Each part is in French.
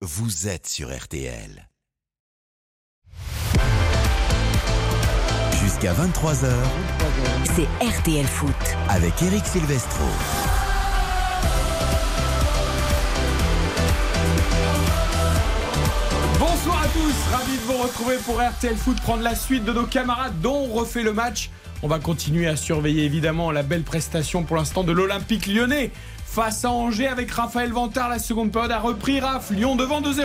vous êtes sur RTL. Jusqu'à 23h C'est RTL Foot. avec Eric Silvestro. Bonsoir à tous, ravi de vous retrouver pour RTL Foot, prendre la suite de nos camarades dont on refait le match. On va continuer à surveiller évidemment la belle prestation pour l'instant de l'Olympique lyonnais face à Angers avec Raphaël Vantard. La seconde période a repris Raph, Lyon devant 2-0.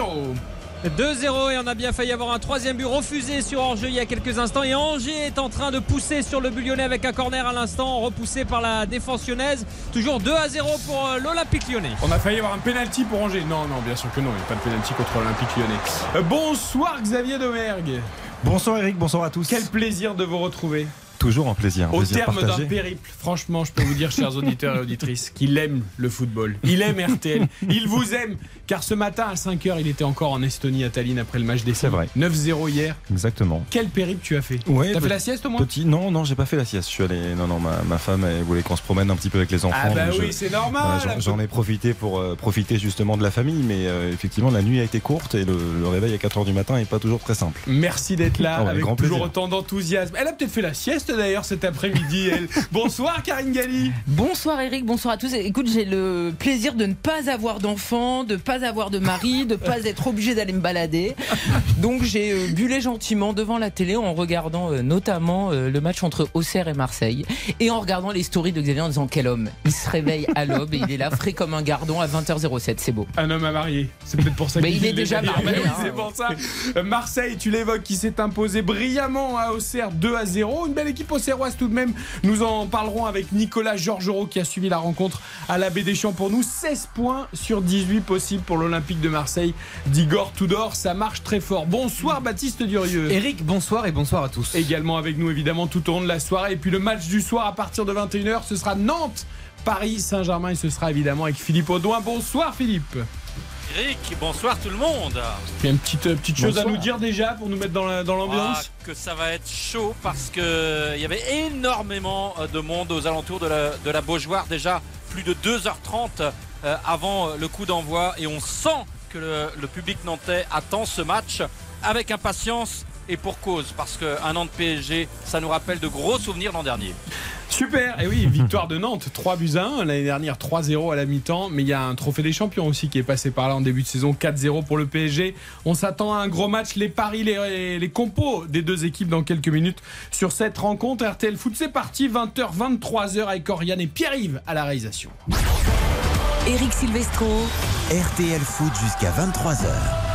2-0 et on a bien failli avoir un troisième but refusé sur Angers il y a quelques instants et Angers est en train de pousser sur le but lyonnais avec un corner à l'instant repoussé par la défense lyonnaise toujours 2 à 0 pour euh, l'Olympique lyonnais On a failli avoir un penalty pour Angers. Non, non, bien sûr que non, il n'y a pas de penalty contre l'Olympique lyonnais. Euh, bonsoir Xavier Domergue. Bonsoir Eric, bonsoir à tous. Quel plaisir de vous retrouver. Toujours un plaisir. Un Au plaisir terme d'un périple, franchement, je peux vous dire, chers auditeurs et auditrices, qu'il aime le football. Il aime RTL. Il vous aime. Car ce matin, à 5h, il était encore en Estonie, à Tallinn, après le match des C'est vrai. 9-0 hier. Exactement. Quel périple tu as fait Ouais, T'as fait la sieste au moins Petit, non, non, j'ai pas fait la sieste. Je suis allé. Non, non, ma, ma femme elle voulait qu'on se promène un petit peu avec les enfants. Ah bah oui, c'est normal. j'en- J'en ai profité pour euh, profiter justement de la famille, mais euh, effectivement la nuit a été courte et le, le réveil à 4h du matin est pas toujours très simple. Merci d'être là, Oh, avec avec grand toujours plaisir. autant d'enthousiasme. Elle a peut-être fait la sieste d'ailleurs cet après-midi, elle. Bonsoir Karine Galli. Bonsoir Eric, bonsoir à tous. Écoute, j'ai le plaisir de ne pas avoir d'enfant, de pas avoir de mari, de pas être obligé d'aller me balader. Donc j'ai euh, bulé gentiment devant la télé en regardant euh, notamment euh, le match entre Auxerre et Marseille et en regardant les stories de Xavier en disant quel homme. Il se réveille à l'aube et il est là frais comme un gardon à 20h07, c'est beau. Un homme à marier. C'est peut-être pour ça qu'il il est déjà marié, hein. c'est pour ça. Marseille, tu l'évoques, qui s'est imposé brillamment à Auxerre 2 à 0. Une belle équipe auxerroise tout de même. Nous en parlerons avec Nicolas Georgerot qui a suivi la rencontre à la Baie des Champs pour nous. 16 points sur 18 possibles pour l'Olympique de Marseille d'Igor Tudor. Ça marche très fort. Bonsoir Baptiste Durieux. Eric, bonsoir et bonsoir à tous. Également avec nous évidemment tout au long de la soirée. Et puis le match du soir à partir de 21h, ce sera Nantes. Paris Saint-Germain et ce sera évidemment avec Philippe Audouin. Bonsoir Philippe. Eric, bonsoir tout le monde. Il y a une petite, euh, petite chose à nous dire déjà pour nous mettre dans la- dans Ah, l'ambiance. que ça va être chaud parce que il y avait énormément euh, de monde aux alentours de la, de la Beaujoire déjà plus de 2h30 euh, avant euh, le coup d'envoi et on sent que le, le public nantais attend ce match avec impatience et pour cause parce qu'un an de PSG ça nous rappelle de gros souvenirs l'an dernier. Super, et oui, victoire de Nantes, 3 buts à 1, l'année dernière 3-0 à la mi-temps, mais il y a un trophée des champions aussi qui est passé par là en début de saison, 4-0 pour le PSG. On s'attend à un gros match, les paris, les, les compos des deux équipes dans quelques minutes sur cette rencontre. RTL Foot, c'est parti, 20h, 23h avec Oriane et Pierre-Yves à la réalisation. Eric Silvestro. RTL Foot jusqu'à 23h.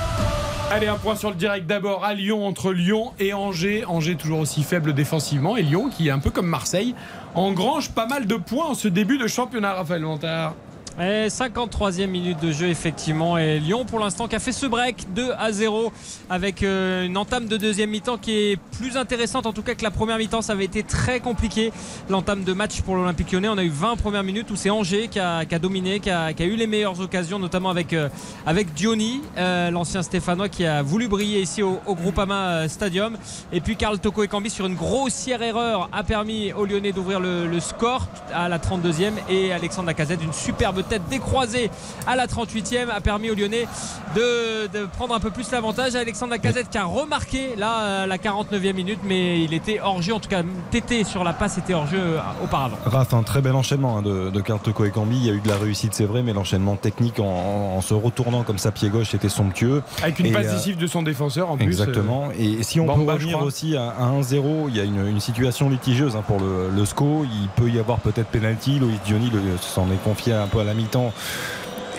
Allez, un point sur le direct d'abord à Lyon entre Lyon et Angers. Angers toujours aussi faible défensivement et Lyon qui est un peu comme Marseille engrange pas mal de points en ce début de championnat, Raphaël Vantard. Et 53e minute de jeu effectivement. Et Lyon pour l'instant qui a fait ce break 2 à 0 avec euh, une entame de deuxième mi-temps qui est plus intéressante en tout cas que la première mi-temps. Ça avait été très compliqué l'entame de match pour l'Olympique lyonnais. On a eu 20 premières minutes où c'est Angers qui a, dominé qui a, eu les meilleures occasions notamment avec, euh, avec Diony euh, l'ancien Stéphanois qui a voulu briller ici au, Groupama Stadium. Et puis Karl Toko Ekambi sur une grossière erreur a permis aux Lyonnais d'ouvrir le, le score à la 32e et Alexandre Lacazette une superbe tête décroisée à la 38e a permis aux Lyonnais de, de prendre un peu plus l'avantage. Alexandre Lacazette qui a remarqué là euh, la 49e minute mais il était hors jeu en tout cas Tété sur la passe était hors jeu euh, auparavant. Raph, un très bel enchaînement hein, de, de Karl Toko et Cambi. Il y a eu de la réussite, c'est vrai, mais l'enchaînement technique en, en- en se retournant comme ça pied gauche était somptueux. Avec une Et, passe euh, décisive de son défenseur en plus. euh, Exactement. Et si on Bamba, peut revenir aussi à, à 1-0, il y a une, une situation litigieuse hein, pour le, le SCO. Il peut y avoir peut-être penalty. Loïs Diony s'en est confié un peu à la mi-temps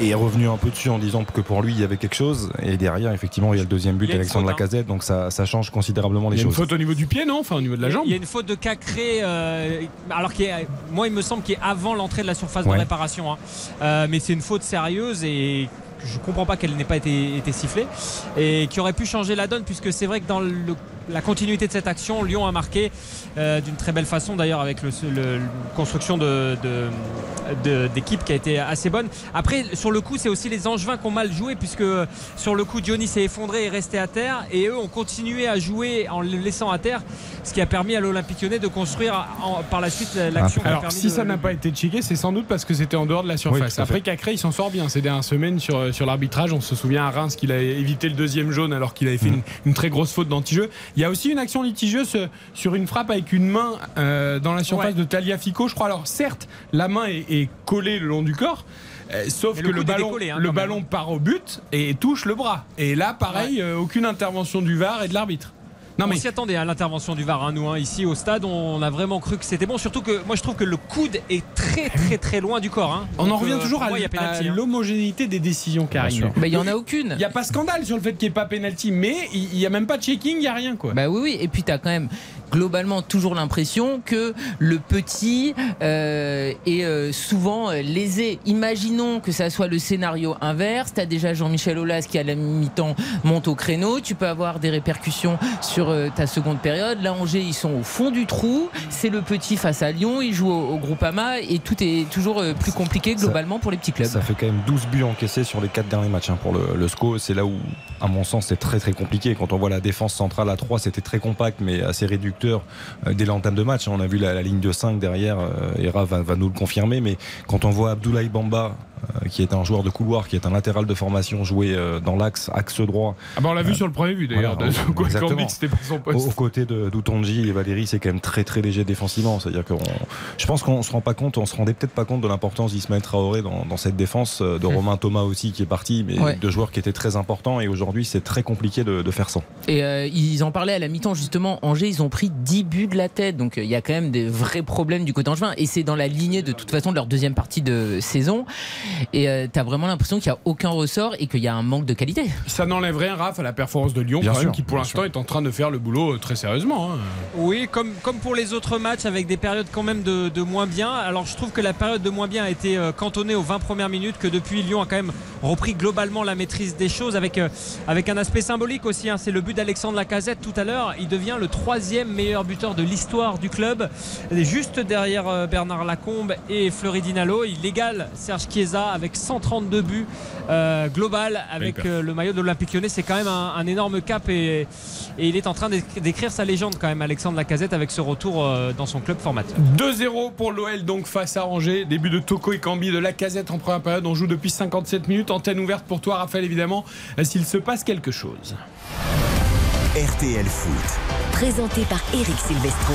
et est revenu un peu dessus en disant que pour lui il y avait quelque chose. Et derrière, effectivement, il y a le deuxième but Il d'Alexandre faute, hein. Lacazette, donc ça, ça change considérablement Il les y a une choses. faute au niveau du pied, non? Enfin, au niveau de la jambe. Il y a une faute de Cacré, euh, alors qui est, moi il me semble qu'il est avant l'entrée de la surface de Ouais. réparation. hein. Euh, mais c'est une faute sérieuse et je comprends pas qu'elle n'ait pas été, été sifflée et qui aurait pu changer la donne puisque c'est vrai que dans le- la continuité de cette action, Lyon a marqué euh, d'une très belle façon d'ailleurs avec le, le- le- construction de, de- de- d'équipe qui a été assez bonne. Après, sur le coup, c'est aussi les Angevins qui ont mal joué puisque sur le coup, Diony s'est effondré et est resté à terre et eux ont continué à jouer en le laissant à terre, ce qui a permis à l'Olympique lyonnais de construire en- par la suite l'action. Alors, permis si de- ça n'a pas été checké, c'est sans doute parce que c'était en dehors de la surface. Oui. Après, Cacré, il s'en sort bien ces dernières semaines sur, sur, l'arbitrage. On se souvient à Reims qu'il a évité le deuxième jaune alors qu'il avait fait une, une très grosse faute d'anti-jeu. Il y a aussi une action litigieuse euh, sur une frappe avec une main euh, dans la surface Ouais. de Talia Fico, je crois. Alors certes, la main est, est collée le long du corps. euh, sauf que le ballon, décollé, hein, le ballon part au but et touche le bras. Et là, pareil, euh, aucune intervention du VAR et de l'arbitre. Non on mais s'y attendait à l'intervention du VAR, hein, nous, hein, ici au stade. On a vraiment cru que c'était bon. Surtout que moi, je trouve que le coude est très, très, très loin du corps. hein. on en revient euh, toujours à, pénalty, hein. l'homogénéité des décisions. Bah, il y en a aucune. Il n'y a pas scandale sur le fait qu'il n'y ait pas penalty, mais il n'y a même pas de checking, il n'y a rien quoi. Bah oui, oui. Et puis tu as quand même globalement toujours l'impression que le petit euh, est euh, souvent euh, lésé. Imaginons que ça soit le scénario inverse. Tu as déjà Jean-Michel Aulas qui à la mi-temps monte au créneau. Tu peux avoir des répercussions sur ta seconde période. Là, Angers, ils sont au fond du trou. C'est le petit face à Lyon. Ils jouent au, au Groupama et tout est toujours plus compliqué globalement pour les petits clubs. Ça fait quand même 12 buts encaissés sur les 4 derniers matchs hein, pour le, le SCO. C'est là où, à mon sens, c'est très très compliqué. Quand on voit la défense centrale à 3, c'était très compact mais assez réducteur euh, dès l'entame de match. On a vu la, ligne de 5 derrière, euh, Hera va, va nous le confirmer. Mais quand on voit Abdoulaye Bamba, euh, qui est un joueur de couloir, qui est un latéral de formation, jouer euh, dans l'axe, axe droit, Ah bah on l'a vu sur le premier but d'ailleurs. voilà, que c'était pas son Au- poste. Aux côtés de d'Outonji et Valérie, c'est quand même très très léger défensivement. C'est-à-dire qu'on, je pense qu'on se rend pas compte, on se rendait peut-être pas compte de l'importance d'Ismaël Traoré dans, dans cette défense, euh, de Romain Thomas aussi qui est parti, mais Ouais. de joueurs qui étaient très importants. Et aujourd'hui, c'est très compliqué de, de faire sans. Et euh, ils en parlaient à la mi-temps justement. Angers, ils ont pris 10 buts de la tête. Donc euh, il y a quand même des vrais problèmes du côté angevin. Et c'est dans la lignée de toute façon de leur deuxième partie de saison. Et tu as vraiment l'impression qu'il n'y a aucun ressort et qu'il y a un manque de qualité. Ça n'enlève rien, Raph, à la performance de Lyon, Bien quand même, sûr, qui pour l'instant est en train de faire le boulot euh, très sérieusement. hein. Oui, comme, comme pour les autres matchs, avec des périodes quand même de, de moins bien. Alors je trouve que la période de moins bien a été euh, cantonnée aux 20 premières minutes, que depuis Lyon a quand même repris globalement la maîtrise des choses, avec, euh, avec un aspect symbolique aussi. hein. C'est le but d'Alexandre Lacazette tout à l'heure. Il devient le troisième meilleur buteur de l'histoire du club, juste derrière euh, Bernard Lacombe et Fleury Dinalo. Il égale Serge Chiesa avec 132 buts euh, global avec euh, le maillot de l'Olympique lyonnais. C'est quand même un, un énorme cap et, et il est en train d'éc- d'écrire sa légende quand même, Alexandre Lacazette, avec ce retour euh, dans son club formateur. 2-0 pour l'OL donc face à Angers. Début de Toko et Cambi de la casette en première période. On joue depuis 57 minutes. Antenne ouverte pour toi, Raphaël, évidemment, euh, s'il se passe quelque chose. RTL Foot. Présenté par Eric Silvestro.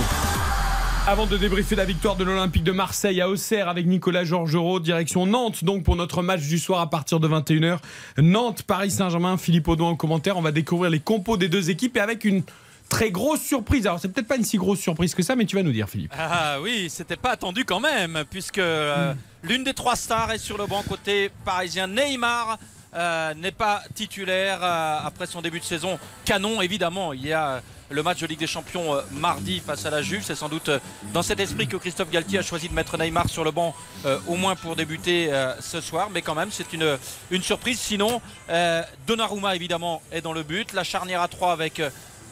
Avant de débriefer la victoire de l'Olympique de Marseille à Auxerre avec Nicolas Georgerot, direction Nantes donc pour notre match du soir à partir de 21h. Nantes, Paris Saint-Germain, Philippe Audouin en commentaire. On va découvrir les compos des deux équipes et avec une très grosse surprise. Alors c'est peut-être pas une si grosse surprise que ça, mais tu vas nous dire Philippe. Ah oui, c'était pas attendu quand même, puisque euh, l'une des trois stars est sur le banc côté parisien. Neymar euh, n'est pas titulaire euh, après son début de saison. Canon, évidemment. Il y a le match de Ligue des Champions euh, mardi face à la Juve. C'est sans doute euh, dans cet esprit que Christophe Galtier a choisi de mettre Neymar sur le banc, euh, au moins pour débuter ce soir. Mais quand même, c'est une, surprise. Sinon, euh, Donnarumma, évidemment, est dans le but. La charnière à 3 avec.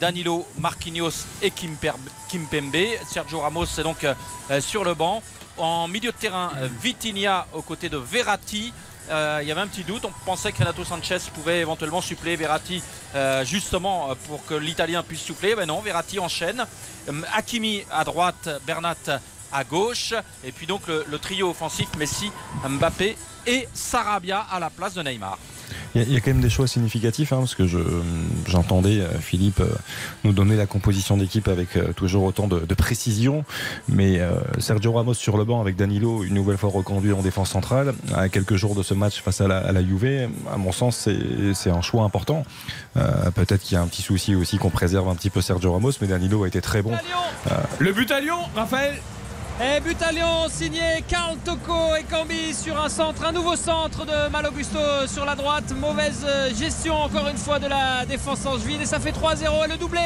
Danilo, Marquinhos et Kimpembe. Sergio Ramos est donc sur le banc. En milieu de terrain, Vitinha aux côtés de Verratti. Euh, il y avait un petit doute, on pensait que Renato Sanchez pouvait éventuellement suppléer Verratti euh, justement euh, pour que l'Italien puisse souffler. Mais non, Verratti enchaîne. Hakimi à droite, Bernat à gauche. Et puis donc le, le trio offensif Messi, Mbappé et Sarabia à la place de Neymar. Il y, a- quand même des choix significatifs, hein, parce que je, j'entendais euh, Philippe euh, nous donner la composition d'équipe avec euh, toujours autant de, de précision, mais euh, Sergio Ramos sur le banc avec Danilo une nouvelle fois reconduit en défense centrale, à quelques jours de ce match face à la, à la Juve, à mon sens c'est, un choix important. Euh, peut-être qu'il y a un petit souci aussi qu'on préserve un petit peu Sergio Ramos, mais Danilo a été très bon. Le but à Lyon, Raphaël Et but signé Carl Tocco et Cambi sur un centre, un nouveau centre de Mal Augusto sur la droite. Mauvaise gestion encore une fois de la défense angevine et ça fait 3-0 et le doublé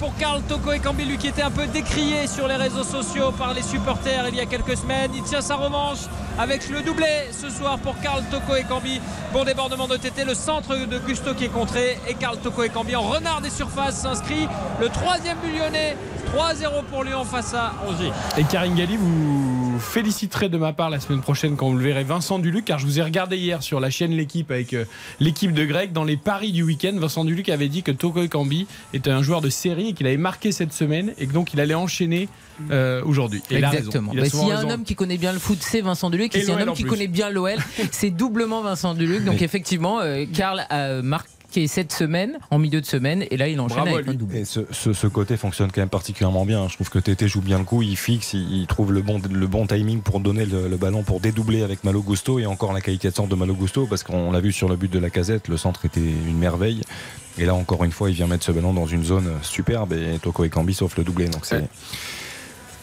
pour Carl Tocco et Cambi, lui qui était un peu décrié sur les réseaux sociaux par les supporters il y a quelques semaines. Il tient sa revanche avec le doublé ce soir pour Carl Tocco et Cambi. Bon débordement de TT, le centre de Gusto qui est contré et Carl Tocco et Cambi en renard des surfaces s'inscrit le troisième but lyonnais. 3-0 pour Lyon face à Angers. Et Karine Galli, vous féliciterez de ma part la semaine prochaine quand vous le verrez Vincent Duluc, car je vous ai regardé hier sur la chaîne L'équipe avec euh, l'équipe de Greg dans les paris du week-end. Vincent Duluc avait dit que Toko Ekambi était un joueur de série et qu'il avait marqué cette semaine et que donc il allait enchaîner euh, aujourd'hui. Et. Exactement. Souvent S'il y a un homme qui connaît bien le foot, c'est Vincent Duluc. Et Et s'il y a un homme qui connaît bien l'OL, c'est doublement Vincent Duluc. Donc effectivement, euh, Karl a marqué cette semaine, en milieu de semaine, et là il enchaîne Bravo avec un double. Et ce, ce- ce côté fonctionne quand même particulièrement bien. Je trouve que Tété joue bien le coup, il fixe, il, il trouve le bon, le bon timing pour donner le, le ballon, pour dédoubler avec Malo Gusto et encore la qualité de centre de Malo Gusto parce qu'on l'a vu sur le but de la casette, le centre était une merveille. Et là encore une fois, il vient mettre ce ballon dans une zone superbe et Toko Ekambi sauf le doublé. Donc c'est.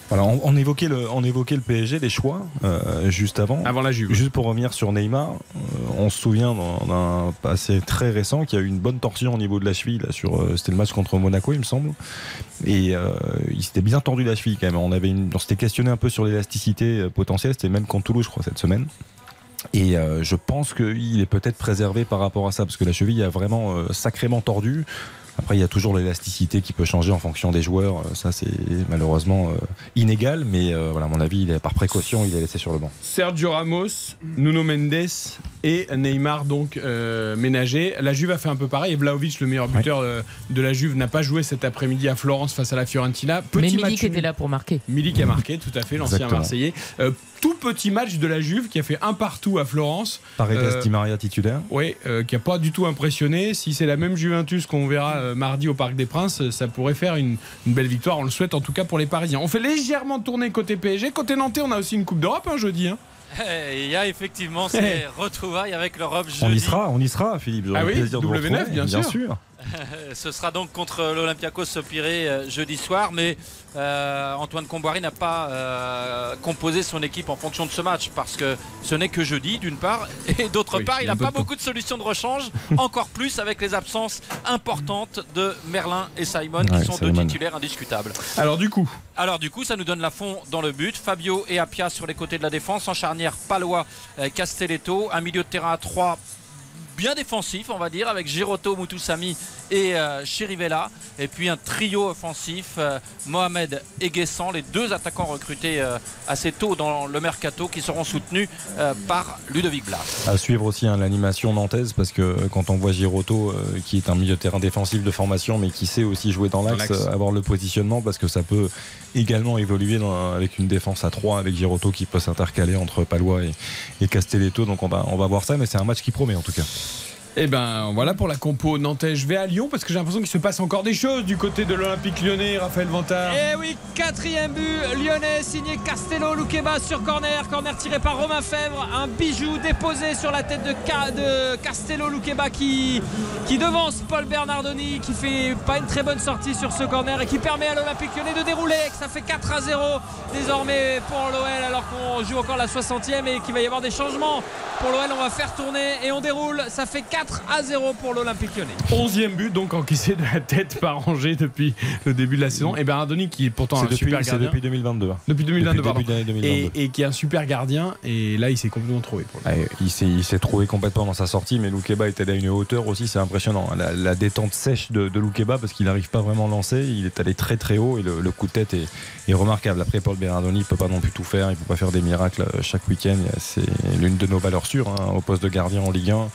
Voilà, on, on évoquait le, on évoquait le PSG, les choix, euh, juste avant. Avant la Juve. Juste pour revenir sur Neymar, euh, on se souvient d'un passé très récent qu'il y a eu une bonne torsion au niveau de la cheville. Là, sur, euh, c'était le match contre Monaco, il me semble. Et il s'était bien tendu la cheville quand même. On, avait une, on s'était questionné un peu sur l'élasticité potentielle. C'était même contre Toulouse, je crois, cette semaine. Et euh, je pense qu'il est peut-être préservé par rapport à ça, parce que la cheville a vraiment euh, sacrément tordu. Après, il y a toujours l'élasticité qui peut changer en fonction des joueurs. Euh, Ça, c'est malheureusement euh, inégal, mais euh, voilà, à mon avis, par précaution, il est laissé sur le banc. Sergio Ramos, Nuno Mendes et Neymar donc euh, ménagés. La Juve a fait un peu pareil. Et Vlaovic, le meilleur buteur euh, de la Juve, n'a pas joué cet après-midi à Florence face à la Fiorentina. Petit Mais match Milik nul. était là pour marquer. Milik a marqué, tout à fait, l'ancien. Marseillais. Euh, tout petit match de la Juve qui a fait un partout à Florence. Paredes Euh, Di Maria titulaire. Oui, euh, qui a pas du tout impressionné. Si c'est la même Juventus qu'on verra euh, mardi au Parc des Princes, ça pourrait faire une, une belle victoire. On le souhaite en tout cas pour les Parisiens. On fait légèrement tourner côté PSG. Côté Nantais, on a aussi une Coupe d'Europe un jeudi. hein. Eh, Il y a effectivement ces retrouvailles avec l'Europe jeudi. On y sera, on y sera, Philippe. J'aurai Ah le oui, plaisir de vous W9, retrouver, bien sûr. Ce sera donc contre l'Olympiakos Sopiré euh, jeudi soir, mais euh, Antoine Comboiré n'a pas euh, composé son équipe en fonction de ce match parce que ce n'est que jeudi d'une part et d'autre Oui, part il n'a pas beaucoup de solutions de rechange, encore plus avec les absences importantes de Merlin et Simon qui sont deux titulaires indiscutables. Alors du coup, Alors du coup, ça nous donne la fond dans le but. Fabio et Apia sur les côtés de la défense. En charnière, Palois, Castelletto. Un milieu de terrain à 3 bien défensif, on va dire, avec Giroto, Mutusami et euh, Chirivella. Et puis un trio offensif, euh, Mohamed et Guessant, les deux attaquants recrutés euh, assez tôt dans le mercato qui seront soutenus euh, par Ludovic Blas. À suivre aussi hein, l'animation nantaise parce que quand on voit Giroto euh, qui est un milieu de terrain défensif de formation mais qui sait aussi jouer dans l'axe, l'axe. euh, avoir le positionnement parce que ça peut également évoluer dans- avec une défense à 3 avec Giroto qui peut s'intercaler entre Palois et, et Castelletto donc on va, on va voir ça mais c'est un match qui promet en tout cas. Eh ben voilà pour la compo nantais. Je vais à Lyon parce que j'ai l'impression qu'il se passe encore des choses du côté de l'Olympique lyonnais, Raphaël Vantard. Et oui, quatrième but lyonnais signé Castello Luqueba sur corner. Corner tiré par Romain Fèvre. Un bijou déposé sur la tête de, Ca- de Castello Luqueba qui, qui devance Paul Bernardoni qui fait pas une très bonne sortie sur ce corner et qui permet à l'Olympique lyonnais de dérouler. Ça fait 4 à 0 désormais pour l'OL alors qu'on joue encore la 60e et qu'il va y avoir des changements. Pour l'OL, on va faire tourner et on déroule. Ça fait 4 à 0 pour l'Olympique lyonnais. Onzième but donc encaissé de la tête par Angers depuis le début de la saison. Et Bernardoni qui est pourtant un depuis, super gardien. depuis 2022. hein. Depuis 2022, Depuis pardon. début d'année 2022. Et, et qui est un super gardien. Et là, il s'est complètement trouvé. Pour le coup. Ouais, il s'est trouvé complètement dans sa sortie, mais Loukeba était à une hauteur aussi, c'est impressionnant. La, la détente sèche de, de Loukeba parce qu'il n'arrive pas vraiment à lancer, il est allé très très haut et le, le coup de tête est, est remarquable. Après, Paul Bernardoni ne peut pas non plus tout faire, il ne peut pas faire des miracles euh, chaque week-end. C'est l'une de nos valeurs sûres hein, au poste de gardien en Ligue 1.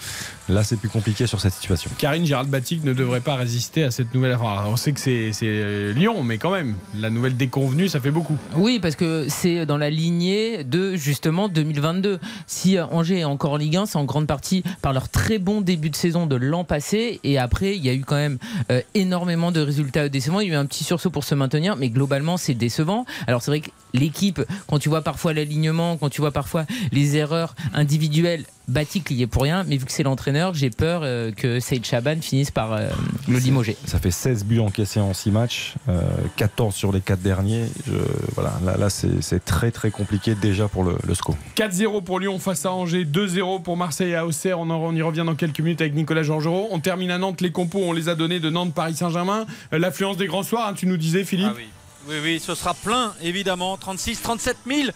Là, c'est plus compliqué sur cette situation. Karine Gérald Batic ne devrait pas résister à cette nouvelle. Enfin, on sait que c'est euh, Lyon, mais quand même, la nouvelle déconvenue, ça fait beaucoup. Oui, parce que c'est dans la lignée de justement 2022. Si euh, Angers est encore en Ligue 1, c'est en grande partie par leur très bon début de saison de l'an passé. Et après, il y a eu quand même euh, énormément de résultats décevants. Il y a eu un petit sursaut pour se maintenir, mais globalement, c'est décevant. Alors c'est vrai que l'équipe, quand tu vois parfois l'alignement, quand tu vois parfois les erreurs individuelles, Batik il y est pour rien. Mais vu que c'est l'entraîneur, j'ai peur euh, que Saïd Chaban finisse par euh, le limoger. Ça fait 16 buts encaissés en 6 matchs, euh, 14 sur les 4 derniers. Je- voilà, là, là c'est très très compliqué déjà pour le, le SCO. 4-0 pour Lyon face à Angers, 2-0 pour Marseille à Auxerre. On, en- on y revient dans quelques minutes avec Nicolas Georgerot. On termine à Nantes. Les compos, on les a donnés de Nantes, Paris Saint-Germain. Euh, L'affluence des grands soirs, hein, tu nous disais, Philippe. Ah oui. oui, oui, ce sera plein évidemment. 36, 37 000 euh,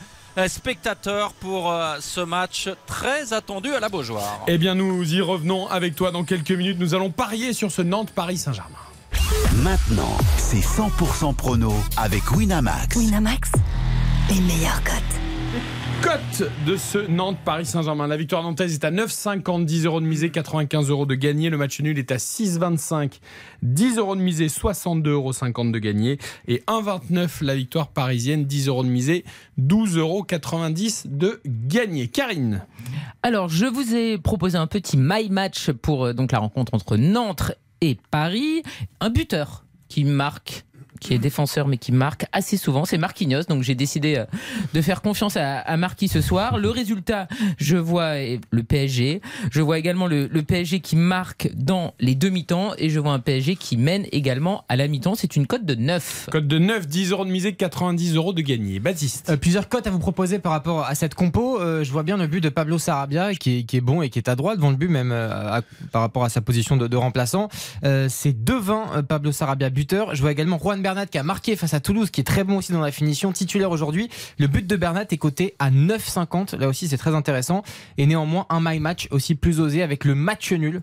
spectateurs pour euh, ce match très attendu à la Beaujoire. Eh bien, nous y revenons avec toi dans quelques minutes. Nous allons parier sur ce Nantes-Paris Saint-Germain. Maintenant, c'est 100% prono avec Winamax. Winamax, les meilleurs cotes. Cote de ce Nantes-Paris Saint-Germain. La victoire nantaise est à 9,50, 10 euros de misée, 95 euros de gagné. Le match nul est à 6,25, 10 euros de misée, 62,50 euros de gagné. Et 1,29 la victoire parisienne, 10 euros de misée, 12,90 euros de gagné. Karine Alors, je vous ai proposé un petit my match pour euh, donc la rencontre entre Nantes et Paris. Un buteur qui marque qui est défenseur mais qui marque assez souvent, c'est Marquinhos. Donc j'ai décidé euh, de faire confiance à, à Marquis ce soir. Le résultat, je vois le PSG. Je vois également le, le PSG qui marque dans les demi-temps et je vois un PSG qui mène également à la mi-temps. C'est une cote de 9. Cote de 9, 10 euros de misée, 90 euros de gagné. Baptiste. Euh, plusieurs cotes à vous proposer par rapport à cette compo. Euh, je vois bien le but de Pablo Sarabia qui est, qui est bon et qui est à droite devant le but même euh, à- par rapport à sa position de, de remplaçant. Euh, c'est 2-20 euh, Pablo Sarabia buteur. Je vois également Juan Bernat qui a marqué face à Toulouse qui est très bon aussi dans la finition, titulaire aujourd'hui. Le but de Bernat est coté à 9,50. Là aussi c'est très intéressant. Et néanmoins un my match aussi plus osé avec le match nul.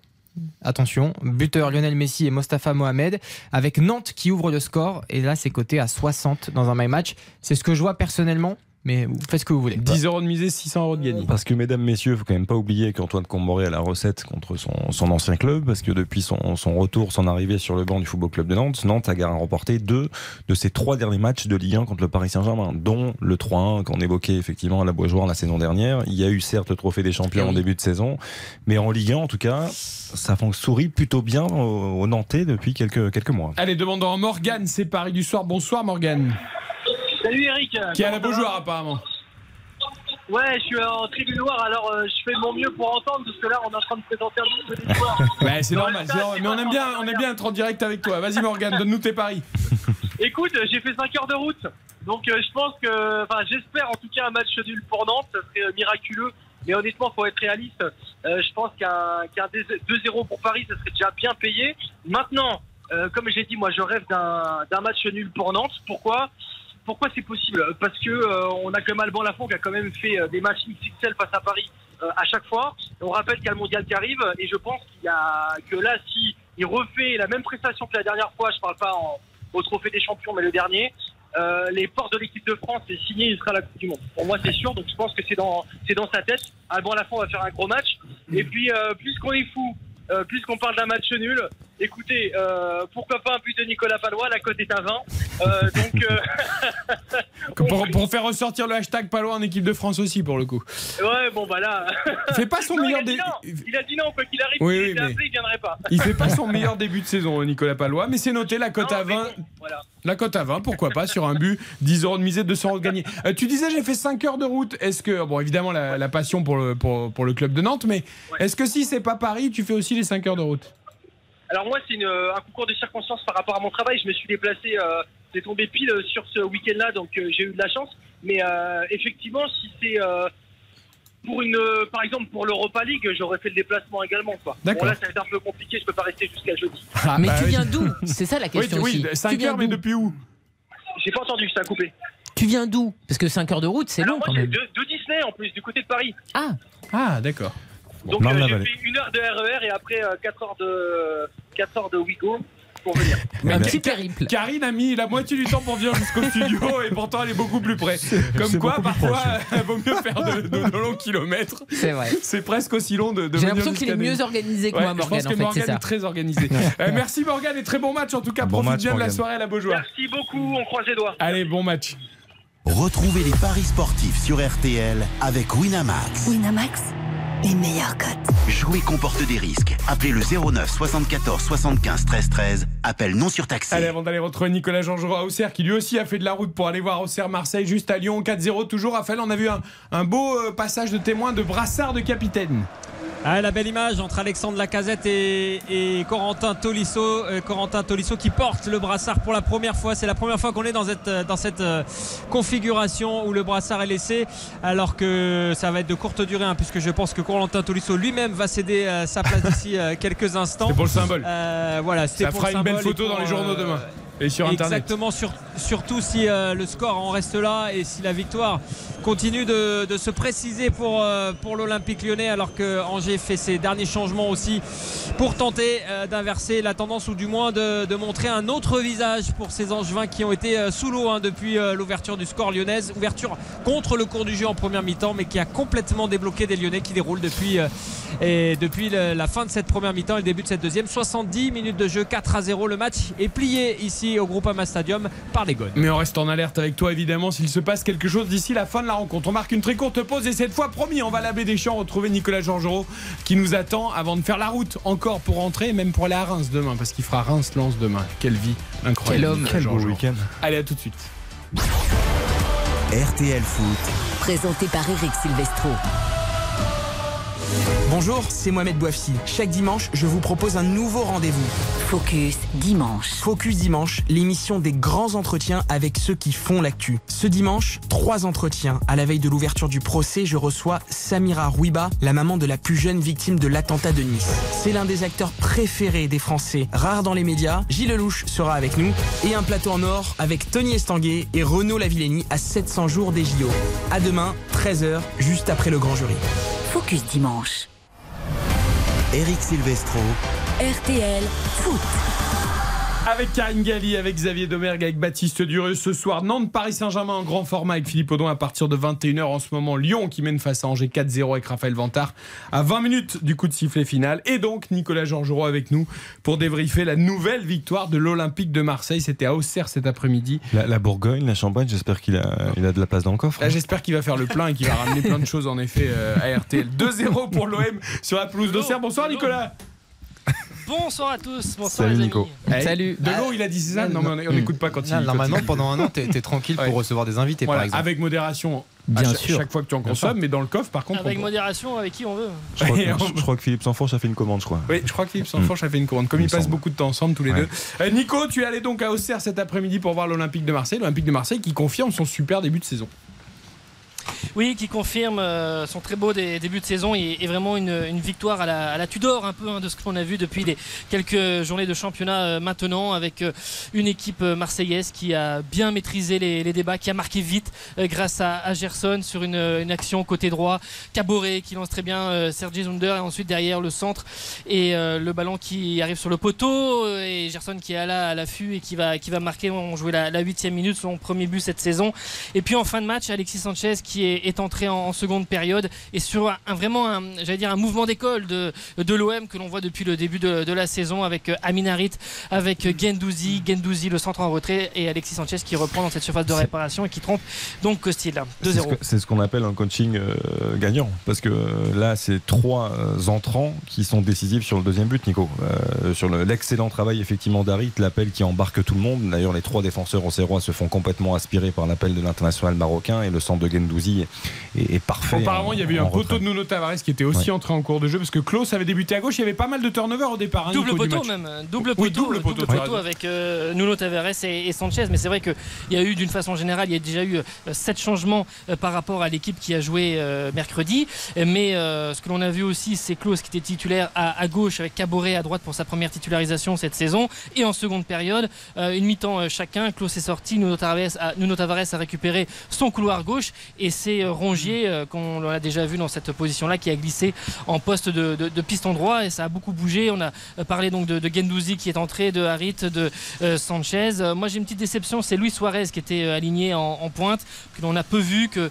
Attention, buteur Lionel Messi et Mostafa Mohamed avec Nantes qui ouvre le score et là c'est coté à 60 dans un my match. C'est ce que je vois personnellement, mais vous faites ce que vous voulez. 10 euros de misée, 600 euros de gagné. Parce que, mesdames, messieurs, il faut quand même pas oublier qu'Antoine Comboré a la recette contre son, son ancien club, parce que depuis son, son retour, son arrivée sur le banc du Football Club de Nantes, Nantes a remporté deux de ses trois derniers matchs de Ligue 1 contre le Paris Saint-Germain, dont le 3-1 qu'on évoquait effectivement à la Beaujoire la saison dernière. Il y a eu certes le trophée des champions oui. en début de saison, mais en Ligue 1, en tout cas, ça sourit plutôt bien aux, aux Nantais depuis quelques, quelques mois. Allez, demandons à Morgane, c'est Paris du soir. Bonsoir Morgane. Salut Eric. Qui est à la Beaujoire apparemment. Ouais, je suis en tribune noire, alors euh, je fais mon mieux pour entendre parce que là on est en train de présenter un peu des soirs. Bah, c'est normal, Mais on aime bien, on aime bien être en direct avec toi. Vas-y Morgane, donne-nous tes paris. Écoute, j'ai fait 5 heures de route, donc euh, je pense que, enfin j'espère en tout cas un match nul pour Nantes, ça serait euh, miraculeux. Mais honnêtement, faut être réaliste. Je pense qu'un qu'un 2-0 pour Paris, ça serait déjà bien payé. Maintenant, comme j'ai dit, moi je rêve d'un match nul pour Nantes. Pourquoi? Pourquoi c'est possible Parce que euh, on a quand même Alban Lafont qui a quand même fait euh, des matchs XXL face à Paris euh, à chaque fois. On rappelle qu'il y a le mondial qui arrive et je pense qu'il y a que là, si il refait la même prestation que la dernière fois, je parle pas au trophée des champions, mais le dernier. euh, les portes de l'équipe de France est signé, il sera la Coupe du Monde. Pour moi, c'est sûr. Donc, je pense que c'est dans, dans sa tête. Alban Lafont va faire un gros match. Et puis, euh, puisqu'on est fou, euh, puisqu'on parle d'un match nul, écoutez, euh, pourquoi pas un but de Nicolas Palois La cote est à 20. Euh, donc, Pour, pour faire ressortir le hashtag pas loin en équipe de France aussi pour le coup. ouais, bon, bah là. Il fait pas son Non, meilleur. Il a dit non, quoi qu'il arrive. Oui, il oui, était mais- appelé, il viendrait pas. Il fait pas son meilleur début de saison, Nicolas Palois, mais c'est noté la cote à mais 20. bon, voilà. La cote à 20, pourquoi pas, sur un but, 10 euros de misée, 200 euros de gagné. Euh, tu disais, j'ai fait 5 heures de route. Est-ce que, bon, évidemment, la, la passion pour le, pour, pour le club de Nantes, mais Ouais. est-ce que si c'est pas Paris, tu fais aussi les 5 heures de route? Alors moi, c'est une- un concours de circonstances par rapport à mon travail. Je me suis déplacé, euh, c'est tombé pile sur ce week-end-là, donc euh, j'ai eu de la chance. Mais euh, effectivement, si c'est euh, pour une, euh, par exemple pour l'Europa League, j'aurais fait le déplacement également. Quoi. D'accord. Bon là, ça va être un peu compliqué. Je peux pas rester jusqu'à jeudi. Ah, mais bah tu oui. viens d'où? C'est ça la Oui, question oui, aussi. 5 tu viens heures, mais d'où? depuis où? J'ai pas entendu, ça a coupé. Tu viens d'où? Parce que 5 heures de route, c'est Alors long moi, quand j'ai même. de, de Disney en plus, du côté de Paris. Ah, Ah, d'accord. Donc euh, j'ai fait une heure de RER et après 4 heures de 4 heures de Wigo pour venir. Mais un petit périple. Karine a mis la moitié du temps pour venir jusqu'au studio et pourtant elle est beaucoup plus près. Comme quoi, parfois, il vaut mieux faire de, de- de longs kilomètres. C'est vrai. C'est presque aussi long de, de J'ai l'impression qu'il est mieux organisé que Ouais, moi, je Morgan. pense que En fait, Morgan est très organisé. Euh, merci Morgan et très bon match en tout cas. Bon Profite bien de la soirée à la Beaujoire. Merci beaucoup, on croise les doigts. Allez, bon match. Retrouvez les paris sportifs sur RTL avec Winamax. Winamax, les meilleurs cotes. Jouer comporte des risques. Appelez le 09 74 75 13 13. Appel non surtaxé. Allez, avant d'aller retrouver Nicolas Georgerot à Auxerre, qui lui aussi a fait de la route pour aller voir Auxerre-Marseille, juste à Lyon, 4-0 toujours. Raphaël, on a vu un, un beau euh, passage de témoin de brassard de capitaine. Ah, la belle image entre Alexandre Lacazette et, et Corentin Tolisso. Euh, Corentin Tolisso qui porte le brassard pour la première fois. C'est la première fois qu'on est dans cette, dans cette euh, configuration où le brassard est laissé. Alors que ça va être de courte durée, hein, puisque je pense que Corentin Tolisso lui-même va céder euh, sa place d'ici euh, quelques instants. C'est pour le symbole. Euh, voilà, Ça pour fera le une belle photo dans les journaux demain. Et sur Internet. Exactement, sur- surtout si euh, le score en reste là et si la victoire continue de, de se préciser pour, euh, pour l'Olympique lyonnais alors que Angers fait ses derniers changements aussi pour tenter euh, d'inverser la tendance ou du moins de, de montrer un autre visage pour ces Angevins qui ont été sous l'eau hein, depuis l'ouverture du score lyonnaise. Ouverture contre le cours du jeu en première mi-temps mais qui a complètement débloqué des Lyonnais qui déroulent depuis, et depuis la fin de cette première mi-temps et le début de cette deuxième. 70 minutes de jeu, 4 à 0. Le match est plié ici au Groupama Stadium par les Gones. Mais on reste en alerte avec toi évidemment s'il se passe quelque chose d'ici la fin de la rencontre. On marque une très courte pause et cette fois promis on va à la baie des Champs retrouver Nicolas Georgerot qui nous attend avant de faire la route encore pour rentrer et même pour aller à Reims demain parce qu'il fera Reims-Lens demain. Quelle vie incroyable. Quel homme. Quel beau week-end. Allez à tout de suite. RTL Foot. Présenté par Eric Silvestro. Bonjour, c'est Mohamed Bouafsi. Chaque dimanche, je vous propose un nouveau rendez-vous. Focus dimanche. Focus Dimanche, l'émission des grands entretiens avec ceux qui font l'actu. Ce dimanche, trois entretiens. À la veille de l'ouverture du procès, je reçois Samira Rouiba, la maman de la plus jeune victime de l'attentat de Nice. C'est l'un des acteurs préférés des Français, rare dans les médias. Gilles Lelouch sera avec nous. Et un plateau en or avec Tony Estanguet et Renaud Lavillenie à 700 jours des JO. À demain, 13h, juste après le grand jury. Focus dimanche. Eric Silvestro. RTL Foot. Avec Karine Galli, avec Xavier Domergue, avec Baptiste Dureux ce soir. Nantes, Paris Saint-Germain en grand format avec Philippe Audon à partir de 21h en ce moment. Lyon qui mène face à Angers 4-0 avec Raphaël Vantard à 20 minutes du coup de sifflet final. Et donc Nicolas Georgerot avec nous pour débriefer la nouvelle victoire de l'Olympique de Marseille. C'était à Auxerre cet après-midi. La, la Bourgogne, la Champagne, j'espère qu'il a, il a de la place dans le coffre. Là, j'espère qu'il va faire le plein et qu'il va ramener plein de choses en effet euh, à RTL. 2-0 pour l'OM sur la pelouse d'Auxerre. Bonsoir Nicolas. Bonsoir à tous, bonsoir Salut les Nico. Salut. De l'eau, il a dit ça Non, mais on- n'écoute pas quand il Non, quand Normalement, il- pendant un an, t'es t'es tranquille Ouais. pour recevoir des invités, Voilà, par exemple. avec modération. Bien sûr. Chaque fois que tu en consommes, mais dans le coffre, par contre. Avec on- modération, avec qui on veut. Je crois, que, je crois que Philippe Sanfourche a fait une commande, je crois. Oui, je crois que Philippe Sanfourche a fait une commande. Comme Il ils passent beaucoup de temps ensemble tous les Ouais. deux. Euh, Nico, tu es allé donc à Auxerre cet après-midi pour voir l'Olympique de Marseille. L'Olympique de Marseille qui confirme son super début de saison. Oui, qui confirme euh, son très beau dé- début de saison et, vraiment une, victoire à la, Tudor, un peu hein, de ce qu'on a vu depuis quelques journées de championnat euh, maintenant, avec euh, une équipe marseillaise qui a bien maîtrisé les, débats, qui a marqué vite grâce à, Gerson sur une, action côté droit, Caboret qui lance très bien Sergi Zunder et ensuite derrière le centre et le ballon qui arrive sur le poteau et Gerson qui est là à l'affût et qui va, marquer, on jouait la, 8 minute, son premier but cette saison. Et puis en fin de match, Alexis Sanchez qui est, est entré en, en seconde période et sur un, un- vraiment un, j'allais dire un mouvement d'école de, de l'OM que l'on voit depuis le début de, de la saison avec euh, Amin Harit, avec euh, Gendouzi, Gendouzi le centre en retrait et Alexis Sanchez qui reprend dans cette surface de réparation et qui trompe donc Costil. C'est ce 2-0. que- C'est ce qu'on appelle un coaching euh, gagnant. Parce que là, c'est trois entrants qui sont décisifs sur le deuxième but, Nico. Euh, sur le- l'excellent travail, effectivement, d'Harit, l'appel qui embarque tout le monde. D'ailleurs, les trois défenseurs auxerrois se font complètement aspirer par l'appel de l'international marocain et le centre de Gendouzi est, est parfait. Apparemment, en- il y avait eu un poteau retrait. de Nuno Tavares qui était aussi Ouais. entré en cours de jeu parce que Klaus avait débuté à gauche. Il y avait pas mal de turnover au départ. hein, Double Nico, du poteau même, double Oui, poteau, double poteau, double poteau avec euh, Nuno Tavares et, et Sanchez. Mais c'est vrai qu'il y a eu d'une façon générale, il y a déjà eu euh, sept changements euh, par rapport à l'équipe qui a joué euh, mercredi. Mais euh, ce que l'on a vu aussi, c'est Klaus qui était titulaire à, à gauche avec Caboret à droite pour sa première titularisation cette saison. Et en seconde période, euh, une mi-temps chacun. Klaus est sorti, Nuno Tavares, a, Nuno Tavares a récupéré son couloir gauche et c'est euh, Rongier, euh, qu'on l'a déjà vu dans cette position-là, qui a glissé en poste de, de- de piston droit et ça a beaucoup bougé. On a euh, parlé donc de, de Gendouzi qui est entré, de Harit, de Sanchez. Moi j'ai une petite déception, c'est Luis Suarez qui était aligné en, en pointe, que l'on a peu vu, que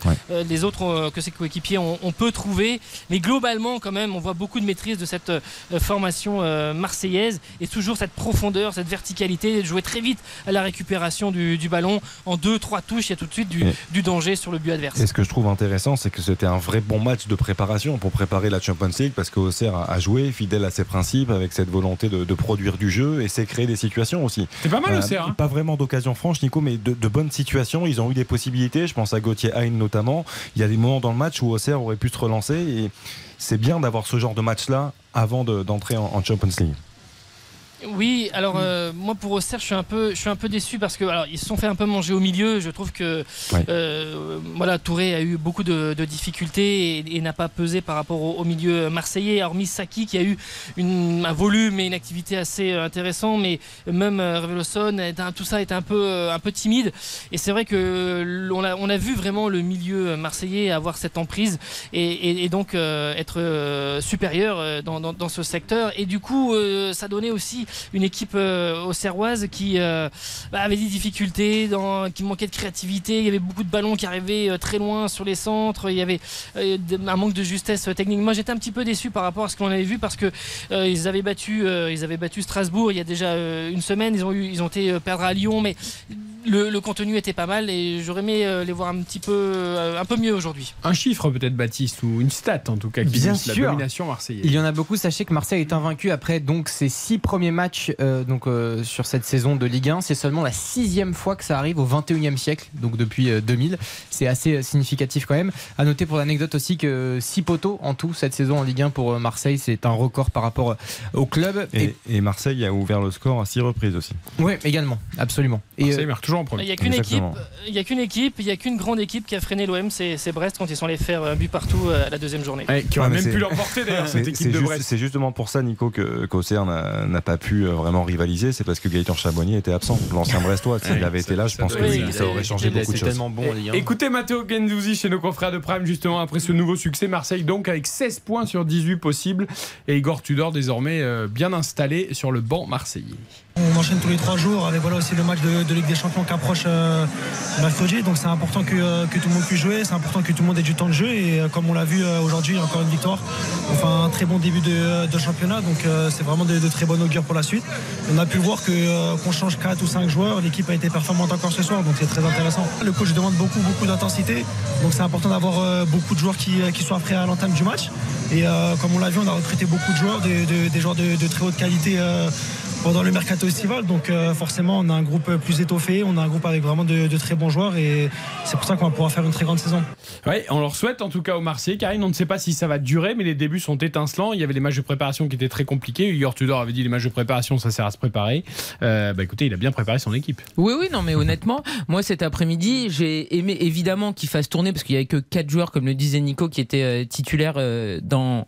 les autres, que ses coéquipiers ont, ont peu trouvé. Mais globalement quand même, on voit beaucoup de maîtrise de cette formation marseillaise et toujours cette profondeur, cette verticalité, de jouer très vite à la récupération du, du ballon. En deux, trois touches, il y a tout de suite du, du danger sur le but adverse. Ce que je trouve intéressant, c'est que c'était un vrai bon match de préparation pour préparer la Champions League parce qu'Auxerre a a joué fidèle à ses principes avec cette volonté de, de produire du jeu et c'est créer des situations aussi. C'est pas mal Euh, Auxerre. hein. Pas vraiment d'occasion franche, Nico, mais de, de bonnes situations. Ils ont eu des possibilités. Je pense à Gauthier Hein notamment. Il y a des moments dans le match où Auxerre aurait pu se relancer et c'est bien d'avoir ce genre de match-là avant de- d'entrer en, en Champions League. Oui, alors euh, moi pour Auxerre, je suis un peu, je suis un peu déçu parce que alors ils se sont fait un peu manger au milieu. Je trouve que Ouais. euh, voilà Touré a eu beaucoup de, de difficultés et, et n'a pas pesé par rapport au, au milieu marseillais. Hormis Saki qui a eu une- un volume et une activité assez euh, intéressant, mais même euh, Reveloson, tout ça est un peu, euh, un peu timide. Et c'est vrai que l'on a, on a vu vraiment le milieu marseillais avoir cette emprise et, et- et donc euh, être supérieur dans, dans- dans ce secteur. Et du coup, euh, ça donnait aussi une équipe euh, auxerroise qui euh, bah, avait des difficultés, dans, qui manquait de créativité. Il y avait beaucoup de ballons qui arrivaient euh, très loin sur les centres. Il y avait euh, un manque de justesse euh, technique. Moi, j'étais un petit peu déçu par rapport à ce qu'on avait vu parce que euh, ils avaient battu, euh, ils avaient battu Strasbourg il y a déjà euh, une semaine. Ils ont eu, ils ont été euh, perdre à Lyon, mais le, le contenu était pas mal et j'aurais aimé euh, les voir un petit peu, euh, un peu mieux aujourd'hui. Un chiffre peut-être Baptiste ou une stat en tout cas qui Bien illustre la sûr. domination marseillaise. Il y en a beaucoup. Sachez que Marseille est invaincu après donc ses six premiers matchs euh, donc euh, sur cette saison de Ligue 1. C'est seulement la sixième fois que ça arrive au 21e siècle, donc depuis euh, 2000. C'est assez euh, significatif quand même. À noter pour l'anecdote aussi que six poteaux en tout cette saison en Ligue 1 pour euh, Marseille, c'est un record par rapport euh, au club. Et, et Marseille a ouvert le score à six reprises aussi. ouais, également, absolument. Et Marseille euh, marque toujours en Il premier. n'y a qu'une équipe, Exactement. il y a qu'une équipe, il y a qu'une grande équipe qui a freiné l'OM, c'est c'est Brest quand ils sont allés faire un but partout euh, à la deuxième journée. Ouais, qui aurait Ouais, mais même c'est- pu l'emporter d'ailleurs cette équipe C'est de juste- Brest. c'est justement pour ça, Nico, que qu'Auxerre n'a n'a pas pu euh, vraiment rivaliser. C'est parce que Gaëtan Chabonnier était absent, l'ancien Brestois. S'il Ouais, avait été là, je pense que oui, ça. aurait changé beaucoup de choses. tellement bon en Ligue 1. Écoutez Matteo Genzouzi chez nos confrères de Prime justement après ce nouveau succès Marseille donc avec 16 points sur 18 possibles et Igor Tudor désormais euh, bien installé sur le banc marseillais. On enchaîne tous les trois jours avec voilà aussi le match de, Ligue des Champions qui approche euh, mercredi. Donc c'est important que, euh, que tout le monde puisse jouer, c'est important que tout le monde ait du temps de jeu. Et euh, comme on l'a vu euh, aujourd'hui, encore une victoire. On fait un très bon début de, championnat. Donc c'est vraiment de, très bonnes augures pour la suite. On a pu voir qu'on change 4 ou 5 joueurs. L'équipe a été performante encore ce soir. Donc c'est très intéressant. Le coach demande beaucoup, beaucoup d'intensité. Donc c'est important d'avoir beaucoup de joueurs qui, qui soient prêts à l'entame du match. Et comme on l'a vu, on a recruté beaucoup de joueurs, de- de- des joueurs de très haute qualité. Pendant le mercato estival. Donc euh, forcément, on a un groupe plus étoffé, on a un groupe avec vraiment de, de très bons joueurs et c'est pour ça qu'on va pouvoir faire une très grande saison. Ouais, on leur souhaite en tout cas au Marseillais. Karine, on ne sait pas si ça va durer, mais les débuts sont étincelants. Il y avait les matchs de préparation qui étaient très compliqués. Igor Tudor avait dit les matchs de préparation, ça sert à se préparer. Euh, bah écoutez, il a bien préparé son équipe. Oui, oui, non, mais honnêtement, moi cet après-midi, j'ai aimé évidemment qu'il fasse tourner parce qu'il y avait que quatre joueurs, comme le disait Nico, qui étaient euh, titulaires dans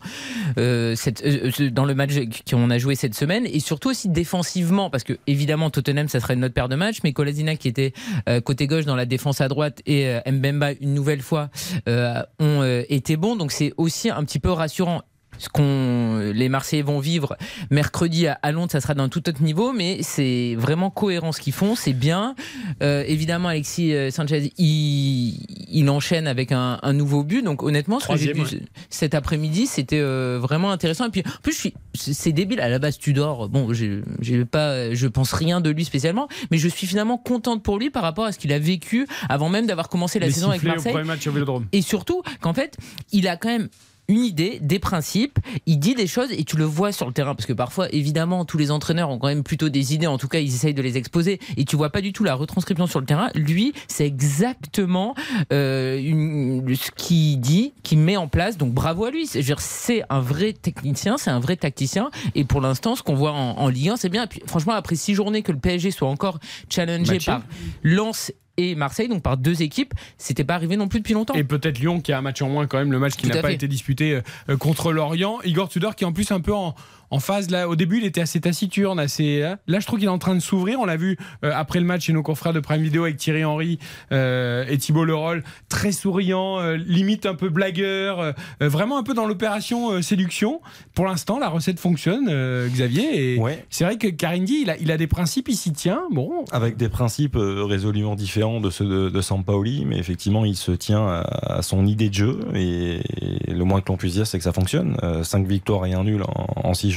euh, cette, dans le match qu'on a joué cette semaine, et surtout aussi défensivement, parce que évidemment Tottenham, ça serait notre paire de match, mais Kolasinac qui était euh, côté gauche dans la défense à droite et euh, Mbemba une nouvelle fois euh, ont été bons, donc c'est aussi un petit peu rassurant ce qu'on les Marseillais vont vivre mercredi à, Londres, ça sera d'un tout autre niveau, mais c'est vraiment cohérent ce qu'ils font, c'est bien. Euh, évidemment, Alexis euh, Sanchez, il, il enchaîne avec un, un nouveau but, donc honnêtement, ce que j'ai vu cet après-midi, c'était euh, vraiment intéressant. Et puis, en plus, je suis, c'est débile. À la base, Tudor, bon, j'ai j'ai pas, je pense rien de lui spécialement, mais je suis finalement contente pour lui par rapport à ce qu'il a vécu avant même d'avoir commencé la Les saison avec au Marseille. match au. Et surtout qu'en fait, il a quand même une idée, des principes, il dit des choses et tu le vois sur le terrain parce que parfois évidemment tous les entraîneurs ont quand même plutôt des idées, en tout cas ils essayent de les exposer et tu vois pas du tout la retranscription sur le terrain. Lui c'est exactement euh, une- ce qu'il dit, qu'il met en place, donc bravo à lui. C'est un vrai technicien, c'est un vrai tacticien et pour l'instant ce qu'on voit en, en Ligue 1 c'est bien. Et puis franchement après six journées que le PSG soit encore challengé par Lens et Marseille, donc par deux équipes, c'était pas arrivé non plus depuis longtemps. Et peut-être Lyon qui a un match en moins quand même, le match qui n'a pas fait. été disputé euh, contre Lorient. Igor Tudor qui est en plus un peu en, en phase là. Au début, il était assez taciturne, assez. hein. Là, je trouve qu'il est en train de s'ouvrir. On l'a vu euh, après le match chez nos confrères de Prime Video avec Thierry Henry euh, et Thibault Leroll, très souriant, euh, limite un peu blagueur, vraiment un peu dans l'opération séduction. Pour l'instant, la recette fonctionne, Xavier. Et Ouais. c'est vrai que Karine dit, il a, il a des principes, il s'y tient. Bon, Avec des principes résolument différents de ceux de, de Sampaoli, mais effectivement, il se tient à, à son idée de jeu. Et, le moins que l'on puisse dire, c'est que ça fonctionne. 5 victoires et un nul en 6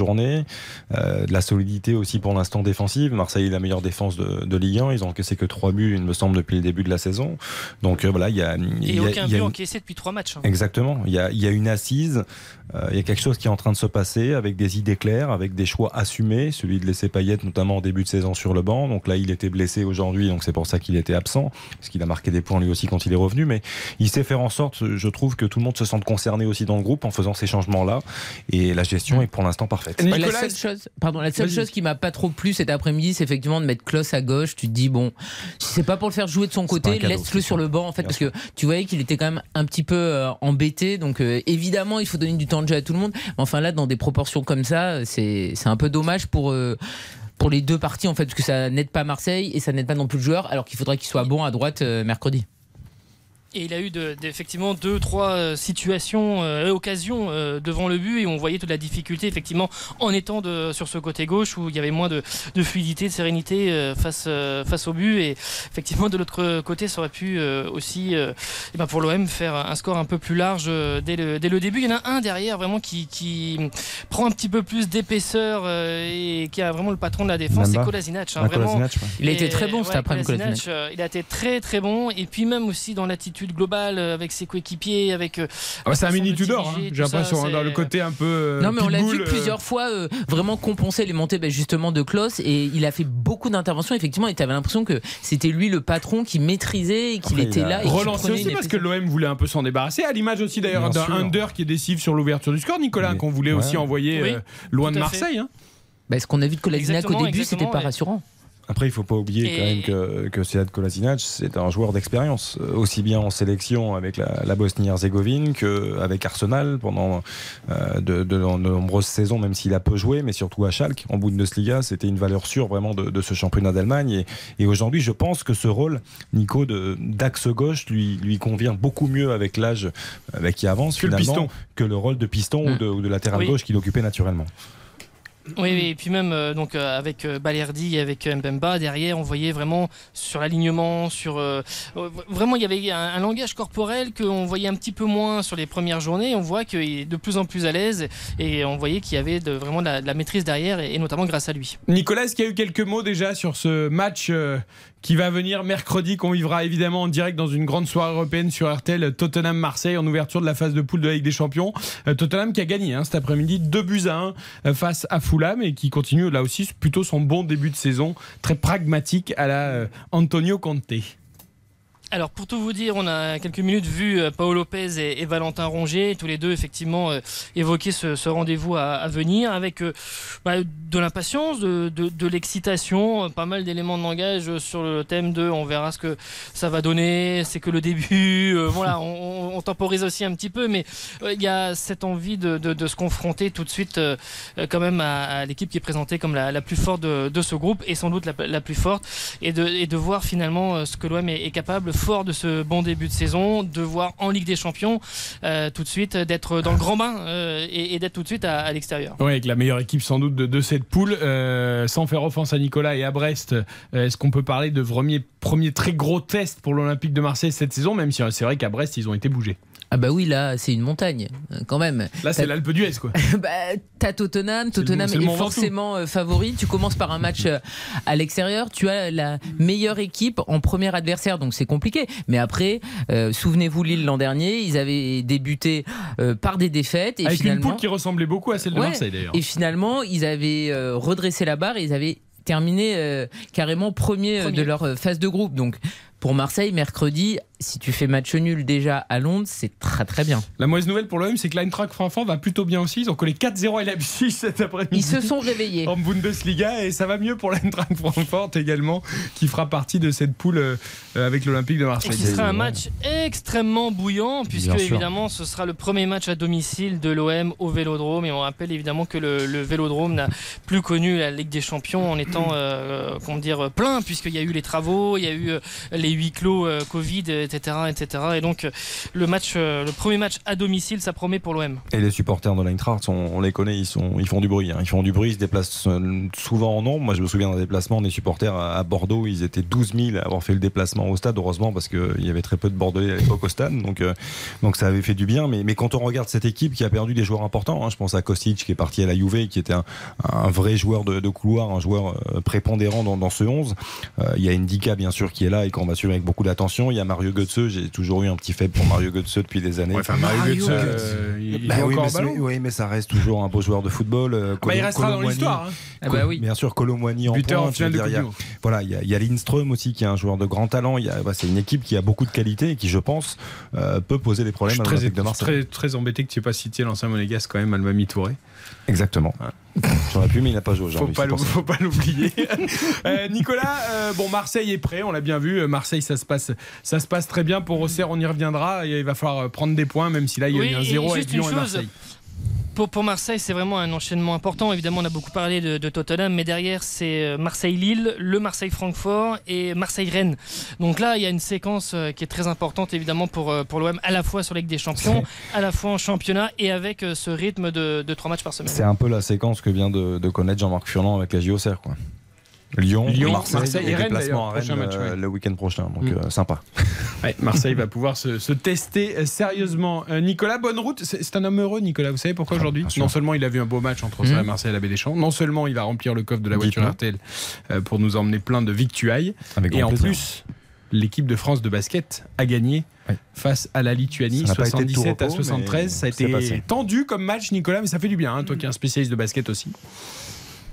Euh, de la solidité aussi pour l'instant défensive. Marseille est la meilleure défense de, de Ligue 1. Ils ont encaissé que 3 buts, il me semble, depuis le début de la saison. Donc euh, voilà, il y a. Et y a- aucun il y a but une- encaissé depuis trois matchs. hein. Exactement. Il y a, il y a une assise, euh, il y a quelque chose qui est en train de se passer avec des idées claires, avec des choix assumés. Celui de laisser Payet, notamment en début de saison sur le banc. Donc là, il était blessé aujourd'hui, donc c'est pour ça qu'il était absent, parce qu'il a marqué des points lui aussi quand il est revenu. Mais il sait faire en sorte, je trouve, que tout le monde se sente concerné aussi dans le groupe en faisant ces changements-là. Et la gestion est pour l'instant parfaite. La seule chose, pardon, la seule chose qui m'a pas trop plu cet après-midi, c'est effectivement de mettre Klaus à gauche. Tu te dis bon, si c'est pas pour le faire jouer de son côté, laisse-le sur le banc en fait, parce que tu voyais qu'il était quand même un petit peu euh, embêté. Donc euh, évidemment, il faut donner du temps de jeu à tout le monde. Mais enfin là, dans des proportions comme ça, c'est c'est un peu dommage pour. euh, pour les deux parties en fait parce que ça n'aide pas Marseille et ça n'aide pas non plus le joueur alors qu'il faudrait qu'il soit bon à droite euh, mercredi. Et il a eu de- de- effectivement deux, trois euh, situations euh, et occasions euh, devant le but et on voyait toute la difficulté effectivement en étant de, sur ce côté gauche où il y avait moins de, de fluidité, de sérénité euh, face, euh, face au but et effectivement de l'autre côté ça aurait pu euh, aussi euh, eh ben, pour l'OM faire un score un peu plus large euh, dès le, dès le début. Il y en a un derrière vraiment qui, qui prend un petit peu plus d'épaisseur euh, et qui a vraiment le patron de la défense, c'est. Kolasinac. hein, Ah, vraiment. Kolasinac, ouais. Il a été très bon cet après-midi, il a été très très bon et puis même aussi dans l'attitude globale euh, avec ses coéquipiers, avec. euh, Ah bah, c'est un mini Tudor, hein, j'ai l'impression, hein, dans le côté un peu. euh, Non mais on l'a vu euh, plusieurs fois euh, vraiment compenser les montées ben, justement de Klaus et il a fait beaucoup d'interventions effectivement et tu avais l'impression que c'était lui le patron qui maîtrisait et qu'il était là Relancé aussi parce que l'OM voulait un peu s'en débarrasser, à l'image aussi d'ailleurs d'un under qui est décisif sur l'ouverture du score, Nicolas, qu'on voulait ouais. aussi envoyer Oui, euh, loin de. Marseille. hein. Ben, ce qu'on a vu de Kolasinac au début c'était pas rassurant. Après, il faut pas oublier quand même que, que Sead Kolasinac, c'est un joueur d'expérience, euh, aussi bien en sélection avec la, la Bosnie-Herzégovine qu'avec Arsenal pendant euh, de, de- de nombreuses saisons, même s'il a peu joué, mais surtout à Schalke, en Bundesliga, c'était une valeur sûre vraiment de, de ce championnat d'Allemagne. Et, et aujourd'hui, je pense que ce rôle, Nico, de- d'axe gauche, lui, lui convient beaucoup mieux avec l'âge avec qui avance Que le finalement piston. que le rôle de piston Mm. ou, de, ou de latéral Oui. gauche qu'il occupait naturellement. Oui, et puis même euh, donc euh, avec euh, Balerdi et avec Mbemba derrière, on voyait vraiment sur l'alignement, sur vraiment il y avait un, langage corporel qu'on voyait un petit peu moins sur les premières journées. On voit qu'il est de plus en plus à l'aise et on voyait qu'il y avait vraiment de la, maîtrise derrière et, et notamment grâce à lui. Nicolas, est-ce qu'il y a eu quelques mots déjà sur ce match qui va venir mercredi, qu'on vivra évidemment en direct dans une grande soirée européenne sur RTL, Tottenham-Marseille en ouverture de la phase de poule de la Ligue des Champions. Euh, Tottenham qui a gagné hein, cet après-midi 2 buts à 1 euh, face à Fulham et qui continue là aussi plutôt son bon début de saison, très pragmatique à la euh, Antonio Conte. Alors pour tout vous dire, on a quelques minutes vu euh, Paolo Lopez et, Valentin Rongier, tous les deux effectivement euh, ce, rendez-vous à, venir avec euh, bah, de l'impatience, de, l'excitation, euh, pas mal d'éléments de langage sur le thème de on verra ce que ça va donner, c'est que le début, voilà, on, temporise aussi un petit peu, mais il y a cette envie de, se confronter tout de suite quand même à, l'équipe qui est présentée comme la, plus forte de, ce groupe et sans doute la, plus forte et de, voir finalement ce que l'OM est capable fort de ce bon début de saison, de voir en Ligue des Champions euh, tout de suite d'être dans le grand bain euh, et, d'être tout de suite à, l'extérieur. Ouais, avec la meilleure équipe sans doute de, cette poule. Euh, sans faire offense à Nicolas et à Brest, est-ce qu'on peut parler de premier, très gros test pour l'Olympique de Marseille cette saison, même si c'est vrai qu'à Brest, ils ont été bougés? Ah bah oui là c'est une montagne quand même. Là, c'est l'Alpe d'Huez, quoi. bah, t'as Tottenham, Tottenham le est forcément euh, favori. Tu commences par un match euh, à l'extérieur, tu as la meilleure équipe en premier adversaire, donc c'est compliqué. Mais après, euh, souvenez-vous Lille l'an dernier, ils avaient débuté euh, par des défaites et Avec une poule qui ressemblait beaucoup à celle de Ouais. Marseille, d'ailleurs. et finalement ils avaient euh, redressé la barre et ils avaient terminé euh, carrément premier, Premier. de leur phase de groupe. Donc pour Marseille, mercredi, si tu fais match nul déjà à Londres, c'est très très bien. La mauvaise nouvelle pour l'OM, c'est que l'Eintracht Francfort va plutôt bien aussi. Ils ont collé 4-0 à Leipzig cet après-midi. Ils se sont réveillés. En Bundesliga et ça va mieux pour l'Eintracht Francfort également, qui fera partie de cette poule euh, avec l'Olympique de Et Marseille. qui sera un match extrêmement bouillant, puisque Bien sûr. évidemment ce sera le premier match à domicile de l'OM au Vélodrome. Et on rappelle évidemment que le, le Vélodrome n'a plus connu la Ligue des Champions en étant, euh, comment dire, plein, puisqu'il y a eu les travaux, il y a eu euh, les huis clos euh, Covid, etc., etc. Et donc euh, le match, euh, le premier match à domicile, ça promet pour l'OM. Et les supporters de l'Eintracht, sont- on les connaît, ils, sont, ils font du bruit. hein. Ils font du bruit, ils se déplacent souvent en nombre. Moi, je me souviens d'un déplacement des supporters à, Bordeaux. Ils étaient 12 000 à avoir fait le déplacement au stade, heureusement, parce qu'il y avait très peu de Bordelais à l'époque au stade. Donc, donc ça avait fait du bien. Mais, mais quand on regarde cette équipe qui a perdu des joueurs importants, hein, je pense à Kostic qui est parti à la Juve, qui était un, vrai joueur de, couloir, un joueur prépondérant dans, ce 11. Euh, Il y a Indika, bien sûr, qui est là et qu'on va suivre avec beaucoup d'attention. Il y a Mario Götze. J'ai toujours eu un petit faible pour Mario Götze depuis des années. Ouais, enfin, Mario Mario Götze, Götze. euh, il Bah oui, encore mais oui, mais ça reste toujours un beau joueur de football. euh, Bah, il Colo- restera dans l'histoire. hein. Ah bah oui. Bien sûr, Colomboigny en Buteur en pointe. je finale dire, il y a- voilà, il y a, il y a Lindström aussi qui est un joueur de grand talent. Il y a- bah, c'est une équipe qui a beaucoup de qualité et qui, je pense, euh, peut poser des Je problèmes suis à très, l'Olympique de Marseille. très, très embêté que tu n'aies pas cité l'ancien monégasque quand même, Almami Touré. Exactement. J'aurais pu, mais il n'a pas joué Faut aujourd'hui. faut pas l'oublier. Euh, Nicolas, euh, bon Marseille est prêt, on l'a bien vu. Euh, Marseille, ça se passe, ça se passe très bien pour Auxerre. On y reviendra. Et il va falloir prendre des points, même si là il y a Oui, eu un zéro avec Lyon et chose, Marseille. Pour, pour Marseille, c'est vraiment un enchaînement important. Évidemment, on a beaucoup parlé de, de Tottenham, mais derrière, c'est euh, Marseille-Lille, le Marseille-Francfort et Marseille-Rennes. Donc là, il y a une séquence euh, qui est très importante, évidemment, pour, euh, pour l'OM, à la fois sur la Ligue des Champions, à la fois en championnat et avec ce rythme de, de 3 matchs par semaine. C'est un peu la séquence que vient de, de connaître Jean-Marc Furlan avec la JOCR. Quoi. Lyon, Lyon, Marseille, Marseille et et Rennes, déplacement à Rennes match, euh, ouais. le week-end prochain. Donc Mm. euh, sympa. Ouais, Marseille va pouvoir se, se tester euh, sérieusement. Euh, Nicolas, bonne route. C'est un homme heureux, Nicolas. Vous savez pourquoi aujourd'hui bien sûr. Non seulement il a vu un beau match entre et Mhm. Marseille à la Baie des Champs, non seulement il va remplir le coffre de la voiture. RTL euh, pour nous emmener plein de victuailles, Avec et en plaisir. plus, l'équipe de France de basket a gagné face à la Lituanie, Ça n'a pas été de tout 77 à repos, mais 73. Ça a été passé. tendu comme match, Nicolas, mais ça fait du bien. hein, toi qui es un spécialiste de basket aussi.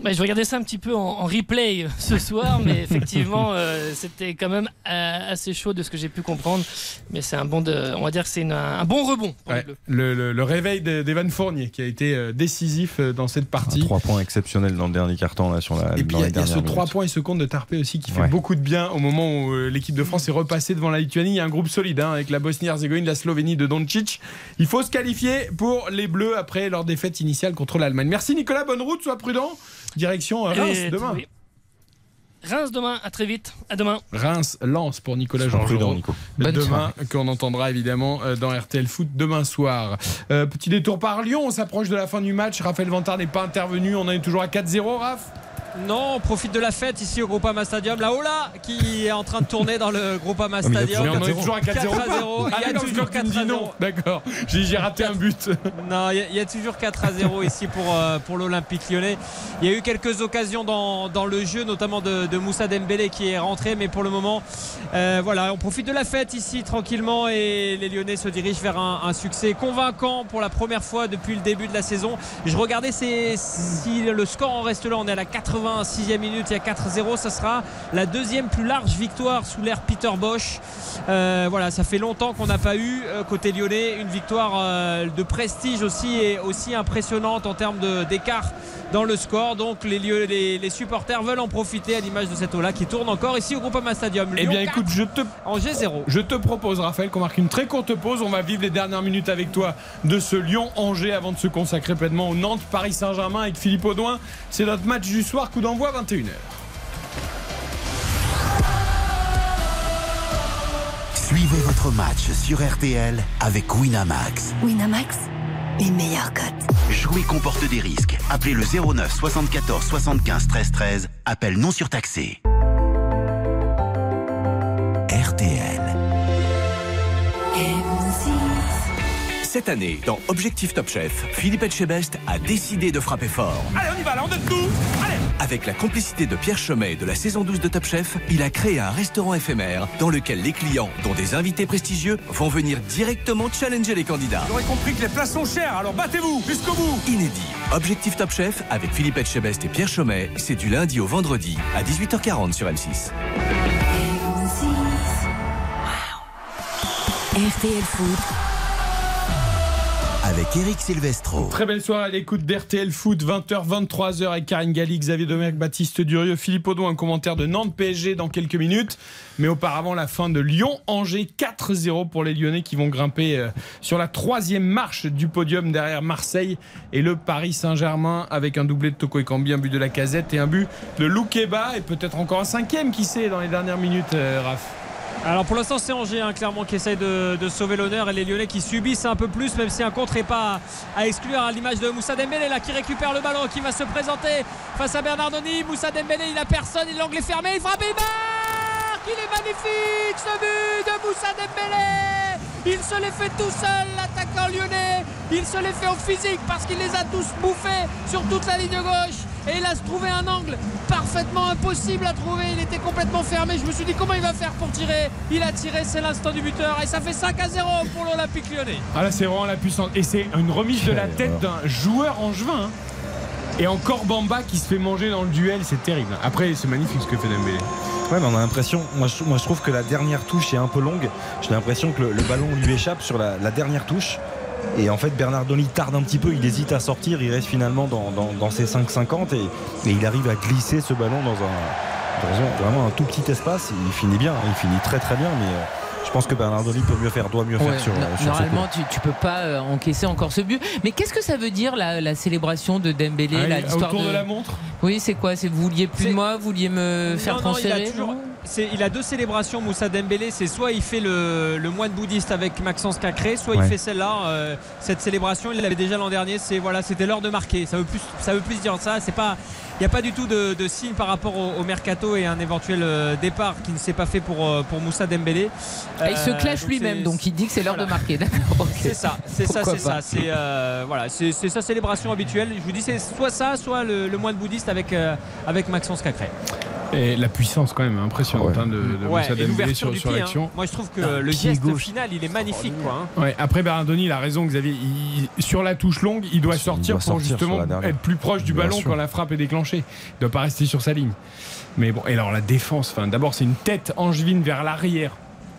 Ouais, je regardais ça un petit peu en, en replay euh, ce soir, mais effectivement, euh, c'était quand même euh, assez chaud de ce que j'ai pu comprendre. Mais c'est un bon, de, on va dire que c'est une- un bon rebond pour Ouais, le, le- le réveil de- d'Evan Fournier qui a été euh, décisif dans cette Un partie. Trois points exceptionnels dans le dernier carton là sur la. Et puis il y a, les il y a ce dernières 3 minutes. points et ce compte de Tarpé aussi qui fait Ouais. beaucoup de bien au moment où l'équipe de France est repassée devant la Lituanie. Il y a un groupe solide hein, avec la Bosnie-Herzégovine, la Slovénie de Doncic. Il faut se qualifier pour les Bleus après leur défaite initiale contre l'Allemagne. Merci Nicolas, bonne route, sois prudent. Direction Reims Et- demain. oui. Reims demain, à très vite, à demain. Reims lance pour Nicolas Jean prudent, Nico. Demain, qu'on entendra évidemment euh, dans RTL Foot demain soir. Euh, petit détour par Lyon, on s'approche de la fin du match. Raphaël Vantard n'est pas intervenu. On en est toujours à 4-0, Raph? Non, on profite de la fête ici au Groupama Stadium. La Ola qui est en train de tourner dans le Groupama Stadium. On est 4-0. toujours à 4-0. 4 à 0. Ah, Il y a toujours parce que tu me 4 à dis 0. non. D'accord. J'ai raté un but. Non, il y a- toujours 4 à 0 ici pour, euh, pour l'Olympique lyonnais. Il y a eu quelques occasions dans, dans le jeu, notamment de, de Moussa Dembélé qui est rentré, mais pour le moment, euh, voilà, on profite de la fête ici tranquillement et les Lyonnais se dirigent vers un, un succès convaincant pour la première fois depuis le début de la saison. Je regardais si le score en reste là, on est à la 86e minute, il y a 4-0, ça sera la deuxième plus large victoire sous l'ère Peter Bosch. Euh, voilà, ça fait longtemps qu'on n'a pas eu euh, côté lyonnais une victoire euh, de prestige aussi et aussi impressionnante en termes d'écart dans le score. Donc les, lieux, les, les supporters veulent en profiter à l'image de cette eau-là qui tourne encore ici au Groupama Stadium. Eh Lyon bien, 4, écoute, je te, Angers 0. je te propose, Raphaël, qu'on marque une très courte pause. On va vivre les dernières minutes avec toi de ce Lyon-Angers avant de se consacrer pleinement au Nantes-Paris Saint-Germain avec Philippe Audouin. C'est notre match du soir, coup d'envoi 21h. Suivez votre match sur RTL avec Winamax. Winamax, les meilleurs cotes. Jouer comporte des risques. Appelez le 09 74 75 13 13. Appel non surtaxé. RTL. Cette année, dans Objectif Top Chef, Philippe Etchebest a décidé de frapper fort. Allez, on y va, là, on donne tout Allez Avec la complicité de Pierre Chemet de la saison 12 de Top Chef, il a créé un restaurant éphémère dans lequel les clients, dont des invités prestigieux, vont venir directement challenger les candidats. J'aurais compris que les places sont chères, alors battez-vous jusqu'au bout Inédit. Objectif Top Chef avec Philippe Etchebest et Pierre Chemet, c'est du lundi au vendredi à 18h40 sur M6. RTL Foot, Avec Eric Silvestro. Très belle soirée à l'écoute d'RTL Foot, 20h, 23h avec Karine Galli, Xavier Domergue, Baptiste Durieux, Philippe Audouin, un commentaire de Nantes PSG dans quelques minutes. Mais auparavant, la fin de Lyon-Angers, 4-0 pour les Lyonnais qui vont grimper euh, sur la troisième marche du podium derrière Marseille et le Paris Saint-Germain avec un doublé de Toko Ekambi, un but de la casette et un but de Loukeba et peut-être encore un cinquième qui sait dans les dernières minutes, euh, Raph. Alors pour l'instant c'est Angers hein, clairement qui essaye de, sauver l'honneur. Et les Lyonnais qui subissent un peu plus même si un contre n'est pas à, exclure à l'image de Moussa Dembélé là qui récupère le ballon qui va se présenter face à Bernardoni Moussa Dembélé il a personne il l'angle est fermé il frappe il marque. Il est magnifique ce but de Moussa Dembélé. Il se les fait tout seul l'attaquant lyonnais. Il se les fait au physique parce qu'il les a tous bouffés sur toute la ligne gauche et il a trouvé un angle parfaitement impossible à trouver. Il était complètement fermé. Je me suis dit comment il va faire pour tirer? Il a tiré, c'est l'instant du buteur et ça fait 5 à 0 pour l'Olympique lyonnais. Ah là c'est vraiment la puissance et c'est une remise de la tête d'un joueur angevin. hein. Et encore Bamba qui se fait manger dans le duel, c'est terrible. Après, c'est magnifique ce que fait Dembélé. Ouais, mais on a l'impression, moi je, moi je trouve que la dernière touche est un peu longue. J'ai l'impression que le, le ballon lui échappe sur la, la dernière touche. Et en fait, Bernardoni tarde un petit peu, il hésite à sortir, il reste finalement dans, ses 5,50 et, et il arrive à glisser ce ballon dans un, dans un- vraiment un tout petit espace. Il finit bien, il finit très très bien, mais euh, pense que Bernardoni peut mieux faire, doit mieux Ouais, faire sur, no- euh, sur ce normalement, coup. tu, tu peux pas euh, encaisser encore ce but. Mais qu'est-ce que ça veut dire la, la célébration de Dembélé, Ah, autour de... de la montre Oui, c'est quoi C'est vous vouliez plus de moi, vous vouliez me faire Non, non, il a transférer toujours- il a deux célébrations, Moussa Dembélé. C'est soit il fait le, le moine bouddhiste avec Maxence Cacré, soit il fait celle-là. Euh, cette célébration, il l'avait déjà l'an dernier. C'est voilà, c'était l'heure de marquer. Ça veut plus, ça veut plus dire ça. C'est pas, il n'y a pas du tout de, de signe par rapport au, au mercato et un éventuel euh, départ qui ne s'est pas fait pour euh, pour Moussa Dembélé. Ah, Il se Euh, clash lui-même, donc il dit que c'est l'heure Voilà. de marquer. C'est ça, c'est ça, c'est ça. C'est euh, voilà, c'est c'est sa célébration habituelle. Je vous dis, c'est soit ça, soit le, le moine bouddhiste avec euh, avec Maxence Cacré. Et la puissance quand même impressionnante Ouais. hein, de, de Ouais, Moussa Dembélé sur, pied. hein. l'action. Moi, je trouve que Ah, le pied geste gauche. final, il est magnifique, quoi. hein. Ouais, après Bernardoni, il a raison, Xavier. Il- sur la touche longue, il doit Il sortir doit pour sortir justement être plus proche du Bien ballon sûr. quand la frappe est déclenchée. Il doit pas rester sur sa ligne. Mais bon, et alors la défense, enfin, d'abord c'est une tête angevine vers l'arrière.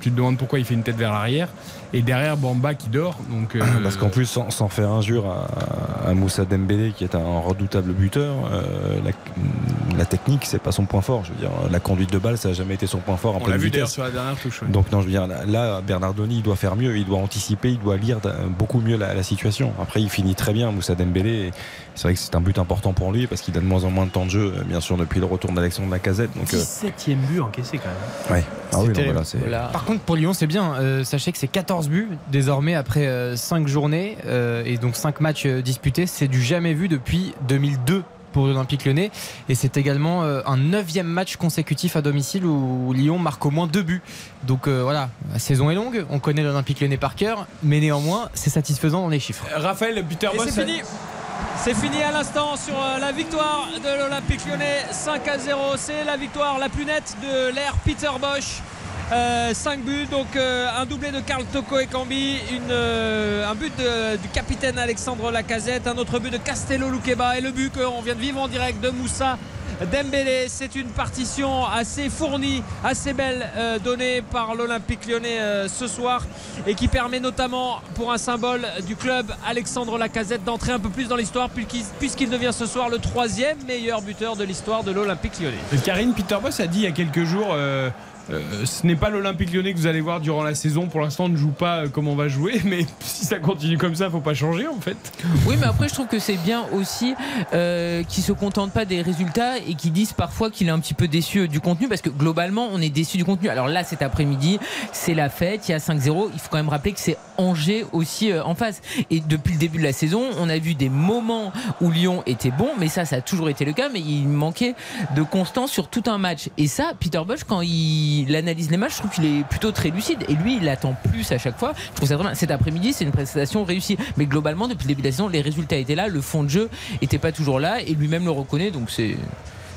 Tu te demandes pourquoi il fait une tête vers l'arrière. Et derrière Bamba qui dort. Donc, euh, Parce qu'en plus, sans, sans faire injure à, à Moussa Dembélé, qui est un redoutable buteur, euh, la, la technique, c'est pas son point fort. Je veux dire, la conduite de balle, ça n'a jamais été son point fort en on l'a vu d'ailleurs sur la dernière touche. ouais. Donc non, je veux dire, là, là, Bernardoni, il doit faire mieux, il doit anticiper, il doit lire euh, beaucoup mieux la, la situation. Après, il finit très bien, Moussa Dembélé. C'est vrai que c'est un but important pour lui parce qu'il a de moins en moins de temps de jeu, euh, bien sûr, depuis le retour d'Alexandre Lacazette. Donc, euh, 17ème but encaissé quand même. ouais. Ah oui, non, voilà. Par contre, pour Lyon, c'est bien. Euh, sachez que c'est 14 buts désormais après 5 journées euh, et donc 5 matchs euh, disputés. C'est du jamais vu depuis 2002 pour l'Olympique lyonnais. Et c'est également euh, un neuvième match consécutif à domicile où Lyon marque au moins 2 buts. Donc euh, voilà, la saison est longue. On connaît l'Olympique lyonnais par cœur. Mais néanmoins, c'est satisfaisant dans les chiffres. Raphaël Peter Et Boss, c'est fini. C'est fini à l'instant sur euh, la victoire de l'Olympique lyonnais 5 à 0. C'est la victoire la plus nette de l'ère Peter Bosch. 5 buts, donc euh, un doublé de Karl Toko et Cambi, euh, un but du capitaine Alexandre Lacazette, un autre but de Castello Luqueba et le but qu'on vient de vivre en direct de Moussa Dembélé. C'est une partition assez fournie, assez belle euh, donnée par l'Olympique lyonnais euh, ce soir et qui permet notamment pour un symbole du club Alexandre Lacazette d'entrer un peu plus dans l'histoire puisqu'il devient ce soir le troisième meilleur buteur de l'histoire de l'Olympique lyonnais. Karine Peter Boss a dit il y a quelques jours. Euh, ce n'est pas l'Olympique lyonnais que vous allez voir durant la saison. Pour l'instant, on ne joue pas euh, comme on va jouer. Mais si ça continue comme ça, faut pas changer en fait. Oui, mais après, je trouve que c'est bien aussi euh, qu'il se contente pas des résultats et qu'ils disent parfois qu'il est un petit peu déçu euh, du contenu parce que globalement, on est déçu du contenu. Alors là, cet après-midi, c'est la fête, il y a 5-0. Il faut quand même rappeler que c'est Angers aussi en face. Et depuis le début de la saison, on a vu des moments où Lyon était bon, mais ça, ça a toujours été le cas, mais il manquait de constance sur tout un match. Et ça, Peter Bosch, quand il analyse les matchs, je trouve qu'il est plutôt très lucide. Et lui, il attend plus à chaque fois. Je trouve ça bien. Cet après-midi, c'est une prestation réussie. Mais globalement, depuis le début de la saison, les résultats étaient là, le fond de jeu était pas toujours là, et lui-même le reconnaît. Donc c'est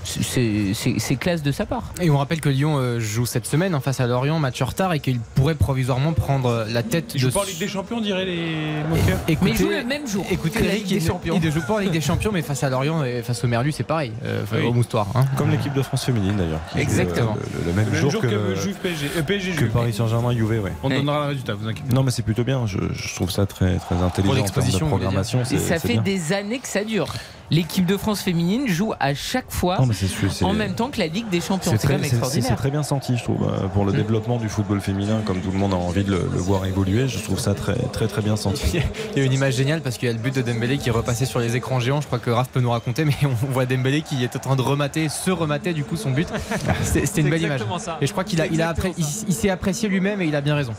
c'est- classe de sa part. Et on rappelle que Lyon euh, joue cette semaine en face à Lorient, match en retard, et qu'il pourrait provisoirement prendre la tête Il de joue pas en Ligue des Champions, diraient les moqueurs. Mais il joue le même jour. écoutez Eric, Ligue des il, Champions. il ne joue pas en Ligue des Champions, mais face à Lorient et face au Merlu, c'est pareil, euh, enfin, Oui. au moustoir. hein. Comme l'équipe de France féminine d'ailleurs. joue, Exactement. euh, Le, le même, Le même jour, jour que, que, Juve PSG. euh, PSG que Juve. Paris Saint-Germain Juve, ouais. On donnera le résultat, vous inquiétez pas. Non, mais c'est plutôt bien. Je, je trouve ça très, très intelligent en termes de programmation. Et ça fait bien. des années que ça dure. L'équipe de France féminine joue à chaque fois Non, c'est sûr, c'est- en même temps que la Ligue des Champions. C'est très, c'est- c'est- c'est extraordinaire. très bien senti, je trouve, euh, pour le Mm. développement du football féminin, comme tout le monde a envie de le, le voir évoluer. Je trouve ça très, très, très bien senti. Il y a une image géniale parce qu'il y a le but de Dembélé qui est repassé sur les écrans géants. Je crois que Raph peut nous raconter, mais on voit Dembélé qui est en train de remater, se remater du coup son but. C'était c'était une belle image. ça. Et je crois qu'il a, il a appré- il, il s'est apprécié lui-même et il a bien raison.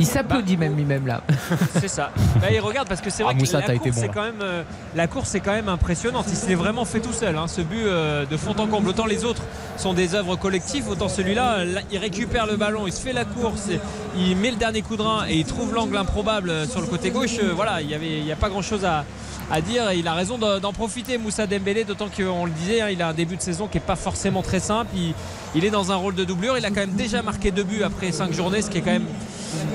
Il s'applaudit même lui-même là. C'est ça. Bah, il regarde parce que c'est Ah, vrai Moussa, que t'as la été course, bon, là. quand même, euh, la course est quand même impressionnante. Il se l'est vraiment fait tout seul. hein, ce but euh, de fond en comble. Autant les autres sont des œuvres collectives, autant celui-là, euh, là, il récupère le ballon, il se fait la course, il met le dernier coup de rein et il trouve l'angle improbable euh, sur le côté gauche. Euh, voilà, il y avait, il n'y a pas grand-chose à à dire et il a raison de- d'en profiter Moussa Dembélé d'autant qu'on le disait hein, il a un début de saison qui est pas forcément très simple il, il est dans un rôle de doublure il a quand même déjà marqué deux buts après cinq journées ce qui est quand même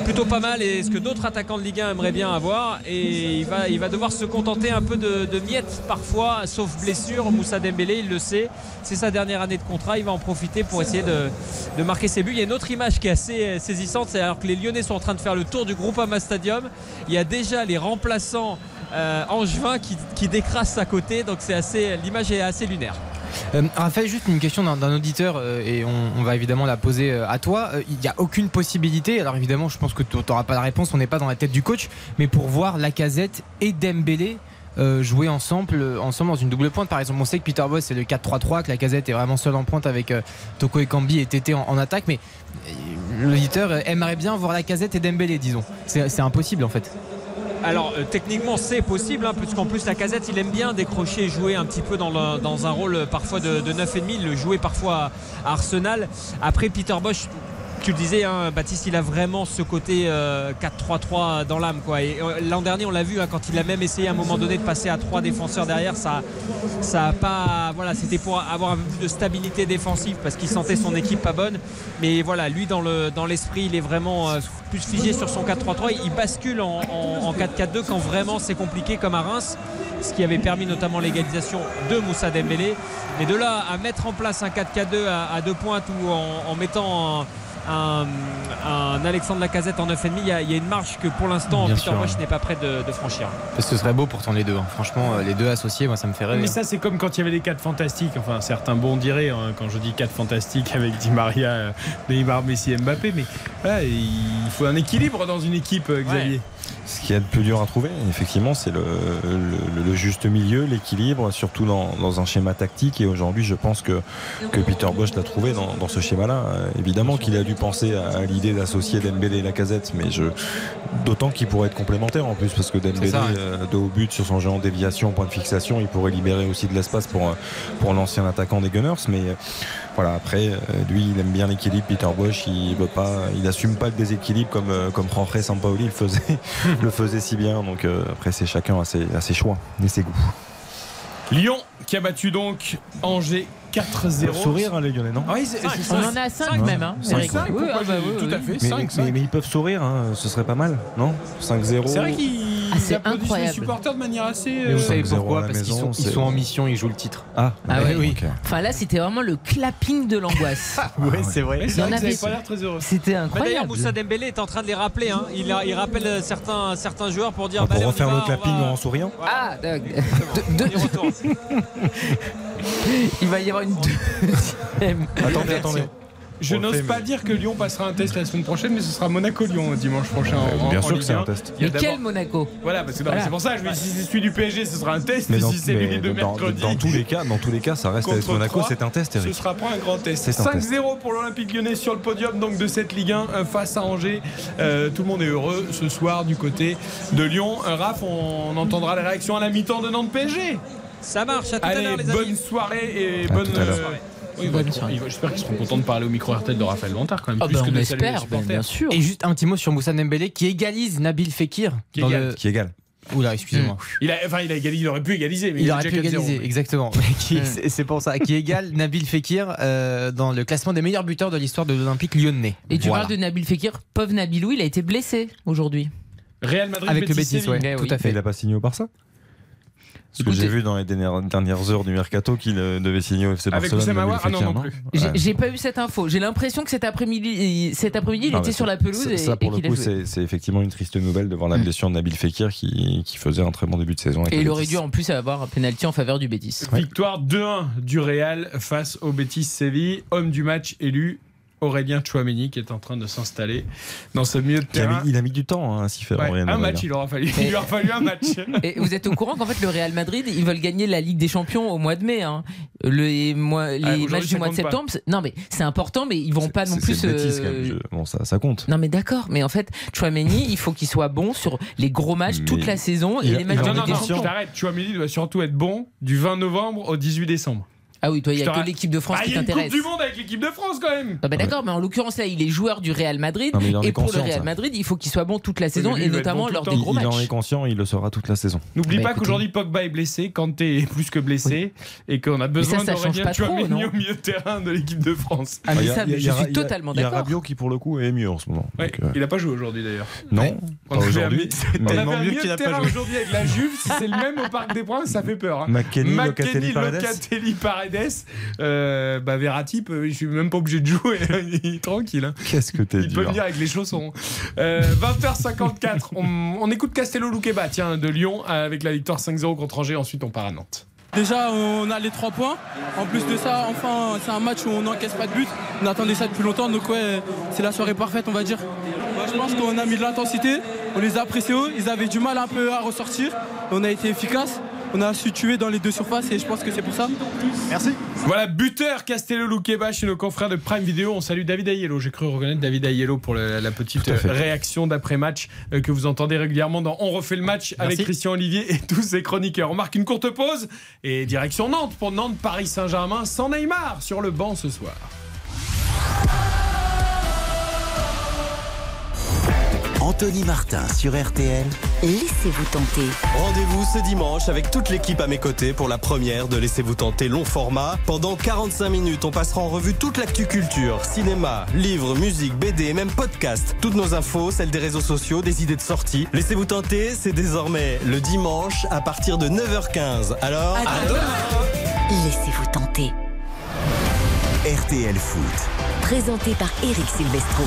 plutôt pas mal et ce que d'autres attaquants de Ligue 1 aimeraient bien avoir. Et il va, devoir se contenter un peu de, miettes parfois, sauf blessure. Moussa Dembélé, il le sait, c'est sa dernière année de contrat. Il va en profiter pour essayer de, marquer ses buts. Il y a une autre image qui est assez euh, saisissante, c'est alors que les Lyonnais sont en train de faire le tour du Groupama Stadium. Il y a déjà les remplaçants euh, angevins qui, qui décrassent à côté. Donc l'image est assez lunaire. Euh, Raphaël, juste une question d'un auditeur euh, et on, va évidemment la poser euh, à toi. Il n'y a aucune possibilité, alors évidemment je pense que tu n'auras pas la réponse, on n'est pas dans la tête du coach, mais pour voir Lacazette et Dembélé jouer ensemble, ensemble dans une double pointe par exemple. On sait que Peter Boss c'est le 4-3-3, que Lacazette est vraiment seul en pointe avec Toko Ekambi et Tété en, attaque, mais l'auditeur aimerait bien voir Lacazette et Dembélé, disons. C'est impossible en fait. Alors euh, techniquement c'est possible hein, puisqu'en plus la casette il aime bien décrocher et jouer un petit peu dans, un rôle euh, parfois de, de 9,5 il le jouait parfois à Arsenal. Après Peter Bosch tu le disais hein, Baptiste il a vraiment ce côté euh, 4-3-3 dans l'âme euh, l'an dernier on l'a vu hein, quand il a même essayé à un moment donné de passer à trois défenseurs derrière ça ça a pas voilà c'était pour avoir un peu plus de stabilité défensive parce qu'il sentait son équipe pas bonne. Mais voilà lui dans le dans l'esprit il est vraiment euh, plus figé sur son 4-3-3 il bascule en, en- en 4-4-2 quand vraiment c'est compliqué comme à Reims ce qui avait permis notamment l'égalisation de Moussa Dembélé. Mais de là à mettre en place un 4-4-2 à, à deux pointes ou en, en mettant un, un, un Alexandre Lacazette en 9,5 il y, a, il y a une marche que pour l'instant Bien Peter sûr, Bosch ouais. n'est pas prêt de, de franchir Ce serait beau pourtant les deux. hein. Franchement, euh, les deux associés, moi ça me fait rêver. Mais ça, c'est comme quand il y avait les 4 fantastiques. Enfin, certains bons diraient hein, quand je dis 4 fantastiques avec Di Maria, euh, Neymar, Messi, Mbappé. Mais voilà, il faut un équilibre dans une équipe, euh, Xavier. Ce qui est le plus dur à trouver, effectivement, c'est le, le- le juste milieu, l'équilibre, surtout dans, dans un schéma tactique. Et aujourd'hui, je pense que, que Peter Bosch l'a trouvé dans, dans ce schéma-là. Évidemment qu'il a dû penser à, à l'idée d'associer Dembélé et Lacazette, mais je, d'autant qu'il pourrait être complémentaire en plus, parce que Dembélé, ça, euh, de haut but sur son jeu en déviation, point de fixation, il pourrait libérer aussi de l'espace pour, euh, pour l'ancien attaquant des Gunners. Mais voilà, après, euh, lui, il aime bien l'équilibre. Peter Bosch, il veut pas, il assume pas le déséquilibre comme, euh, comme Jorge Sampaoli le faisait, le faisait si bien. Donc euh, après, c'est chacun à ses, à ses choix et ses goûts. Lyon qui a battu donc Angers 4-0. Sourire, hein, les Lyonnais, non Ah oui, c'est- c'est On en a 5 Cinq. même, hein, Cinq. Eric. Cinq, Oui, pourquoi ah bah oui, tout à fait, mais, 5, mais- mais ils peuvent sourire, hein, ce serait pas mal, non 5-0. C'est vrai qu'ils Ah, c'est applaudissent les incroyable. supporters de manière assez. Mais vous euh, savez 5-0 pourquoi Parce qu'ils sont, ils sont en mission, ils jouent le titre. Ah, Ah ouais, oui. ok. Enfin là, c'était vraiment le clapping de l'angoisse. Ouais, c'est vrai. mais c'est vrai qu'ils avait- avaient pas l'air très heureux. C'était Bah, D'ailleurs, incroyable. Moussa Dembélé est en train de les rappeler. hein. Il, a- il rappelle euh, certains, certains joueurs pour dire Ah, bah, pour y refaire va, le clapping va- en souriant Ah, de- On de- y retourne. il va y avoir une deuxième. Attendez, attendez. Je n'ose fait, pas mais- dire que Lyon passera un test la semaine prochaine, mais ce sera Monaco-Lyon dimanche prochain. en- Bien en sûr que c'est un 1. test. Il y a Mais quel Monaco Voilà, parce que non, Voilà. c'est pour ça, je me dis, si c'est celui du PSG, ce sera un test, Mais dans, si c'est mais lui de dans- mercredi. dans tous les cas, dans tous les cas, ça reste AS Monaco, c'est un test, Ce Eric. sera pas un grand test. C'est un test. 5-0 pour l'Olympique lyonnais sur le podium donc de cette Ligue 1 euh, face à Angers. Euh, tout le monde est heureux ce soir du côté de Lyon. Euh, Raph, on entendra les réactions à la mi-temps de Nantes PSG. Ça marche. À tout à Allez, l'heure, les bonne amis. soirée et À bonne. Tout à oui, vont- J'espère qu'ils seront contents de parler au micro RTL de Raphaël Vantard quand même. Ah plus bah, que on de espère, ben, supporters. bien sûr. Et juste un petit mot sur Moussa Dembélé qui égalise Nabil Fekir. Qui égale. le... Qui égale. Oula, excusez-moi. Il, a, enfin, il, a égalisé, il aurait pu égaliser, mais Il est aurait pu 4-0. égaliser, exactement. Qui- c'est- pour ça. Qui égale Nabil Fekir euh, dans le classement des meilleurs buteurs de l'histoire de l'Olympique lyonnais. Et tu Voilà. parles de Nabil Fekir, pauvre Nabilou, il a été blessé aujourd'hui. Real Madrid, Avec le Betis, ouais. Eh tout oui. à Mais fait. il a pas signé au Barça? Que j'ai vu dans les dernières, dernières heures du mercato qu'il euh, devait signer au FC Avec Barcelone. Oussama Aouar Ah non, Fekir, non plus. J'ai pas eu cette info. J'ai l'impression que cet après-midi, cet après-midi, il Non, était sur la pelouse ça, et, ça, et pour le coup, c'est effectivement une triste nouvelle de voir la Mm. blessure de Nabil Fekir qui, qui faisait un très bon début de saison. avec Et il aurait dû en plus avoir un penalty en faveur du Bétis. Victoire 2-1 du Real face au Betis Séville. Homme du match élu. Aurélien Chouameni qui est en train de s'installer dans ce milieu de Il a, terrain. mis, il a mis du temps hein, à s'y faire. Ouais, un match, il aura fallu. Il aura fallu un match. Et vous êtes au courant qu'en fait le Real Madrid ils veulent gagner la Ligue des Champions au mois de mai. hein. Les, mois- les Ah, aujourd'hui, matchs du mois de septembre, c'est- non mais c'est important, mais ils vont pas non plus. euh, quand même. Je- Bon, ça, ça compte. Non mais d'accord, mais en fait Chouameni il faut qu'il soit bon sur les gros matchs toute la saison et il les matchs de non, Ligue non, des non, Champions. je t'arrête. Chouameni doit surtout être bon du 20 novembre au 18 décembre. Ah oui, toi, il n'y a que l'équipe de France Bah, qui Il y a une Coupe t'intéresse. du Monde avec l'équipe de France quand même. Ah bah d'accord, mais en l'occurrence là, il est joueur du Real Madrid Non, et pour le Real ça. Madrid, il faut qu'il soit bon toute la saison lui, et notamment bon lors le des temps. gros il, il en matchs. est conscient, il le sera toute la saison. N'oublie Bah, pas écoutez. qu'aujourd'hui Pogba est blessé, Kanté est plus que blessé et qu'on a besoin d'Aurélien pas trop, Tchouaméni non au milieu de terrain de l'équipe de France. Ah mais Il y a- ça, je suis totalement Il y a d'accord. Rabiot qui pour le coup est mieux en ce moment. Euh, il a pas joué aujourd'hui d'ailleurs. Non, pas aujourd'hui. On avait un milieu de terrain aujourd'hui avec la Juve, si c'est le même au Parc des Princes, ça fait peur. hein. McKennie, Locatelli, Paredes. Paredes, euh, bah Verratti, peut- je suis même pas obligé de jouer, il est tranquille. hein. Qu'est-ce que t'es Il peut venir avec les chaussons. Euh, 20h54, on, on écoute Castello Luqueba, tiens, de Lyon, avec la victoire 5-0 contre Angers. Ensuite, on part à Nantes. Déjà, on a les trois points. En plus de ça, enfin, c'est un match où on n'encaisse pas de but. On attendait ça depuis longtemps, donc ouais, c'est la soirée parfaite, on va dire. Moi, je pense qu'on a mis de l'intensité, on les a appréciés haut. Ils avaient du mal un peu à ressortir. On a été efficace. On a su tuer dans les deux surfaces et je pense que c'est pour ça. Merci. Voilà, buteur Castello Luqueba chez nos confrères de Prime Video. On salue David Ayello. J'ai cru reconnaître David Ayello pour la petite réaction d'après-match euh, que vous entendez régulièrement dans On refait le match avec. Christian Olivier et tous ses chroniqueurs. On marque une courte pause et direction Nantes pour Nantes-Paris Saint-Germain sans Neymar sur le banc ce soir. Anthony Martin sur RTL. Laissez-vous tenter. Rendez-vous ce dimanche avec toute l'équipe à mes côtés pour la première de Laissez-vous tenter long format. Pendant 45 minutes, on passera en revue toute l'actu culture, cinéma, livres, musique, BD et même podcast. Toutes nos infos, celles des réseaux sociaux, des idées de sortie. Laissez-vous tenter, c'est désormais le dimanche à partir de 9h15. Alors, à demain Laissez-vous tenter. RTL Foot. Présenté par Eric Silvestro.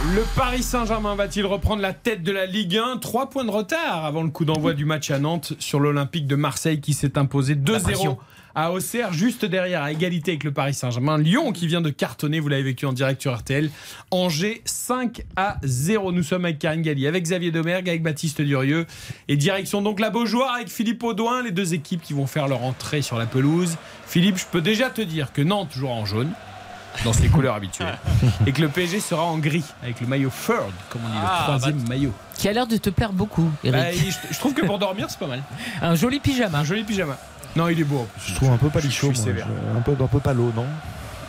Le Paris Saint-Germain va-t-il reprendre la tête de la Ligue 1 Trois points de retard avant le coup d'envoi du match à Nantes sur l'Olympique de Marseille qui s'est imposé 2-0 pression. à Auxerre, juste derrière, à égalité avec le Paris Saint-Germain. Lyon qui vient de cartonner, vous l'avez vécu en direct sur RTL. Angers 5 à 0. Nous sommes avec Karine Galli, avec Xavier Domergue, avec Baptiste Durieux. Et direction donc la Beaujoire avec Philippe Audouin, les deux équipes qui vont faire leur entrée sur la pelouse. Philippe, je peux déjà te dire que Nantes jouera en jaune dans ses couleurs habituelles et que le PSG sera en gris avec le maillot third comme on dit Ah, le troisième maillot Qui a l'air de te plaire beaucoup, Eric. Bah, je, je trouve que pour dormir c'est pas mal Un joli pyjama. un joli pyjama non il est beau. Je trouve un peu palichot, Je suis moi. sévère. Je- un peu, un peu palo, non?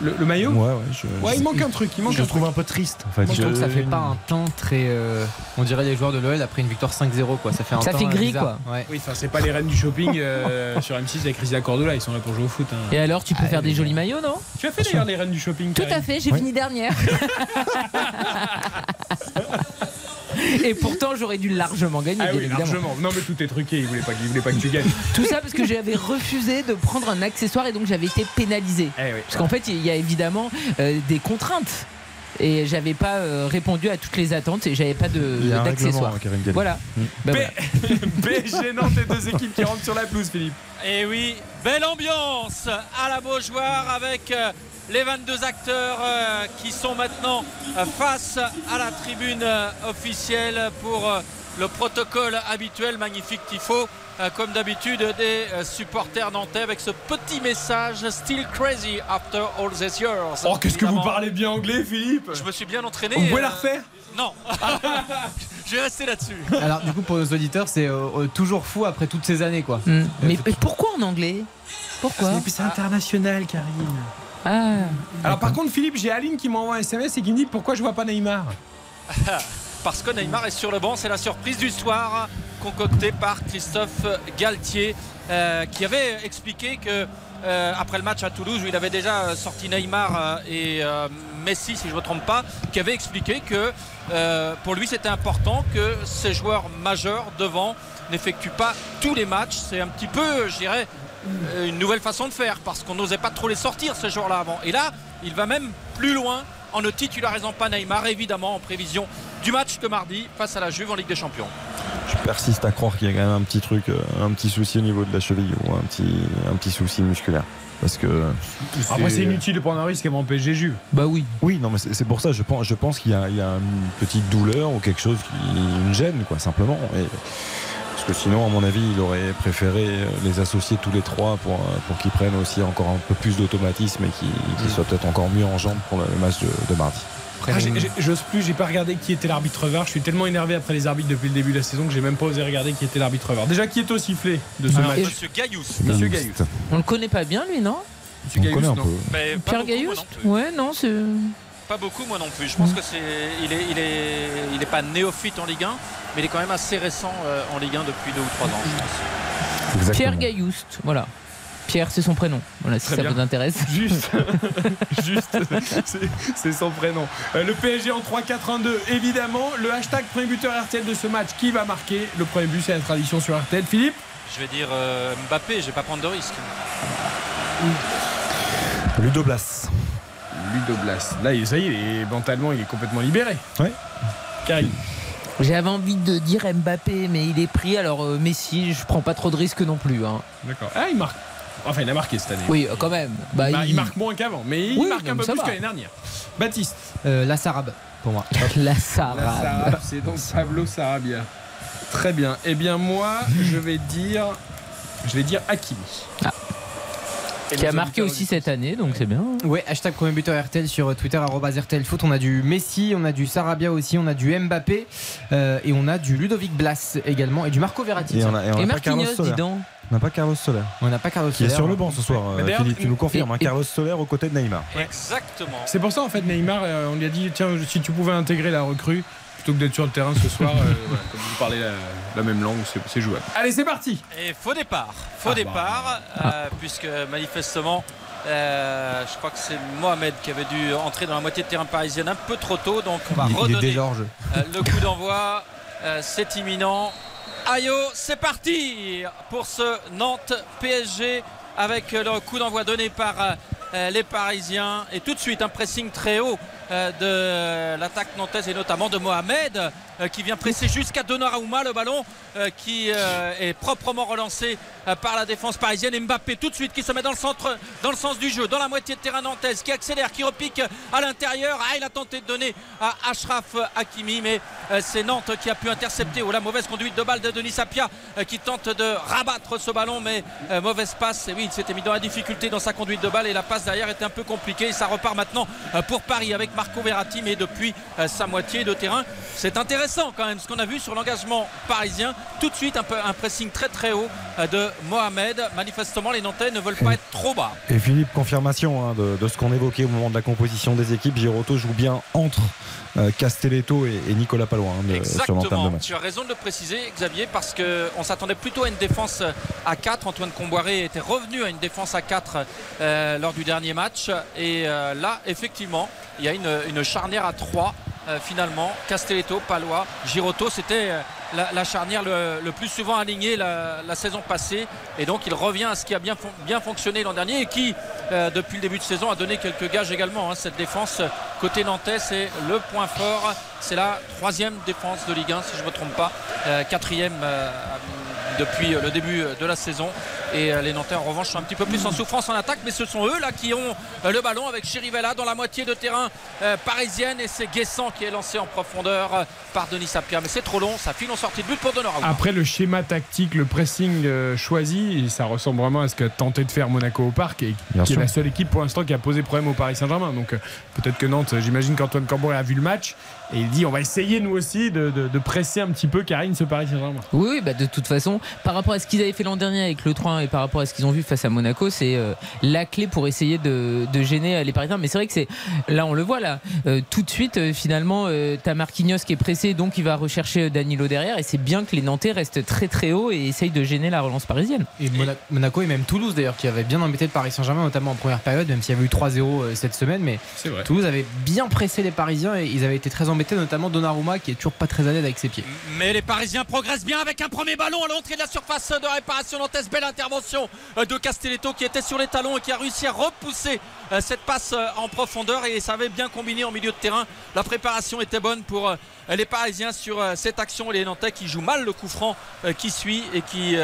Le, le maillot Ouais, ouais. Je, Ouais, il manque un truc il manque je le trouve truc. un peu triste. En fait. Je trouve que ça fait pas un teint très. euh, on dirait les joueurs de l'OL après une victoire 5-0 quoi. Ça fait un Ça teint fait gris, bizarre. Ouais. oui enfin c'est pas les reines du shopping euh, sur M6 avec Rizia Cordula ils sont là pour jouer au foot hein. Et alors, tu peux faire des jolis maillots, non? Tu as fait d'ailleurs les reines du shopping Tout à fait, j'ai fini dernière. Et pourtant, j'aurais dû largement gagner, ah oui largement non mais tout est truqué il voulait pas, il voulait pas que tu gagnes Tout ça parce que j'avais refusé de prendre un accessoire et donc j'avais été pénalisé. eh oui Parce qu'en fait, il y a évidemment euh, des contraintes. Et j'avais pas euh, répondu à toutes les attentes et j'avais pas d'accessoires. hein. Voilà. Mm. Bah voilà. PSG Nantes les deux équipes qui rentrent sur la pelouse Philippe Et oui, belle ambiance à la Beaujoire avec euh, les 22 acteurs euh, qui sont maintenant euh, face à la tribune euh, officielle pour le protocole habituel, magnifique tifo, comme d'habitude des supporters nantais avec ce petit message Still crazy after all these years. oh qu'est-ce que vous parlez bien anglais Philippe Je me suis bien entraîné. vous pouvez la refaire Non, je vais rester là-dessus. Alors du coup pour nos auditeurs c'est euh, euh, toujours fou après toutes ces années quoi. Hmm. Mais, mais pourquoi en anglais? Pourquoi? C'est international Karine Ah. Alors par contre Philippe, j'ai Aline qui m'envoie un SMS et qui me dit pourquoi je vois pas Neymar parce que Neymar est sur le banc. C'est la surprise du soir concoctée par Christophe Galtier euh, qui avait expliqué que euh, après le match à Toulouse où il avait déjà sorti Neymar euh, et euh, Messi si je ne me trompe pas, qui avait expliqué que euh, pour lui c'était important que ces joueurs majeurs devant n'effectuent pas tous les matchs. C'est un petit peu, je dirais, une nouvelle façon de faire parce qu'on n'osait pas trop les sortir ces jours-là avant. Et là, il va même plus loin en ne titularisant pas Neymar, évidemment en prévision du match de mardi face à la Juve en Ligue des Champions. Je persiste à croire qu'il y a quand même un petit truc, euh, un petit souci au niveau de la cheville ou un petit, un petit souci musculaire. Parce que. Après c'est inutile de prendre un risque avant PSG Juve. Bah oui. Oui, non, mais c'est pour ça. Je pense, je pense qu'il y, a- il y a une petite douleur ou quelque chose qui une gêne, quoi, simplement. Et, que sinon, à mon avis, il aurait préféré euh, les associer tous les trois pour, euh, pour qu'ils prennent aussi encore un peu plus d'automatisme et qu'ils qu'ils soient peut-être encore mieux en jambes pour le match de, de mardi. Ah, J'ose plus, j'ai pas regardé qui était l'arbitre VAR. Je suis tellement énervé après les arbitres depuis le début de la saison que j'ai même pas osé regarder qui était l'arbitre VAR. Déjà, qui est au sifflet de ce Alors, match Monsieur Gaillous. Monsieur. On le connaît pas bien, lui, non Monsieur non. Mais pas Pierre plus. Ouais, non, c'est. Pas beaucoup, moi non plus. Je pense que c'est, il est, il est, il est pas néophyte en Ligue 1, mais il est quand même assez récent euh, en Ligue 1 depuis deux ou trois ans, je pense. Pierre Gaillouste, voilà. Pierre, c'est son prénom. Voilà, si Très ça bien. vous intéresse. Juste, juste, c'est- c'est son prénom. Euh, le PSG en 3-4-1-2, évidemment. Le hashtag premier buteur RTL de ce match, qui va marquer Le premier but, c'est la tradition sur RTL. Philippe Je vais dire euh, Mbappé, je vais pas prendre de risque. Ludo Blas. Ludo Blas. Là, il- ça y est, il est- mentalement, il est complètement libéré. Ouais. Karim. J'avais envie de dire Mbappé, mais il est pris. Alors euh, Messi, je prends pas trop de risques non plus. hein. D'accord. Ah, il marque. Enfin, il a marqué cette année. Oui, euh, quand même. Bah, Bah, il... il- marque moins qu'avant, mais il Oui, marque un peu plus que l'année dernière. Baptiste. Euh, la Sarab, pour moi. La La Sarab. Sarab, c'est donc Pablo Sarabia. Très bien. Eh bien, moi, je vais dire. Je vais dire Hakimi. Et Qui a marqué aussi cette année, donc c'est bien. Ouais, hashtag premier buteur RTL sur Twitter, arobase RTL Foot. On a du Messi, on a du Sarabia aussi, on a du Mbappé euh, et on a du Ludovic Blas également et du Marco Verratti. Et on a, et on Et a pas Carlos Marquinhos, Soler. dis donc. On n'a pas Carlos Soler. On n'a pas Carlos Qui est Soler. sur le banc ce soir, euh, Philippe, tu nous confirmes. et- hein, et- Carlos Soler aux côtés de Neymar. Exactement. C'est pour ça, en fait, Neymar, euh, on lui a dit tiens, si tu pouvais intégrer la recrue, plutôt que d'être sur le terrain ce soir, euh, voilà, comme vous parlez la, la même langue, c'est- jouable. Allez, c'est parti Et faux départ. Faux Ah, bah. départ, euh, puisque manifestement, euh, je crois que c'est Mohamed qui avait dû entrer dans la moitié de terrain parisienne un peu trop tôt. Donc on va Il, il est redonner euh, le coup d'envoi. Euh, c'est imminent. Ayo, c'est parti pour ce Nantes PSG avec euh, le coup d'envoi donné par euh, euh, les Parisiens et tout de suite un pressing très haut euh, de l'attaque nantaise et notamment de Mohamed euh, qui vient presser jusqu'à Donnarumma le ballon euh, qui euh, est proprement relancé euh, par la défense parisienne. Et Mbappé tout de suite qui se met dans le centre dans le sens du jeu dans la moitié de terrain nantaise qui accélère qui repique à l'intérieur. Ah il a tenté de donner à Ashraf Hakimi mais euh, c'est Nantes qui a pu intercepter. Ou la mauvaise conduite de balle de Denis Sapia euh, qui tente de rabattre ce ballon mais euh, mauvaise passe. Et oui il s'était mis dans la difficulté dans sa conduite de balle et la passe derrière était un peu compliquée. Et ça repart maintenant euh, pour Paris avec Marco Verratti mais depuis euh, sa moitié de terrain. C'est intéressant quand même ce qu'on a vu sur l'engagement parisien. Tout de suite un, peu, un pressing très très haut euh, de Mohamed. Manifestement les Nantais ne veulent pas être trop bas. Et Philippe, confirmation hein, de, de ce qu'on évoquait au moment de la composition des équipes. Giroto joue bien entre Castelletto et, et Nicolas Palois hein, sur l'entame de Exactement, match. tu as raison de le préciser Xavier parce qu'on s'attendait plutôt à une défense à 4. Antoine Comboiré était revenu à une défense à 4 euh, lors du dernier match et euh, là effectivement il y a une, une charnière à 3 euh, finalement. Castelletto, Palois, Giroto c'était euh, la, charnière le, plus souvent alignée la, saison passée et donc il revient à ce qui a bien, fon- bien fonctionné l'an dernier et qui euh, depuis le début de saison a donné quelques gages également. hein. Cette défense côté nantais c'est le point fort. C'est la troisième défense de Ligue 1 si je ne me trompe pas. Quatrième depuis le début de la saison. Et euh, les Nantais en revanche sont un petit peu plus en souffrance en attaque, mais ce sont eux là qui ont euh, le ballon avec Chirivella dans la moitié de terrain euh, parisienne et c'est Guessant qui est lancé en profondeur euh, par Denis Sapia. Mais c'est trop long, ça file en sortie de but pour Donnarumma. Après le schéma tactique, le pressing euh, choisi, et ça ressemble vraiment à ce qu'a tenté de faire Monaco au parc et Bien qui sûr. est la seule équipe pour l'instant qui a posé problème au Paris Saint-Germain. Donc euh, peut-être que Nantes, euh, j'imagine qu'Antoine Cambouré a vu le match et il dit on va essayer nous aussi de, de- de presser un petit peu Karine ce Paris Saint-Germain. Oui, oui, bah de toute façon, par rapport à ce qu'ils avaient fait l'an dernier avec le 3 et par rapport à ce qu'ils ont vu face à Monaco, c'est euh, la clé pour essayer de, de gêner euh, les Parisiens. Mais c'est vrai que c'est là, on le voit là, euh, tout de suite, euh, finalement, euh, t'as Marquinhos qui est pressé, donc il va rechercher Danilo derrière, et c'est bien que les Nantais restent très très haut et essayent de gêner la relance parisienne. Et Mona- Monaco et même Toulouse d'ailleurs qui avait bien embêté le Paris Saint-Germain notamment en première période même s'il y avait eu 3-0 euh, cette semaine mais C'est vrai. Toulouse avait bien pressé les Parisiens et ils avaient été très embêtés notamment Donnarumma qui est toujours pas très à l'aise avec ses pieds. Mais les Parisiens progressent bien avec un premier ballon à l'entrée de la surface de réparation nantaise. Belle intervention euh, de Castelletto qui était sur les talons et qui a réussi à repousser euh, cette passe euh, en profondeur et ça avait bien combiné en milieu de terrain. La préparation était bonne pour les Parisiens sur cette action. Les Nantais qui jouent mal le coup franc qui suit et qui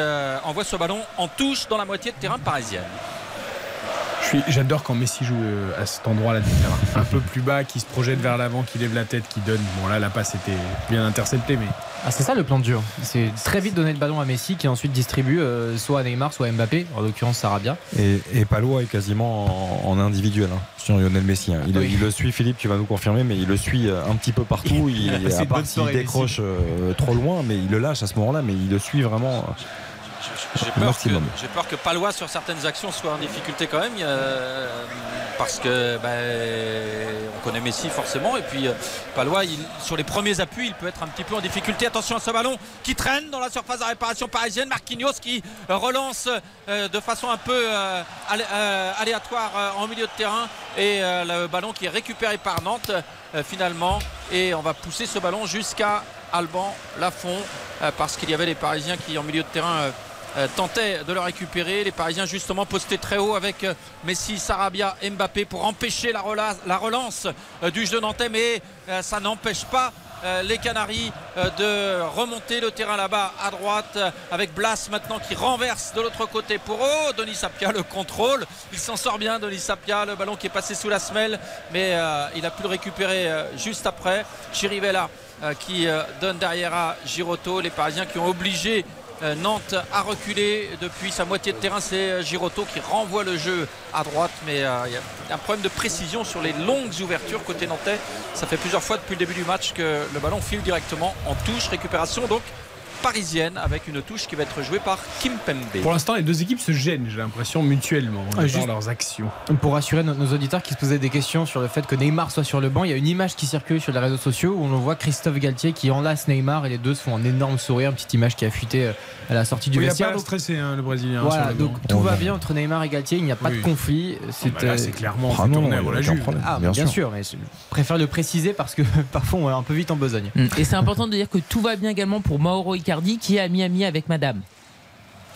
envoie ce ballon en touche dans la moitié de terrain parisienne. J'adore quand Messi joue euh, à cet endroit-là du terrain. Un peu plus bas, qui se projette vers l'avant, qui lève la tête, qui donne. Bon là, la passe était bien interceptée, mais. Ah, c'est ça le plan de jeu. C'est très vite donner le ballon à Messi qui ensuite distribue euh, soit à Neymar, soit à Mbappé, en l'occurrence Sarabia. Et, et Palois est quasiment en, en individuel hein, sur Lionel Messi. hein. Il, Oui. il le suit, Philippe, tu vas nous confirmer, mais il le suit euh, un petit peu partout. Il, à part s'il décroche euh, trop loin, mais il le lâche à ce moment-là, mais il le suit vraiment. J'ai peur, peur que Palois sur certaines actions soit en difficulté quand même euh, parce que ben, on connaît Messi forcément et puis euh, Palois il- sur les premiers appuis il peut être un petit peu en difficulté. Attention à ce ballon qui traîne dans la surface de réparation parisienne. Marquinhos qui euh, relance euh, de façon un peu alé- aléatoire en milieu de terrain. Et le ballon qui est récupéré par Nantes finalement. Et on va pousser ce ballon jusqu'à Alban Lafont parce qu'il y avait les Parisiens qui en milieu de terrain euh, tentaient de le récupérer. Les Parisiens justement postés très haut avec euh, Messi, Sarabia, Mbappé pour empêcher la, rela- la relance euh, du jeu nantais. Mais ça n'empêche pas les Canaries de remonter le terrain là-bas à droite avec Blas maintenant qui renverse de l'autre côté pour oh Denis Sapia le contrôle. Il s'en sort bien Denis Sapia le ballon qui est passé sous la semelle mais il a pu le récupérer juste après. Chirivella qui donne derrière à Giroto les Parisiens qui ont obligé Nantes à reculer depuis sa moitié de terrain c'est euh, Giroto qui renvoie le jeu à droite mais euh, il y a un problème de précision sur les longues ouvertures côté nantais. Ça fait plusieurs fois depuis le début du match que le ballon file directement en touche. Récupération donc parisienne avec une touche qui va être jouée par Kim Pembe Pour l'instant, les deux équipes se gênent, j'ai l'impression, mutuellement Ah, dans juste- leurs actions. Pour rassurer nos, nos auditeurs qui se posaient des questions sur le fait que Neymar soit sur le banc, il y a une image qui circule sur les réseaux sociaux où on voit Christophe Galtier qui enlace Neymar et les deux se font un énorme sourire, une petite image qui a fuité euh, à la sortie du Oui, il n'a vestiaire. pas stressé, hein, le Brésilien. voilà, sur le donc tout va bien entre Neymar et Galtier, il n'y a pas Oui. de conflit. C'est bah c'est clairement Ah non, y a la Juve. problème. Ah, Bien bien, sûr. sûr. mais je préfère le préciser parce que parfois on est un peu vite en besogne. Mm. Et c'est important de dire que tout va bien également pour Mauro Icardi qui est à Miami avec madame.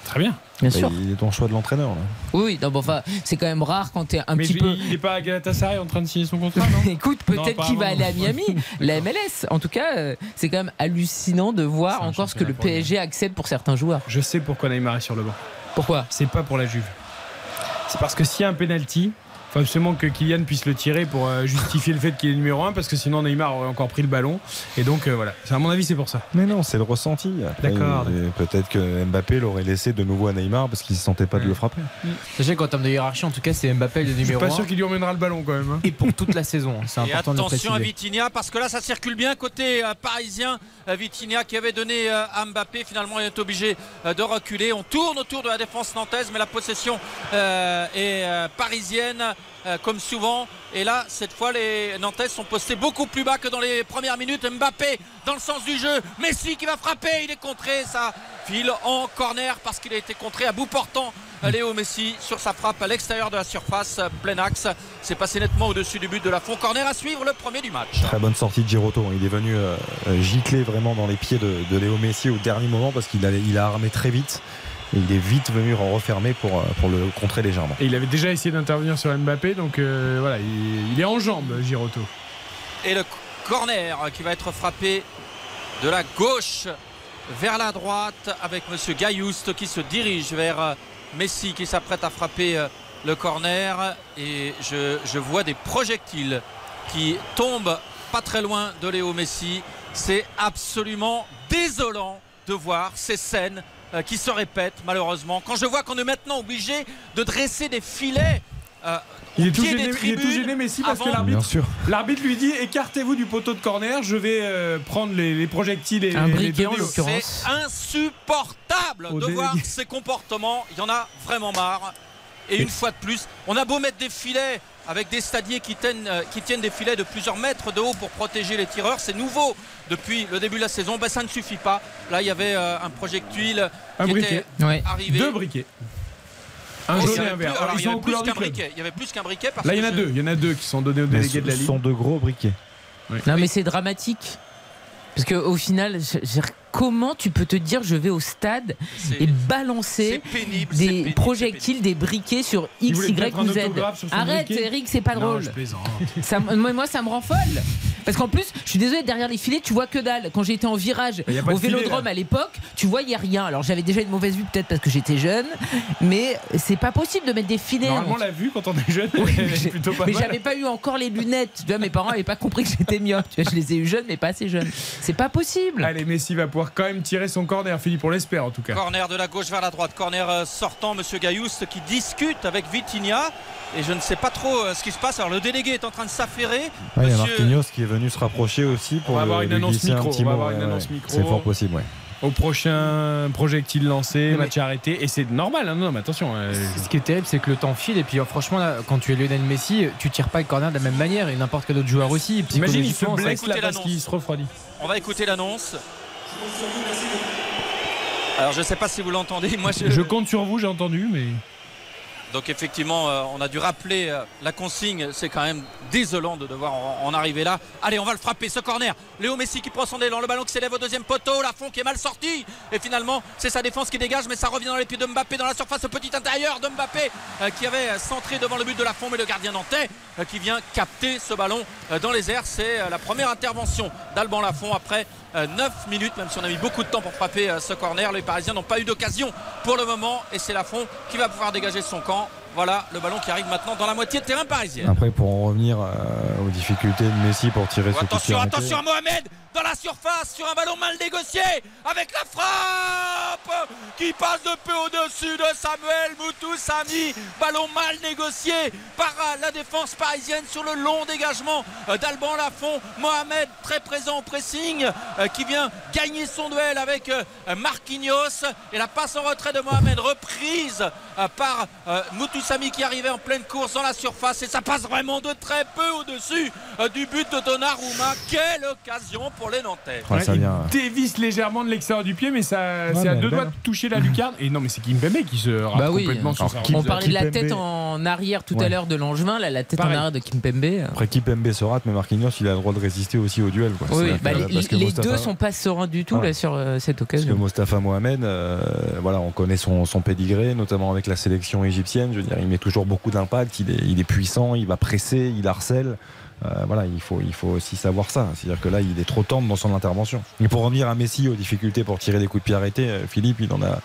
Très bien. Bien Bah, sûr. Il est ton choix de l'entraîneur. là. Oui, oui, non, bon, enfin, c'est quand même rare quand t'es un Mais petit peu. il n'est pas à Galatasaray en train de signer son contrat, non Écoute, peut-être qu'il va aller à. Miami, la MLS. En tout cas, euh, c'est quand même hallucinant de voir un encore ce que le. PSG accepte pour certains joueurs. Je sais pourquoi Neymar est sur le banc. Pourquoi? C'est pas pour la Juve. C'est parce que s'il y a un penalty, faut absolument que Kylian puisse le tirer pour euh, justifier le fait qu'il est numéro 1 parce que sinon Neymar aurait encore pris le ballon. Et donc euh, voilà, C'est- à mon avis c'est pour ça. Mais non, c'est le ressenti. D'accord. Peut-être que Mbappé l'aurait laissé de nouveau à Neymar parce qu'il ne se sentait pas de le frapper. Sachez qu'en termes de hiérarchie, en tout cas, c'est Mbappé le Je suis numéro pas 1. sûr qu'il lui emmènera le ballon quand même. hein. Et pour toute la saison, c'est Et important de le attention à. Vitinha parce que là ça circule bien côté euh, parisien. Euh, Vitinha qui avait donné euh, à Mbappé finalement il est obligé euh, de reculer. On tourne autour de la défense nantaise mais la possession euh, est euh, parisienne euh, comme souvent. Et là cette fois les Nantais sont postés beaucoup plus bas que dans les premières minutes. Mbappé dans le sens du jeu. Messi qui va frapper. Il est contré. Ça file en corner parce qu'il a été contré à bout portant. euh, Léo Messi sur sa frappe à l'extérieur de la surface, plein axe. C'est passé nettement au-dessus du but de la fond. Corner à suivre le premier du match. Très bonne sortie de Giroto. Il est venu euh, euh, gicler vraiment dans les pieds de, de Léo Messi au dernier moment parce qu'il a, il a armé très vite. Et il est vite venu en refermer pour, euh, pour le contrer légèrement. Et il avait déjà essayé d'intervenir sur Mbappé, donc euh, voilà, il, il est en jambes, Giroto. Et le corner qui va être frappé de la gauche vers la droite avec Monsieur Gaillouste qui se dirige vers euh, Messi qui s'apprête à frapper le corner. Et je, je vois des projectiles qui tombent pas très loin de Léo Messi. C'est absolument désolant de voir ces scènes euh, qui se répètent malheureusement. Quand je vois qu'on est maintenant obligé de dresser des filets. euh, Il est, gêné, des il est tout gêné, Messi, parce que avant- l'arbitre, lui dit écartez-vous du poteau de corner, je vais euh, prendre les, les projectiles et Un les. C'est insupportable Au de délégué. voir ces comportements. Il y en a vraiment marre. Et une fois de plus, on a beau mettre des filets avec des stadiers qui tiennent, euh, qui tiennent des filets de plusieurs mètres de haut pour protéger les tireurs. C'est nouveau depuis le début de la saison. Ben, ça ne suffit pas. Là, il y avait euh, un projectile Un qui briquet. était Ouais. arrivé. Deux briquets. Un Oh, il y jaune et avait un plus- vert. alors, Ils il y sont avait aux plus qu'un briquet. Il y avait plus qu'un briquet. parce Là, il y en a deux. Il y en a deux qui sont donnés aux Mais délégués ce de la Ligue. sont de gros briquets. Non, mais c'est dramatique. Parce qu'au final, j'ai- j'ai comment tu peux te dire je vais au stade et balancer pénible, des pénible, projectiles, des briquets sur X, Y ou Z Arrête, briquet? Eric, c'est pas drôle. Ça, moi, ça me rend folle. Parce qu'en plus, je suis désolée, derrière les filets, tu vois que dalle. Quand j'étais en virage au filet, vélodrome à l'époque, tu voyais rien. Alors j'avais déjà une mauvaise vue, peut-être parce que j'étais jeune, mais c'est pas possible de mettre des filets. Normalement, On- la vue quand on est jeune, Oui, mais est j'ai- plutôt pas mais mal. j'avais pas eu encore les lunettes. Tu vois, mes parents avaient pas compris que j'étais myope. Je les ai eu jeunes, mais pas assez jeunes. C'est pas possible. Allez, Messi va pouvoir quand même tirer son corner, Philippe, on l'espère en tout cas. Corner de la gauche vers la droite, corner euh, sortant, Monsieur Gaillous qui discute avec Vitinha. Et je ne sais pas trop euh, ce qui se passe. Alors le délégué est en train de s'affairer. Ouais, il y a Monsieur- Marquinhos qui est venu se rapprocher aussi pour On va le- avoir une annonce un micro, petit on va mot, avoir une ouais, annonce ouais. micro. C'est fort possible, ouais. Au prochain projectile lancé, match arrêté. Et c'est normal, hein, non, mais attention. euh, Ce qui est terrible, c'est que le temps file et puis franchement, là, quand tu es Lionel Messi, tu tires pas le corner de la même manière et n'importe quel autre joueur aussi. Imagine, il se blesse là parce qu'il se refroidit. On va écouter l'annonce. Alors je ne sais pas si vous l'entendez. Moi je... Je compte sur vous, j'ai entendu, mais. Donc effectivement, euh, on a dû rappeler euh, la consigne. C'est quand même désolant de devoir en, arriver là. Allez, on va le frapper, ce corner. Léo Messi qui prend son élan, le ballon qui s'élève au deuxième poteau, la fond qui est mal sortie. Et finalement, c'est sa défense qui dégage, mais ça revient dans les pieds de Mbappé dans la surface, au petit intérieur de Mbappé euh, qui avait centré devant le but de la fond, mais le gardien nantais qui vient capter ce ballon dans les airs. C'est la première intervention d'Alban Lafont après 9 minutes, même si on a mis beaucoup de temps pour frapper euh, ce corner. Les Parisiens n'ont pas eu d'occasion pour le moment et c'est Lafont qui va pouvoir dégager son camp. Voilà le ballon qui arrive maintenant dans la moitié de terrain parisien. Après, pour en revenir euh, aux difficultés de Messi pour tirer ce de pied Attention, attention à Mohamed la surface sur un ballon mal négocié avec la frappe qui passe de peu au-dessus de Samuel Moutoussamy. Ballon mal négocié par euh, la défense parisienne sur le long dégagement euh, d'Alban Lafont. Mohamed très présent au pressing euh, qui vient gagner son duel avec Marquinhos et la passe en retrait de Mohamed reprise par euh, Moutoussamy qui arrivait en pleine course dans la surface et ça passe vraiment de très peu au-dessus du but de Donnarumma. Quelle occasion pour les Nantais. Ouais, ça il vient. dévisse légèrement de l'extérieur du pied, mais ça, c'est mais à deux doigts de toucher la lucarne. Et non, mais c'est Kimpembe qui se rate Bah oui. complètement sur sa Kim- On parlait de la Kimpembe. tête en arrière tout à l'heure de Langevin, là, la tête Pareil. en arrière de Kimpembe. Après, Kipembe se rate, mais Marquinhos, il a le droit de résister aussi au duel. Quoi. Oui, C'est-à-dire bah, que- les, parce que les Mostafa- deux sont pas sereins du tout là sur euh, cette Parce que occasion. Mostafa Mohamed, euh, voilà, on connaît son, son pédigré, notamment avec la sélection égyptienne. Je veux dire, il met toujours beaucoup d'impact, il est, il est puissant, il va presser, il harcèle. Euh, voilà, il faut, il faut aussi savoir ça. C'est-à-dire que là, il est trop tendre dans son intervention. Et pour revenir à Messi, aux difficultés pour tirer des coups de pied arrêtés, euh, Philippe, il en a.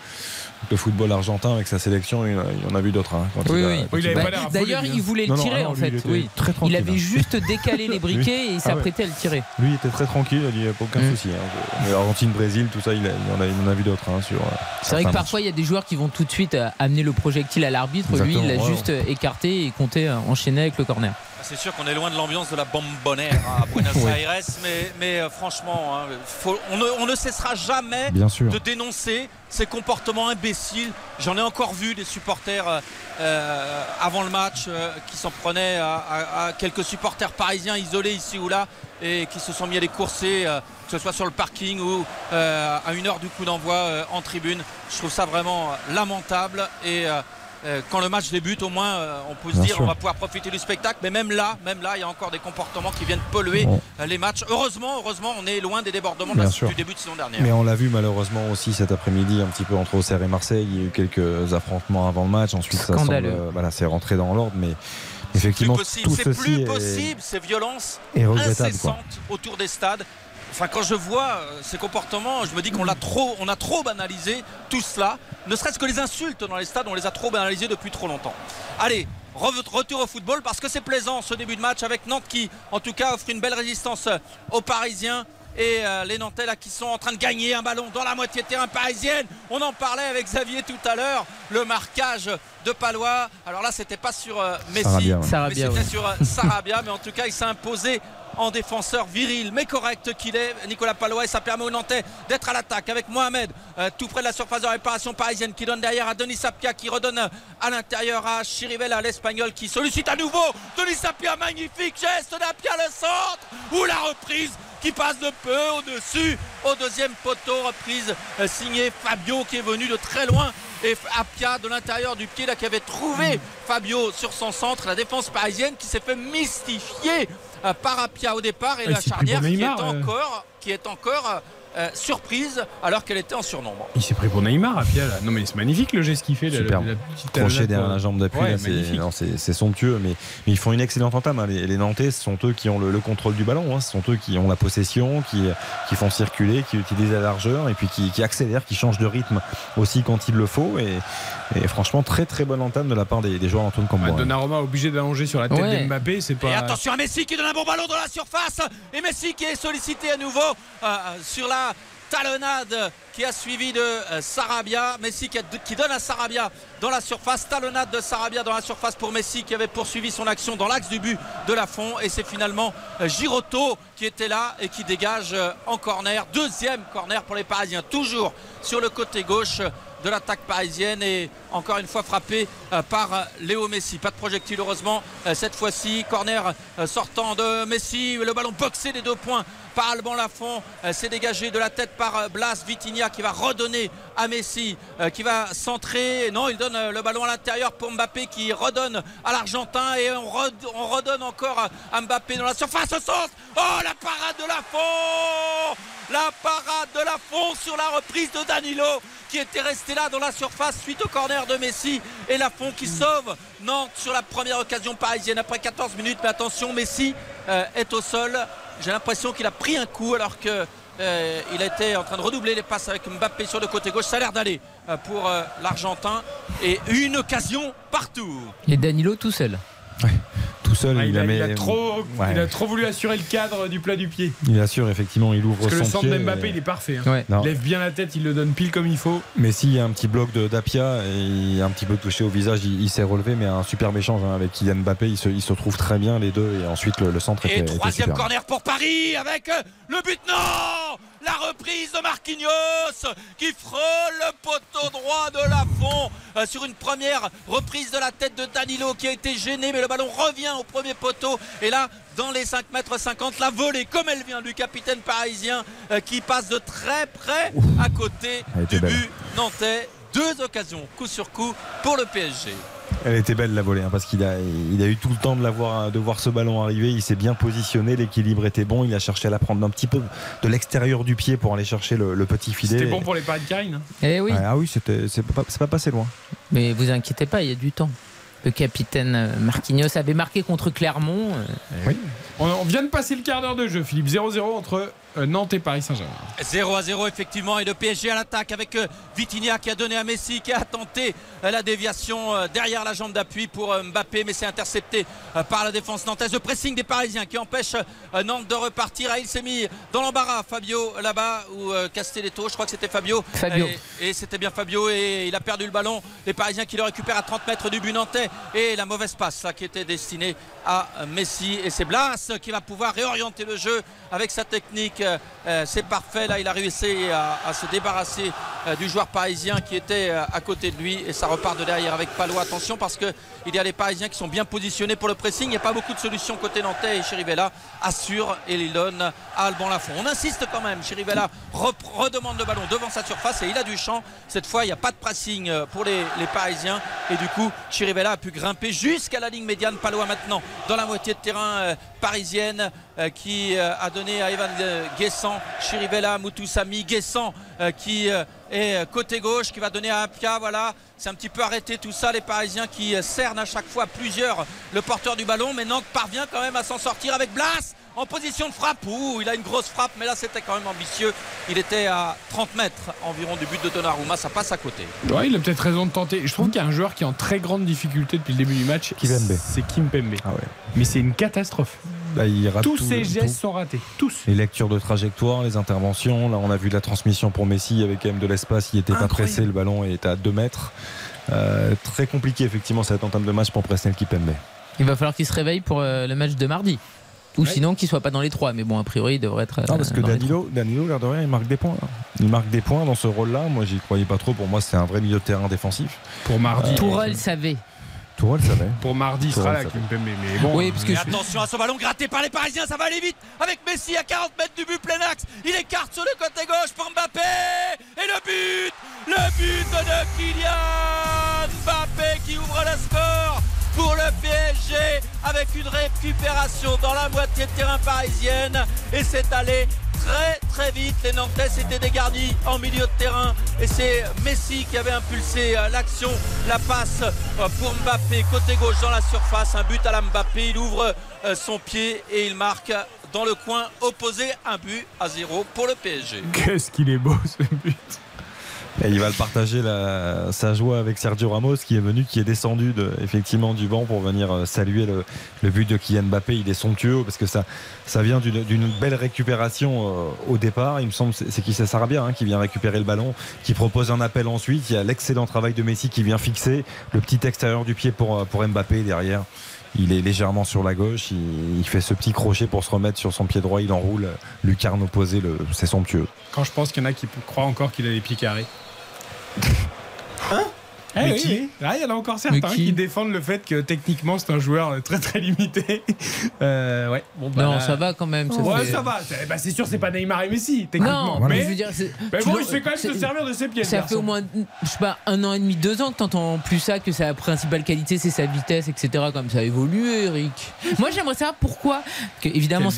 Le football argentin avec sa sélection, il, il en a vu d'autres. hein, Oui, il a- oui. il a- D'ailleurs, il voulait le non, tirer ah non, en fait. il était oui. très Il tranquille, avait hein. juste décalé les briquets et il Ah s'apprêtait à le tirer. Lui, il était très tranquille, il a dit aucun Mm. souci. hein. Mais Argentine, Brésil, tout ça, il, a- il en, a, il en a vu d'autres. hein, sur, euh, C'est vrai que parfois il y a des joueurs qui vont tout de suite euh, amener le projectile à l'arbitre. Lui, il l'a juste euh, écarté et compté euh, enchaîné avec le corner. C'est sûr qu'on est loin de l'ambiance de la bombonnaire à Buenos Oui. Aires, mais, mais euh, franchement, hein, faut- on, ne, on ne cessera jamais Bien sûr. de dénoncer ces comportements imbéciles. J'en ai encore vu des supporters euh, euh, avant le match euh, qui s'en prenaient à, à- à quelques supporters parisiens isolés ici ou là et qui se sont mis à les courser, euh, que ce soit sur le parking ou à une heure du coup d'envoi en tribune. Je trouve ça vraiment lamentable et quand le match débute, au moins, euh, on peut se Bien dire sûr. on va pouvoir profiter du spectacle. Mais même là, même là, il y a encore des comportements qui viennent polluer Bon. euh, les matchs. Heureusement, heureusement, on est loin des débordements de la- du début de saison dernière. Mais on l'a vu malheureusement aussi cet après-midi un petit peu entre Auxerre et Marseille. Il y a eu quelques affrontements avant le match. Ensuite, ça semble, euh, voilà, c'est rentré dans l'ordre. Mais plus effectivement, possible, tout c'est ceci plus est- possible ces violences quoi. incessantes autour des stades. Enfin, quand je vois euh, ces comportements, je me dis qu'on l'a trop, on a trop banalisé tout cela. Ne serait-ce que les insultes dans les stades, on les a trop banalisées depuis trop longtemps. Allez, re- retour au football parce que c'est plaisant ce début de match avec Nantes qui, en tout cas, offre une belle résistance euh, aux Parisiens. Et euh, les Nantais là qui sont en train de gagner un ballon dans la moitié de terrain parisienne. On en parlait avec Xavier tout à l'heure. Le marquage de Palois. Alors là, c'était pas sur Messi, Sarabia, ouais. mais Sarabia, c'était ouais. sur Sarabia. mais en tout cas, il s'est imposé en défenseur viril mais correct qu'il est. Nicolas Palois ça permet aux Nantais d'être à l'attaque avec Mohamed euh, tout près de la surface de réparation parisienne qui donne derrière à Denis Sapia qui redonne euh, à l'intérieur à Chirivella l'espagnol qui sollicite à nouveau. Denis Sapia magnifique geste d'Apia le centre ou la reprise qui passe de peu au-dessus au deuxième poteau reprise euh, signée Fabio qui est venu de très loin. Et Apia de l'intérieur du pied là qui avait trouvé Fabio sur son centre. La défense parisienne qui s'est fait mystifier euh, par Apia au départ et Ouais, la charnière qui Neymar, est euh. encore qui est encore euh, surprise alors qu'elle était en surnombre. Il s'est pris pour Neymar, Apia. Là. Non, mais c'est magnifique le geste qu'il fait. la- Superbe. la, la petite Crochet derrière la jambe d'appui, Ouais, là, c'est- somptueux, mais, mais ils font une excellente entame. hein. Les, les Nantais, ce sont eux qui ont le, le contrôle du ballon, hein. ce sont eux qui ont la possession, qui, qui font circuler, qui utilisent la largeur et puis qui, qui accélèrent, qui changent de rythme aussi quand il le faut. Et, et franchement, très très bonne entame de la part des, des joueurs d'Antoine Ah, Combois. Donnarumma obligé d'allonger sur la tête Ouais. d'Mbappé, c'est pas. Et attention à Messi qui donne un bon ballon dans la surface. Et Messi qui est sollicité à nouveau euh, sur la talonnade qui a suivi de euh, Sarabia. Messi qui, a- qui donne à Sarabia dans la surface. Talonnade de Sarabia dans la surface pour Messi qui avait poursuivi son action dans l'axe du but de la fond. Et c'est finalement euh, Giroto qui était là et qui dégage euh, en corner. Deuxième corner pour les Parisiens. Toujours sur le côté gauche de l'attaque parisienne et encore une fois frappé euh, par euh, Léo Messi. Pas de projectile heureusement euh, cette fois-ci. Corner sortant de Messi. Le ballon boxé des deux points par Alban Lafont. C'est dégagé de la tête par Blas Vitinha qui va redonner à Messi qui va centrer. Non, il donne le ballon à l'intérieur pour Mbappé qui redonne à l'Argentin et on, red- on redonne encore à Mbappé dans la surface au centre. Oh la parade de Lafont La parade de Lafont sur la reprise de Danilo qui était resté là dans la surface suite au corner de Messi et Lafont qui sauve Nantes sur la première occasion parisienne après 14 minutes. Mais attention, Messi euh, est au sol. J'ai l'impression qu'il a pris un coup alors que euh, il était en train de redoubler les passes avec Mbappé sur le côté gauche. Ça a l'air d'aller euh, pour euh, l'Argentin et une occasion partout. Et Danilo tout seul. Tout seul, Ah, il, il, a, la met- il a trop, Ouais. il a trop voulu assurer le cadre du plat du pied. Il assure effectivement, il ouvre Parce que le centre pied d'Mbappé, et- il est parfait. hein. Ouais. Non. Il lève bien la tête, il le donne pile comme il faut. Mais s'il y a un petit bloc de d'Apia et il est un petit peu touché au visage, il, il s'est relevé, mais un super échange hein, avec Kylian Mbappé, il se, il se trouve très bien les deux et ensuite le, le centre Et était troisième super. corner pour Paris avec euh, le but non La reprise de Marquinhos qui frôle le poteau droit de Lafont euh, sur une première reprise de la tête de Danilo qui a été gêné mais le ballon revient au premier poteau et là dans les 5 mètres 50 la volée comme elle vient du capitaine parisien euh, qui passe de très près à côté du belle. but nantais. Deux occasions coup sur coup pour le PSG. Elle était belle la volée hein, parce qu'il a, il a eu tout le temps de, la voir, de voir ce ballon arriver. Il s'est bien positionné, l'équilibre était bon. Il a cherché à la prendre un petit peu de l'extérieur du pied pour aller chercher le, le petit filet. C'était bon pour les paris de Karine. hein. Eh oui. Ah oui, c'était, c'est pas, c'est pas passé loin. Mais vous inquiétez pas, il y a du temps. Le capitaine euh, Marquinhos avait marqué contre Clermont. euh, On, on vient de passer le quart d'heure de jeu, Philippe. 0-0 entre Nantes et Paris Saint-Germain. 0 à 0 effectivement et le PSG à l'attaque avec euh, Vitinha qui a donné à Messi qui a tenté euh, la déviation euh, derrière la jambe d'appui pour euh, Mbappé mais c'est intercepté euh, par la défense nantaise. Le pressing des Parisiens qui empêche euh, Nantes de repartir. Ah, il s'est mis dans l'embarras Fabio là-bas ou euh, Castelletto, je crois que c'était Fabio. Fabio. Et, et c'était bien Fabio et il a perdu le ballon. Les Parisiens qui le récupèrent à 30 mètres du but nantais et la mauvaise passe là, qui était destinée à euh, Messi et c'est Blas qui va pouvoir réorienter le jeu avec sa technique. Euh, euh, c'est parfait là, il a réussi à, se débarrasser euh, du joueur parisien qui était à côté de lui et ça repart de derrière avec Palo. Attention parce que il y a les Parisiens qui sont bien positionnés pour le pressing. Il n'y a pas beaucoup de solutions côté nantais et Chirivella assure et il donne à Alban Lafont. On insiste quand même. Chirivella redemande le ballon devant sa surface et il a du champ. Cette fois, il n'y a pas de pressing pour les, les Parisiens et du coup, Chirivella a pu grimper jusqu'à la ligne médiane. Palois maintenant dans la moitié de terrain parisienne qui euh, a donné à Evan euh, Guessant, Chirivella, Moutoussami, Guessant euh, qui euh, est euh, côté gauche, qui va donner à Apia. Voilà, c'est un petit peu arrêté tout ça. Les Parisiens qui euh, cernent à chaque fois plusieurs le porteur du ballon, mais Nantes parvient quand même à s'en sortir avec Blas en position de frappe. Ouh, il a une grosse frappe, mais là c'était quand même ambitieux. Il était à 30 mètres environ du but de Donnarumma, ça passe à côté. Ouais, il a peut-être raison de tenter. Je trouve qu'il y a un joueur qui est en très grande difficulté depuis le début du match. Kimpembe. C'est Kim Pembe. Ah ouais. Mais c'est une catastrophe. Bah, il rate Tous ses gestes tout. sont ratés. Tous. Les lectures de trajectoire, les interventions. Là, on a vu la transmission pour Messi avec quand même de l'espace. Il était pas pressé, le ballon était à 2 mètres. Euh, très compliqué, effectivement, cette entame de match pour Presnel Kipembe. Il va falloir qu'il se réveille pour euh, le match de mardi. Ou sinon qu'il soit pas dans les trois. Mais bon, a priori, il devrait être. Non, parce que euh, dans les Danilo, Danilo, l'air de rien, il marque des points. là. Il marque des points dans ce rôle-là. Moi, j'y croyais pas trop. Pour moi, c'est un vrai milieu de terrain défensif. Pour mardi. trois. Tourelle savait. Tourelle savait. Pour mardi, il sera là. Mais bon. Oui, parce que Et je- attention à ce ballon gratté par les Parisiens, ça va aller vite avec Messi à 40 mètres du but plein axe. Il écarte sur le côté gauche pour Mbappé et le but, le but de Kylian Mbappé qui ouvre le score pour le PSG avec une récupération dans la moitié de terrain parisienne. Et c'est allé très très vite. Les Nantais s'étaient dégarnis en milieu de terrain. Et c'est Messi qui avait impulsé euh, l'action, la passe euh, pour Mbappé côté gauche dans la surface, un but à la Mbappé, il ouvre euh, son pied et il marque dans le coin opposé. Un but à zéro pour le PSG. Qu'est-ce qu'il est beau ce but Et il va le partager sa joie avec Sergio Ramos qui est venu, qui est descendu de, effectivement du banc pour venir euh, saluer le, but de Kylian Mbappé. Il est somptueux parce que ça, ça vient d'une belle récupération euh, au départ. Il me semble c'est qui c'est Sarabia hein, qui vient récupérer le ballon, qui propose un appel ensuite. Il y a l'excellent travail de Messi qui vient fixer le petit extérieur du pied pour, euh, pour Mbappé derrière. Il est légèrement sur la gauche, il, fait ce petit crochet pour se remettre sur son pied droit, il enroule lucarne opposée, le- c'est somptueux. Quand je pense qu'il y en a qui croient encore qu'il a les pieds carrés. Hein Eh Mais oui, qui oui. Ah, il y en a encore certains qui qui défendent le fait que techniquement c'est un joueur très très limité. Euh, ouais. Bon, bah, Non, là- ça va quand même. ça ouais, fait- ça va. C'est bah, c'est sûr, c'est pas Neymar et Messi, techniquement. Non, mais mais, je veux dire, c'est- mais bon, il se fait quand même se servir de ses pieds. Ça garçon. fait au moins, je sais pas, un an et demi, deux ans que t'entends plus ça, que sa principale qualité c'est sa vitesse, etc. Comme ça a évolué, Eric. Moi j'aimerais savoir pourquoi. Que, évidemment,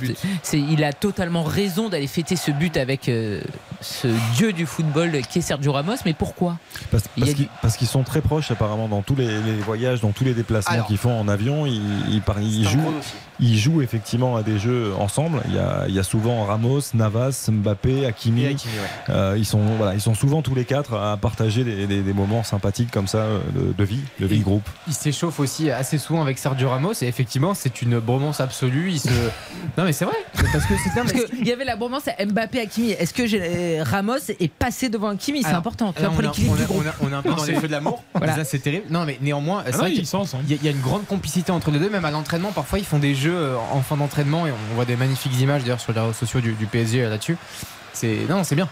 c'est- il a totalement raison d'aller fêter ce but avec euh, ce dieu du football qui est Sergio Ramos, mais pourquoi Parce, qu'ils, du- sont très proches apparemment dans tous les, les voyages, dans tous les déplacements qu'ils font en avion. Ils, ils, jouent. Ils jouent effectivement à des jeux ensemble. Il y a, il y a souvent Ramos, Navas, Mbappé, Hakimi. Et Hakimi, ouais. Euh, ils, sont, voilà, ils sont souvent tous les quatre à partager des, des- des moments sympathiques comme ça euh, de, de vie, de vie de groupe. Il s'échauffe aussi assez souvent avec Sergio Ramos et effectivement c'est une bromance absolue. Il se... Non mais c'est vrai. Parce que c'est Parce qu'il y avait la bromance à Mbappé Hakimi. Est-ce que j'ai- Ramos est passé devant Hakimi? C'est important. Là, on, est- l'équilibre on du est- groupe. on est un peu dans les feux de l'amour. Voilà. Ça c'est terrible. Non mais néanmoins, c'est non, vrai ils qu'il sont ensemble. y, a- il y a une grande complicité entre les deux. Même à l'entraînement, parfois ils font des jeux euh, en fin d'entraînement et on voit des magnifiques images d'ailleurs sur les réseaux sociaux du, du PSG euh, là-dessus. C'est non, c'est bien.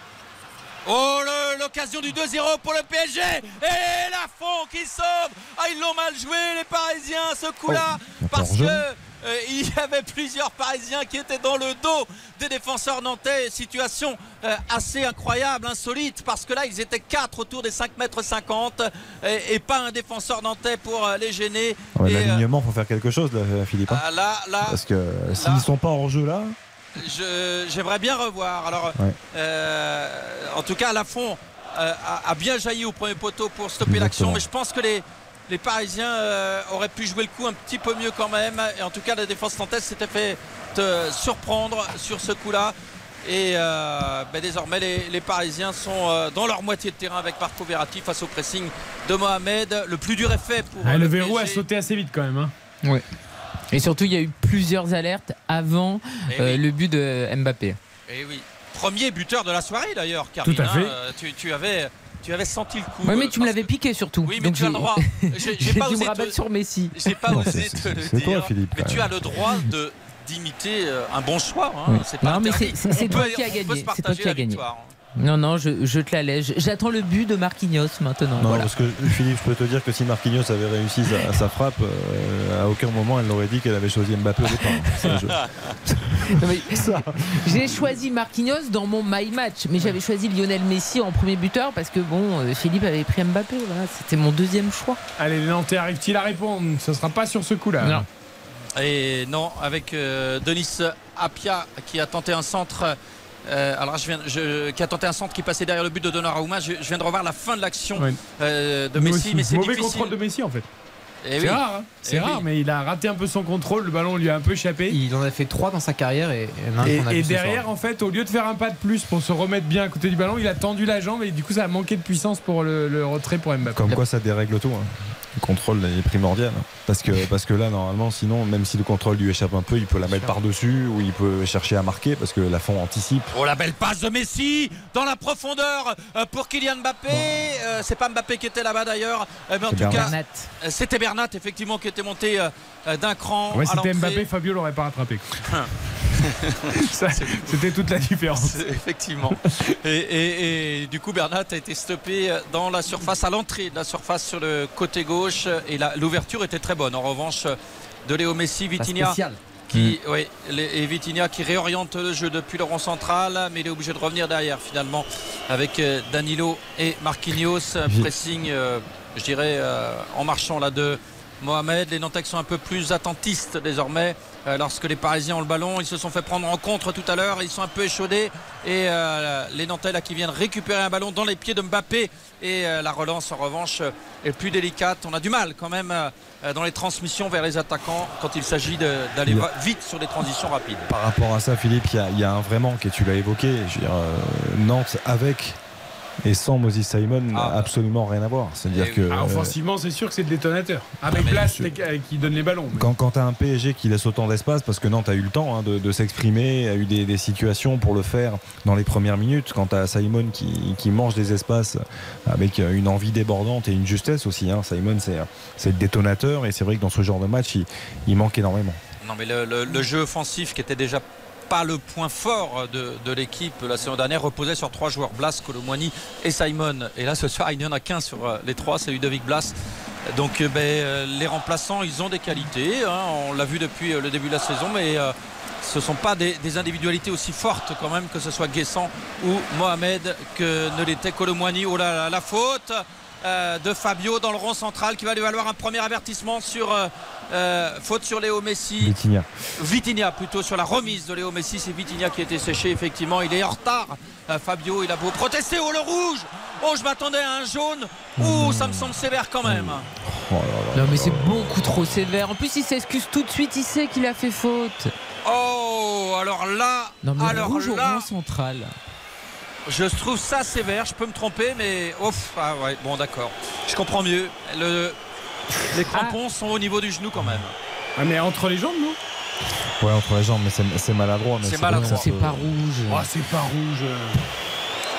Oh l'occasion du 2-0 pour le PSG et la fond qui sauve. Ah ils l'ont mal joué les Parisiens ce coup-là. Parce que euh, il y avait plusieurs Parisiens qui étaient dans le dos des défenseurs nantais. Situation euh, assez incroyable insolite parce que là ils étaient 4 autour des 5 mètres 50 et, et pas un défenseur nantais pour euh, les gêner. Ouais, L'alignement, faut faire quelque chose, là, Philippe. hein. ah, là là Parce que s'ils sont pas en jeu là, j'aimerais bien revoir. Alors, Ouais. euh, en tout cas, Lafont euh, a, a bien jailli au premier poteau pour stopper l'action, mais je pense que les, les Parisiens euh, auraient pu jouer le coup un petit peu mieux quand même. Et en tout cas, la défense nantaise s'était fait surprendre sur ce coup-là. Et euh, ben, désormais, les, les Parisiens sont euh, dans leur moitié de terrain avec Marco Verratti face au pressing de Mohamed. Le plus dur est fait pour Ah, euh, le verrou a sauté assez vite quand même. Hein. Ouais. Et surtout, il y a eu plusieurs alertes avant Eh euh, oui. le but de Mbappé. Et oui, premier buteur de la soirée d'ailleurs, Karine. Tout à fait. hein. Euh, tu, tu avais, tu avais senti le coup. Ouais, mais euh, tu me l'avais piqué surtout. Oui, mais Donc tu as le droit. J'ai- pas dû osé me te- sur Messi. J'ai pas Non, osé c'est- te le dire. toi, Philippe, mais tu as le droit de d'imiter un bon choix. hein. Oui. Pas Non, mais c'est- toi qui as gagné. se C'est toi partager qui as la gagné. victoire. Non, non, je, je te la laisse. J'attends le but de Marquinhos maintenant. non, Voilà. parce que Philippe, je peux te dire que si Marquinhos avait réussi sa, sa frappe, euh, à aucun moment elle n'aurait dit qu'elle avait choisi Mbappé au départ. J'ai choisi Marquinhos dans mon My Match, mais j'avais choisi Lionel Messi en premier buteur parce que bon, euh, Philippe avait pris Mbappé. Voilà, c'était mon deuxième choix. Allez, les Nantais arrivent-ils à répondre? Ce sera pas sur ce coup-là. Non. Et non, avec euh, Denis Apia qui a tenté un centre. Euh, alors je viens, je- qui a tenté un centre qui passait derrière le but de Donnarumma. Je, je viens de revoir la fin de l'action Ouais. euh, de Nous Messi, aussi. mais c'est Mauvais difficile. contrôle de Messi en fait. Eh C'est oui. rare, hein. c'est Eh rare, oui. mais il a raté un peu son contrôle, le ballon lui a un peu échappé. Il en a fait trois dans sa carrière et, et Et, qu'on a et derrière, en fait, au lieu de faire un pas de plus pour se remettre bien à côté du ballon, il a tendu la jambe et du coup, ça a manqué de puissance pour le, le retrait pour Mbappé. Comme quoi ça dérègle tout. hein. Le contrôle est primordial. Parce que, parce que là, normalement, sinon, même si le contrôle lui échappe un peu, il peut la mettre par-dessus ou il peut chercher à marquer parce que la fond anticipe. Oh la belle passe de Messi dans la profondeur euh, pour Kylian Mbappé. Euh, c'est pas Mbappé qui était là-bas d'ailleurs, Euh, mais en tout cas, Bernat. euh, c'était Bernat effectivement qui était monté d'un cran. Ouais, c'était. Mbappé, Fabio l'aurait pas rattrapé. C'était toute la différence. Effectivement. Et, et- et du coup, Bernat a été stoppé dans la surface, à l'entrée de la surface sur le côté gauche. Et l'ouverture était très bonne. En revanche, de Léo Messi, Vitinha. spéciale. Qui, oui, les- et Vitinha qui réoriente le jeu depuis le rond central, mais il est obligé de revenir derrière finalement avec euh, Danilo et Marquinhos. Pressing, euh, je dirais, euh, en marchant là de Mohamed. Les Nantais sont un peu plus attentistes désormais. Euh, lorsque les Parisiens ont le ballon, ils se sont fait prendre en contre tout à l'heure. Ils sont un peu échaudés. Et euh, les Nantais là qui viennent récupérer un ballon dans les pieds de Mbappé. Et euh, la relance en revanche est plus délicate. On a du mal quand même dans les transmissions vers les attaquants quand il s'agit d'aller vite sur des transitions rapides. Par rapport à ça, Philippe, il y a- il y, a un vrai manque et tu l'as évoqué. Je veux dire, Nantes avec et sans Moses Simon n'a absolument rien à voir. C'est-à-dire que Ah, euh, offensivement, c'est sûr que c'est le détonateur. Avec Blas les- euh, qui donne les ballons. Quand, quand tu as un PSG qui laisse autant d'espace, parce que Nantes a eu le temps hein, de, de s'exprimer, a eu des, des situations pour le faire dans les premières minutes, quand tu as Simon qui, qui mange des espaces avec une envie débordante et une justesse aussi. hein. Simon, c'est c'est le détonateur et c'est vrai que dans ce genre de match, il, il manque énormément. Non mais le, le- le jeu offensif qui était déjà pas le point fort de, l'équipe. La saison dernière reposait sur trois joueurs Blas, Colomwani et Simon. Et là ce soir il n'y en a qu'un sur euh, les trois c'est Ludovic Blas. Donc euh, ben, euh, les remplaçants ils ont des qualités hein. on l'a vu depuis le début de la saison mais ce ne sont pas des, des individualités aussi fortes quand même que ce soit Guessant ou Mohamed que ne l'était Colomwani oh là là la faute euh, de Fabio dans le rond central qui va lui valoir un premier avertissement sur euh, euh, faute sur Léo Messi Vitinha. Vitinha plutôt sur la remise de Léo Messi. C'est Vitinha qui a été séché effectivement. Il est en retard. Fabio, il a beau protester. Oh le rouge Oh je m'attendais à un jaune. Oh ça me semble sévère quand même. Non mais c'est beaucoup trop sévère. En plus il s'excuse tout de suite, il sait qu'il a fait faute. Oh alors là, Non mais alors rouge au là, rond central. Je trouve ça sévère. Je peux me tromper, mais ouf, ah ouais, bon d'accord. Je comprends mieux. Le- les crampons sont au niveau du genou quand même. Ah, mais entre les jambes, non? Ouais, entre les jambes, mais c'est- c'est maladroit. mais C'est maladroit. ça C'est peut- pas rouge. Ah, c'est pas rouge.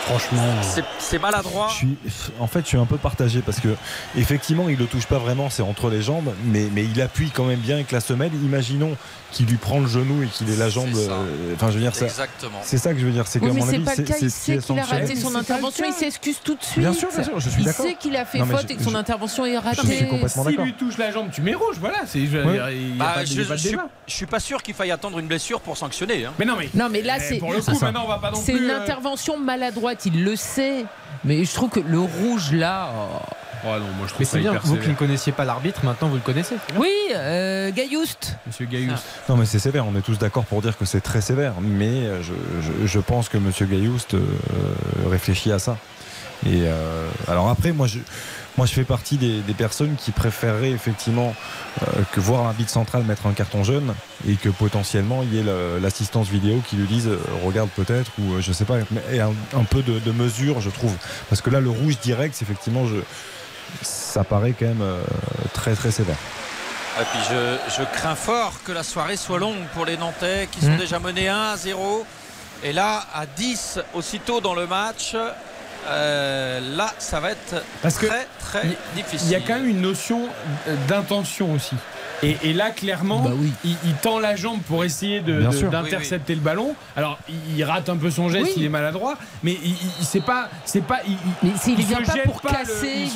Franchement. C'est- C'est maladroit. Je suis, en fait, je suis un peu partagé parce que effectivement, il le touche pas vraiment, c'est entre les jambes, mais, mais il appuie quand même bien avec la semelle. Imaginons qu'il lui prend le genou et qu'il ait la jambe. euh, Enfin, je veux dire, ça- Exactement. c'est ça que je veux dire. C'est que Oui, avis, pas le cas, c'est il qui sait est qu'il a raté son intervention, il s'excuse tout de suite. Bien sûr, bien sûr, je suis Il d'accord. sait qu'il a fait Non, faute je- et que son je- intervention est je ratée. suis complètement Si d'accord. lui touche la jambe, tu mets rouge. Voilà, c'est. je il Bah, il je, je suis, je pas sûr qu'il faille attendre une blessure pour sanctionner. hein. Mais non, mais. Non mais là Mais c'est pour le coup, maintenant, on va pas non c'est une euh, intervention maladroite, il le sait. Mais je trouve que le rouge là. oh. Oh non, moi je trouve Mais c'est bien, hyper vous qui ne connaissiez pas l'arbitre, maintenant vous le connaissez. Oui, euh, Gaillouste. Monsieur Gaillus. Non, mais c'est sévère. On est tous d'accord pour dire que c'est très sévère. Mais euh, je, je- je pense que Monsieur Gaillouste euh, réfléchit à ça. Et euh, alors après, moi, je, moi, je fais partie des, des personnes qui préféreraient effectivement euh, que voir l'arbitre central mettre un carton jaune et que potentiellement il y ait l'assistance vidéo qui lui dise euh, regarde peut-être ou euh, je sais pas, mais et un, un peu de, de mesure, je trouve. Parce que là, le rouge direct, c'est effectivement, je, ça paraît quand même euh, très très sévère. Et puis je, je crains fort que la soirée soit longue pour les Nantais qui sont Mm. déjà menés 1 à 0. Et là, à 10 aussitôt dans le match, euh, là, ça va être Parce que très très il- difficile. Il y a quand même une notion d'intention aussi. Et, et là, clairement, Bah oui. il, il tend la jambe pour essayer de- de- d'intercepter le ballon. Alors, il, il rate un peu son geste, Oui. il est maladroit, mais il, il- il- c'est pas, c'est pas. Il, il- Mais c'est- il il vient se pas pour pas le- casser.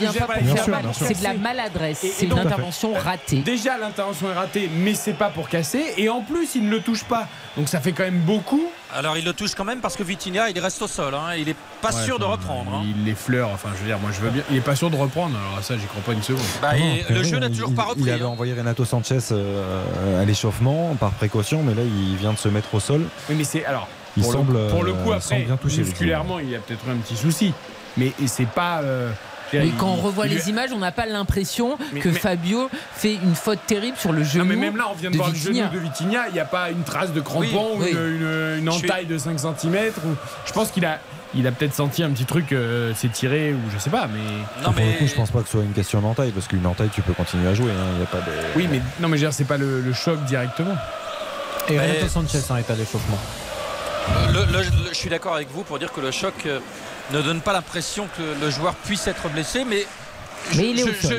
C'est de la maladresse, c'est une intervention ratée. Déjà, l'intervention est ratée, mais c'est pas pour casser. Et en plus, il ne le touche pas. Donc, ça fait quand même beaucoup. Alors il le touche quand même parce que Vitinha, il reste au sol. hein. Il est pas Ouais, sûr de reprendre. hein. Il les fleure. Enfin, je veux dire, moi, je veux bien. Il est pas sûr de reprendre. Alors, ça, j'y crois pas une seconde. Bah, Non, et après, le jeu n'a il- toujours pas repris. Il avait hein. envoyé Renato Sanchez euh, à l'échauffement par précaution, mais là il vient de se mettre au sol. Oui, mais c'est. Alors, Il pour, semble, le, pour le euh, coup, semble après, musculairement, il y a peut-être eu un petit souci. Mais et c'est pas. euh, Mais quand on revoit il- les images, on n'a pas l'impression que mais- Fabio fait une faute terrible sur le genou. Non, mais même là, on vient de, de voir Vitinha. le genou de Vitinha. Il n'y a pas une trace de crampon ou Oui, une, oui. une- une Je suis- entaille de 5 cm. Ou... Je pense qu'il a, il a peut-être senti un petit truc euh, s'étirer ou je sais pas. Mais Non, pour le coup, je pense pas que ce soit une question d'entaille, parce qu'une entaille tu peux continuer à jouer. hein, Il y a pas de... oui, mais non, mais je veux dire, c'est pas le, le choc directement. Et Mais- Renato Sanchez en état d'échauffement. le- le- le- je suis d'accord avec vous pour dire que le choc euh, ne donne pas l'impression que le joueur puisse être blessé, mais.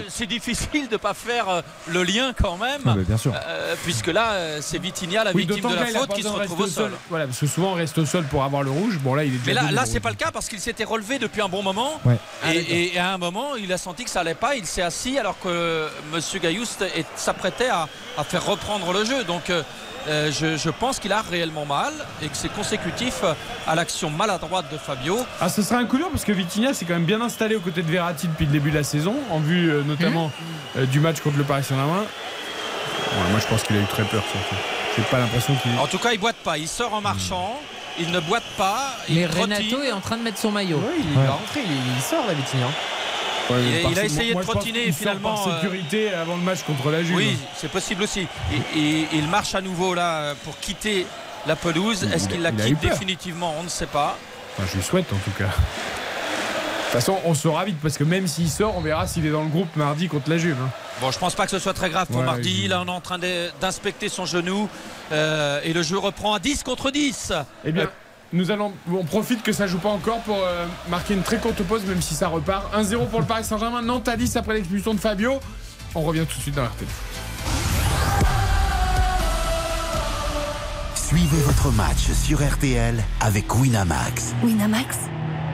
c'est difficile de pas faire euh, le lien quand même, Ah, mais bien sûr. euh, puisque là euh, c'est Vitinha la Oui, victime de la faute qui se retrouve au sol. Voilà, parce que souvent on reste au sol pour avoir le rouge. Bon, là, il est déjà Mais là, c'est pas le cas parce qu'il s'était relevé depuis un bon moment. Ouais. Ah, Et, et à un moment, il a senti que ça allait pas. Il s'est assis alors que Monsieur est- s'apprêtait à, à faire reprendre le jeu. Donc, euh, je, je pense qu'il a réellement mal et que c'est consécutif à l'action maladroite de Fabio. Ah, ce sera un coup dur parce que Vitinha s'est quand même bien installé aux côtés de Verratti depuis le début de la saison, en vue euh, notamment euh, du match contre le Paris Saint-Germain. Ouais, moi, je pense qu'il a eu très peur surtout. J'ai pas l'impression qu'il. En tout cas, il boite pas. Il sort en marchant. Il ne boite pas. Il Mais trottine. Renato est en train de mettre son maillot. Oui, il est rentré, il, il sort la Vitinha. Ouais, Il- a essayé moi, de trottiner et finalement, Par euh, sécurité avant le match contre la Juve. Oui, c'est possible aussi. Et, et- il marche à nouveau là pour quitter la pelouse. Est-ce qu'il la quitte définitivement On ne sait pas. Enfin, je lui souhaite en tout cas. De toute façon, on saura vite parce que même s'il sort, on verra s'il est dans le groupe mardi contre la Juve. hein. Bon, je pense pas que ce soit très grave pour Ouais, mardi. Là, on est en train d'inspecter son genou euh, et le jeu reprend à 10 contre 10. Eh bien, nous allons, on profite que ça joue pas encore pour euh, marquer une très courte pause, même si ça repart. 1-0 pour le Paris Saint-Germain. Nantes à 10 après l'expulsion de Fabio. On revient tout de suite dans RTL. Suivez votre match sur RTL avec Winamax. Winamax,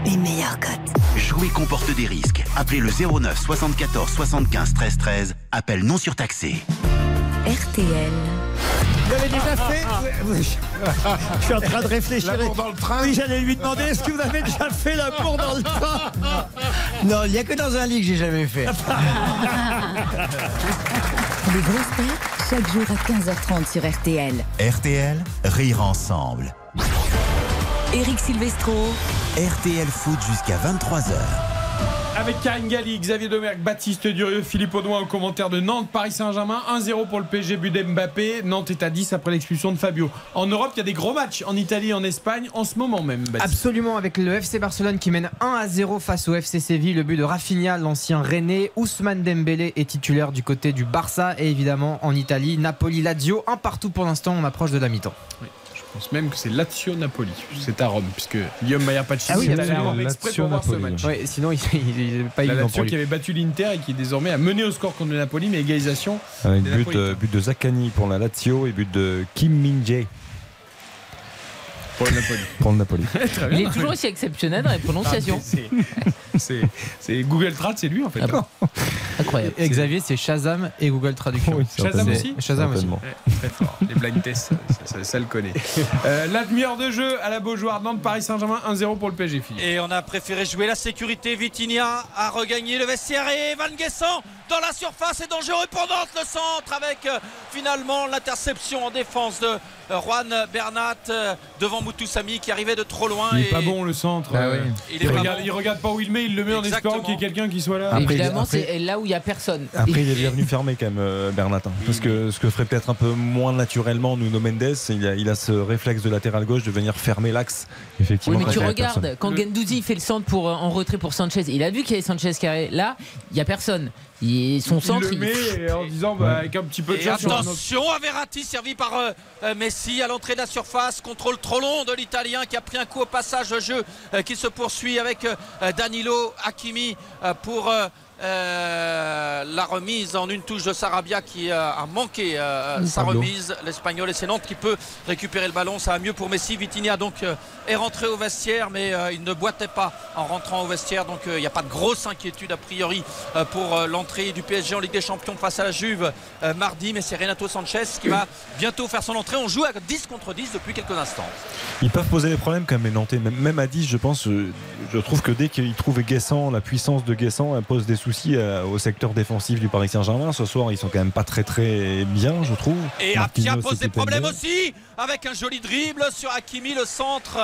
les meilleurs cotes. Jouer comporte des risques. Appelez le 09 74 75 13 13. Appel non surtaxé. RTL. Avez déjà fait Je suis en train de réfléchir. L'amour dans le train. Oui, j'allais lui demander est-ce que vous avez déjà fait l'amour dans le train Non, il n'y a que dans un lit que j'ai jamais fait. Les grosses têtes, chaque jour à 15h30 sur RTL. RTL, rire ensemble. Éric Silvestro. RTL Foot jusqu'à 23h. Avec Karine Galli, Xavier Domergue, Baptiste Durieux, Philippe Audouin au commentaire de Nantes, Paris Saint-Germain. 1-0 pour le PSG, but d'Mbappé. Nantes est à 10 après l'expulsion de Fabio. En Europe, il y a des gros matchs en Italie et en Espagne en ce moment même. Baptiste. Absolument, avec le FC Barcelone qui mène 1 à 0 face au FC Séville. Le but de Rafinha, l'ancien René. Ousmane Dembélé est titulaire du côté du Barça. Et évidemment, en Italie, Napoli-Lazio. Un partout pour l'instant, on approche de la mi-temps. Oui, pense même que c'est Lazio Napoli. C'est à Rome, puisque Guillaume Maillard Pacini Ah oui, est allé à. Rome exprès pour voir ce match. Ouais, sinon, il n'est pas La Lazio qui avait battu l'Inter et qui désormais a mené au score contre le Napoli, mais égalisation. Avec but, euh, but de Zakani pour la Lazio et but de Kim Min-jae pour le Napoli. pour le Napoli. Très Il est toujours aussi exceptionnel dans les prononciations. Ah, c'est- Google Trad, c'est lui en fait. Ah Incroyable. Et Xavier, c'est Shazam et Google Traduction. Oui, Shazam aussi Shazam aussi. Certainement. Ouais, très fort. Les blind tests, ça, ça- ça le connaît. Euh, la demi-heure de jeu à la Beaujoire, Nantes, Paris Saint-Germain, 1-0 pour le PSG. Philippe. Et on a préféré jouer la sécurité. Vitinha a regagné le vestiaire et Van Guessant dans la surface est dangereux pour Nantes. Le centre avec euh, finalement l'interception en défense de euh, Juan Bernat euh, devant Moutoussami qui arrivait de trop loin. Il est et- pas bon le centre. Bah oui. Il Il, regarde, bon. il regarde pas où il met, il le met en espérant qu'il y ait quelqu'un qui soit là. Après, Évidemment, après- c'est là où il n'y a personne. Après, il est bien venu fermer quand même, euh, Bernat. hein. Parce que ce que ferait peut-être un peu moins naturellement Nuno Mendes, il a, il a ce réflexe de latéral gauche de venir fermer l'axe. Effectivement, Oui, mais tu regardes, quand Gendouzi fait le centre pour, euh, en retrait pour Sanchez, il a vu qu'il y avait Sanchez qui arrivait. Là, il n'y a personne. Il, son Il centre, le met en disant bah, avec un petit peu de chance attention à Verratti servi par euh, euh, Messi à l'entrée de la surface. Contrôle trop long de l'Italien qui a pris un coup au passage de jeu euh, qui se poursuit avec euh, Danilo Hakimi euh, pour euh, la remise en une touche de Sarabia qui euh, a manqué euh, sa Pablo. remise. L'Espagnol et c'est Nantes qui peut récupérer le ballon. Ça va mieux pour Messi. Vitinha donc est rentré au vestiaire mais il ne boitait pas en rentrant au vestiaire. Donc il n'y a pas de grosse inquiétude a priori pour l'entrée du PSG en Ligue des Champions face à la Juve mardi. Mais c'est Renato Sanchez qui va bientôt faire son entrée. On joue à 10 contre 10 depuis quelques instants. Ils peuvent poser des problèmes quand même, les Nantais. Même, à 10, je pense, je trouve que dès qu'ils trouvent Guessant, la puissance de Guessant, elle pose des soucis euh, au secteur défensif du Paris Saint-Germain. Ce soir, ils sont quand même pas très très bien, je trouve. Et Apia pose des problèmes aussi avec un joli dribble sur Hakimi, le centre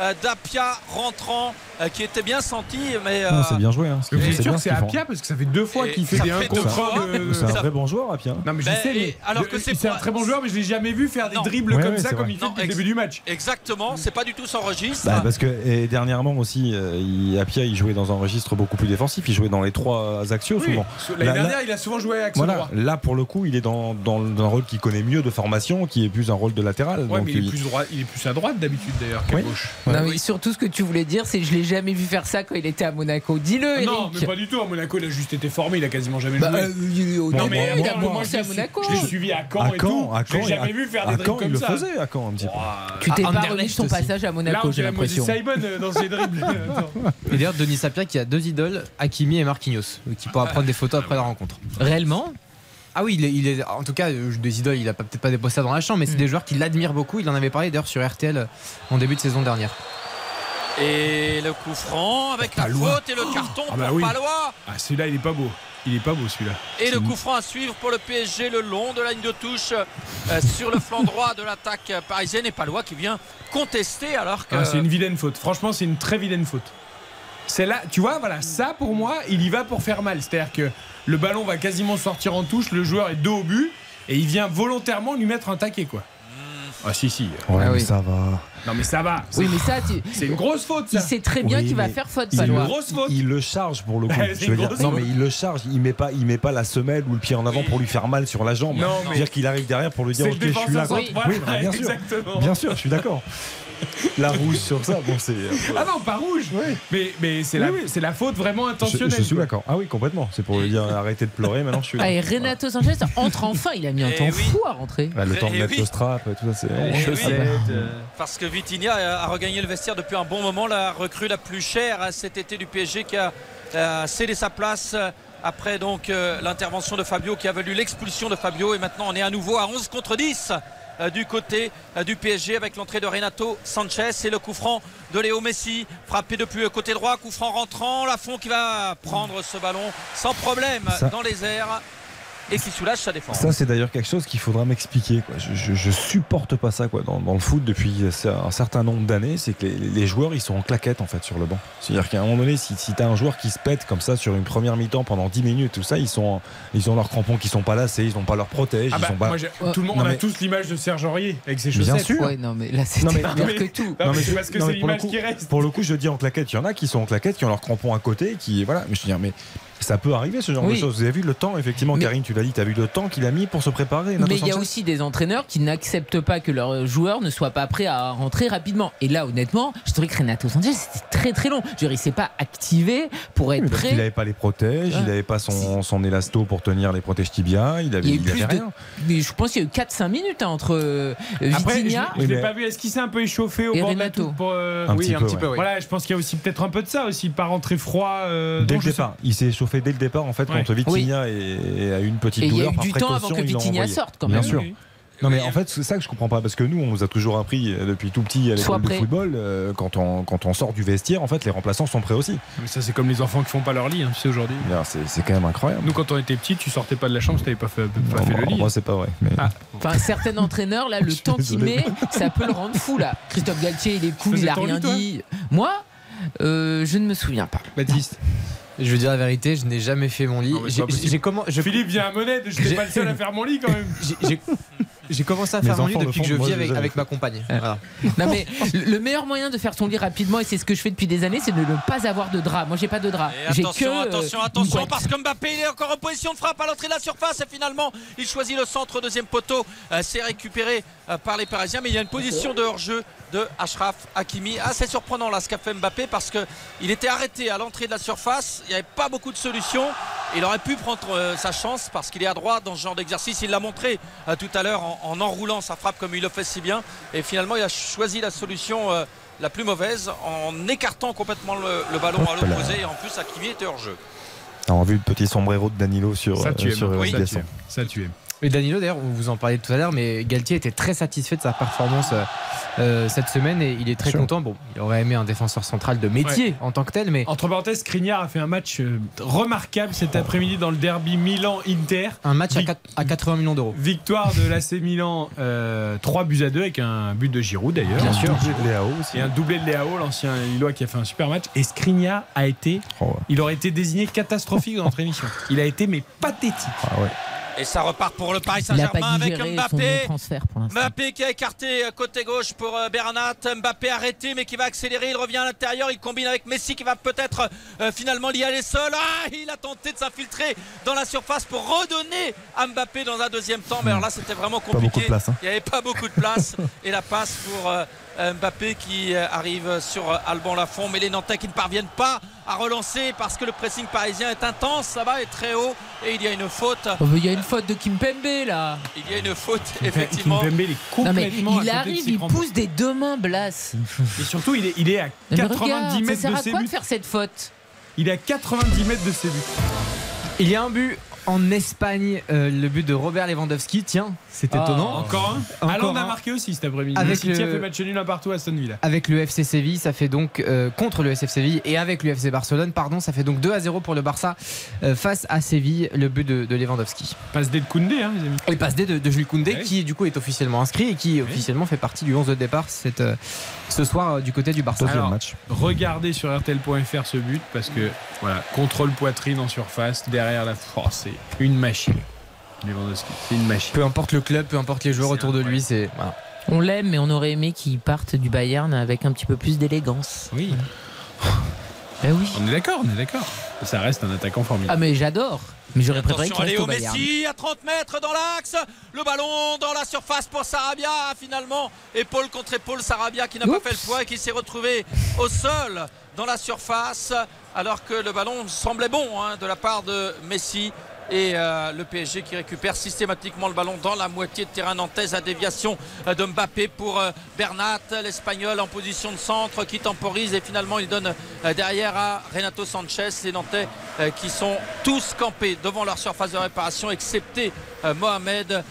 euh, d'Apia rentrant euh, qui était bien senti. Mais euh, c'est bien joué. Hein. Vous C'est êtes sûr que ce c'est font. Apia parce que ça fait deux fois qu'il fait des 1 fait deux contre fois. 1 de. C'est un vrai bon joueur, Apia. Non mais je Ben, sais, mais alors que c'est un très bon joueur, mais je l'ai jamais vu faire des Non. dribbles Ouais, comme ouais, ça comme vrai. il fait Non, depuis le début du match. Exactement, c'est pas du tout son registre. Bah, parce que et dernièrement aussi, euh, il- Apia il jouait dans un registre beaucoup plus défensif. Il jouait dans les trois axiaux Oui, souvent. L'année dernière, il a souvent joué axe Voilà, droit. là pour le coup, il est dans, dans, dans un rôle qu'il connaît mieux de formation, qui est plus un rôle de latéral. Ouais, donc mais il est il- plus droit, il est plus à droite d'habitude d'ailleurs qu'à Oui. gauche. Non, mais surtout, ce que tu voulais dire, c'est que je l'ai jamais vu faire ça quand il était à Monaco. Dis-le, Non, Eric. mais pas du tout. À Monaco, il a juste été formé, il a quasiment jamais Bah, joué. euh, il- au Non, mais il a commencé à Monaco. Je l'ai suivi à Caen à. Caen, à Caen, jamais à- vu faire à des Caen, dribbles il comme le ça. faisait à Caen un petit peu. Tu t'es Ah, pas remis de ton passage à Monaco, on j'ai l'impression. Simon euh, dans ses dribbles. Et d'ailleurs, Denis Sapia qui a deux idoles, Hakimi et Marquinhos, qui pourra prendre des photos après la rencontre. Réellement Ah oui, il est, il est- en tout cas, euh, des idoles, il a peut-être pas des posters dans la chambre, mais c'est Mm. des joueurs qui l'admirent beaucoup. Il en avait parlé d'ailleurs sur RTL euh, en début de saison dernière. Et le coup franc avec la faute et le carton Ah bah pour oui. Palois. Ah, celui-là, il est pas beau. Il est pas beau celui-là. Et le coup franc à suivre pour le PSG le long de la ligne de touche euh, sur le flanc droit de l'attaque parisienne et Palois qui vient contester alors que Ah, c'est une vilaine faute. Franchement, c'est une très vilaine faute. C'est là, tu vois, voilà, ça pour moi, il y va pour faire mal. C'est-à-dire que le ballon va quasiment sortir en touche, le joueur est dos au but et il vient volontairement lui mettre un taquet, quoi. Ah si si. Ouais, Ah oui. ça va. Non mais ça va. Oui, mais ça, tu- C'est une grosse faute. il Ça. sait très bien Oui, qu'il va faire faute, Il, Palois. une grosse faute. il le charge pour le coup. C'est Je veux dire, non mais il le charge, il met pas, il met pas la semelle ou le pied en avant pour lui faire mal sur la jambe. Non, mais- C'est-à-dire qu'il arrive derrière pour lui dire C'est ok je suis là. Oui, bah, bien sûr, Exactement. bien sûr, je suis d'accord. La rouge sur ça, bon c'est. Ah non, pas rouge. Mais, mais c'est la, Oui, oui. c'est la faute vraiment Je, intentionnelle. je suis quoi. d'accord. Ah oui, complètement. C'est pour lui dire arrêtez de pleurer. Maintenant, je suis. Ah, Renato Sanchez entre enfin, il a mis un Eh temps oui. fou à rentrer. Bah, le temps de Eh mettre oui. le strap, tout ça, c'est. Eh oui. Euh, parce que Vitinha a regagné le vestiaire depuis un bon moment, la recrue la plus chère hein, cet été du PSG qui a euh, cédé sa place euh, après donc euh, l'intervention de Fabio qui a valu l'expulsion de Fabio et maintenant on est à nouveau à 11 contre 10 euh, du côté euh, du PSG avec l'entrée de Renato Sanchez. Et le coup franc de Léo Messi. Frappé depuis le côté droit, coup franc rentrant, Lafont qui va prendre ce ballon sans problème Ça- dans les airs et qui soulage sa défense. Ça, c'est d'ailleurs quelque chose qu'il faudra m'expliquer. quoi. Je, je- je supporte pas ça quoi. Dans, dans le foot depuis un certain nombre d'années. C'est que les, les joueurs, ils sont en claquette en fait sur le banc. C'est-à-dire qu'à un moment donné, si, si tu as un joueur qui se pète comme ça sur une première mi-temps pendant 10 minutes, tout ça, ils, sont, ils ont leurs crampons qui sont pas lacés, ils ont pas leur protège. Ah ils bah, sont pas... moi, tout le monde, Non, on a tous l'image de Serge Aurier avec ses Bien chaussettes. sûr. Ouais, non, mais là, c'est Non, mais- pire mais- que tout. Non, mais mais c'est parce que non, c'est mais pour le l'image coup- qui reste. Pour le coup, je dis en claquette. Il y en a qui sont en claquette, qui ont leurs crampons à côté, qui voilà. Mais je veux dire, mais ça peut arriver ce genre Oui. de choses. Vous avez vu le temps, effectivement, Mais- Karine, tu l'as dit, tu as vu le temps qu'il a mis pour se préparer. Mais il y a aussi des entraîneurs qui n'acceptent pas que leurs joueurs ne soient pas prêts à rentrer rapidement. Et là, honnêtement, je trouvais que Renato Sanchez, c'était très très long. Je veux dire, il s'est pas activé pour être Oui, prêt. qu'il n'avait pas les protèges, Ouais. il n'avait pas son, son élasto pour tenir les protèges tibia, il avait, Il y a eu il avait plus de. rien. Mais je pense qu'il y a eu 4-5 minutes hein, entre euh, Après, je, Vitinha je l'ai mais- pas vu. Est-ce qu'il s'est un peu échauffé au Et bord de la Renato. pour, euh, Un oui, petit un peu, petit peu. ouais. Voilà, je pense qu'il y a aussi peut-être un peu de ça aussi, pas rentrer froid. euh, Dès le départ, il s'est chauffé dès le départ en fait Ouais. contre Vitinha et, et a eu une petite Et il y a douleur eu du temps précaution, avant que Vitinha sorte, quand Bien même. sûr. Oui, oui. Non mais en fait c'est ça que je comprends pas parce que nous on nous a toujours appris euh, depuis tout petit à l'école de football euh, quand on quand on sort du vestiaire en fait les remplaçants sont prêts aussi. Mais ça, c'est comme les enfants qui font pas leur lit, hein, tu sais, aujourd'hui. Bien, C'est c'est quand même incroyable. Nous, quand on était petits, tu sortais pas de la chambre si t'avais pas fait, pas Non, fait le lit. moi, c'est pas vrai. Mais... Ah. Enfin, certains entraîneurs, là, le temps qu'il met, ça peut le rendre fou, là. Christophe Galtier, il est cool, il a rien lit, dit. Moi, euh, je ne me souviens pas. Baptiste. Je veux dire la vérité, je n'ai jamais fait mon lit. Non, mais c'est J'ai- pas possible. J'ai comment je- Philippe vient à Monette, je n'étais pas le seul à faire mon lit quand même. j'ai- j'ai- J'ai commencé à Mes faire mon lit depuis que je vis avec, ma compagne. Voilà. Non mais le le meilleur moyen de faire son lit rapidement et c'est ce que je fais depuis des années, c'est de ne pas avoir de drap. Moi j'ai pas de drap. J'ai attention, que euh, attention, attention, parce que Mbappé il est encore en position de frappe à l'entrée de la surface et finalement il choisit le centre deuxième poteau. Euh, c'est récupéré euh, par les Parisiens, mais il y a une position de hors-jeu de Ashraf Hakimi. Assez surprenant là ce qu'a fait Mbappé parce que il était arrêté à l'entrée de la surface. Il n'y avait pas beaucoup de solutions. Il aurait pu prendre euh, sa chance parce qu'il est à droite dans ce genre d'exercice. Il l'a montré euh, tout à l'heure en, en enroulant sa frappe comme il le fait si bien. Et finalement, il a choisi la solution euh, la plus mauvaise en écartant complètement le, le ballon à Hop l'opposé. Et en plus, Hakimi était hors jeu. On a vu le petit sombrero de Danilo sur Ça, euh, sur Oui, euh, ça. Ça, Et Danilo, d'ailleurs, vous en parliez tout à l'heure, mais Galtier était très satisfait de sa performance euh, euh, cette semaine et il est très content. Bon, il aurait aimé un défenseur central de métier en tant que tel, mais Entre parenthèses, Skriniar a fait un match euh, remarquable cet après-midi dans le derby Milan-Inter. un match à, Vic- quatre- à 80 millions d'euros. Victoire de l'AC Milan, euh, 3 buts à 2 avec un but de Giroud d'ailleurs. Bien sûr. Doublé de Léao aussi. Et un doublé de Léao, l'ancien Lillois qui a fait un super match. Et Skriniar a été, Oh, ouais. il aurait été désigné catastrophique dans notre émission. Il a été mais pathétique. Ah ouais. Et ça repart pour le Paris Il n'a pas Saint-Germain avec digéré son Mbappé. pour. Mbappé qui a écarté euh, côté gauche pour euh, Bernat. Mbappé arrêté mais qui va accélérer. Il revient à l'intérieur. Il combine avec Messi qui va peut-être euh, finalement lier les sols. Ah, il a tenté de s'infiltrer dans la surface pour redonner à Mbappé dans un deuxième temps. Mais alors là, c'était vraiment beaucoup de compliqué. place, hein. Il n'y avait pas beaucoup de place. Et la passe pour euh, Mbappé qui euh, arrive sur euh, Alban Lafont. Mais les Nantais qui ne parviennent pas à relancer parce que le pressing parisien est intense là-bas et très haut. Et il y a une faute. Oh, Il y a une faute de Kimpembe là. Il y a une faute, effectivement. Kimpembe, il est Non mais complètement à il arrive, il pousse des deux mains Blas. Et surtout, il est, il est à Non, mais 90 regarde, ça mètres sert de à ses quoi buts. de faire cette faute? Il est à 90 mètres de ses buts. Il y a un but En Espagne, euh, le but de Robert Lewandowski, tiens, c'est Ah, étonnant. Encore un Encore Allende a marqué aussi cet après-midi. Avec City a le- fait match nul un partout à Aston Villa. Avec le FC Séville, ça fait donc euh, contre le SF Séville et avec le FC Barcelone, pardon, ça fait donc 2 à 0 pour le Barça euh, face à Séville, le but de, de Lewandowski. Passe D de Koundé, hein, les amis. Et passe D de, de Jules Koundé Ouais. qui du coup est officiellement inscrit et qui officiellement fait partie du 11 de départ cette, euh, ce soir euh, du côté du Barça. Alors, Regardez sur RTL.fr ce but parce que voilà, contrôle poitrine en surface derrière la force, c'est une machine. Lewandowski, c'est une machine. Peu importe le club, peu importe les joueurs autour de lui, c'est voilà. On l'aime, mais on aurait aimé qu'il parte du Bayern avec un petit peu plus d'élégance. Oui. Ben oui. On est d'accord, on est d'accord. Ça reste un attaquant formidable. Ah, mais j'adore. Mais j'aurais préféré qu'il reste au Bayern. Messi à 30 mètres dans l'axe. Le ballon dans la surface pour Sarabia. Finalement, épaule contre épaule, Sarabia qui n'a pas fait le poids et qui s'est retrouvé au sol dans la surface. Alors que le ballon semblait bon hein, de la part de Messi. Et euh, le PSG qui récupère systématiquement le ballon dans la moitié de terrain nantaise à déviation euh, de Mbappé pour euh, Bernat, l'Espagnol en position de centre qui temporise et finalement il donne derrière à Renato Sanchez, les Nantais qui sont tous campés devant leur surface de réparation excepté Mohamed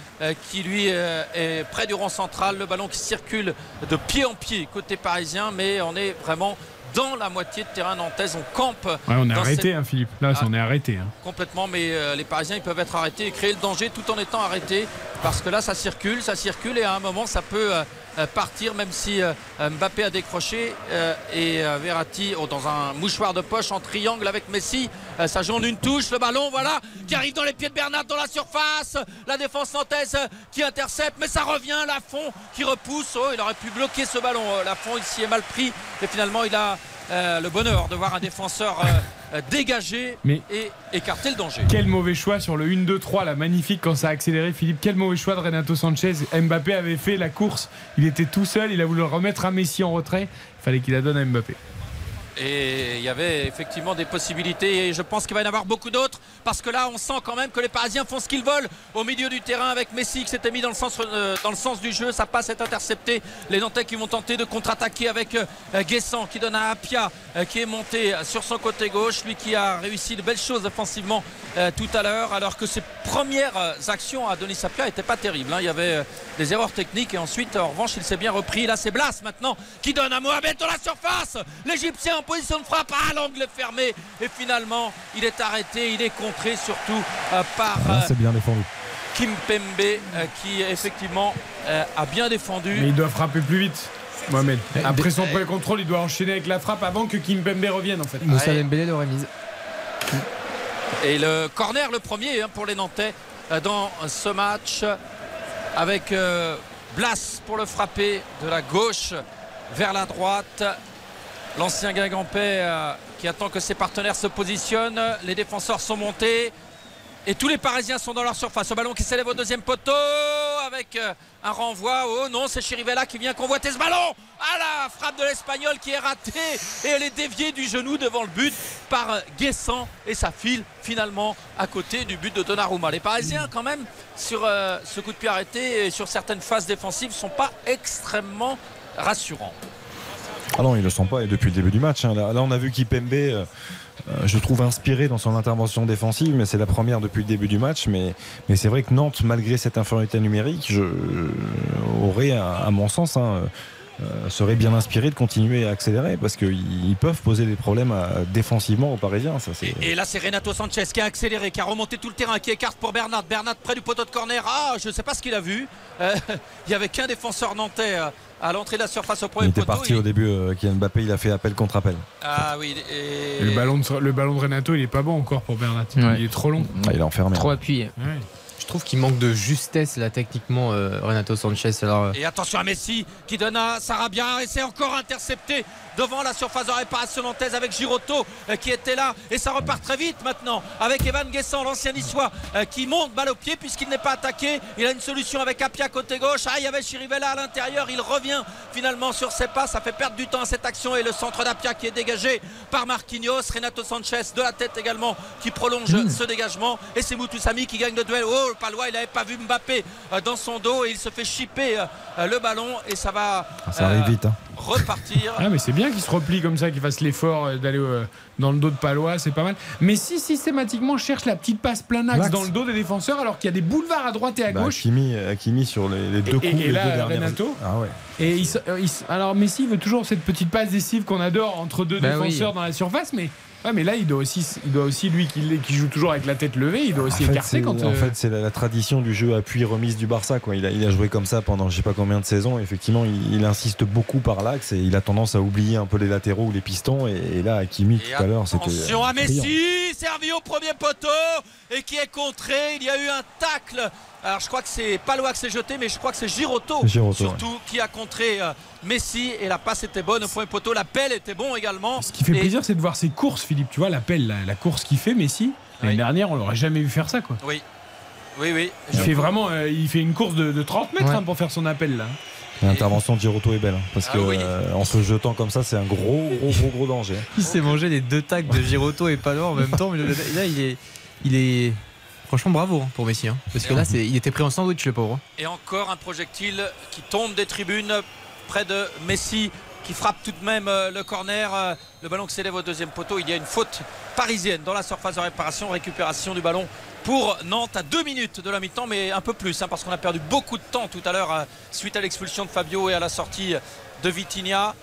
qui lui est près du rond central, le ballon qui circule de pied en pied côté parisien mais on est vraiment dans la moitié de terrain nantaise, on campe. Ouais, on est arrêté, cette- hein, Philippe. Là, Ah. on est arrêté. hein. complètement, mais euh, les Parisiens ils peuvent être arrêtés et créer le danger tout en étant arrêtés parce que là ça circule, ça circule et à un moment ça peut euh, partir même si euh, Mbappé a décroché euh, et euh, Verratti dans un mouchoir de poche en triangle avec Messi, euh, ça joue en une touche, le ballon voilà qui arrive dans les pieds de Bernat dans la surface, la défense nantaise euh, qui intercepte mais ça revient, Lafont qui repousse, oh il aurait pu bloquer ce ballon, euh, Lafont il s'y est mal pris et finalement il a euh, le bonheur de voir un défenseur euh, euh, dégagé Mais- et écarter le danger. Quel mauvais choix sur le 1-2-3, là, magnifique quand ça a accéléré, Philippe. Quel mauvais choix de Renato Sanchez. Mbappé avait fait la course, il était tout seul, il a voulu remettre à Messi en retrait. Il fallait qu'il la donne à Mbappé. Et il y avait effectivement des possibilités et je pense qu'il va y en avoir beaucoup d'autres parce que là on sent quand même que les Parisiens font ce qu'ils veulent au milieu du terrain avec Messi qui s'était mis dans le sens, euh, dans le sens du jeu, sa passe est interceptée. Les Nantais qui vont tenter de contre-attaquer avec euh, Guessant qui donne à Apia euh, qui est monté sur son côté gauche, lui qui a réussi de belles choses offensivement euh, tout à l'heure alors que ses premières euh, actions à Denis Apia n'étaient pas terribles. hein. Il y avait euh, des erreurs techniques et ensuite en revanche il s'est bien repris. Là c'est Blas maintenant qui donne à Mohamed dans la surface. L'Égyptien en position de frappe, ah l'angle fermé et finalement il est arrêté, il est contré surtout euh, par Ah, euh, c'est bien défendu. Kim Pembe euh, qui effectivement euh, a bien défendu. Mais il doit frapper plus vite, Mohamed. Après son premier contrôle, il doit enchaîner avec la frappe avant que Kim Pembe revienne, en fait. Moussa Dembélé l'aurait mise. Et le corner, le premier hein, pour les Nantais euh, dans ce match avec euh, Blas pour le frapper de la gauche vers la droite. L'ancien Guingampais euh, qui attend que ses partenaires se positionnent. Les défenseurs sont montés. Et tous les Parisiens sont dans leur surface. Ce ballon qui s'élève au deuxième poteau avec euh, un renvoi. Oh non, c'est Chirivella qui vient convoiter ce ballon. Ah la frappe de l'Espagnol qui est ratée et elle est déviée du genou devant le but par euh, Guessant et ça file finalement à côté du but de Donnarumma. Les Parisiens quand même sur euh, ce coup de pied arrêté et sur certaines phases défensives sont pas extrêmement rassurants. Ah non, il le sent pas et depuis le début du match. hein. Là, on a vu qu'Ipembe, euh, euh, je trouve inspiré dans son intervention défensive, mais c'est la première depuis le début du match. Mais, mais c'est vrai que Nantes, malgré cette infériorité numérique, euh, aurait, à, mon sens, hein, euh, serait bien inspiré de continuer à accélérer parce qu'ils ils peuvent poser des problèmes défensivement aux Parisiens. Ça, c'est... Et là, c'est Renato Sanchez qui a accéléré, qui a remonté tout le terrain, qui écarte pour Bernat. Bernat près du poteau de corner. Ah, je ne sais pas ce qu'il a vu. Il n'y avait qu'un défenseur nantais à l'entrée de la surface au premier Il était poteau. parti Il- au début, euh, Kylian Mbappé, il a fait appel contre appel. Ah oui. Et... Et Le, ballon de, le ballon de Renato, il est pas bon encore pour Bernat. Il est trop long. Ah, il est enfermé. Trop appuyé. Je trouve qu'il manque de justesse là techniquement euh, Renato Sanchez. Alors, euh, Et attention à Messi qui donne à Sarabia et c'est encore intercepté devant la surface de réparation nantaise avec Girotto euh, qui était là. Et ça repart très vite maintenant avec Evan Guessant l'ancien niçois qui monte balle au pied puisqu'il n'est pas attaqué. Il a une solution avec Apia côté gauche. Ah il y avait Chirivella à l'intérieur. Il revient finalement sur ses pas. Ça fait perdre du temps à cette action. Et le centre d'Apia qui est dégagé par Marquinhos. Renato Sanchez de la tête également qui prolonge ce dégagement. Et c'est Moutoussami qui gagne le duel. Oh palois il n'avait pas vu Mbappé euh, dans son dos et il se fait chipper euh, le ballon et ça va Ça arrive euh, vite. hein. repartir Ah, mais c'est bien qu'il se replie comme ça, qu'il fasse l'effort euh, d'aller euh, dans le dos de Palois, c'est pas mal. Mais si systématiquement cherche la petite passe plein axe dans le dos des défenseurs, alors qu'il y a des boulevards à droite et à Bah, gauche. Hakimi, Hakimi sur les, les deux Et- coups. et les là, deux Renato Ah ouais. Et il euh, il alors Messi veut toujours cette petite passe décisive qu'on adore entre deux Bah défenseurs oui. dans la surface, mais ouais, mais là il doit aussi, il doit aussi lui qui, l'est- qui joue toujours avec la tête levée, il doit aussi En fait, écarter quand. en euh, fait, c'est la, la tradition du jeu appui-remise du Barça. Quoi. Il, a, il a joué comme ça pendant je sais pas combien de saisons. Effectivement, il, il insiste beaucoup par l'axe et il a tendance à oublier un peu les latéraux ou les pistons. Et, et là, Hakimi, tout à l'heure, c'était. Attention à. Messi, servi au premier poteau et qui est contré. Il y a eu un tacle. Alors je crois que c'est Palois qui s'est jeté, mais je crois que c'est Giroto, surtout qui a contré euh, Messi et la passe était bonne au premier poteau. L'appel était bon également. Ce qui fait Et- plaisir, c'est de voir ses courses, Philippe. Tu vois l'appel, la, la course qu'il fait, Messi. L'année dernière, on l'aurait jamais vu faire ça, quoi. Oui, oui, oui. Il fait vraiment, euh, il fait une course de, de 30 mètres hein, pour faire son appel là. L'intervention de Giroto est belle. hein, parce Ah que oui. euh, en se jetant comme ça, c'est un gros, gros, gros, gros danger. Il s'est mangé les deux tacs de Giroto et Palois en même temps. Mais là, il est, il est. Franchement, bravo hein, pour Messi. hein. parce que là, il était pris en sandwich, le pauvre. Et encore un projectile qui tombe des tribunes près de Messi qui frappe tout de même euh, le corner. euh, Le ballon qui s'élève au deuxième poteau. Il y a une faute parisienne dans la surface de réparation. Récupération du ballon pour Nantes à deux minutes de la mi-temps, mais un peu plus hein, parce qu'on a perdu beaucoup de temps tout à l'heure euh, suite à l'expulsion de Fabio et à la sortie de Vitinha.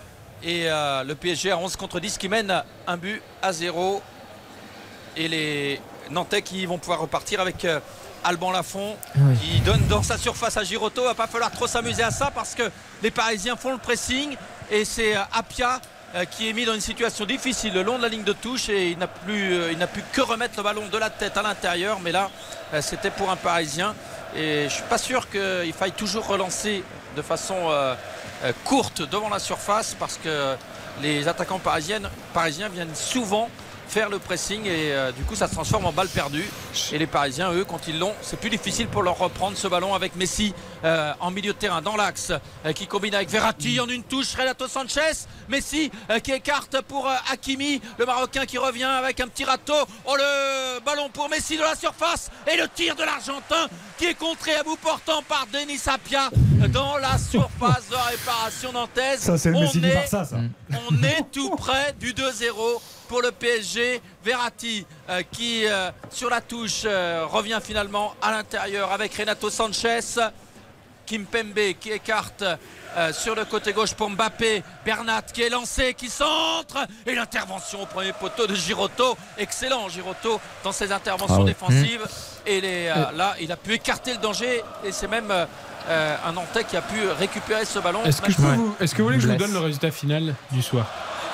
Et le PSG à 11 contre 10 qui mène un but à 0 et les Nantais qui vont pouvoir repartir avec euh, Alban Lafont. Oui. qui donne dans sa surface à Giroto. Il va pas falloir trop s'amuser à ça parce que les Parisiens font le pressing. Et c'est euh, Apia euh, qui est mis dans une situation difficile le long de la ligne de touche. Et il n'a plus il n'a pu que remettre le ballon de la tête à l'intérieur. Mais là c'était pour un Parisien. Et je suis pas sûr qu'il faille toujours relancer de façon courte devant la surface parce que les attaquants parisiens viennent souvent faire le pressing et euh, du coup ça se transforme en balle perdue. Et les parisiens eux quand ils l'ont c'est plus difficile pour leur reprendre ce ballon avec Messi euh, en milieu de terrain dans l'axe euh, qui combine avec Verratti en une touche Renato Sanchez. Messi qui écarte pour Hakimi le Marocain qui revient avec un petit râteau. Oh le ballon pour Messi de la surface et le tir de l'Argentin qui est contré à bout portant par Denis Apia dans la surface de réparation nantaise. Ça, c'est le On Messi du Barça, ça. on est tout près du 2-0 pour le PSG. Verratti euh, qui euh, sur la touche euh, revient finalement à l'intérieur avec Renato Sanchez. Kimpembe qui écarte euh, sur le côté gauche pour Mbappé. Bernat qui est lancé, qui centre. Et l'intervention au premier poteau de Giroto. Excellent Giroto dans ses interventions Ah ouais. défensives. Et les, euh, là, il a pu écarter le danger. Et c'est même un Nantais qui a pu récupérer ce ballon. Est-ce que, je peux Maintenant- vous, est-ce que vous voulez que je vous donne le résultat final du soir?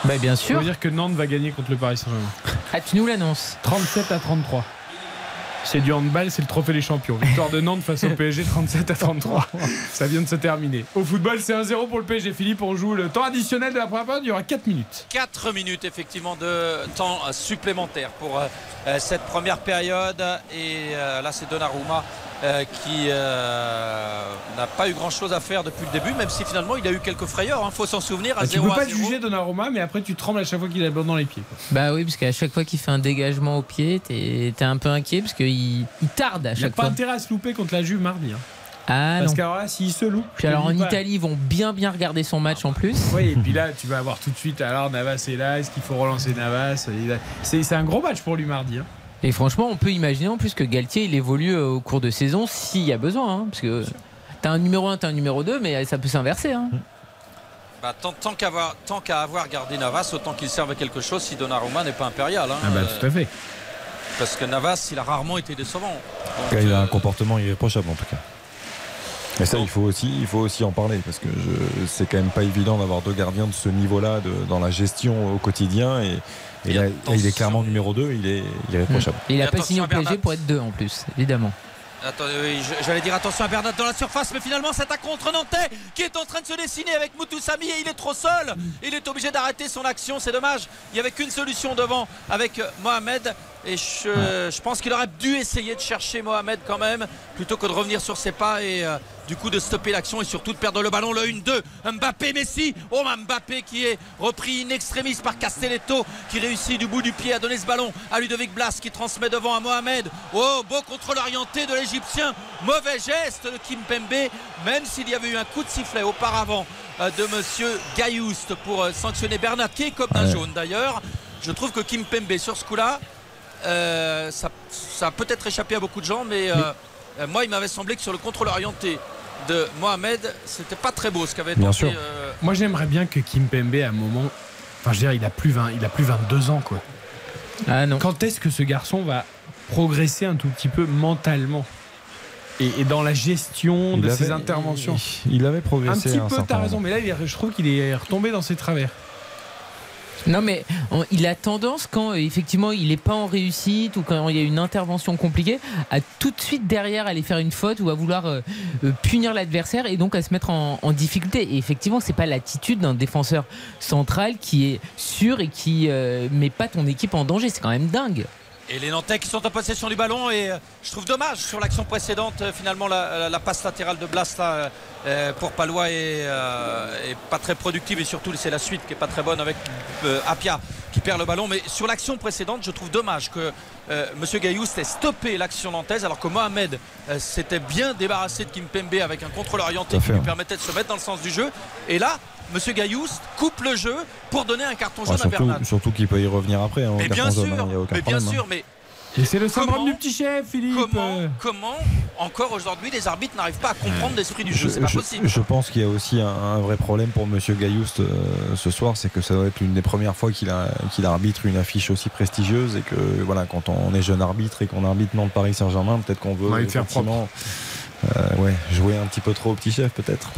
Bah, bien Ça sûr. veut dire que Nantes va gagner contre le Paris Saint-Germain. Ah, tu nous l'annonces. 37 à 33. C'est du handball, c'est le trophée des champions. Victoire de Nantes face au PSG 37 à 33. Ça vient de se terminer. Au football, c'est 1-0 pour le PSG. Philippe, on joue le temps additionnel de la première période. Il y aura 4 minutes. 4 minutes effectivement de temps euh, supplémentaire pour euh, euh, cette première période et là c'est Donnarumma euh, qui euh, n'a pas eu grand chose à faire depuis le début même si finalement il a eu quelques frayeurs il faut s'en souvenir à Ah, tu 0 peux à pas 0. juger Donnarumma, mais après tu trembles à chaque fois qu'il a le ballon dans les pieds. quoi. Bah oui, parce qu'à chaque fois qu'il fait un dégagement au pied, t'es un peu inquiet parce qu'il il tarde à Il n'a chaque pas fois. intérêt à se louper contre la Juve mardi. hein. Ah Parce non. qu'alors là, s'il se loupe. Puis alors en pas. Italie, ils vont bien bien regarder son match en plus. Oui, et puis là, tu vas avoir tout de suite. Alors, Navas est là. Est-ce qu'il faut relancer Navas? Il c'est un gros match pour lui mardi. hein. Et franchement, on peut imaginer en plus que Galtier il évolue euh, au cours de saison s'il y a besoin. hein, parce que t'as un numéro 1, t'as un numéro 2, mais ça peut s'inverser. hein. Bah, tant tant qu'à avoir, tant qu'à avoir gardé Navas autant qu'il serve à quelque chose si Donnarumma n'est pas impérial hein. Ah, bah, Euh, tout à fait. parce que Navas il a rarement été décevant Donc, il a euh, un comportement irréprochable en tout cas. Mais ça, il faut aussi, il faut aussi en parler parce que c'est quand même pas évident d'avoir deux gardiens de ce niveau-là dans la gestion au quotidien. Et, et là, là, il est clairement numéro 2, il est. Et il Et a pas signé au PSG pour être 2 en plus, évidemment. Attendez, oui, j'allais dire attention à Bernat dans la surface, mais finalement c'est un contre Nantais qui est en train de se dessiner avec Moutoussami et il est trop seul. Il est obligé d'arrêter son action, c'est dommage. Il n'y avait qu'une solution devant avec euh, Mohamed et je, je pense qu'il aurait dû essayer de chercher Mohamed quand même plutôt que de revenir sur ses pas et euh, du coup de stopper l'action et surtout de perdre le ballon. Le 1-2, Mbappé, Messi. Oh Mbappé qui est repris in extremis par Castelletto qui réussit du bout du pied à donner ce ballon à Ludovic Blas qui transmet devant à Mohamed. Oh, beau contrôle orienté de l'Égyptien. Mauvais geste de Kimpembe, même s'il y avait eu un coup de sifflet auparavant euh, de monsieur Gaillouste pour euh, sanctionner Bernat qui est comme d'un Ouais. jaune d'ailleurs. Je trouve que Kim Pembe sur ce coup-là, euh, ça, ça a peut-être échappé à beaucoup de gens, mais, euh, moi il m'avait semblé que sur le contrôle orienté de Mohamed, c'était pas très beau ce qu'avait Bien tenté. sûr. euh, Moi, j'aimerais bien que Kim Pembe, à un moment. Enfin, je veux dire, il a plus, 20, il a plus 22 ans, quoi. Ah non. Quand est-ce que ce garçon va progresser un tout petit peu mentalement et, et dans la gestion Il de avait- ses interventions Il, il avait progressé. Un petit un peu, t'as raison, mais là, il est- je trouve qu'il est retombé dans ses travers. Non mais il a tendance quand euh, effectivement il n'est pas en réussite ou quand il y a une intervention compliquée à tout de suite derrière aller faire une faute ou à vouloir euh, euh, punir l'adversaire et donc à se mettre en, difficulté. Et effectivement c'est pas l'attitude d'un défenseur central qui est sûr et qui met pas ton équipe en danger. C'est quand même dingue. Et les Nantais qui sont en possession du ballon et euh, je trouve dommage sur l'action précédente euh, finalement la, la- la passe latérale de Blas là, euh, pour Palois est, est pas très productive et surtout c'est la suite qui est pas très bonne avec Apia qui perd le ballon mais sur l'action précédente je trouve dommage que Monsieur Gaillouste ait stoppé l'action nantaise alors que Mohamed s'était bien débarrassé de Kim Pembe avec un contrôle orienté qui lui hein. permettait de se mettre dans le sens du jeu et là Monsieur Gaillouste coupe le jeu pour donner un carton jaune à surtout Bernat surtout qu'il peut y revenir après. hein, au mais bien sûr, hein, mais bien problème, hein. sûr, mais Et c'est le syndrome Comment- du petit chef, Philippe. comment, euh. comment encore aujourd'hui les arbitres n'arrivent pas à comprendre l'esprit du jeu? Je, C'est pas je- possible. je pense qu'il y a aussi un, un vrai problème pour Monsieur Gaillouste euh, ce soir, c'est que ça doit être l'une des premières fois qu'il a- qu'il arbitre une affiche aussi prestigieuse et que voilà, quand on est jeune arbitre et qu'on arbitre Nantes Paris Saint-Germain, peut-être qu'on veut Ouais, le faire effectivement, euh, ouais, jouer un petit peu trop au petit chef peut-être.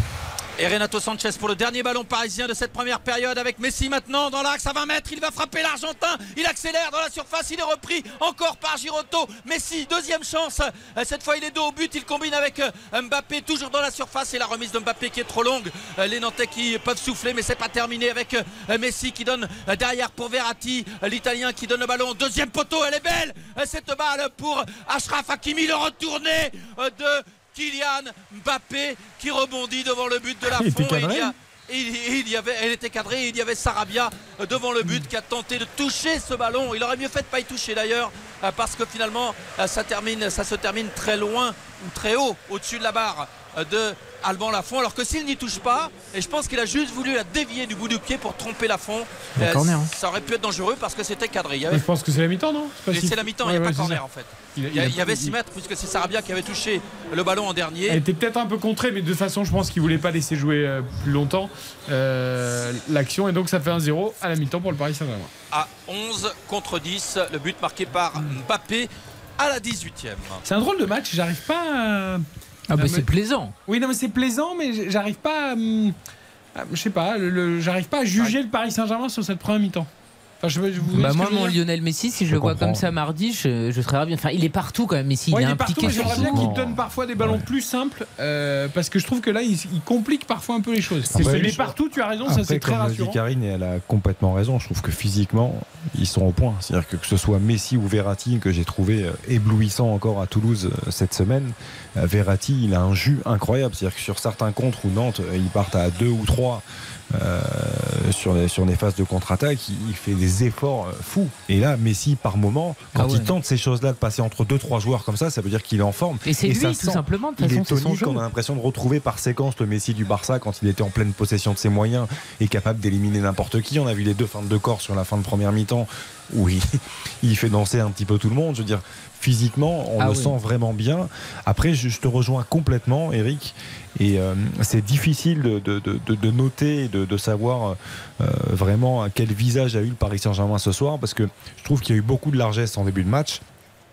Et Renato Sanchez pour le dernier ballon parisien de cette première période avec Messi maintenant dans l'axe à 20 mètres. Il va frapper l'Argentin. Il accélère dans la surface. Il est repris encore par Girotto. Messi, deuxième chance. Euh, Cette fois, il est dos au but. Il combine avec euh, Mbappé toujours dans la surface. Et la remise de Mbappé qui est trop longue. Euh, Les Nantais qui peuvent souffler, mais c'est pas terminé avec Messi qui donne derrière pour Verratti. L'Italien qui donne le ballon. Deuxième poteau. Elle est belle. Cette balle pour Ashraf Hakimi. Le retourné de Kylian Mbappé qui rebondit devant le but de la fond. Cadré. il y a- il, il y avait, elle était cadrée. Il y avait Sarabia devant le but qui a tenté de toucher ce ballon. Il aurait mieux fait de pas y toucher d'ailleurs, parce que finalement, ça termine, ça se termine très loin ou très haut au-dessus de la barre de Alban Lafont. Alors que s'il n'y touche pas, et je pense qu'il a juste voulu la dévier du bout du pied pour tromper Lafont, corner, hein. ça aurait pu être dangereux parce que c'était cadré. Il y Je pense que c'est la mi-temps, non? Si- c'est la mi-temps, Ouais, il n'y a ouais, pas corner ça. en fait. Il y, a- il a- il y avait 6 il- mètres puisque c'est Sarabia qui avait touché le ballon en dernier. Elle était peut-être un peu contrée, mais de toute façon, je pense qu'il voulait pas laisser jouer euh, plus longtemps euh, l'action. Et donc, ça fait un 0 à la mi-temps pour le Paris Saint-Germain. à 11 contre 10. Le but marqué par Mbappé à la 18e. C'est un drôle de match, j'arrive pas à. Ah bah à c'est plaisant. Oui, non, mais c'est plaisant, mais j'arrive pas à. hum, Je sais pas, j'arrive pas à juger le Paris Saint-Germain sur cette première mi-temps. Enfin, je, veux- je vous voyez Bah moi mon Lionel Messi si je, Je le vois comprends. comme ça mardi je, je serais ravi. Enfin il est partout quand même Messi Ouais, il il est est partout, j'aimerais bien qu'il donne parfois des ballons plus simples euh, parce que je trouve que là, il, il complique parfois un peu les choses. Après, il est je- partout, tu as raison, ça Après, c'est très le dit rassurant. Karine, et elle a complètement raison. Je trouve que physiquement, ils sont au point. C'est-à-dire que que ce soit Messi ou Verratti, que j'ai trouvé euh, éblouissant encore à Toulouse euh, cette semaine, Verratti, il a un jus incroyable. C'est-à-dire que sur certains contres où Nantes, ils partent à deux ou trois. Euh, sur, les, sur les phases de contre-attaque, il, il fait des efforts euh, fous. Et là, Messi, par moment, quand Ah ouais. il tente ces choses-là de passer entre deux, trois joueurs comme ça, ça veut dire qu'il est en forme. Et c'est lui, ça tout sent- simplement, de il façon, est tonique, on a l'impression de retrouver par séquence le Messi du Barça quand il était en pleine possession de ses moyens et capable d'éliminer n'importe qui. On a vu les deux fins de corps sur la fin de première mi-temps où il, il fait danser un petit peu tout le monde. Je veux dire, physiquement, on Ah le oui. sent vraiment bien. Après, je, je te rejoins complètement, Eric. Et euh, c'est difficile de, de- de- de- noter, de, de savoir euh, vraiment quel visage a eu le Paris Saint-Germain ce soir, parce que je trouve qu'il y a eu beaucoup de largesse en début de match.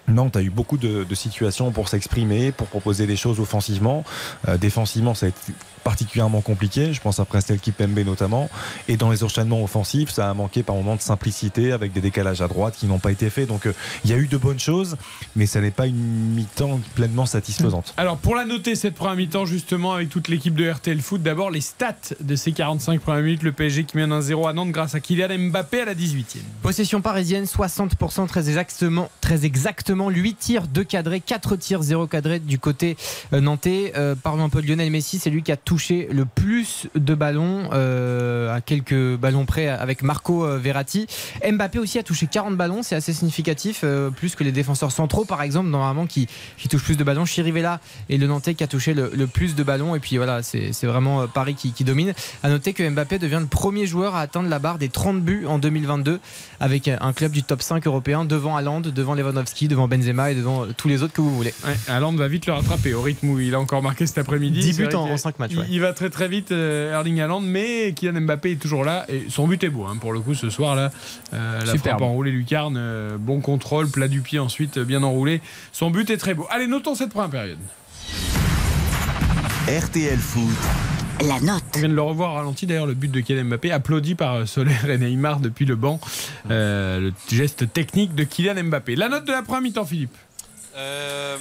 Nantes a eu beaucoup de, de situations pour s'exprimer, pour proposer des choses offensivement. Euh, défensivement, ça a été particulièrement compliqué. Je pense à Prestel Kipembe notamment. Et dans les enchaînements offensifs, ça a manqué par moments de simplicité avec des décalages à droite qui n'ont pas été faits. Donc euh, il y a eu de bonnes choses, mais ça n'est pas une mi-temps pleinement satisfaisante. Alors pour la noter cette première mi-temps justement avec toute l'équipe de RTL Foot, d'abord les stats de ces 45 premières minutes, le PSG qui mène 1-0 à Nantes grâce à Kylian Mbappé à la 18e. Possession parisienne, 60%, très exactement, très exactement 8 tirs, 2 cadrés, 4 tirs, 0 cadré du côté euh, nantais. Euh, parlons un peu de Lionel Messi, c'est lui qui a touché le plus de ballons, euh, à quelques ballons près avec Marco euh, Verratti. Mbappé aussi a touché 40 ballons, c'est assez significatif, euh, plus que les défenseurs centraux par exemple, normalement qui, qui touchent plus de ballons. Chirivella et le Nantais qui a touché le, le plus de ballons. Et puis voilà, c'est vraiment euh, Paris qui, qui domine. À noter que Mbappé devient le premier joueur à atteindre la barre des 30 buts en 2022 avec un club du top 5 européen devant Haaland, devant Lewandowski, devant Benzema et devant tous les autres que vous voulez. Ouais, Haaland va vite le rattraper au rythme où il a encore marqué cet après-midi. 10 C'est buts en- en cinq matchs, Il, ouais. il va très très vite, euh, Erling Haaland, mais Kylian Mbappé est toujours là et son but est beau hein, pour le coup ce soir là. Euh, la Superbe. frappe enroulée lucarne, euh, bon contrôle, plat du pied ensuite euh, bien enroulé. Son but est très beau. Allez, notons cette première période. RTL Foot. La note. On vient de le revoir ralenti d'ailleurs, le but de Kylian Mbappé, applaudi par Soler et Neymar depuis le banc. Euh, le geste technique de Kylian Mbappé. La note de la première mi-temps, Philippe Euh,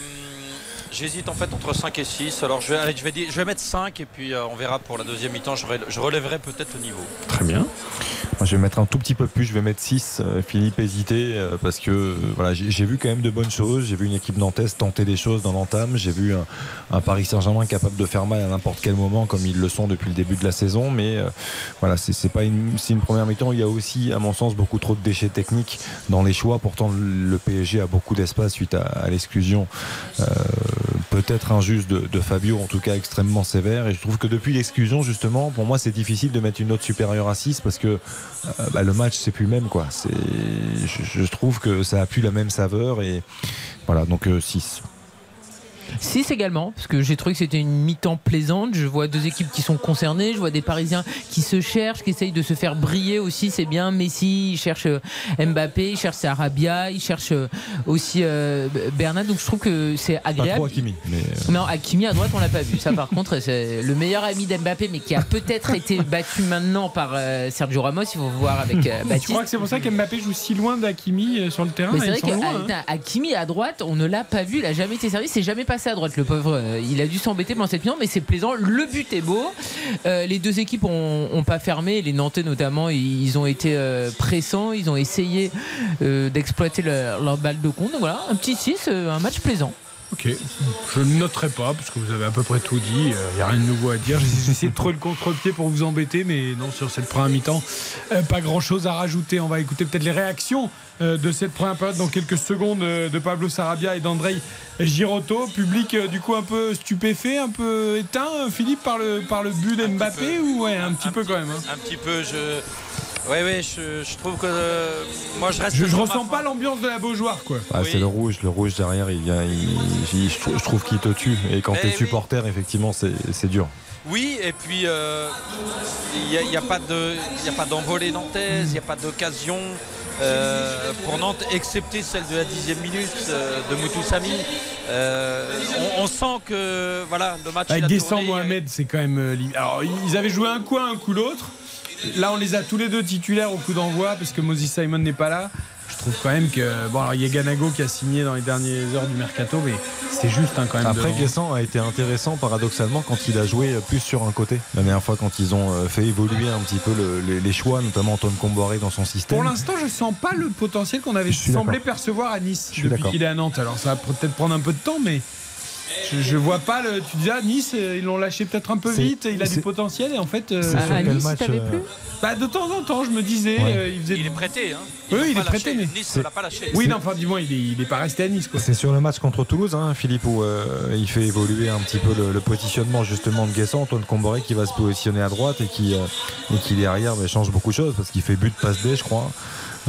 J'hésite en fait entre 5 et 6. Alors je vais, je vais, je vais mettre 5 et puis euh, on verra pour la deuxième mi-temps. Je, rel- je relèverai peut-être le niveau. Très bien. Moi, je vais mettre un tout petit peu plus, je vais mettre 6. Euh, Philippe hésitait euh, parce que euh, voilà, j'ai vu quand même de bonnes choses. J'ai vu une équipe nantaise tenter des choses dans l'entame. J'ai vu un, un Paris Saint-Germain capable de faire mal à n'importe quel moment, comme ils le sont depuis le début de la saison. Mais euh, voilà, c'est pas une, une première mi-temps. Il y a aussi, à mon sens, beaucoup trop de déchets techniques dans les choix. Pourtant, le PSG a beaucoup d'espace suite à, à l'exclusion. Euh, Peut-être injuste de, Fabio, en tout cas extrêmement sévère. Et je trouve que depuis l'exclusion, justement, pour moi, c'est difficile de mettre une note supérieure à 6 parce que euh, bah, le match c'est plus le même quoi. Je, trouve que ça a plus la même saveur et voilà donc 6. 6 également, parce que j'ai trouvé que c'était une mi-temps plaisante. Je vois deux équipes qui sont concernées, je vois des Parisiens qui se cherchent, qui essayent de se faire briller aussi. C'est bien. Messi, il cherche euh, Mbappé, il cherche Sarabia, il cherche euh, aussi euh, Bernat. Donc je trouve que c'est Pas agréable. trop Hakimi, mais euh, Non, Hakimi à droite, on l'a pas vu. Ça, par contre, c'est le meilleur ami d'Mbappé, mais qui a peut-être été battu maintenant par euh, Sergio Ramos. Il faut voir avec euh, Je Baptiste. crois que c'est pour ça qu'Mbappé joue si loin d'Hakimi sur le terrain. Mais c'est vrai que loin, hein. à droite, on ne l'a pas vu, il a jamais été servi, c'est jamais passé à droite le pauvre. Euh, Il a dû s'embêter pendant cette mi mais c'est plaisant. Le but est beau. Euh, les deux équipes ont, pas fermé, les Nantais notamment, ils ont été euh, pressants, ils ont essayé d'exploiter leur, leur balle de compte. Voilà, un petit 6, euh, un match plaisant. Ok, je ne noterai pas parce que vous avez à peu près tout dit. Il n'y a rien de nouveau à dire. J'ai essayé de trouver le contre-pied pour vous embêter, mais non, sur cette première mi-temps, euh, pas grand-chose à rajouter. On va écouter peut-être les réactions euh, de cette première période dans quelques secondes euh, de Pablo Sarabia et d'Andrei Girotto. Public euh, du coup un peu stupéfait, un peu éteint, euh, Philippe, par le, par le but d'Mbappé ou ouais, un petit peu quand même. hein? Un petit peu, je. Ouais, ouais, je, je trouve que. euh, moi, je reste. Je, je ressens pas l'ambiance de la Beaujoire, quoi. ah, c'est le rouge, le rouge derrière. Il vient, il- il- je, trouve- je trouve qu'il te tue et quand Eh t'es oui. supporter, effectivement, c'est c'est dur. Oui, et puis euh, il n'y a, il y a pas de- il y a pas d'envolée nantaise, il n'y a pas d'occasion euh, pour Nantes, excepté celle de la dixième minute euh, de Moutoussamy. Euh, on, on sent que voilà, le match il Avec a Guessant tourné. Mohamed, c'est quand même. euh, limite. Alors, ils avaient joué un coup un, un coup l'autre. Là, on les a tous les deux titulaires au coup d'envoi parce que Moses Simon n'est pas là. Je trouve quand même que. Bon, alors, il y a Ganago qui a signé dans les dernières heures du mercato, mais c'est juste hein, quand même. Après. Guessant a été intéressant paradoxalement quand il a joué plus sur un côté. La dernière fois, quand ils ont euh, fait évoluer un petit peu le- les, les choix, notamment Antoine Comboiré dans son système. Pour l'instant, je sens pas le potentiel qu'on avait semblé percevoir à Nice Je suis depuis qu'il est à Nantes. Alors, ça va peut-être prendre un peu de temps, mais. Je, je vois pas le. Tu disais, à Nice, ils l'ont lâché peut-être un peu vite, il a du potentiel, et en fait. euh, à quel Nice, match, euh, plus bah, de temps en temps, je me disais, Ouais. euh, il faisait. Il est prêté. Hein. Oui, il est prêté, mais- Nice ne l'a pas lâché. Oui, non, enfin, du moins, il est, il est pas resté à Nice, quoi. C'est sur le match contre Toulouse, hein, Philippe, où euh, il fait évoluer un petit peu le, le positionnement justement de Guessant, Antoine Comboré qui va se positionner à droite et qui, euh, et qui derrière bah, change beaucoup de choses parce qu'il fait but passe D, je crois.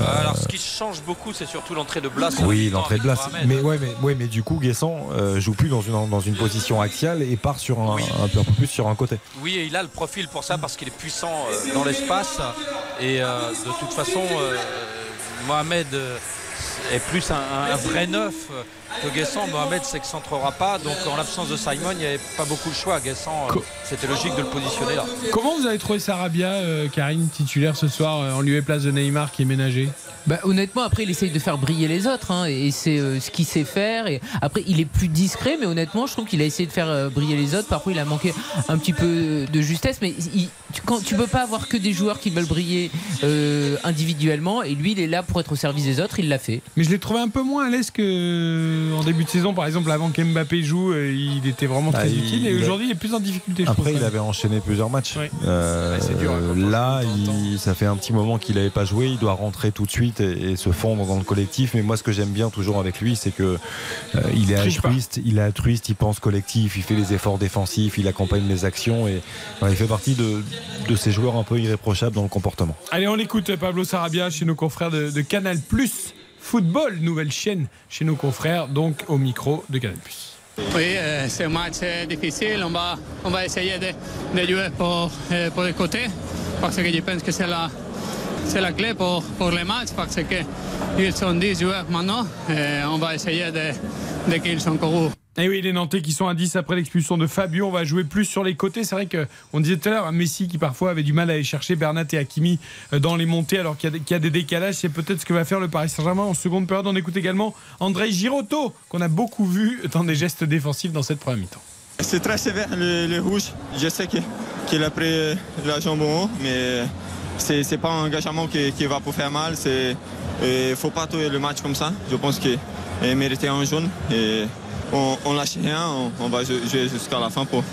Alors, ce qui change beaucoup, c'est surtout l'entrée de Blas. oui, l'entrée de Blas. Mais ouais, mais ouais, mais du coup, Guessant euh, joue plus dans une dans une position axiale et part sur un, un peu un peu plus sur un côté. Oui, et il a le profil pour ça parce qu'il est puissant euh, dans l'espace. Et euh, de toute façon, euh, Mohamed euh, est plus un, un- un vrai neuf que Guessant. Mohamed s'excentrera pas. Donc en l'absence de Simon, il n'y avait pas beaucoup de choix. Guessant, euh, Co- c'était logique de le positionner là. Comment vous avez trouvé Sarabia, euh, Karine, titulaire ce soir, euh, en lieu et place de Neymar qui est ménagé? Bah, honnêtement, après, il essaye de faire briller les autres, hein, et c'est euh, ce qu'il sait faire. Et après, il est plus discret, mais honnêtement, je trouve qu'il a essayé de faire euh, briller les autres. Parfois, il a manqué un petit peu de justesse, mais il- tu, quand, tu peux pas avoir que des joueurs qui veulent briller euh, individuellement, et lui, il est là pour être au service des autres. Il l'a fait. Mais je l'ai trouvé un peu moins à l'aise qu'en début de saison, par exemple, avant qu'Mbappé joue, euh, il était vraiment Bah, très il- utile. Et aujourd'hui, il est plus en difficulté, je Après, trouve. il avait enchaîné plusieurs matchs. Euh, Ouais, dur, hein, là, il- ça fait un petit moment qu'il n'avait pas joué. Il doit rentrer tout de suite et, et se fondre dans le collectif. Mais moi, ce que j'aime bien toujours avec lui, c'est que euh, il est altruiste. Il est altruiste. Il pense collectif. Il fait les efforts défensifs. Il accompagne les actions et il fait partie de, de ces joueurs un peu irréprochables dans le comportement. Allez, on écoute Pablo Sarabia chez nos confrères de, de Canal Plus Football, nouvelle chaîne chez nos confrères, donc au micro de Canal Plus. Oui, euh, c'est un match euh, difficile. On va, on va essayer de, de jouer pour, euh, pour le côté parce que je pense que c'est la, c'est la clé pour, pour les matchs parce qu'ils sont 10 joueurs maintenant. Et on va essayer de, de qu'ils sont courus. Et oui, les Nantais qui sont à 10 après l'expulsion de Fabio, on va jouer plus sur les côtés. C'est vrai qu'on disait tout à l'heure, Messi qui parfois avait du mal à aller chercher Bernat et Hakimi euh, dans les montées alors qu'il y, a des- qu'il y a des décalages. C'est peut-être ce que va faire le Paris Saint-Germain en seconde période. On écoute également André Girotto, qu'on a beaucoup vu dans des gestes défensifs dans cette première mi-temps. C'est très sévère le, le rouge. Je sais que- qu'il a pris la jambe en haut, mais c'est n'est pas un engagement qui, qui va pour faire mal. Il ne faut pas tuer le match comme ça. Je pense qu'il méritait un jaune. Et on, on lâche rien, on, on va jou- jouer jusqu'à la fin pour,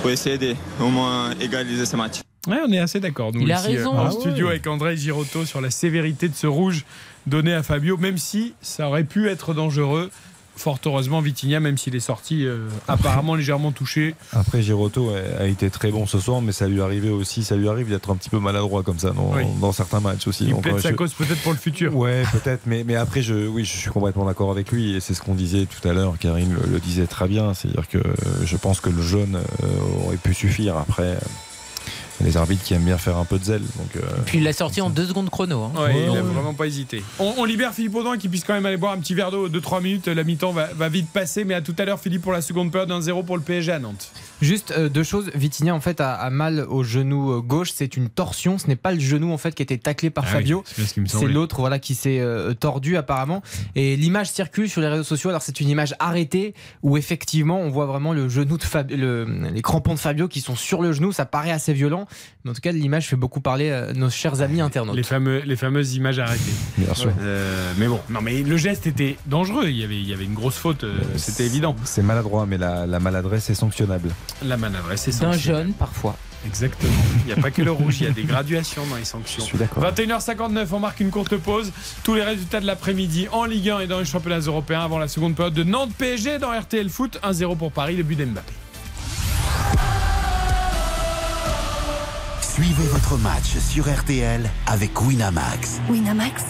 pour essayer de au moins égaliser ce match. Ouais, on est assez d'accord. Nous, Il a ici, raison. euh, en Ah studio ouais. avec André Girotto sur la sévérité de ce rouge donné à Fabio, même si ça aurait pu être dangereux. Fort heureusement, Vitinha, même s'il est sorti euh, apparemment légèrement touché. Après, Giroto a, été très bon ce soir, mais ça lui arrivait aussi, ça lui arrive d'être un petit peu maladroit comme ça dans, Oui. dans certains matchs aussi. Il Donc, plaide euh, sa je- cause peut-être pour le futur. Ouais, peut-être, mais, mais après, je, oui, je suis complètement d'accord avec lui et c'est ce qu'on disait tout à l'heure. Karine le, le disait très bien, c'est-à-dire que euh, je pense que le jaune euh, aurait pu suffire. Après, les arbitres qui aiment bien faire un peu de zèle. Donc, euh, Puis il l'a sorti en deux secondes chrono. hein. Ouais, il a vraiment pas hésité. On, on libère Philippe Audin qui puisse quand même aller boire un petit verre d'eau de 3 minutes. La mi-temps va, va vite passer, mais à tout à l'heure, Philippe, pour la seconde période, 1-0 pour le PSG à Nantes. Juste euh, deux choses. Vitinha en fait a, a mal au genou euh, gauche. C'est une torsion. Ce n'est pas le genou en fait qui a été taclé par Ah oui, Fabio. c'est ce l'autre voilà qui s'est euh, tordu apparemment. Et l'image circule sur les réseaux sociaux. Alors c'est une image arrêtée où effectivement on voit vraiment le genou de Fabio, le- les crampons de Fabio qui sont sur le genou. Ça paraît assez violent. Mais en tout cas l'image fait beaucoup parler euh, nos chers amis internautes. Les, fameux, les fameuses images arrêtées. Bien sûr. Euh, mais bon, non, mais le geste était dangereux. Il y avait, il y avait une grosse faute, euh, c'était évident. c'est maladroit, mais la, la maladresse est sanctionnable. La maladresse, c'est D'un jeune parfois. Exactement. Il n'y a pas que le rouge, il y a des graduations dans les sanctions. Je suis d'accord. 21h59, on marque une courte pause. Tous les résultats de l'après-midi en Ligue 1 et dans les championnats européens avant la seconde période de Nantes PSG dans RTL Foot. 1-0 pour Paris, le but d'Mbappé. Suivez votre match sur RTL avec Winamax. Winamax,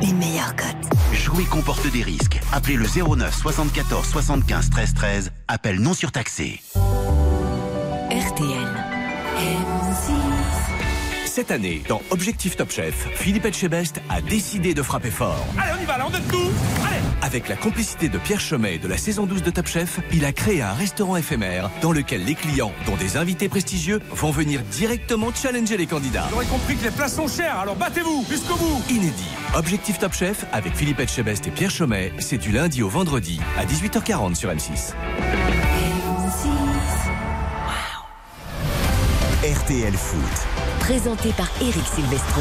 les meilleurs cotes. Jouer comporte des risques. Appelez le 09 74 75 13 13. Appel non surtaxé. RTL. Cette année, dans Objectif Top Chef, Philippe Etchebest a décidé de frapper fort. Allez, on y va, là, on donne tout Allez Avec la complicité de Pierre Chemet de la saison 12 de Top Chef, il a créé un restaurant éphémère dans lequel les clients, dont des invités prestigieux, vont venir directement challenger les candidats. J'aurais compris que les places sont chères, alors battez-vous jusqu'au bout Inédit. Objectif Top Chef avec Philippe Etchebest et Pierre Chemet, c'est du lundi au vendredi à 18h40 sur M6. RTL Foot. Présenté par Eric Silvestro.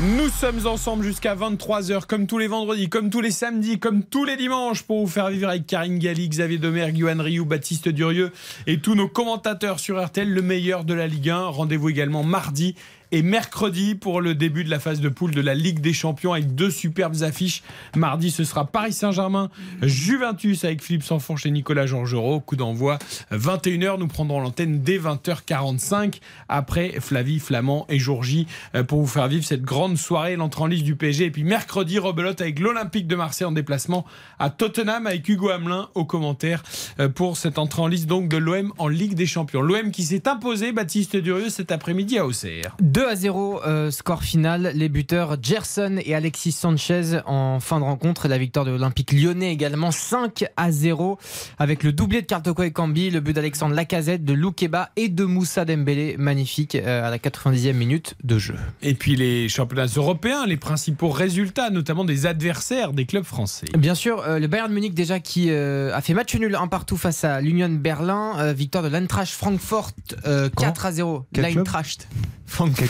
Nous sommes ensemble jusqu'à 23h, comme tous les vendredis, comme tous les samedis, comme tous les dimanches, pour vous faire vivre avec Karine Galli, Xavier Demergue, Yohan Rioux, Baptiste Durieux et tous nos commentateurs sur RTL, le meilleur de la Ligue 1. Rendez-vous également mardi et mercredi pour le début de la phase de poule de la Ligue des Champions avec deux superbes affiches. Mardi, ce sera Paris Saint-Germain, Juventus avec Philippe Sanfonche et Nicolas Georgerot. Coup d'envoi 21h. Nous prendrons l'antenne dès 20h45 après Flavie, Flamand et Jourgie euh, pour vous faire vivre cette grande soirée, l'entrée en liste du PSG. Et puis mercredi, rebelote avec l'Olympique de Marseille en déplacement à Tottenham avec Hugo Hamelin au commentaire euh, pour cette entrée en liste donc de l'OM en Ligue des Champions. L'OM qui s'est imposé, Baptiste Durieux, cet après-midi à Auxerre. 2 à 0, euh, score final. Les buteurs Gerson et Alexis Sanchez en fin de rencontre. La victoire de l'Olympique lyonnais également 5 à 0 avec le doublé de Kartoko et Cambi, le but d'Alexandre Lacazette, de Loukeba et de Moussa Dembélé. Magnifique euh, à la 90e minute de jeu. Et puis les championnats européens, les principaux résultats, notamment des adversaires des clubs français. Bien sûr, euh, le Bayern Munich déjà qui a fait match nul un partout face à l'Union Berlin. Victoire de l'Eintracht Francfort euh, 4 à 0. Quel club L'Eintracht.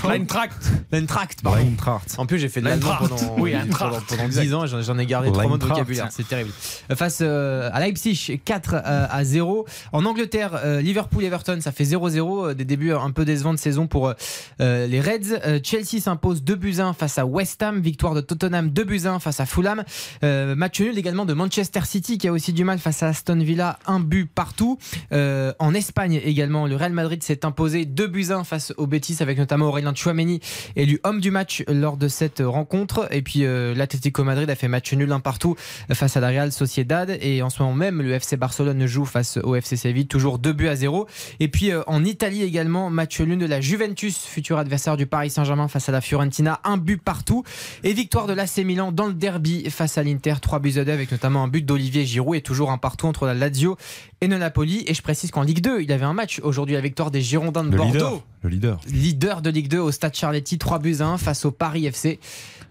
L'Eintracht. L'Eintracht, pardon. L'Eintracht. En plus, j'ai fait de l'allemand pendant, Oui, pendant, pendant Exact. 10 ans et j'en- ai gardé trois mots de vocabulaire. C'est terrible. Euh, Face euh, à Leipzig, 4 euh, à 0. En Angleterre, euh, Liverpool-Everton, ça fait 0-0. euh, Des débuts un peu décevants de saison pour euh, euh, les Reds. Euh, Chelsea s'impose 2 buts 1 face à West Ham. Victoire de Tottenham 2 buts 1 face à Fulham. Euh, match nul également de Manchester City qui a aussi du mal face à Aston Villa. Un but partout. Euh, en Espagne également, le Real Madrid s'est imposé 2 buts 1 face au Betis avec notamment Aurélien Chouameni élu homme du match lors de cette rencontre. Et puis euh, l'Atlético Madrid a fait match nul un partout face à la Real Sociedad. Et en ce moment même, le FC Barcelone joue face au FC Séville, toujours 2 buts à 0. Et puis euh, en Italie également, match nul de la Juventus, futur adversaire du Paris Saint-Germain face à la Fiorentina, un but partout. Et victoire de l'AC Milan dans le derby face à l'Inter, 3 buts à 2 avec notamment un but d'Olivier Giroud et toujours un partout entre la Lazio et le Napoli. Et je précise qu'en Ligue 2, il avait un match aujourd'hui, la victoire des Girondins de Le Bordeaux leader. Le leader. leader de Ligue 2 au Stade Charletti, 3 buts à 1 face au Paris FC.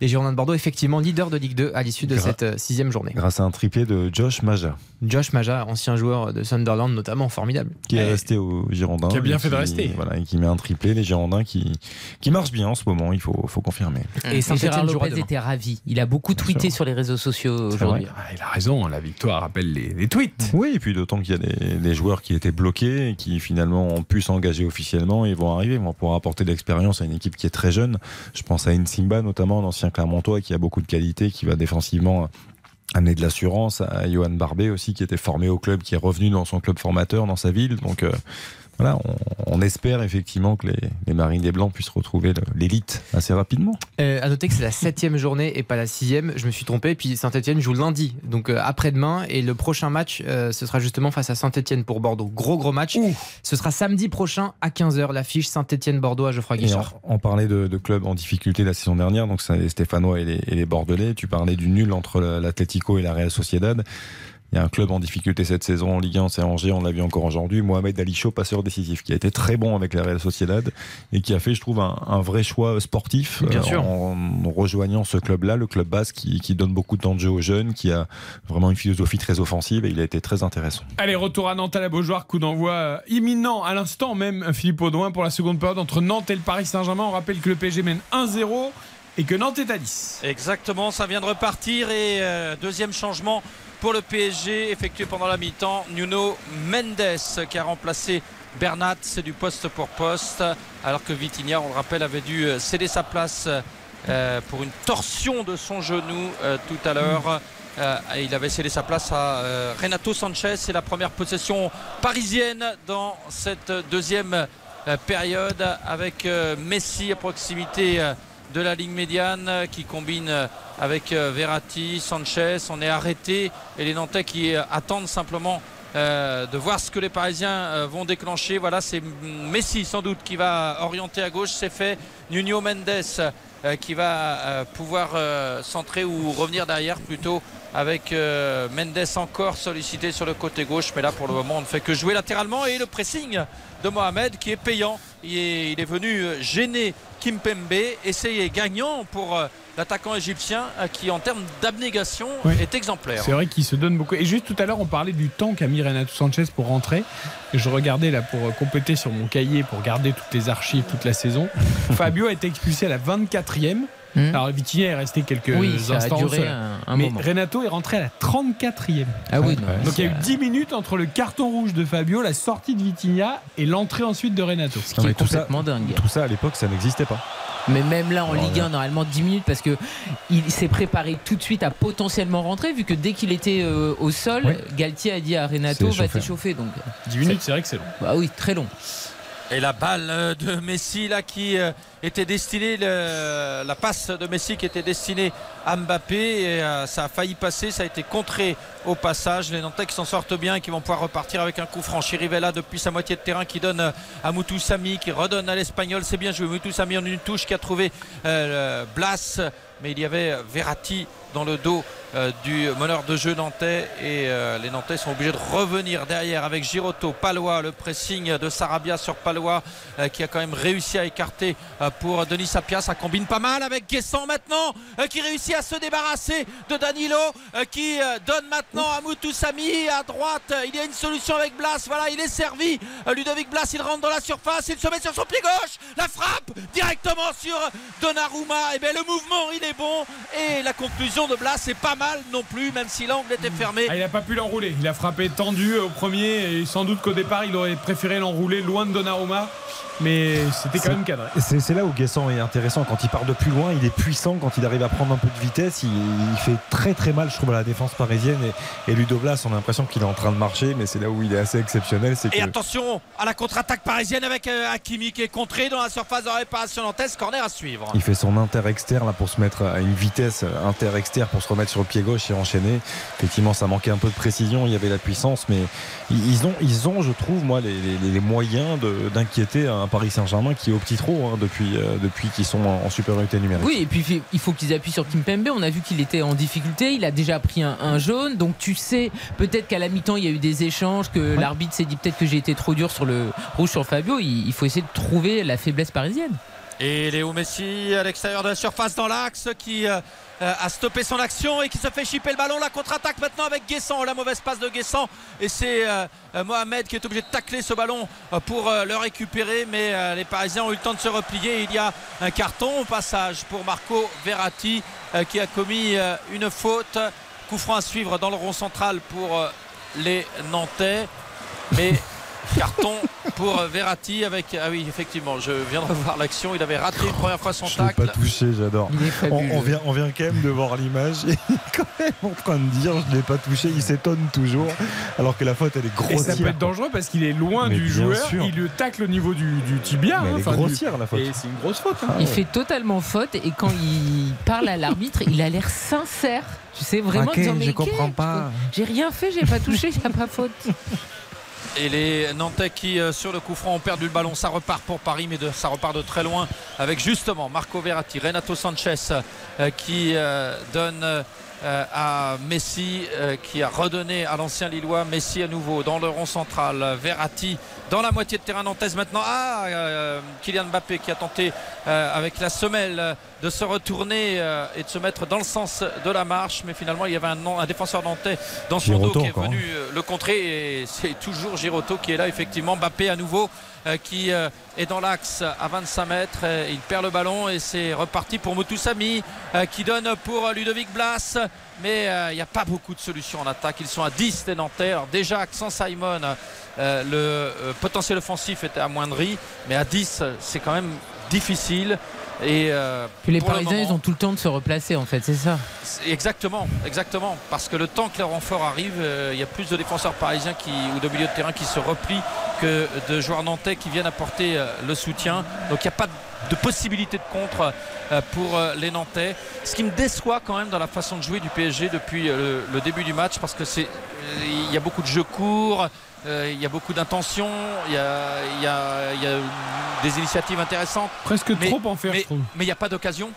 Les Girondins de Bordeaux, effectivement, leader de Ligue 2 à l'issue de Gra- cette euh, sixième journée. Grâce à un triplé de Josh Maja, Josh Maja, ancien joueur de Sunderland, notamment, formidable. qui est resté aux Girondins. Qui a bien fait de rester. Voilà, et qui met un triplé. Les Girondins qui, qui marchent bien en ce moment, il faut, faut confirmer. Et jouera Lopez était ravi. Il a beaucoup tweeté sur les réseaux sociaux aujourd'hui. Ah, il a raison, la victoire rappelle les, les tweets. Oui, et puis d'autant qu'il y a des, des joueurs qui étaient bloqués qui finalement ont pu s'engager officiellement et vont arriver, vont pouvoir apporter de l'expérience à une équipe qui est très jeune. Je pense à Insimba notamment, l'ancien Clermontois qui a beaucoup de qualité, qui va défensivement amener de l'assurance, à Johan Barbet aussi qui était formé au club, qui est revenu dans son club formateur, dans sa ville. Donc euh, voilà, on, on espère effectivement que les, les Marines des Blancs puissent retrouver l'élite assez rapidement. Euh, à noter que c'est la septième journée et pas la sixième. Je me suis trompé. Puis Saint-Etienne joue lundi, donc euh, après-demain. Et le prochain match, euh, ce sera justement face à Saint-Etienne pour Bordeaux. Gros, gros match. Ce sera samedi prochain à 15h. L'affiche Saint-Etienne-Bordeaux à Geoffroy Et Guichard. on, on parlait de, de clubs en difficulté la saison dernière, donc c'est les Stéphanois et les, et les Bordelais. Tu parlais du nul entre l'Atlético et la Real Sociedad. Il y a un club en difficulté cette saison en Ligue 1, c'est Angers, on l'a vu encore aujourd'hui. Mohamed Ali Chaud, passeur décisif, qui a été très bon avec la Real Sociedad et qui a fait, je trouve, un, un vrai choix sportif Bien euh, sûr. en rejoignant ce club-là, le club basque qui, qui donne beaucoup de temps de jeu aux jeunes, qui a vraiment une philosophie très offensive et il a été très intéressant. Allez, retour à Nantes à la Beaujoire, coup d'envoi euh, imminent à l'instant même, Philippe Audouin, pour la seconde période entre Nantes et le Paris Saint-Germain. On rappelle que le PSG mène 1-0 et que Nantes est à 10. Exactement, ça vient de repartir et euh, deuxième changement pour le PSG effectué pendant la mi-temps. Nuno Mendes qui a remplacé Bernat, c'est du poste pour poste, alors que Vitinha, on le rappelle, avait dû euh, céder sa place euh, pour une torsion de son genou euh, tout à l'heure. Il avait cédé sa place à Renato Sanchez. C'est la première possession parisienne dans cette deuxième période avec Messi à proximité de la ligne médiane euh, qui combine euh, avec euh, Verratti, Sanchez. On est arrêté et les Nantais qui attendent simplement de voir ce que les Parisiens vont déclencher. Voilà, c'est Messi sans doute qui va orienter à gauche. C'est fait. Nuno Mendes qui va pouvoir centrer ou revenir derrière plutôt avec Mendes encore sollicité sur le côté gauche. Mais là, pour le moment, on ne fait que jouer latéralement et le pressing de Mohamed qui est payant. Il est, il est venu gêner Kimpembe c'est gagnant pour euh, l'attaquant égyptien euh, qui, en termes d'abnégation, Oui. est exemplaire. C'est vrai qu'il se donne beaucoup. Et juste tout à l'heure, on parlait du temps qu'a mis Renato Sanchez pour rentrer. Je regardais là pour euh, compléter sur mon cahier, pour garder toutes les archives toute la saison. Fabio a été expulsé à la 24e. Alors Vitinha est resté quelques Hmm. Oui, ça a instants un- un Mais moment. Renato est rentré à la 34e. Ah oui, non, Donc il y a eu c'est- 10 minutes entre le carton rouge de Fabio, la sortie de Vitinha et l'entrée ensuite de Renato. Ce qui est complètement dingue. Tout ça à l'époque, ça n'existait pas. Mais même là en Ligue 1, normalement 10 minutes parce que il s'est préparé tout de suite à potentiellement rentrer vu que dès qu'il était euh, au sol, Oui. Galtier a dit à Renato va t'échauffer. Donc 10 minutes, c'est vrai que c'est long. Bah oui, très long. Et la balle euh, de Messi là qui euh, était destinée, la passe de Messi qui était destinée à Mbappé et euh, ça a failli passer, ça a été contré au passage. Les Nantais qui s'en sortent bien et qui vont pouvoir repartir avec un coup franc. Chirivella depuis sa moitié de terrain qui donne à Moutou Sami qui redonne à l'Espagnol. C'est bien joué. Moutou Sami en une touche qui a trouvé Blas, mais il y avait Verratti dans le dos euh, du meneur de jeu nantais et euh, les Nantais sont obligés de revenir derrière avec Giroto, Palois, le pressing de Sarabia sur Palois euh, qui a quand même réussi à écarter pour Denis Sapia. Ça combine pas mal avec Guessant maintenant qui réussit à se débarrasser de Danilo qui donne maintenant à Moutoussami à droite. Il y a une solution avec Blas. Voilà, il est servi. Ludovic Blas, il rentre dans la surface. Il se met sur son pied gauche. La frappe directement sur Donnarumma. Et bien le mouvement, il est bon. Et la conclusion de Blas, c'est pas non plus, même si l'angle était fermé. Ah, il n'a pas pu l'enrouler. Il a frappé tendu au premier et sans doute qu'au départ il aurait préféré l'enrouler loin de Donnarumma. Mais c'était quand même cadré. C'est c'est là où Guessant est intéressant. Quand il part de plus loin, il est puissant. Quand il arrive à prendre un peu de vitesse, il, il fait très très mal, je trouve, à la défense parisienne. Et, et Ludo Blas, on a l'impression qu'il est en train de marcher, mais c'est là où il est assez exceptionnel. C'est Et que attention à la contre-attaque parisienne avec euh, Hakimi qui est contré dans la surface de réparation nantaise. Corner à suivre. il fait son inter-externe là, pour se mettre à une vitesse inter-externe pour se remettre sur le pied gauche et enchaîner. Effectivement, ça manquait un peu de précision. Il y avait la puissance, mais ils ont, ils ont je trouve, moi, les, les- les moyens de- d'inquiéter un Paris Saint-Germain qui est au petit trot hein, depuis, euh, depuis qu'ils sont en, en supériorité numérique. Oui, et puis il faut- il faut qu'ils appuient sur Kimpembe. On a vu qu'il était en difficulté. Il a déjà pris un, un jaune. Donc tu sais, peut-être qu'à la mi-temps, il y a eu des échanges, que l'arbitre s'est dit peut-être que j'ai été trop dur sur le rouge sur Fabio. Il, il faut essayer de trouver la faiblesse parisienne. Et Léo Messi à l'extérieur de la surface dans l'axe qui euh, euh, a stoppé son action et qui se fait chipper le ballon. La contre-attaque maintenant avec Guessant. La mauvaise passe de Guessant. Et c'est euh, euh, Mohamed qui est obligé de tacler ce ballon euh, pour euh, le récupérer. Mais euh, les Parisiens ont eu le temps de se replier. Il y a un carton au passage pour Marco Verratti euh, qui a commis euh, une faute. Coup franc à suivre dans le rond central pour euh, les Nantais. Mais carton pour euh, Verratti avec ah oui effectivement je viens de revoir l'action il avait raté une première fois son Je l'ai tacle pas touché, j'adore. On, vient, on vient quand même de voir l'image et il est quand même en train de dire je ne l'ai pas touché. Il s'étonne toujours alors que la faute elle est Et grossière. ça peut être dangereux parce qu'il est loin Mais du joueur. sûr. Il le tacle au niveau du, du tibia. Mais elle hein, est enfin, du- grossière, la faute. Et c'est une grosse faute. hein. Il fait totalement faute et quand il parle à l'arbitre, il a l'air sincère. Tu sais vraiment Ok, en disant, je comprends pas. J'ai rien fait, j'ai pas touché, il n'y a pas faute. et les Nantais qui euh, sur le coup franc ont perdu le ballon. Ça repart pour Paris mais ça repart de très loin avec justement Marco Verratti Renato Sanchez euh, qui euh, donne euh, à Messi euh, qui a redonné à l'ancien Lillois. Messi à nouveau dans le rond central. Verratti dans la moitié de terrain nantaise maintenant. Ah euh, Kylian Mbappé qui a tenté euh, avec la semelle de se retourner euh, et de se mettre dans le sens de la marche. Mais finalement il y avait un, un défenseur nantais dans son Giroto dos qui est venu euh, le contrer. Et c'est toujours Giroto qui est là effectivement. Mbappé à nouveau qui euh, est dans l'axe à 25 mètres Euh, il perd le ballon et c'est reparti pour Moutoussami euh, qui donne pour Ludovic Blas. Mais euh, il n'y a pas beaucoup de solutions en attaque. Ils sont à 10 les Nantais. Alors déjà sans Simon euh, le euh, potentiel offensif était amoindri mais à 10 c'est quand même difficile et euh, Puis les le Parisiens, moment- ils ont tout le temps de se replacer en fait, c'est ça. Exactement, exactement. Parce que le temps que le renfort arrive, euh, il y a plus de défenseurs parisiens qui, ou de milieux de terrain qui se replient que de joueurs nantais qui viennent apporter euh, le soutien. Donc il n'y a pas de possibilité de contre pour les Nantais. Ce qui me déçoit quand même dans la façon de jouer du PSG depuis le, le début du match parce que c'est il y a beaucoup de jeux courts, euh, il y a beaucoup d'intentions, il y a, il y a- il y a des initiatives intéressantes. Presque Mais- trop en faire, mais- je trouve. mais il n'y a pas d'occasion.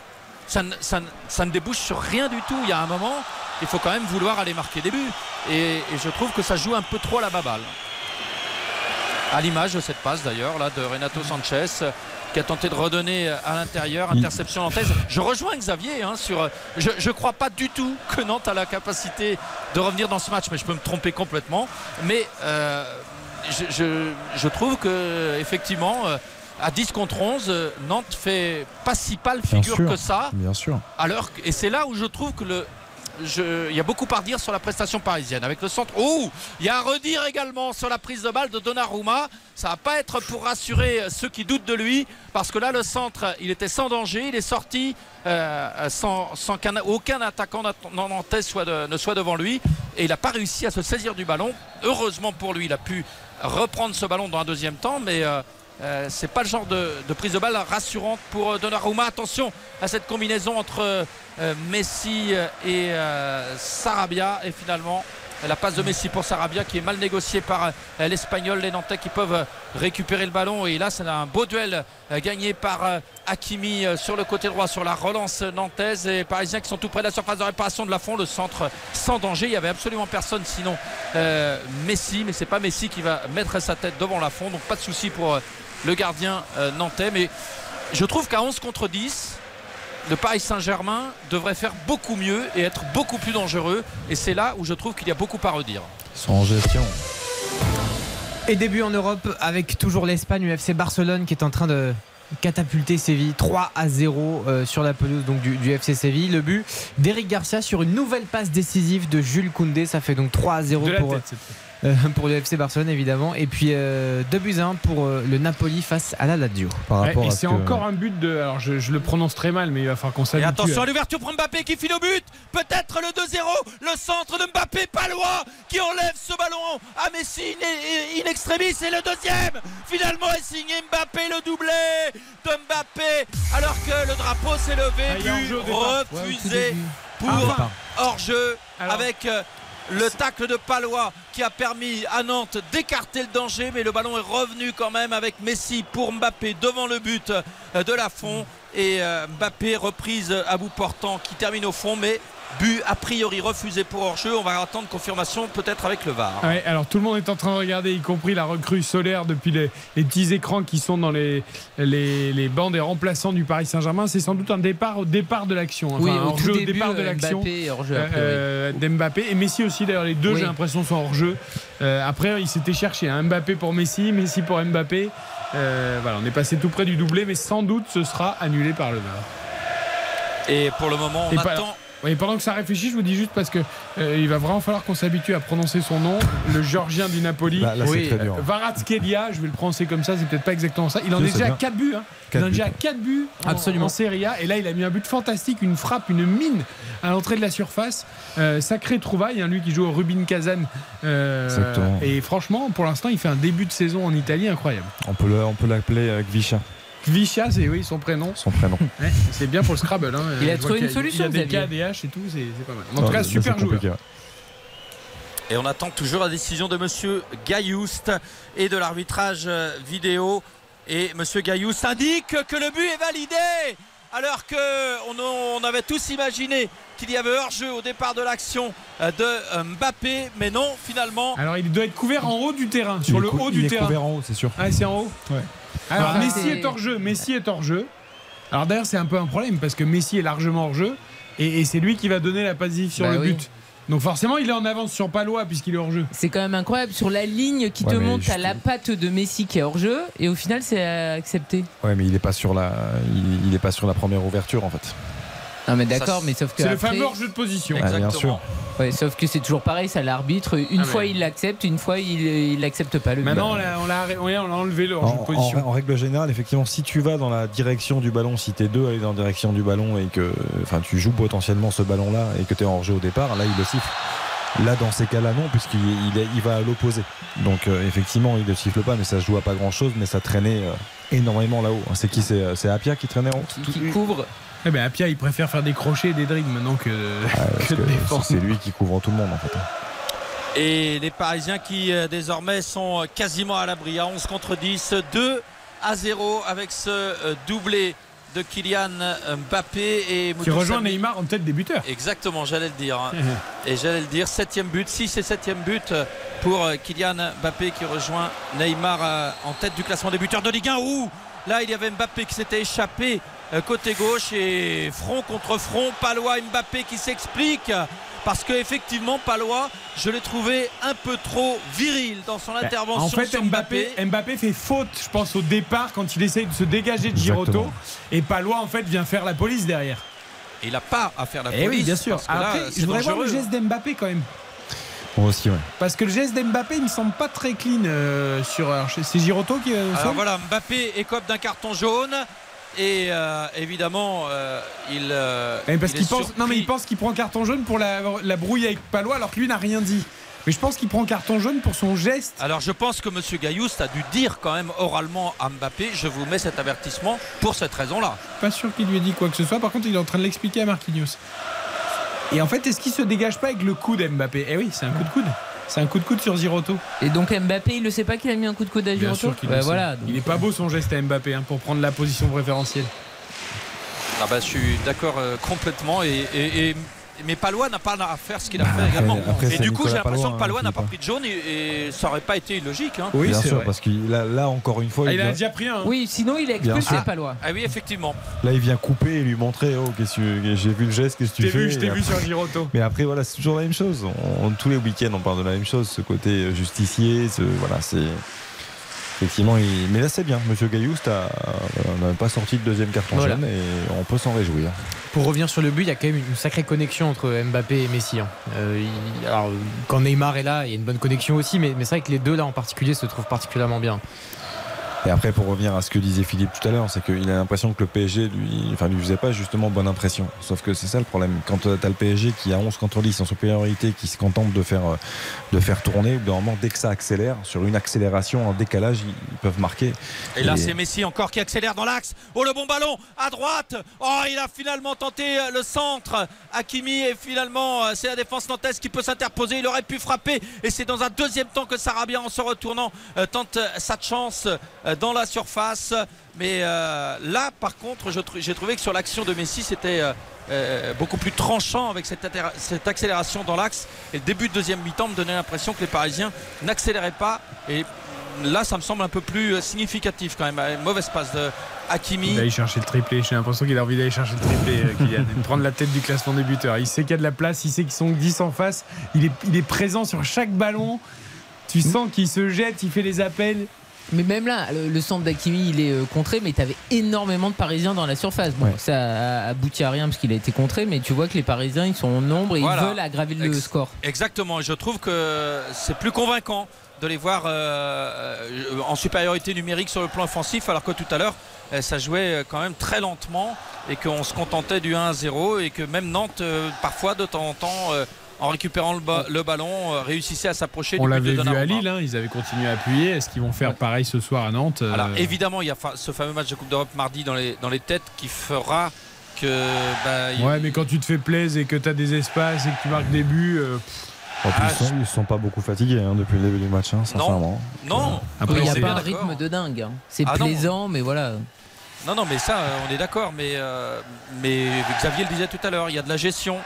Ça, ne- ça ne- ça ne débouche sur rien du tout. Il y a un moment, il faut quand même vouloir aller marquer des buts. Et, et je trouve que ça joue un peu trop à la baballe. À l'image de cette passe d'ailleurs, là, de Renato Sanchez, qui a tenté de redonner à l'intérieur, interception nantaise. Je rejoins Xavier hein, sur. Je ne crois pas du tout que Nantes a la capacité de revenir dans ce match, mais je peux me tromper complètement. Mais euh, je, je- je trouve que effectivement. euh, à 10 contre 11, euh, Nantes fait pas si pâle figure sûr, que ça. Bien sûr. Alors, et c'est là où je trouve que le. Il y a beaucoup à redire sur la prestation parisienne. Avec le centre. Oh Il y a à redire également sur la prise de balle de Donnarumma. Ça va pas être pour rassurer ceux qui doutent de lui. Parce que là, le centre, il était sans danger. Il est sorti euh, sans, sans qu'un aucun attaquant nantais soit ne soit devant lui. Et il n'a pas réussi à se saisir du ballon. Heureusement pour lui, il a pu reprendre ce ballon dans un deuxième temps. Mais. euh, euh, c'est pas le genre de, prise de balle rassurante pour euh, Donnarumma. Attention à cette combinaison entre euh, Messi et Sarabia. Et finalement, La passe de Messi pour Sarabia qui est mal négociée par l'Espagnol. Les Nantais qui peuvent récupérer le ballon. Et là, c'est un beau duel gagné par Hakimi sur le côté droit sur la relance nantaise. Et Parisiens qui sont tout près de la surface de réparation de la fond. Le centre sans danger. Il y avait absolument personne sinon Messi. Mais c'est pas Messi qui va mettre sa tête devant la fond. Donc pas de souci pour le gardien euh, nantais. Mais je trouve qu'à 11 contre 10, le Paris Saint-Germain devrait faire beaucoup mieux et être beaucoup plus dangereux. Et c'est là où je trouve qu'il y a beaucoup à redire. Ils sont en gestion. Et début en Europe avec toujours l'Espagne, UFC Barcelone qui est en train de catapulter Séville 3 à 0 euh, sur la pelouse donc du, du FC Séville. Le but d'Eric Garcia sur une nouvelle passe décisive de Jules Koundé. Ça fait donc 3 à 0 De la pour, tête, pour le FC Barcelone évidemment. Et puis euh, 2 buts à 1 pour euh, le Napoli face à la Lazio. Par Ouais, rapport et c'est que- encore un but de. Alors je, je le prononce très mal, mais il va falloir qu'on Et s'habitue. attention à- l'ouverture pour Mbappé qui file au but. Peut-être le 2-0. Le centre de Mbappé, Palois qui enlève ce ballon à Messi in, in extremis. Et le deuxième finalement est signé Mbappé, le doublé de Mbappé. Alors que le drapeau s'est levé. Ah, but. Ouais, refusé pour Ah, hors-jeu Alors- avec. euh, le tacle de Palois qui a permis à Nantes d'écarter le danger, mais le ballon est revenu quand même avec Messi pour Mbappé devant le but de la fond. Et euh, Mbappé reprise à bout portant qui termine au fond, mais but a priori refusé pour hors-jeu. On va attendre confirmation peut-être avec le VAR. Ouais, alors tout le monde est en train de regarder, y compris la recrue solaire depuis les, les petits écrans qui sont dans les, les, les bancs des remplaçants du Paris Saint-Germain. C'est sans doute un départ au départ de l'action. Enfin, Oui, un au hors-jeu tout au début, départ de euh, l'action. Mbappé hors-jeu, a priori. Euh, d'Mbappé et Messi aussi. D'ailleurs, les deux, Oui. j'ai l'impression, sont hors jeu. Euh, après, il s'était cherché un Mbappé pour Messi, Messi pour Mbappé. Euh, voilà, on est passé tout près du doublé, mais sans doute ce sera annulé par le VAR. Et pour le moment, on Et pas- attend. Oui, pendant que ça réfléchit, je vous dis juste parce que euh, il va vraiment falloir qu'on s'habitue à prononcer son nom, le Georgien du Napoli. Là. Euh, Kvaratskhelia, je vais le prononcer comme ça, c'est peut-être pas exactement ça. Il en Si, est déjà à bien. 4 buts. hein. Il en est déjà à buts. 4 buts en, Absolument. en Serie A. Et là, il a mis un but fantastique, une frappe, une mine à l'entrée de la surface. Euh, sacré trouvaille, hein, lui qui joue au Rubin Kazan. Euh, et franchement, pour l'instant, il fait un début de saison en Italie incroyable. On peut le- on peut l'appeler euh, Gvisha, Kvisha, c'est oui, son prénom. son prénom. Ouais, c'est bien pour le Scrabble. hein. Il a trouvé une solution, Il y a des. K, des H et tout, c'est pas mal. En Non, tout cas, super joueur. Et on attend toujours la décision de Monsieur Gaillouste et de l'arbitrage euh, vidéo. Et Monsieur Gaillouste indique que le but est validé. Alors que on, on avait tous imaginé qu'il y avait hors-jeu au départ de l'action euh, de euh, Mbappé, mais non, finalement. Alors il doit être couvert en haut du terrain, sur le haut il du est terrain. couvert en haut, c'est sûr. Ah, c'est en haut? Alors Ah, Messi c'est- est hors jeu, Messi est hors jeu. Alors d'ailleurs c'est un peu un problème parce que Messi est largement hors jeu et, et c'est lui qui va donner la passe sur Bah le oui. but. Donc forcément il est en avance sur Palois puisqu'il est hors jeu. C'est quand même incroyable. Sur la ligne qui Ouais, te juste- t'as la patte de Messi qui est hors jeu. Et au final, c'est accepté. Ouais, mais il est pas sur la, il, il est pas sur la première ouverture en fait. Non, mais d'accord, c'est- mais sauf que. C'est le fameux jeu de position. Ah, bien sûr. Ouais, sauf que c'est toujours pareil, ça l'arbitre. Une Ah, fois mais- il l'accepte, une fois il il l'accepte pas. Le Maintenant on l'a, on l'a- ouais, on l'a enlevé le En, hors jeu de en- position. en règle générale, effectivement, si tu vas dans la direction du ballon, si t'es deux à aller dans la direction du ballon et que, enfin, tu joues potentiellement ce ballon-là et que t'es hors jeu au départ, là, il le siffle. Là, dans ces cas-là, non, puisqu'il il est- il va à l'opposé. Donc, euh, effectivement, il ne siffle pas, mais ça se joue à pas grand-chose, mais ça traînait euh, énormément là-haut. C'est qui C'est euh, c'est Apia qui traînait en haut qui, qui couvre. Eh ben Apia il préfère faire des crochets et des dribbles maintenant que, Ah, parce que de que défendre. C'est lui qui couvre tout le monde, en fait. Et les Parisiens qui euh, désormais sont quasiment à l'abri à 11 contre 10, 2 à 0 avec ce doublé de Kylian Mbappé et Qui rejoint. Neymar en tête des buteurs. Exactement, j'allais le dire. Et j'allais le dire, septième but, 6 et septième but pour euh, Kylian Mbappé qui rejoint Neymar euh, en tête du classement des buteurs de Ligue 1. Ouh Là, il y avait Mbappé qui s'était échappé euh, côté gauche et front contre front, Palois Mbappé qui s'explique parce que effectivement Palois, je l'ai trouvé un peu trop viril dans son intervention Ben, En fait, sur Mbappé, Mbappé fait faute, je pense, au départ quand il essaye de se dégager de Giroto. Exactement. Et Palois, en fait, vient faire la police derrière. Et il n'a pas à faire la Eh police. oui, bien sûr. parce que là, Après, c'est je voudrais voir le geste d'Mbappé quand même. Moi aussi, ouais. Parce que le geste d'Mbappé, il me semble pas très clean euh, sur. C'est Giroto qui. euh, Alors voilà, Mbappé écope d'un carton jaune. Et euh, évidemment, euh, il. euh, parce il pense, non mais il pense qu'il prend carton jaune pour la, la brouille avec Palois alors que lui n'a rien dit. Mais je pense qu'il prend carton jaune pour son geste. Alors je pense que M. Gaillouste a dû dire quand même oralement à Mbappé je vous mets cet avertissement pour cette raison-là. Pas sûr qu'il lui ait dit quoi que ce soit. Par contre, il est en train de l'expliquer à Marquinhos. Et en fait, est-ce qu'il se dégage pas avec le coude Mbappé? Eh oui, c'est un coup de coude. C'est un coup de coude sur Giroto. Et donc Mbappé, il le sait pas qu'il a mis un coup de coude à Bien Giroto sûr qu'il Bah le sait. voilà. Il est pas beau son geste à Mbappé hein, pour prendre la position préférentielle. Ah bah, je suis d'accord euh, complètement. Et, et- et- mais Palois n'a pas à faire ce qu'il a fait également. après, et du coup, j'ai l'impression que Palois hein, n'a pas pris de jaune et, et ça aurait pas été illogique. hein. Bien sûr, parce qu'il là, là, encore une fois, Ah, il a déjà pris un. Oui, sinon il est expulsé, sûr. Palois. Ah oui, effectivement. Là, il vient couper et lui montrer Oh, qu'est-ce que j'ai vu le geste, qu'est-ce que tu fais vu, je t'ai vu sur Giroto. Mais après, voilà, c'est toujours la même chose. On- tous les week-ends, on parle de la même chose. Ce côté euh, justicier, ce- voilà, c'est. Effectivement, il- mais là, c'est bien. Monsieur Gailloust a- n'a même pas sorti le deuxième carton Voilà. jaune et on peut s'en réjouir. Pour revenir sur le but, il y a quand même une sacrée connexion entre Mbappé et Messi. hein. Euh, il- alors, quand Neymar est là, il y a une bonne connexion aussi, mais, mais c'est vrai que les deux là en particulier se trouvent particulièrement bien. Et après, pour revenir à ce que disait Philippe tout à l'heure, c'est qu'il a l'impression que le PSG lui, enfin, lui faisait pas justement bonne impression. Sauf que c'est ça le problème. Quand tu as le PSG qui a 11 contre 10 en supériorité, qui se contente de faire, euh, de faire tourner, normalement, dès que ça accélère, sur une accélération, en décalage, ils, peuvent marquer. Et là, c'est Messi encore qui accélère dans l'axe. Oh, le bon ballon à droite. Oh, il a finalement tenté euh, le centre. Hakimi et finalement, euh, c'est la défense nantaise qui peut s'interposer. Il aurait pu frapper. Et c'est dans un deuxième temps que Sarabia, en se retournant, euh, tente euh, sa chance euh, dans la surface. Mais euh, là, par contre, j'ai trouvé que sur l'action de Messi, c'était euh, euh, beaucoup plus tranchant avec cette, cette accélération dans l'axe. Et le début de deuxième mi-temps me donnait l'impression que les Parisiens n'accéléraient pas. Et là, ça me semble un peu plus significatif quand même. Une mauvaise passe de Hakimi. Il va aller chercher le triplé. J'ai l'impression qu'il a envie d'aller chercher le triplé, Kylian, et de prendre la tête du classement des buteurs. Il sait qu'il y a de la place, il sait qu'ils sont 10 en face. Il est, il est présent sur chaque ballon. Tu sens qu'il se jette, il fait les appels. Mais même là, le, le centre d'Akimi, il est euh, contré, mais tu avais énormément de Parisiens dans la surface. Bon, ça a abouti à rien parce qu'il a été contré, mais tu vois que les Parisiens, ils sont en nombre et Voilà. ils veulent aggraver le Ex- score. Exactement. Et je trouve que c'est plus convaincant de les voir euh, euh, en supériorité numérique sur le plan offensif, alors que tout à l'heure, ça jouait quand même très lentement et qu'on se contentait du 1 à 0 et que même Nantes, euh, parfois de temps en temps, en récupérant le, ba- le ballon, euh, réussissait à s'approcher On du but l'avait de vu à. Lille, hein, ils avaient continué à appuyer. Est-ce qu'ils vont faire pareil ce soir à Nantes Euh, Alors évidemment, il y a fa- ce fameux match de Coupe d'Europe mardi dans les, dans les têtes qui fera que. bah, il- Ouais, mais quand tu te fais plaisir et que tu as des espaces et que tu marques des buts. euh, pff, En plus, Ah, ils, sont, ils se sont pas beaucoup fatigués hein, depuis le début du match, hein, sincèrement. Non, Après, il n'y a on pas bien un rythme de dingue. hein. C'est Ah non. plaisant, mais voilà. Non, non, mais ça, euh, on est d'accord. Mais, euh, mais Xavier le disait tout à l'heure, il y a de la gestion.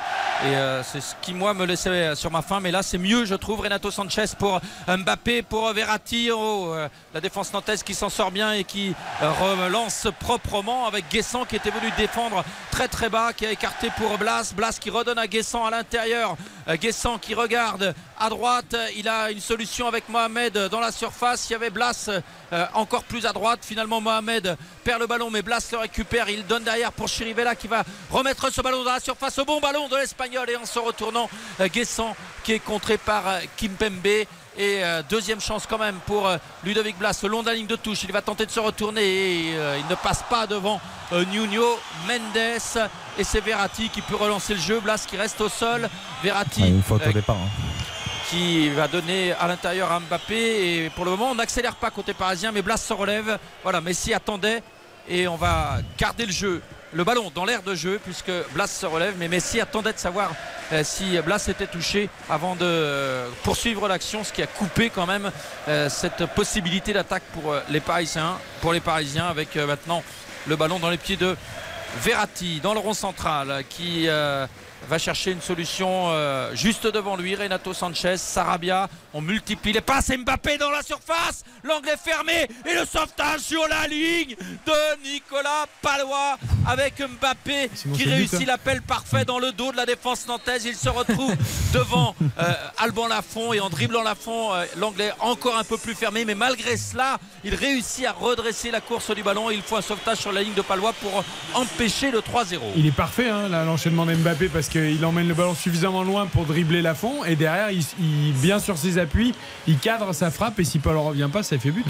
Et euh, c'est ce qui, moi, me laissait sur ma faim. Mais là, c'est mieux, je trouve. Renato Sanchez pour Mbappé, pour Verratti. Oh, la défense nantaise qui s'en sort bien et qui relance proprement avec Guessant qui était venu défendre très très bas, qui a écarté pour Blas. Blas qui redonne à Guessant à l'intérieur. Guessant qui regarde à droite. Il a une solution avec Mohamed dans la surface. Il y avait Blas encore plus à droite. Finalement, Mohamed perd le ballon, mais Blas le récupère. Il donne derrière pour Chirivella qui va remettre ce ballon dans la surface. Au bon ballon de l'Espagnol. Et en se retournant, euh, Guessant qui est contré par euh, Kimpembe. Et euh, deuxième chance quand même pour Ludovic Blas le long de la ligne de touche. Il va tenter de se retourner et il ne passe pas devant Nuno Mendes. Et c'est Verratti qui peut relancer le jeu. Blas qui reste au sol. Verratti Ouais, une faute euh, au départ. hein. qui va donner à l'intérieur à Mbappé. Et pour le moment, on n'accélère pas côté parisien, mais Blas se relève. Voilà, Messi attendait et on va garder le jeu. Le ballon dans l'air de jeu puisque Blas se relève, mais Messi attendait de savoir euh, si Blas était touché avant de euh, poursuivre l'action, ce qui a coupé quand même euh, cette possibilité d'attaque pour les Parisiens, pour les Parisiens avec maintenant le ballon dans les pieds de Verratti dans le rond central qui va chercher une solution euh, juste devant lui. Renato Sanchez, Sarabia, on multiplie les passes. Mbappé dans la surface, l'angle est fermé et le sauvetage sur la ligne de Nicolas Palois avec Mbappé Sinon, qui réussit hein. l'appel parfait dans le dos de la défense nantaise. Il se retrouve devant euh, Alban Lafont et en dribblant Lafont, euh, l'angle est encore un peu plus fermé. Mais malgré cela, il réussit à redresser la course du ballon. Il faut un sauvetage sur la ligne de Palois pour empêcher le 3-0. Il est parfait, hein, l'enchaînement d'Mbappé, parce qu'il emmène le ballon suffisamment loin pour dribbler la fond. Et derrière, il, il- bien sur ses appuis, il cadre sa frappe. Et si Paul revient pas, ça fait but.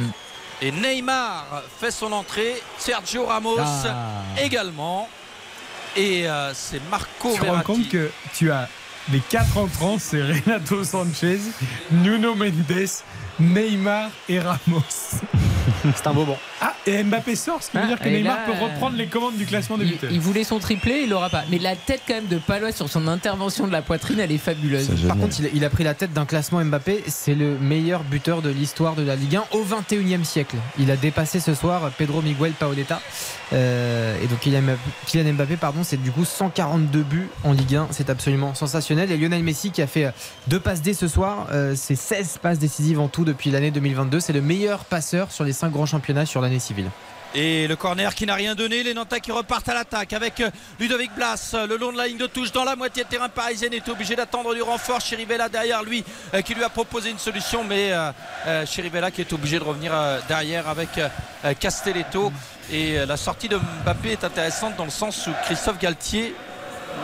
Et Neymar fait son entrée, Sergio Ramos Ah. également. Et euh, c'est Marco Tu te rends compte que tu as les quatre entrants, c'est Renato Sanchez, Nuno Mendes, Neymar et Ramos. C'est un beau banc. Ah, et Mbappé sort, ce qui veut Ah, dire que et Neymar là, peut reprendre les commandes du classement des Il, buteurs. il voulait son triplé, il l'aura pas. Mais la tête quand même de Palois sur son intervention de la poitrine, elle est fabuleuse. Par contre, il a, il a pris la tête d'un classement Mbappé. C'est le meilleur buteur de l'histoire de la Ligue 1 au 21e siècle. Il a dépassé ce soir Pedro Miguel Paoletta. Euh, et donc Kylian Mbappé, Kylian Mbappé, pardon, c'est du coup 142 buts en Ligue 1. C'est absolument sensationnel. Et Lionel Messi qui a fait deux passes D ce soir. Euh, c'est 16 passes décisives en tout depuis l'année 2022. C'est le meilleur passeur sur les 5 grands championnats sur l'année civile. Et le corner qui n'a rien donné, les Nantais qui repartent à l'attaque avec euh, Ludovic Blas euh, le long de la ligne de touche dans la moitié de terrain parisienne est obligé d'attendre du renfort. Chirivella derrière lui euh, qui lui a proposé une solution, mais Chirivella qui est obligé de revenir derrière avec Castelletto. Et la sortie de Mbappé est intéressante dans le sens où Christophe Galtier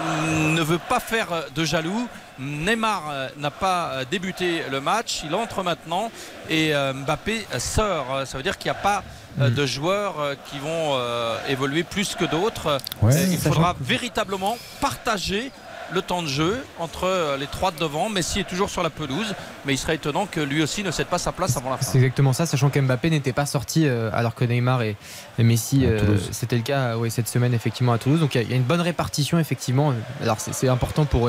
mm, ne veut pas faire de jaloux. Neymar euh, n'a pas euh, débuté le match, il entre maintenant et euh, Mbappé sort. Ça veut dire qu'il n'y a pas euh, de joueurs qui vont évoluer plus que d'autres. Ouais, il faudra véritablement partager le temps de jeu entre les trois de devant. Messi est toujours sur la pelouse, mais il serait étonnant que lui aussi ne cède pas sa place avant la fin. C'est exactement ça, sachant qu'Mbappé n'était pas sorti euh, alors que Neymar et, et Messi, euh, c'était le cas ouais, cette semaine effectivement à Toulouse. Donc il y, y a une bonne répartition effectivement. Alors c'est important pour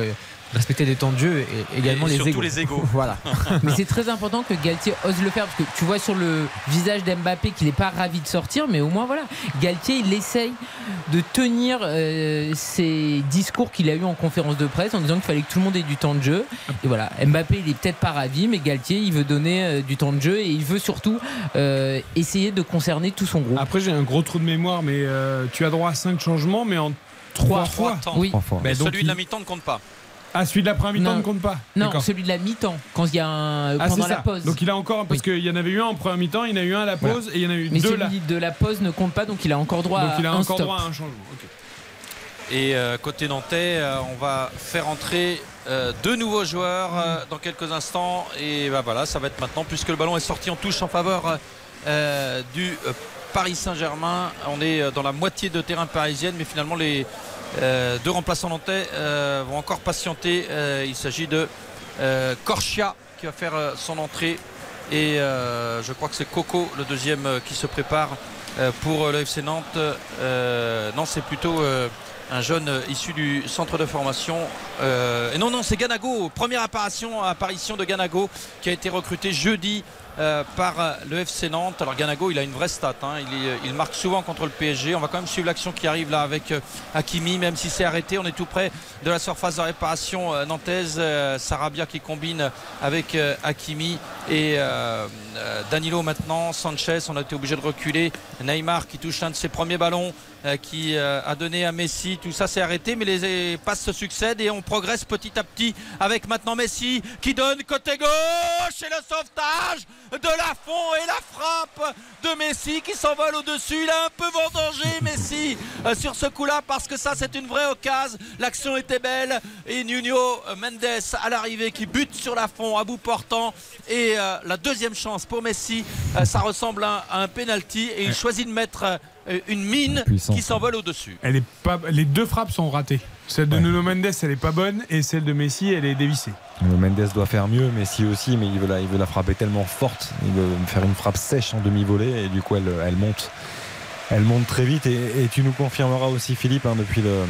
respecter les temps de jeu et également Et les surtout les égos. voilà. Mais c'est très important que Galtier ose le faire parce que tu vois sur le visage d'Mbappé qu'il n'est pas ravi de sortir, mais au moins voilà, Galtier il essaye de tenir euh, ses discours qu'il a eu en conférence de presse en disant qu'il fallait que tout le monde ait du temps de jeu. Et voilà, Mbappé il est peut-être pas ravi, mais Galtier il veut donner euh, du temps de jeu et il veut surtout euh, essayer de concerner tout son groupe. Après, j'ai un gros trou de mémoire, mais euh, tu as droit à 5 changements, mais en 3 fois. temps. Oui. Mais Bah, donc, celui de la mi-temps ne compte pas. Ah, celui de la première mi-temps ne compte pas Non, celui de la mi-temps, quand il y a un, Ah, pendant c'est la ça. pause. Donc il a encore, parce qu'il y en avait eu un en première mi-temps, il y en a eu un à la pause et il y en a eu mais deux celui là. de la pause ne compte pas, donc il a encore droit Donc à il a un encore stop. droit à un changement. Et euh, côté nantais, euh, on va faire entrer euh, deux nouveaux joueurs euh, dans quelques instants. Et bah, voilà, ça va être maintenant, puisque le ballon est sorti en touche en faveur euh, du euh, Paris Saint-Germain. On est euh, dans la moitié de terrain parisienne, mais finalement les deux remplaçants nantais euh, vont encore patienter. Euh, il s'agit de euh, Corchia qui va faire euh, son entrée. Et euh, je crois que c'est Coco, le deuxième, euh, qui se prépare euh, pour euh, le FC Nantes. Euh, non, c'est plutôt euh, un jeune euh, issu du centre de formation. Euh, et non, non, c'est Ganago. Première apparition, apparition de Ganago qui a été recruté jeudi euh, par euh, le FC Nantes. Alors Ganago, il a une vraie stat. hein. Il, est- il marque souvent contre le PSG. On va quand même suivre l'action qui arrive là avec euh, Hakimi, même si c'est arrêté. On est tout près de la surface de réparation euh, nantaise. Euh, Sarabia qui combine avec euh, Hakimi et euh, euh, Danilo maintenant. Sanchez, on a été obligé de reculer. Neymar qui touche un de ses premiers ballons euh, qui euh, a donné à Messi. Tout ça s'est arrêté, mais les passes se succèdent et on progresse petit à petit avec maintenant Messi qui donne côté gauche et le sauvetage de la fond et la frappe de Messi qui s'envole au-dessus. Il a un peu vendangé Messi euh, sur ce coup-là parce que ça c'est une vraie occasion. L'action était belle et Nuno Mendes à l'arrivée qui bute sur la fond à bout portant et euh, la deuxième chance pour Messi, euh, ça ressemble à, un penalty et il choisit de mettre euh, une mine puissance. qui s'envole au-dessus. Elle est pas, les deux frappes sont ratées. Celle de Nuno Mendes, elle est pas bonne, et celle de Messi, elle est dévissée. Le Mendes doit faire mieux, Messi aussi, mais il veut la, il veut la frapper tellement forte. Il veut faire une frappe sèche en demi-volée et du coup elle, elle monte. Elle monte très vite et, et tu nous confirmeras aussi Philippe hein, depuis le-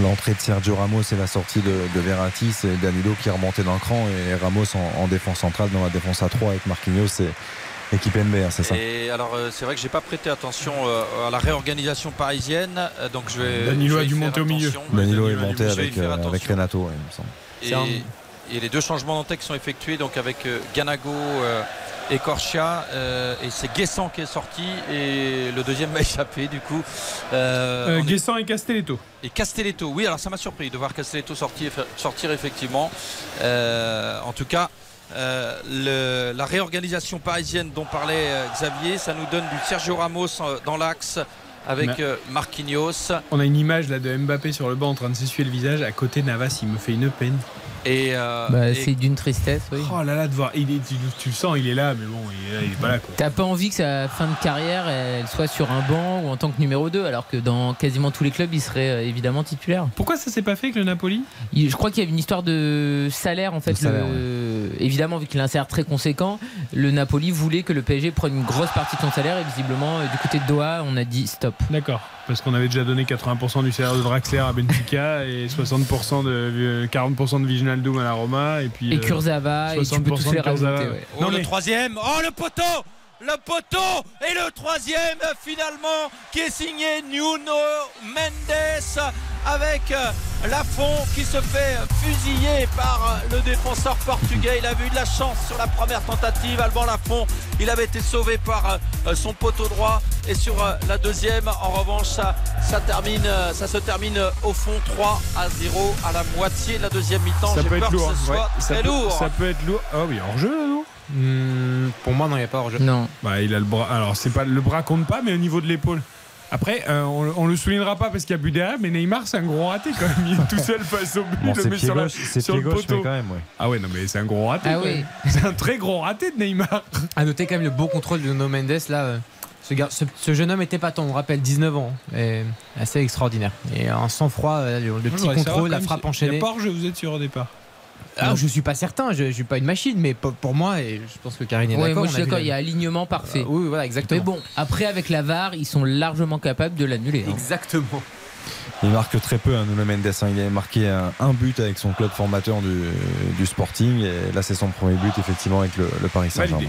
l'entrée de Sergio Ramos et la sortie de, de Verratti, c'est Danilo qui est remonté d'un cran et Ramos en, en défense centrale dans la défense à 3 avec Marquinhos équipe NBR, c'est ça Et alors euh, c'est vrai que j'ai pas prêté attention euh, à la réorganisation parisienne, euh, donc je vais. Danilo je vais a dû monter au milieu. Danilo est monté avec, euh, Renato, ouais, il me semble. Et, et les deux changements nantais qui sont effectués donc avec euh, Ganago euh, et Corchia euh, et c'est Guessant qui est sorti et le deuxième m'a échappé du coup. Euh, Euh, est- Guessant et Castelletto. et Castelletto, oui, alors ça m'a surpris de voir Castelletto sortir, sortir effectivement. Euh, en tout cas, le- la réorganisation parisienne dont parlait euh, Xavier, ça nous donne du Sergio Ramos euh, dans l'axe avec euh, Marquinhos. On a une image là de Mbappé sur le banc en train de s'essuyer le visage. À côté, Navas, il me fait une peine. Et, euh, Bah, et- c'est d'une tristesse, oui. Oh là là, de voir. Il est- tu, tu le sens, il est là, mais bon, il est, là, il est pas là. Quoi. T'as pas envie que sa fin de carrière elle soit sur un banc ou en tant que numéro 2 alors que dans quasiment tous les clubs il serait euh, évidemment titulaire. Pourquoi ça s'est pas fait avec le Napoli? Il- Je crois qu'il y a une histoire de salaire en fait. De salaire, le- Évidemment vu qu'il a un salaire très conséquent, le Napoli voulait que le PSG prenne une grosse partie de son salaire et visiblement euh, du côté de Doha on a dit stop. D'accord. Parce qu'on avait déjà donné 80% du salaire de Draxler à Benfica et 60% de, euh, 40% de Viginaldoum à la Roma. Et puis. Et euh, Kurzawa, et tu peux 60% tous les de Kurzawa. rajouter, ouais. Oh, Non, le mais- troisième Oh le poteau Le poteau Et le troisième finalement qui est signé Nuno Mendes avec euh, Lafont qui se fait fusiller par euh, le défenseur portugais. Il avait eu de la chance sur la première tentative. Alban Lafont, il avait été sauvé par euh, son poteau droit. Et sur la deuxième, en revanche, ça, ça, termine, ça se termine au fond 3 à 0 à la moitié de la deuxième mi-temps. Ça J'ai peut peur être lourd. que ce ouais. soit ça, très peut, lourd. ça peut être lourd. Oh oui, hors jeu là, non Hmm, pour moi, non, il n'y a pas hors-jeu. Non. Bah, il a le bras. Alors, c'est pas le bras compte pas, mais au niveau de l'épaule. Après, euh, on, on le soulignera pas parce qu'il y a but derrière, mais Neymar, c'est un gros raté quand même. Il est tout seul face au but, Bon, il le c'est met pied sur, la- gauche, c'est sur pied le gauche, poteau. mais quand même, ouais. Ah ouais, non, mais c'est un gros raté. Ah oui. C'est un très gros raté de Neymar. À noter quand même le beau contrôle de Nuno Mendes là. euh, Ce, gar- ce- ce jeune homme était pas on rappelle 19 ans, et assez extraordinaire. Et un sang-froid, euh, le, petit Ouais, contrôle, la frappe Il enchaînée. y a pas hors jeu, vous êtes sûr au départ Ah, je suis pas certain, je, je suis pas une machine, mais pour, moi, et je pense que Karine est Ouais, d'accord. moi je suis d'accord, il y a alignement parfait. Euh, oui, voilà, exactement. Mais bon, après avec la VAR, ils sont largement capables de l'annuler. hein. Exactement. Il marque très peu, hein, Nuno Mendes. hein. Il a marqué un, un but avec son club formateur du, du Sporting. Et là, c'est son premier but, effectivement, avec le, le Paris Saint-Germain.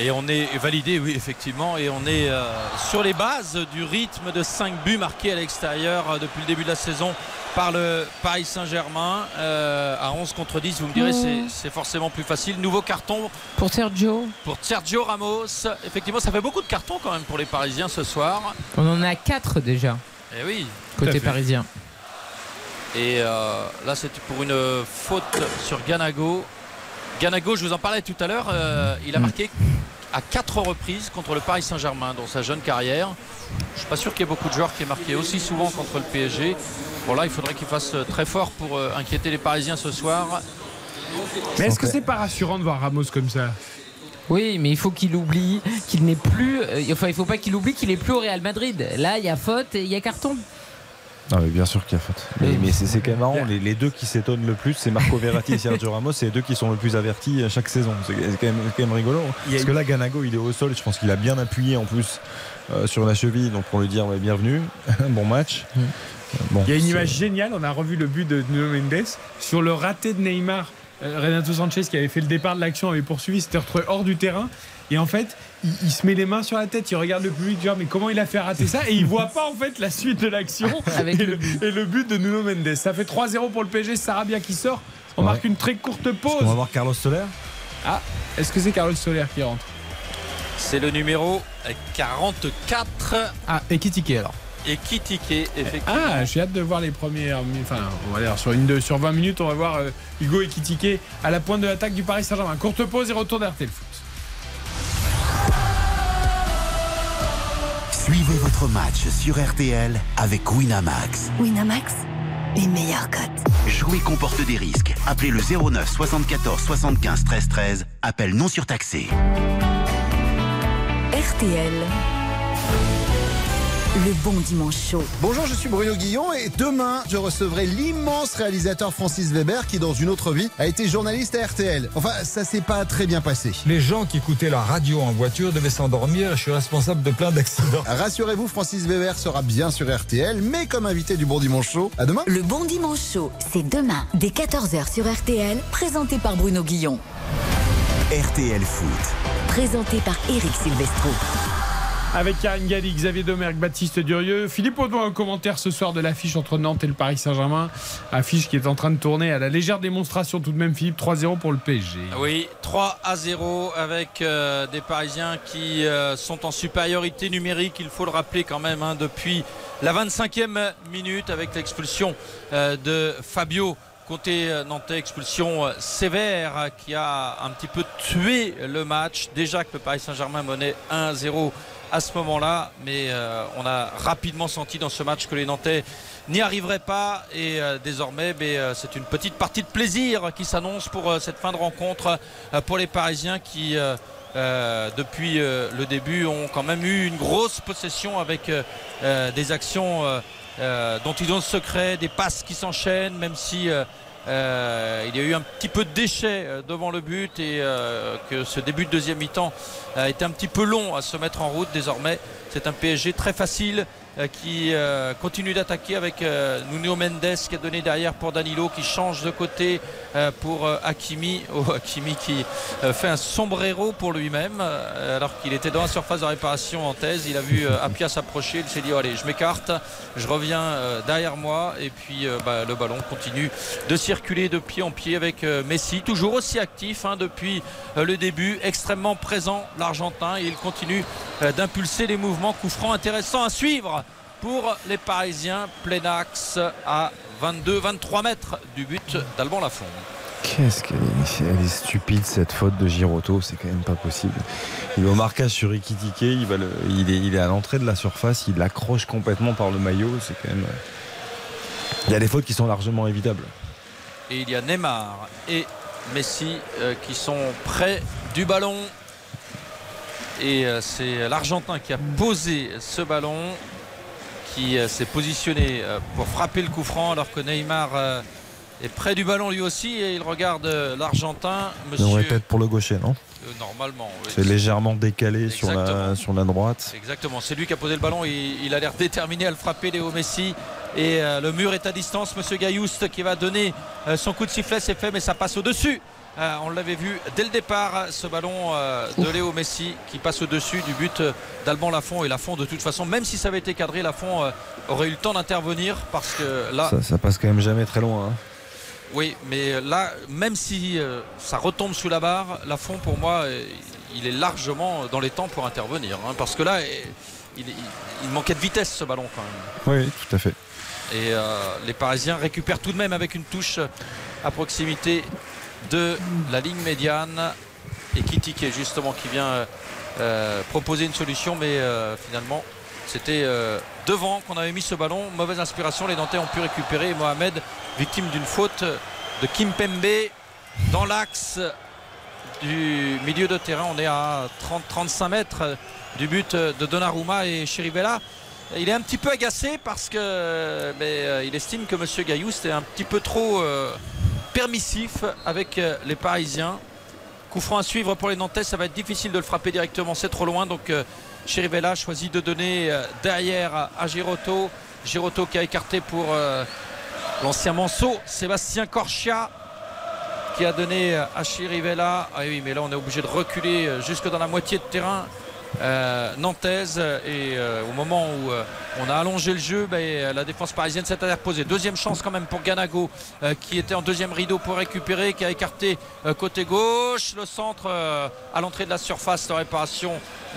Et on est validé, oui, effectivement. Et on est euh, sur les bases du rythme de 5 buts marqués à l'extérieur euh, depuis le début de la saison par le Paris Saint-Germain. Euh, à 11 contre 10, vous me direz, Oh. c'est- c'est forcément plus facile. Nouveau carton Pour Sergio, pour Sergio Ramos. Effectivement, ça fait beaucoup de cartons quand même pour les Parisiens ce soir. on en a 4 déjà, Et oui. côté parisien. Et euh, là, c'était pour une faute sur Ganago. Ganago, je vous en parlais tout à l'heure, euh, il a marqué à quatre reprises contre le Paris Saint-Germain dans sa jeune carrière. Je suis pas sûr qu'il y ait beaucoup de joueurs qui aient marqué aussi souvent contre le PSG. Bon là, il faudrait qu'il fasse très fort pour euh, inquiéter les Parisiens ce soir. Mais est-ce que c'est pas rassurant de voir Ramos comme ça? Oui, mais il faut qu'il oublie qu'il n'est plus. euh, enfin, il faut pas qu'il oublie qu'il est plus au Real Madrid. Là, il y a faute et il y a carton. Non, mais bien sûr qu'il y a faute. Mais, mais c'est quand même marrant. Les, les deux qui s'étonnent le plus, c'est Marco Verratti et Sergio Ramos. C'est les deux qui sont le plus avertis euh, chaque saison. C'est quand, même- c'est quand même rigolo. Parce que là, Ganago, il est au sol. Je pense qu'il a bien appuyé en plus euh, sur la cheville. Donc pour lui dire ouais, bienvenue, bon match. Euh, Bon, Il y a une image géniale, on a revu le but de Nuno Mendes sur le raté de Neymar. Euh, Renato Sanchez qui avait fait le départ de l'action avait poursuivi, s'était retrouvé hors du terrain. Et en fait, il, il se met les mains sur la tête, il regarde le public, genre mais comment il a fait rater ça Et il voit pas en fait la suite de l'action et, le et but de Nuno Mendes. Ça fait 3-0 pour le PSG, Sarabia qui sort. On Ouais. marque une très courte On va pause. voir Carlos Soler. Ah, est-ce que c'est Carlos Soler qui rentre C'est le numéro 44 Ah, et Kitike alors. et Kitike, effectivement. Ah, j'ai hâte de voir les premières. mi- Enfin, on va dire sur, une, deux- sur 20 minutes, on va voir euh, Hugo Ekitike à la pointe de l'attaque du Paris Saint-Germain. Courte pause et retour d'RTL Foot. Suivez votre match sur RTL avec Winamax. Winamax, les meilleurs cotes. Jouer comporte des risques. Appelez le 09 74 75 13 13. Appel non surtaxé. RTL. Le bon dimanche chaud. Bonjour, je suis Bruno Guillon et demain, je recevrai l'immense réalisateur Francis Weber qui, dans une autre vie, a été journaliste à RTL. Enfin, ça s'est pas très bien passé. Les gens qui écoutaient la radio en voiture devaient s'endormir. Je suis responsable de plein d'accidents. Rassurez-vous, Francis Weber sera bien sur RTL, mais comme invité du Bon Dimanche Show. À demain. Le bon dimanche chaud, c'est demain, dès 14h sur RTL, présenté par Bruno Guillon. RTL Foot. Présenté par Eric Silvestro. Avec Karine Galli, Xavier Domergue, Baptiste Durieux. Philippe Audouin au commentaire ce soir de l'affiche entre Nantes et le Paris Saint-Germain. Affiche qui est en train de tourner à la légère démonstration tout de même, Philippe. 3-0 pour le PSG. Oui, 3 à 0 avec euh, des Parisiens qui euh, sont en supériorité numérique, il faut le rappeler quand même, hein, depuis la 25e minute avec l'expulsion euh, de Fabio. Côté Nantais, expulsion sévère qui a un petit peu tué le match. Déjà que le Paris Saint-Germain menait 1-0 à ce moment-là. Mais euh, on a rapidement senti dans ce match que les Nantais n'y arriveraient pas. Et euh, désormais, mais, euh, c'est une petite partie de plaisir qui s'annonce pour cette fin de rencontre pour les Parisiens qui. depuis le début ont quand même eu une grosse possession avec des actions dont ils ont le secret, des passes qui s'enchaînent, même si euh, il y a eu un petit peu de déchets euh, devant le but et euh, que ce début de deuxième mi-temps a été un petit peu long à se mettre en route désormais. C'est un PSG très facile qui euh, continue d'attaquer avec euh, Nuno Mendes qui a donné derrière pour Danilo qui change de côté euh, pour euh, Hakimi. Oh, Hakimi qui euh, fait un sombrero pour lui-même euh, alors qu'il était dans la surface de réparation en thèse. Il a vu euh, Apia s'approcher, il s'est dit oh, allez je m'écarte, je reviens euh, derrière moi. Et puis euh, bah, le ballon continue de circuler de pied en pied avec euh, Messi, toujours aussi actif hein, depuis euh, le début, extrêmement présent l'Argentin. Et il continue euh, d'impulser les mouvements. Coup franc intéressant à suivre pour les Parisiens, plein axe à 22-23 mètres du but d'Alban Lafont. Qu'est-ce qu'elle est, elle est stupide cette faute de Giroto, c'est quand même pas possible. Il est au marquage sur Ikitike, il, va le- il, est, il est à l'entrée de la surface, il l'accroche complètement par le maillot, c'est quand même. euh, Il y a des fautes qui sont largement évitables. Et il y a Neymar et Messi euh, qui sont près du ballon. Et euh, c'est l'Argentin qui a posé ce ballon, qui euh, s'est positionné euh, pour frapper le coup franc alors que Neymar euh, est près du ballon lui aussi et il regarde l'Argentin. Monsieur, être pour le gaucher, non normalement. oui. C'est légèrement décalé sur la, Exactement. sur la droite. Exactement, c'est lui qui a posé le ballon. Il, il a l'air déterminé à le frapper, Léo Messi. Et euh, le mur est à distance. Monsieur Gaillouste qui va donner euh, son coup de sifflet, c'est fait, mais ça passe au-dessus. Euh, on l'avait vu dès le départ, ce ballon euh, de Léo Messi qui passe au-dessus du but d'Alban Lafont. Et Lafont, de toute façon, même si ça avait été cadré, Lafont euh, aurait eu le temps d'intervenir parce que là, Ça, ça passe quand même jamais très loin. hein. oui, mais là, même si ça retombe sous la barre, Lafont, pour moi, il est largement dans les temps pour intervenir. hein, parce que là, il, il- il manquait de vitesse ce ballon quand même. Oui, tout à fait. Et euh, les Parisiens récupèrent tout de même avec une touche à proximité de la ligne médiane. Et Kitike justement qui vient euh, euh, proposer une solution, mais euh, finalement c'était devant qu'on avait mis ce ballon. Mauvaise inspiration, les Nantais ont pu récupérer. Mohamed, victime d'une faute de Kim Pembe dans l'axe du milieu de terrain. On est à 30-35 mètres du but de Donnarumma et Chirivella. Il est un petit peu agacé parce que mais, il estime que M. Gaillou est un petit peu trop permissif avec euh, les Parisiens. Coup franc à suivre pour les Nantais, ça va être difficile de le frapper directement, c'est trop loin. Donc euh, Chirivella choisit de donner euh, derrière à, Girotto. Girotto qui a écarté pour l'ancien Manceau, Sébastien Corchia qui a donné à Chirivella. Ah oui, mais là on est obligé de reculer jusque dans la moitié de terrain euh, nantaise. Et euh, au moment où euh, on a allongé le jeu, ben, la défense parisienne s'est interposée. Deuxième chance quand même pour Ganago qui était en deuxième rideau pour récupérer, qui a écarté côté gauche. Le centre à l'entrée de la surface de réparation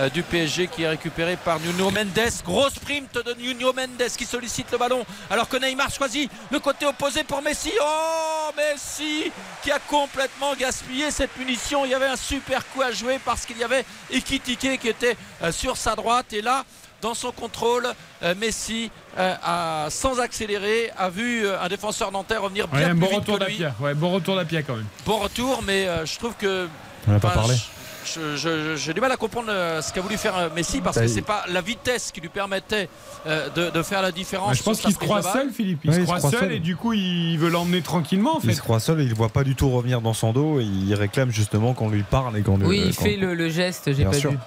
du PSG qui est récupéré par Nuno Mendes. Grosse sprint de Nuno Mendes qui sollicite le ballon alors que Neymar choisit le côté opposé pour Messi. Oh Messi qui a complètement gaspillé cette punition. Il y avait un super coup à jouer parce qu'il y avait Ekitike qui était euh, sur sa droite et là dans son contrôle, euh, Messi, euh, a, sans accélérer, a vu euh, un défenseur nantais revenir bien Ouais, plus bon vite retour que lui. Ouais, bon retour d'Apia quand même. Bon retour, mais euh, je trouve que. On n'a pas parlé. je- J'ai du mal à comprendre euh, ce qu'a voulu faire euh, Messi parce Bah, que c'est pas la vitesse qui lui permettait euh, de, de faire la différence. Ouais, je pense qu'il se croit seul, Philippe. Il Ouais, se il se croit seul, seul. et du coup, il veut l'emmener tranquillement en Il se croit seul et il ne voit pas du tout revenir dans son dos et il réclame justement qu'on lui parle et qu'on lui. Oui, il fait le, le geste, j'ai Bien pas sûr. vu.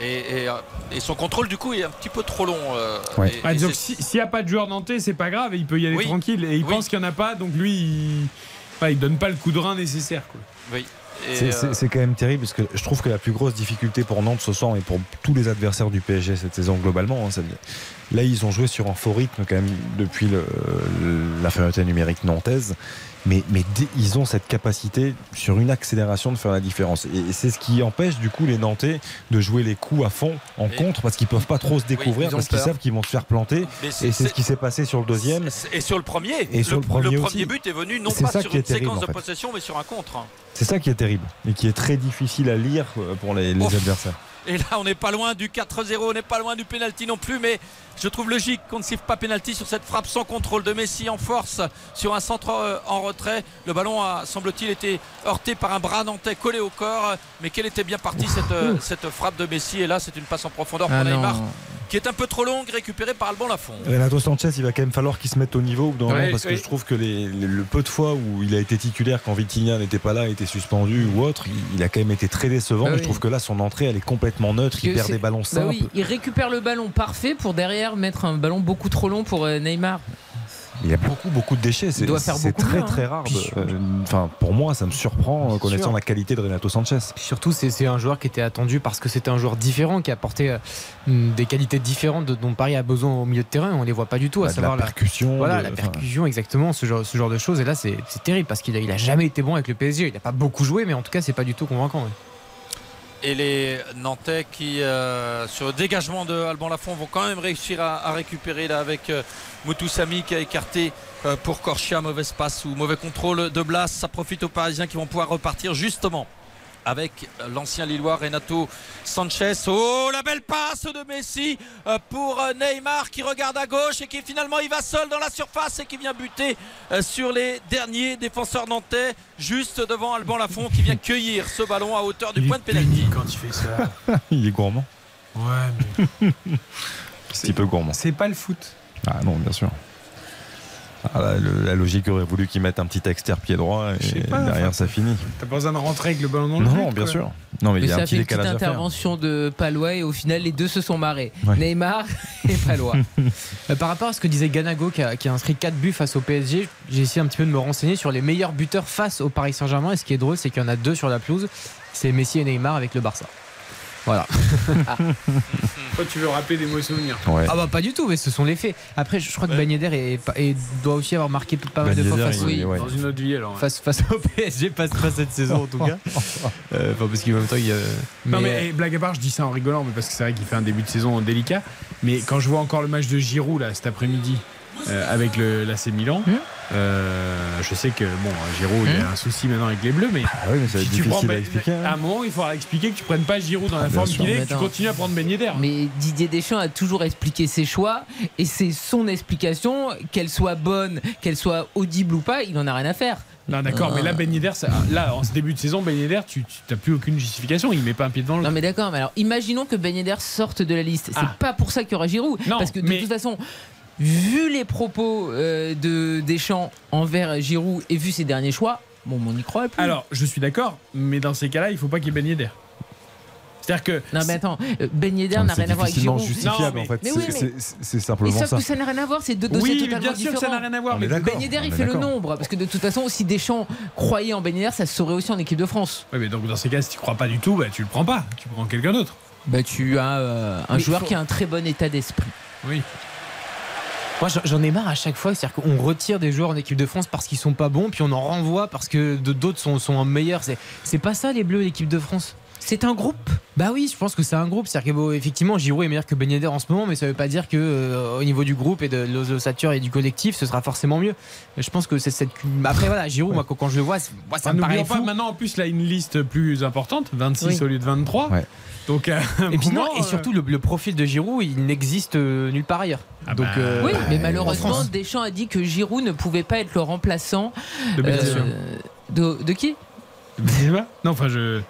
Et, et, et son contrôle, du coup, est un petit peu trop long. euh, Ouais. et- Ah, donc s'il n'y a pas de joueur nantais, c'est pas grave, il peut y aller Oui. tranquille. Et il Oui. pense qu'il n'y en a pas, donc lui, il... enfin, il donne pas le coup de rein nécessaire. Quoi. oui. C'est- euh, C'est quand même terrible parce que je trouve que la plus grosse difficulté pour Nantes ce soir et pour tous les adversaires du PSG cette saison globalement, hein, ça- là ils ont joué sur un faux rythme quand même depuis fermeté numérique nantaise, mais, mais ils ont cette capacité sur une accélération de faire la différence. Et, c'est ce qui empêche du coup les Nantais de jouer les coups à fond en Et- contre parce qu'ils peuvent pas trop se découvrir parce qu'ils savent qu'ils vont se faire planter. mais Et c'est ce qui s'est passé sur le deuxième. Et sur le premier, Et sur le premier aussi. but est venu non pas sur une terrible, séquence en de possession, mais sur un contre. C'est ça qui est terrible et qui est très difficile à lire euh, pour les, adversaires. Et là, on n'est pas loin du 4-0, on n'est pas loin du pénalty non plus, mais je trouve logique qu'on ne siffle pas pénalty sur cette frappe sans contrôle de Messi en force sur un centre euh, en retrait. Le ballon a, semble-t-il, été heurté par un bras nantais collé au corps, mais qu'elle était bien partie cette, euh, cette frappe de Messi? Et là, c'est une passe en profondeur pour Ah. Neymar, qui est un peu trop longue, récupérée par Alban Lafont. Renato Sanchez, il va quand même falloir qu'il se mette au niveau au bout d'un moment, Ouais, parce que je trouve que les- les- le peu de fois où il a été titulaire quand Vitinha n'était pas là, était suspendu ou autre, il, il a quand même été très décevant. Bah oui. je trouve que là, son entrée, elle est complètement neutre. Il perd des ballons Bah simples. oui, il récupère le ballon parfait pour derrière mettre un ballon beaucoup trop long pour euh, Neymar. Il y a beaucoup, beaucoup de déchets. C'est très, mieux, hein. très rare. euh, Enfin, pour moi, ça me surprend euh, connaissant sûr. la qualité de Renato Sanchez. Surtout, c'est un joueur qui était attendu parce que c'était un joueur différent qui apportait euh, des qualités différentes dont Paris a besoin au milieu de terrain. On les voit pas du tout, à Bah, de savoir la percussion, Voilà, de- la percussion, exactement, ce genre, ce genre de choses. Et là, c'est terrible parce qu'il a, il a jamais été bon avec le PSG. Il a pas beaucoup joué, mais en tout cas, c'est pas du tout convaincant. ouais. Et les Nantais qui, euh, sur le dégagement de Alban Lafont, vont quand même réussir à, récupérer avec euh, Moutoussamy qui a écarté euh, pour Corchia. Mauvaise passe ou mauvais contrôle de Blas. Ça profite aux Parisiens qui vont pouvoir repartir justement avec l'ancien Lillois Renato Sanchez. Oh, la belle passe de Messi euh, pour euh, Neymar qui regarde à gauche et qui finalement il va seul dans la surface et qui vient buter euh, sur les derniers défenseurs nantais juste devant Alban Lafont qui vient cueillir ce ballon à hauteur du point de pénalty. Quand il fait ça. il est gourmand. Ouais, mais. Un petit peu gourmand. C'est pas le foot. Ah non, bien sûr. Ah, la, le- la logique aurait voulu qu'il mette un petit externe pied droit et pas, derrière enfin, ça finit. T'as pas besoin de rentrer avec le ballon dans le Non, but, non, bien quoi. sûr. Non, mais, il y a ça un fait petit une petite intervention de Palois et au final les deux se sont marrés. Ouais. Neymar et Palois. Euh, par rapport à ce que disait Ganago qui a, qui a inscrit 4 buts face au PSG, j'ai essayé un petit peu de me renseigner sur les meilleurs buteurs face au Paris Saint-Germain. Et ce qui est drôle, c'est qu'il y en a deux sur la pelouse. C'est Messi et Neymar avec le Barça. Voilà. Toi, tu veux rappeler des mauvais souvenirs. Ah bah pas du tout, mais ce sont les faits. Après, je crois que Ben et doit aussi avoir marqué pas mal Ben de fois Yedder, face, il- ouais. Dans une autre vie, alors. ouais. face, face au PSG, pas, pas cette saison en tout cas. Euh, Enfin, parce qu'en même temps, il y a. Non mais- mais eh, blague à part, je dis ça en rigolant, mais parce que c'est vrai qu'il fait un début de saison délicat. Mais quand je vois encore le match de Giroud là cet après-midi euh, avec le l'AC Milan, Hum. euh, je sais que bon Giroud il a un souci maintenant avec les Bleus, mais Ah oui, mais ça va si être tu prends à Ben- expliquer. hein. à un moment il faudra expliquer que tu prennes pas Giroud dans la bien forme qu'il est, Mais que tu continues à prendre Ben Yedder. Mais Didier Deschamps a toujours expliqué ses choix et c'est son explication, qu'elle soit bonne, qu'elle soit audible ou pas, il en a rien à faire. Non d'accord, mais là Ben Yedder, ça- là en ce début de saison Ben Yedder, tu n'as plus aucune justification, il met pas un pied devant le. Non mais d'accord, mais alors imaginons que Ben Yedder sorte de la liste. C'est Ah. pas pour ça qu'il y aura Giroud. Non, parce que de mais- toute façon, vu les propos euh, de Deschamps envers Giroud et vu ses derniers choix, bon, on n'y croit plus. Alors je suis d'accord, mais dans ces cas-là, il faut pas qu'il y ait Ben Yedder. C'est-à-dire que non mais attends, euh, Ben Yedder mais n'a rien à voir avec Giroud. justifiable Non, en fait. mais C'est- oui, mais- simplement sauf ça. que ça n'a rien à voir, c'est deux dossiers oui, totalement bien sûr que ça n'a rien à voir. Mais. Ben Yedder, il fait le nombre, parce que de toute façon, si Deschamps croyait en Ben Yedder, ça se saurait aussi en équipe de France. Ouais, mais donc dans ces cas, si tu crois pas du tout, bah, tu le prends pas, tu prends quelqu'un d'autre. Bah, tu as euh, un Mais joueur faut- qui a un très bon état d'esprit. Oui. Moi, j'en- ai marre à chaque fois. C'est-à-dire qu'on retire des joueurs en équipe de France parce qu'ils sont pas bons, puis on en renvoie parce que d'autres sont, sont meilleurs. C'est pas ça, les Bleus, l'équipe de France? C'est un groupe. Bah oui, je pense que c'est un groupe. C'est-à-dire que bon, effectivement, Giroud est meilleur que Ben Yedder en ce moment, mais ça veut pas dire que euh, au niveau du groupe et de l'ossature et du collectif, ce sera forcément mieux. Je pense que c'est cette. Après voilà, Giroud, moi quand je le vois, moi, ça Ah, me paraît N'oublions pas, fou. maintenant en plus, là, une liste plus importante, 26 Oui. au lieu de 23. Ouais. Donc, un Et puis non, et surtout le, le profil de Giroud, il n'existe euh, nulle part ailleurs. Ah Donc bah, euh, Oui, mais en malheureusement. Deschamps a dit que Giroud ne pouvait pas être le remplaçant De euh, de, de qui? Benzema Non, enfin, je.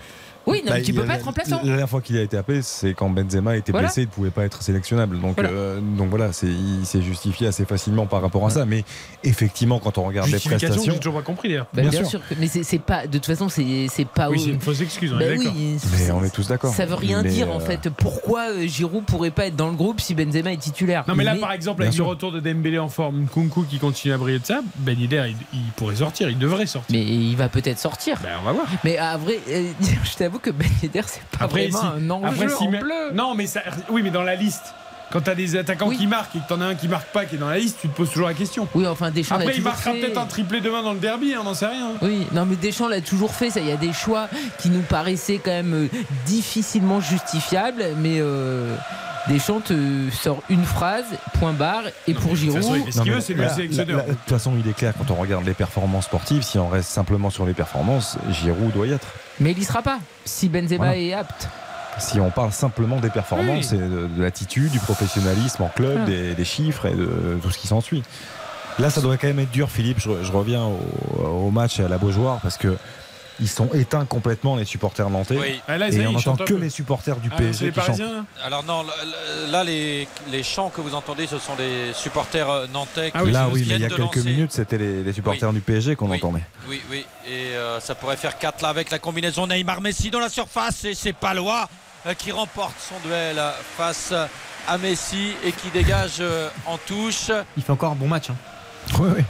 Oui, non, Bah, mais tu il peux a- pas être remplaçant. La dernière fois qu'il a été appelé, c'est quand Benzema était Voilà. blessé, il ne pouvait pas être sélectionnable. Donc Voilà. euh, donc voilà, c'est- il s'est justifié assez facilement par rapport à ça. Mais effectivement, quand on regarde les prestations, j'ai toujours pas compris d'ailleurs. Bah, bien bien, sûr. sûr. que- mais c'est c'est pas. De toute façon, c'est c'est pas. Oui, c'est une fausse excuse, on Bah est oui, mais on est tous d'accord. Ça veut rien Mais, dire euh, en fait. Pourquoi euh, Giroud pourrait pas être dans le groupe si Benzema est titulaire Non, mais là, par exemple, avec le retour de Dembélé en forme, Kunku qui continue à briller de ça, Ben Yedder, il, il pourrait sortir, il devrait sortir. Mais il va peut-être sortir. Ben, on va voir. Mais à vrai, euh, je t'avoue que Ben Yedder, c'est pas Après, vraiment si- un enjeu après, si en mais- bleu. Non, mais ça, oui, mais dans la liste, quand t'as des attaquants Oui. qui marquent et que t'en as un qui marque pas, qui est dans la liste, tu te poses toujours la question. Oui, enfin Deschamps l'a Après, il marquera fait. peut-être un triplé demain dans le derby, hein, on n'en sait rien. Oui, non mais Deschamps l'a toujours fait, ça. Il y a des choix qui nous paraissaient quand même euh, difficilement justifiables, mais euh, Deschamps te sort une phrase, point barre, et pour Giroud. ce qu'il veut, c'est le sélectionneur. De toute façon, il est clair quand on regarde les performances sportives, si on reste simplement sur les performances, Giroud doit y être. Mais il y sera pas si Benzema Voilà. est apte. Si on parle simplement des performances Oui. et de, de l'attitude, du professionnalisme en club, Ah. des, des chiffres et de tout ce qui s'ensuit. Là, ça doit quand même être dur, Philippe. Je, je reviens au, au match à la Beaujoire parce que ils sont éteints complètement les supporters nantais. Oui. Ah, là, et on n'entend que les supporters du Ah, PSG les qui chantent. Parisiens là Alors non, là- les, les chants que vous entendez, ce sont les supporters euh, nantais qui Là, oui, mais il y a quelques lancer. minutes, c'était les, les supporters du PSG qu'on Oui. entendait. Oui, oui, et euh, ça pourrait faire 4 là avec la combinaison Neymar-Messi dans la surface et c'est Palois euh, qui remporte son duel face à Messi et qui dégage en touche. Il fait encore un bon match. hein. Oui, oui.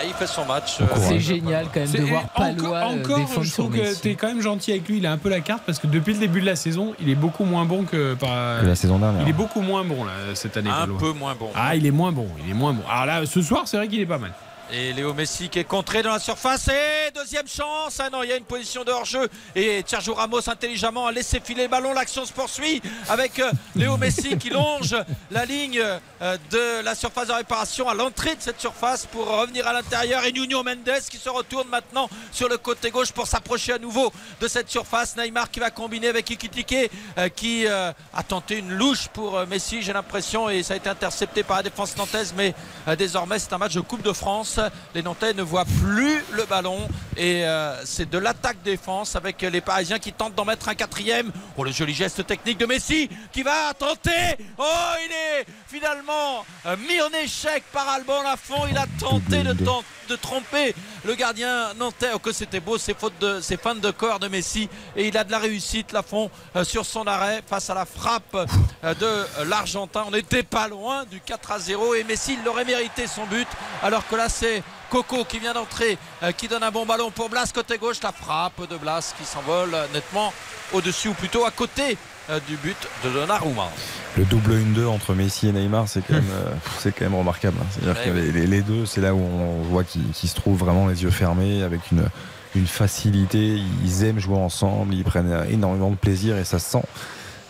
Ah, Il fait son match. C'est génial quand même de voir encore, Palois euh, encore, défendre je trouve que Messi. t'es quand même gentil avec lui. Il a un peu la carte parce que depuis le début de la saison, il est beaucoup moins bon que par. Que la saison dernière. Il est beaucoup moins bon là cette année. Un Palois. peu moins bon. Ah, il est moins bon. Il est moins bon. Alors là, ce soir, c'est vrai qu'il est pas mal. Et Léo Messi qui est contré dans la surface et deuxième chance. Ah non, il y a une position de hors-jeu et Sergio Ramos intelligemment a laissé filer le ballon. L'action se poursuit avec euh, Léo Messi qui longe la ligne euh, de la surface de réparation à l'entrée de cette surface pour revenir à l'intérieur et Nuno Mendes qui se retourne maintenant sur le côté gauche pour s'approcher à nouveau de cette surface. Neymar qui va combiner avec Ikitike euh, qui a tenté une louche pour Messi j'ai l'impression et ça a été intercepté par la défense nantaise mais désormais c'est un match de Coupe de France. Les Nantais ne voient plus le ballon et euh, c'est de l'attaque-défense avec les Parisiens qui tentent d'en mettre un quatrième. Oh le joli geste technique de Messi qui va tenter. Oh il est finalement euh, mis en échec par Alban Lafont. Il a tenté de, tromper le gardien nantais. Oh que c'était beau, ces fautes de ces feintes de corps de Messi et il a de la réussite Lafont euh, sur son arrêt face à la frappe euh, de l'Argentin. On n'était pas loin du 4 à 0 et Messi il aurait mérité son but alors que là c'est Coco qui vient d'entrer, euh, qui donne un bon ballon pour Blas côté gauche. La frappe de Blas qui s'envole euh, nettement au-dessus ou plutôt à côté euh, du but de Donnarumma. Le double 1-2 entre Messi et Neymar, c'est quand même, c'est quand même remarquable. hein. C'est-à-dire Ouais, que les, deux, c'est là où on voit qu'ils qu'ils se trouvent vraiment les yeux fermés, avec une, une facilité. Ils aiment jouer ensemble, ils prennent énormément de plaisir et ça se sent,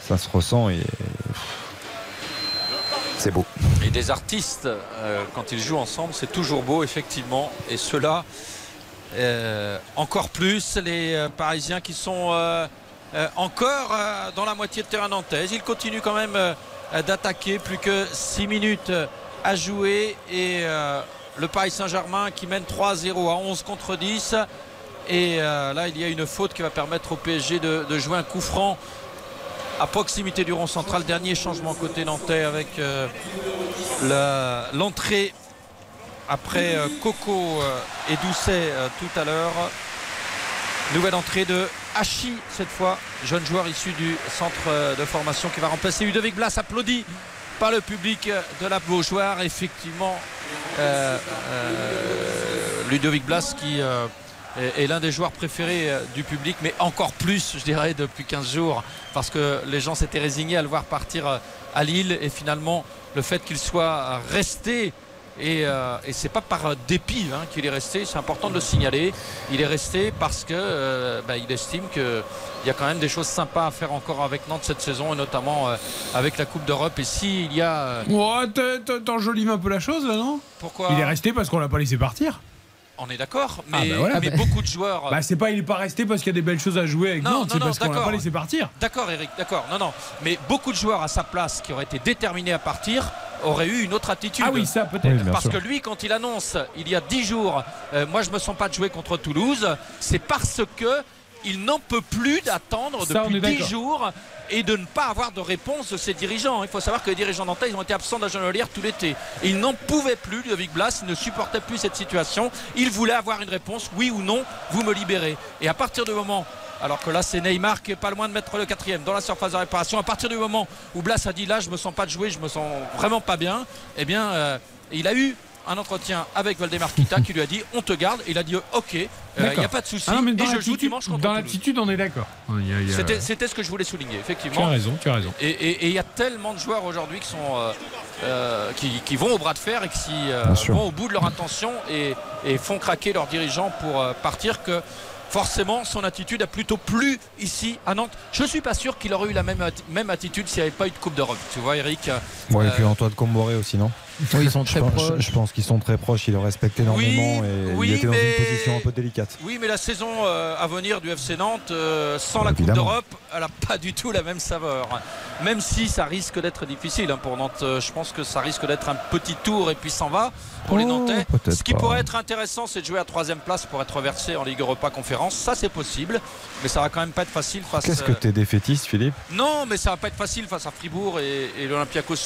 ça se ressent et c'est beau. Et des artistes, euh, quand ils jouent ensemble, c'est toujours beau, effectivement. Et ceux-là, euh, encore plus, les euh, Parisiens qui sont encore dans la moitié de terrain nantaise. Ils continuent quand même d'attaquer. Plus que 6 minutes à jouer. Et le Paris Saint-Germain qui mène 3-0 à 11 contre 10. Et là, il y a une faute qui va permettre au PSG de, de jouer un coup franc à proximité du rond central. Dernier changement côté nantais avec euh, l'entrée après euh, Coco euh, et Doucet tout à l'heure. Nouvelle entrée de Hachi cette fois, jeune joueur issu du centre de formation qui va remplacer Ludovic Blas, applaudi par le public de la Beaujoire. Effectivement, Ludovic Blas qui est, est l'un des joueurs préférés euh, du public, mais encore plus, je dirais, depuis 15 jours, parce que les gens s'étaient résignés à le voir partir euh, à Lille et finalement le fait qu'il soit resté et, euh, et c'est pas par dépit hein, qu'il est resté, c'est important de le signaler. Il est resté parce que euh, bah, il estime qu'il y a quand même des choses sympas à faire encore avec Nantes cette saison et notamment euh, avec la Coupe d'Europe. Et s'il y a. Ouais, t'enjolives un peu la chose là, non? Pourquoi? Il est resté parce qu'on l'a pas laissé partir. On est d'accord, mais, Ah, bah voilà. mais beaucoup de joueurs. Bah, c'est pas, il est pas resté parce qu'il y a des belles choses à jouer avec Non, Nantes, non, c'est non, parce qu'on l'a d'accord. pas laissé partir. D'accord, Eric, d'accord. Non, non. Mais beaucoup de joueurs à sa place qui auraient été déterminés à partir auraient eu une autre attitude. Ah oui, ça, peut-être. Oui, parce sûr. que lui, quand il annonce il y a 10 jours, euh, moi je me sens pas de jouer contre Toulouse, c'est parce que il n'en peut plus d'attendre depuis est 10 d'accord. jours et de ne pas avoir de réponse de ses dirigeants. Il faut savoir que les dirigeants nantais, ont été absents de la tout l'été. Ils n'en pouvaient plus, Ludovic Blas, ils ne supportaient plus cette situation. Ils voulaient avoir une réponse, oui ou non, vous me libérez. Et à partir du moment alors que là c'est Neymar qui est pas loin de mettre le quatrième dans la surface de réparation. À partir du moment où Blas a dit là je me sens pas de jouer, je me sens vraiment pas bien, eh bien euh, il a eu un entretien avec Valdemar Kita qui lui a dit on te garde. Et il a dit ok, il n'y a pas de souci. Ah non, mais et dans je joue l'attitude- dimanche contre Dans l'attitude, on est d'accord. A- a- C'était ce que je voulais souligner, effectivement. Tu as raison, tu as raison. Et- il y a tellement de joueurs aujourd'hui qui sont euh, euh, qui, qui vont au bras de fer et qui euh, vont au bout de leur intention et, et font craquer leurs dirigeants pour euh, partir que forcément son attitude a plutôt plu ici à Nantes. Je suis pas sûr qu'il aurait eu la même, atti- même attitude s'il n'y avait pas eu de Coupe d'Europe. Tu vois Eric Bon, et euh, puis Antoine Comboré aussi, non? Oui, ils sont Je très pense- proches. je- Je pense qu'ils sont très proches, ils le respectent énormément et oui, il était dans mais- une position un peu délicate. Oui, mais la saison euh, à venir du FC Nantes, euh, sans la Évidemment. Coupe d'Europe, elle n'a pas du tout la même saveur. Même si ça risque d'être difficile hein, pour Nantes, euh, je pense que ça risque d'être un petit tour et puis s'en va pour les Oh, Nantais. Ce qui pas. pourrait être intéressant, c'est de jouer à troisième place pour être reversé en Ligue Europa Conférence. Ça, c'est possible, mais ça va quand même pas être facile face. Qu'est-ce que t'es défaitiste, Philippe? Non, mais ça va pas être facile face à Fribourg et, et l'Olympiakos.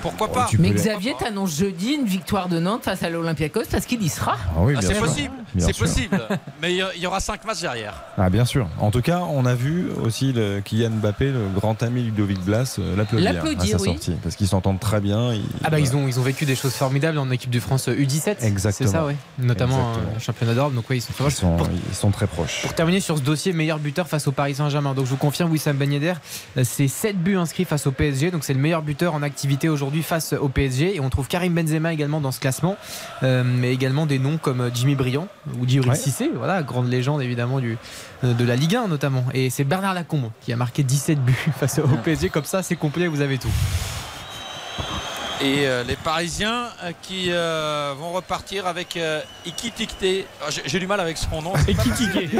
Pourquoi Oh, pas? Mais Xavier t'annonce jeudi une victoire de Nantes face à l'Olympiakos parce qu'il y sera. Ah oui, Ah, c'est possible, c'est possible. Mais il y aura cinq matchs derrière. Ah bien sûr. En tout cas, on a vu aussi le Kylian Mbappé, le grand ami Ludovic Blas, euh, l'applaudir à sa oui. sortie parce qu'ils s'entendent très bien. ils- Ah bah ils ont, ils ont vécu des choses formidables en équipe de France U17. Exactement. C'est ça, ouais. Notamment Exactement. euh, championnat d'Europe. Donc oui, ils sont très ils proches. sont, Pour, ils sont très proches. pour terminer sur ce dossier, meilleur buteur face au Paris Saint-Germain. Donc je vous confirme, Wissam Ben Yedder, euh, c'est 7 buts inscrits face au PSG. Donc c'est le meilleur buteur en activité aujourd'hui face au PSG. Et on trouve Karim Benzema également dans ce classement. Euh, mais également des noms comme euh, Jimmy Briand ou Djibril Ouais. Cissé. Voilà, grande légende évidemment du, euh, de la Ligue 1 notamment. Et c'est Bernard Lacombe qui a marqué 17 buts face au PSG. Comme ça, c'est complet, vous avez tout. Et euh, les Parisiens euh, qui euh, vont repartir avec euh, Ikitikte. Ah, j'ai- du mal avec son nom. Ekitike.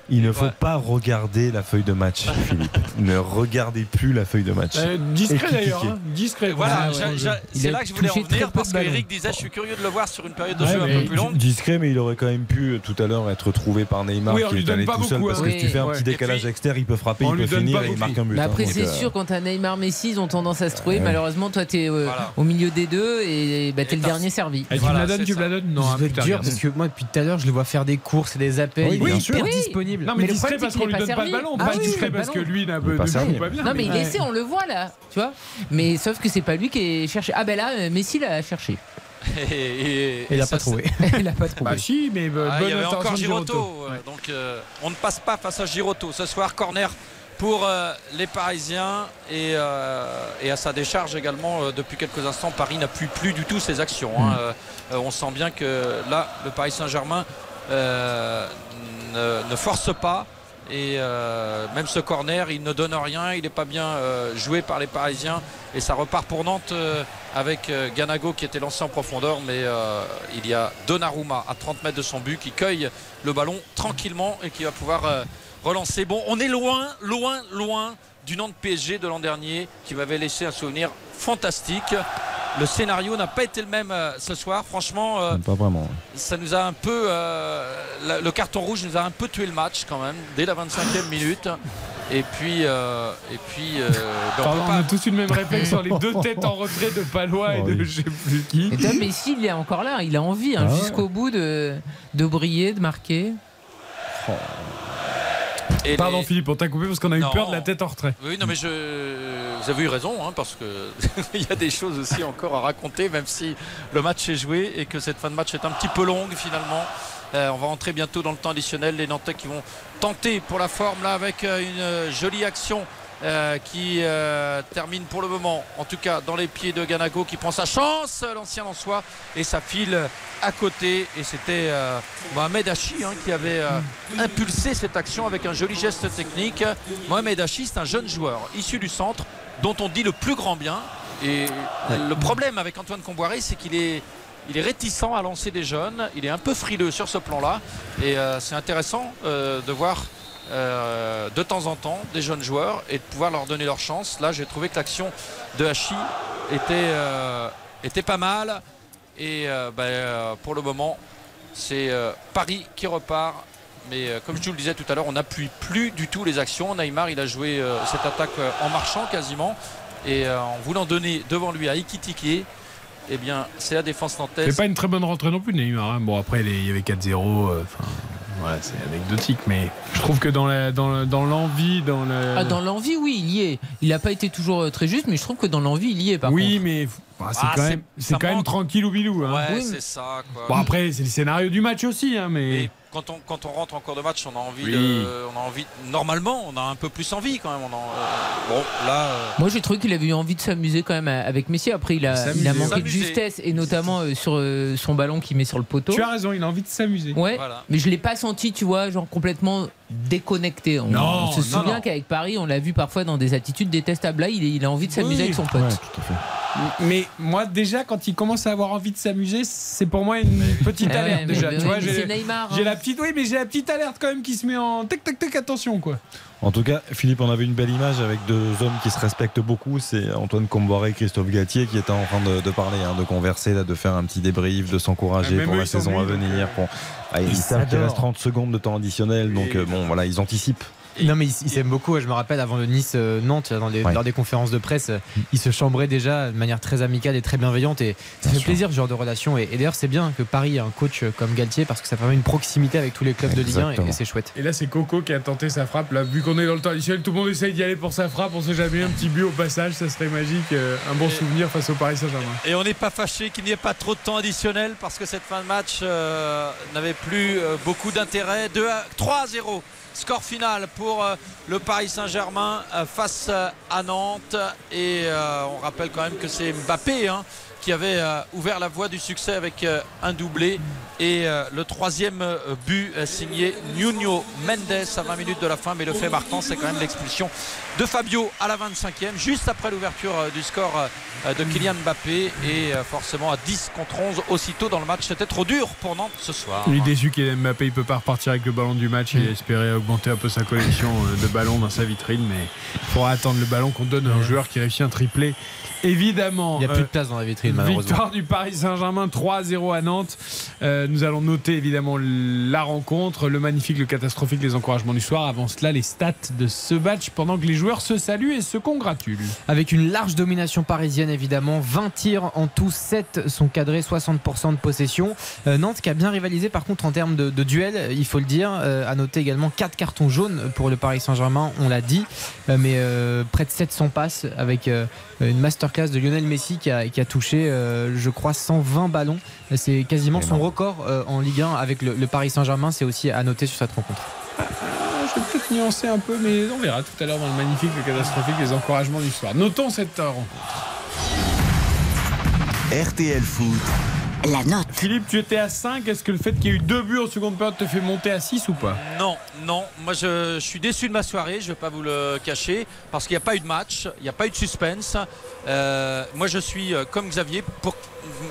Il ne faut pas regarder la feuille de match, Philippe. ne regardez plus la feuille de match. Euh, discret Et d'ailleurs, hein, discret. Voilà, Ah, ouais. c'est là que je voulais en venir parce qu'Eric disait je suis curieux de le voir sur une période de Ouais, jeu un mais peu plus longue. Discret, mais il aurait quand même pu tout à l'heure être trouvé par Neymar Oui, qui est donne allé pas tout seul parce hein. que si tu fais un petit décalage externe, il peut frapper, il peut finir et il marque un but. Mais hein, après, c'est sûr, quand t'as Neymar Messi, ils ont tendance à se trouver. Ouais. Malheureusement, toi, t'es euh, Voilà. au milieu des deux et bah, t'es le dernier servi. Eh, tu Voilà, me la donnes, tu me la donnes Non, être putain, dur regarde. parce que moi depuis tout à l'heure je le vois faire des courses et des appels. Oui, il est hyper Oui. disponible. Non, mais, Mais le discret parce qu'on lui donne pas pas le ballon, Ah pas oui, discret le parce que lui il a un Il est peu pas de servi. Non, mais il Ouais. essaie, on le voit là, tu vois. Mais sauf que c'est pas lui qui est cherché. Ah ben là, euh, Messi l'a cherché. Et, et- Et il et a ça, pas trouvé. il a pas trouvé. Bah si, mais euh, Ah, bonne il y avait encore Giroto. Giroto. euh, Donc euh, on ne passe pas face à Giroto. Ce soir, corner pour euh, les Parisiens et, euh, et à sa décharge également euh, depuis quelques instants Paris n'appuie plus du tout ses actions hein. Euh, euh, on sent bien que là le Paris Saint-Germain euh, ne, ne force pas et euh, même ce corner il ne donne rien il n'est pas bien euh, joué par les Parisiens et ça repart pour Nantes euh, avec euh, Ganago qui était lancé en profondeur mais euh, il y a Donnarumma à 30 mètres de son but qui cueille le ballon tranquillement et qui va pouvoir relancer bon on est loin loin loin du Nantes PSG de l'an dernier qui m'avait laissé un souvenir fantastique le scénario n'a pas été le même euh, ce soir franchement euh, Pas vraiment. ça nous a un peu euh, la- le carton rouge nous a un peu tué le match quand même dès la 25e minute et puis euh, et puis euh, ben, on Pardon, peut on pas- a tous une même réflexe sur les deux têtes en retrait de Palois et Oh, de oui. je sais plus qui. Et toi, Messi, il est encore là. Il a envie hein, Ah ouais. jusqu'au bout de, de briller, de marquer. Et Pardon les- Philippe, on t'a coupé parce qu'on a eu peur de la tête en retrait. Oui, non, mais je... vous avez eu raison, hein, parce que il y a des choses aussi encore à raconter, même si le match est joué et que cette fin de match est un petit peu longue finalement. Euh, on va entrer bientôt dans le temps additionnel. Les Nantais qui vont tenter pour la forme là avec euh, une euh, jolie action. Euh, qui euh, termine pour le moment, en tout cas dans les pieds de Ganago qui prend sa chance, l'ancien en soi, et ça file à côté. Et c'était euh, Mohamed Hachi hein, qui avait impulsé cette action avec un joli geste technique. Mohamed Hachi, c'est un jeune joueur issu du centre dont on dit le plus grand bien. Et le problème avec Antoine Comboiré, c'est qu'il est, il est réticent à lancer des jeunes. Il est un peu frileux sur ce plan-là. Et euh, c'est intéressant euh, de voir euh, de temps en temps des jeunes joueurs et de pouvoir leur donner leur chance. Là, j'ai trouvé que l'action de Hachi était, euh, pas mal. Et euh, ben, pour le moment, c'est Paris qui repart. Mais comme je vous le disais tout à l'heure, on n'appuie plus du tout les actions. Neymar, il a joué cette attaque en marchant quasiment. Et en voulant donner devant lui à Ikitike, eh bien, c'est la défense nantaise. C'est pas une très bonne rentrée non plus, Neymar. hein. Bon, après, il y avait 4-0. Voilà, c'est anecdotique. Mais je trouve que dans la- dans dans l'envie, dans, le. Ah, dans l'envie, oui, il y est. Il n'a pas été toujours euh, très juste, mais je trouve que dans l'envie, il y est par oui, contre. mais bah, c'est Ah, quand c'est- même, c'est ça quand même tranquille ou bilou. hein. Ouais, Oui, mais- c'est ça. Quoi. Bon, après, c'est le scénario du match aussi. Hein, mais... Et quand on, quand on rentre en cours de match, on a envie Oui. de, on a envie. Normalement, on a un peu plus envie quand même. On en- euh, bon, là. euh, Moi, j'ai trouvé qu'il avait eu envie de s'amuser quand même avec Messi. Après, il a, S'amuser. il a manqué de justesse et notamment euh, sur euh, son ballon qu'il met sur le poteau. Tu as raison, il a envie de s'amuser. Ouais, Voilà. mais je l'ai pas senti, tu vois, genre complètement déconnecté. On, Non, on se souvient qu'avec Paris, on l'a vu parfois dans des attitudes détestables. Là, il, il a envie de s'amuser Oui. avec son pote. Ouais, tout à fait. Mais moi, déjà, quand il commence à avoir envie de s'amuser, c'est pour moi une petite ouais, alerte mais- déjà. mais tu vois, j'ai c'est Neymar, j'ai hein. la petite, oui, mais j'ai la petite alerte quand même qui se met en tac tac tac attention quoi. En tout cas, Philippe, on avait une belle image avec deux hommes qui se respectent beaucoup. C'est Antoine Comboiré et Christophe Gatier qui étaient en train de, de parler, hein, de converser, là, de faire un petit débrief, de s'encourager Ah, pour la saison à venir. euh, ah, ils savent qu'il reste 30 secondes de temps additionnel, donc euh, bon, voilà, ils anticipent. Non mais ils s'aiment beaucoup. Je me rappelle avant le Nice-Nantes, dans les, Ouais. lors des conférences de presse, euh, ils se chambraient déjà de manière très amicale et très bienveillante. Et ça fait plaisir ce genre de relation. Et, et d'ailleurs c'est bien que Paris ait un coach comme Galtier parce que ça permet une proximité avec tous les clubs de Ligue 1 et, c'est chouette. Et là, c'est Coco qui a tenté sa frappe. Là, vu qu'on est dans le temps additionnel, tout le monde essaye d'y aller pour sa frappe. On sait jamais un petit but au passage, ça serait magique. euh, un bon souvenir face au Paris Saint-Germain. Et on n'est pas fâché qu'il n'y ait pas trop de temps additionnel parce que cette fin de match euh, n'avait plus euh, beaucoup d'intérêt. 2 à 3 à 0. Score final pour euh, le Paris Saint-Germain euh, face euh, à Nantes. Et on rappelle quand même que c'est Mbappé hein, qui avait ouvert la voie du succès avec un doublé. Et le troisième but signé Nuno Mendes à 20 minutes de la fin. Mais le fait marquant, c'est quand même l'expulsion de Fabio à la 25e, juste après l'ouverture euh, du score euh, de Kylian Mbappé. Et euh, forcément à 10 contre 11 aussitôt dans le match. C'était trop dur pour Nantes ce soir. Il est déçu qu'il Mbappé, il peut pas repartir avec le ballon du match. Il espérait augmenter un peu sa collection de ballons dans sa vitrine, mais il faudra attendre le ballon qu'on donne à un joueur qui réussit un triplé. Évidemment, Il n'y a plus de place dans la vitrine malheureusement. Victoire du Paris Saint-Germain 3-0 à Nantes. Nous allons noter évidemment la rencontre, le magnifique, le catastrophique, les encouragements du soir. Avant cela, les stats de ce match pendant que les joueurs se saluent et se congratulent. Avec une large domination parisienne évidemment, 20 tirs en tout, 7 sont cadrés, 60% de possession. Euh, Nantes qui a bien rivalisé par contre en termes de, de duel, il faut le dire. Euh, à noter également 4 cartons jaunes pour le Paris Saint-Germain, on l'a dit, Euh, mais euh, près de 700 passes avec euh, une masterclass de Lionel Messi qui a, qui a touché, euh, je crois, 120 ballons. C'est quasiment son record euh, en Ligue 1 avec le, le Paris Saint-Germain, c'est aussi à noter sur cette rencontre. Ah, je vais peut-être nuancer un peu, mais on verra tout à l'heure dans le magnifique, le catastrophique, les encouragements du soir. Notons cette rencontre. RTL Foot. La note. Philippe, tu étais à 5. Est-ce que le fait qu'il y ait eu deux buts en seconde période te fait monter à 6 ou pas? Non, non. Moi, je, je suis déçu de ma soirée. Je ne vais pas vous le cacher parce qu'il n'y a pas eu de match, il n'y a pas eu de suspense. Euh, moi, je suis euh, comme Xavier pour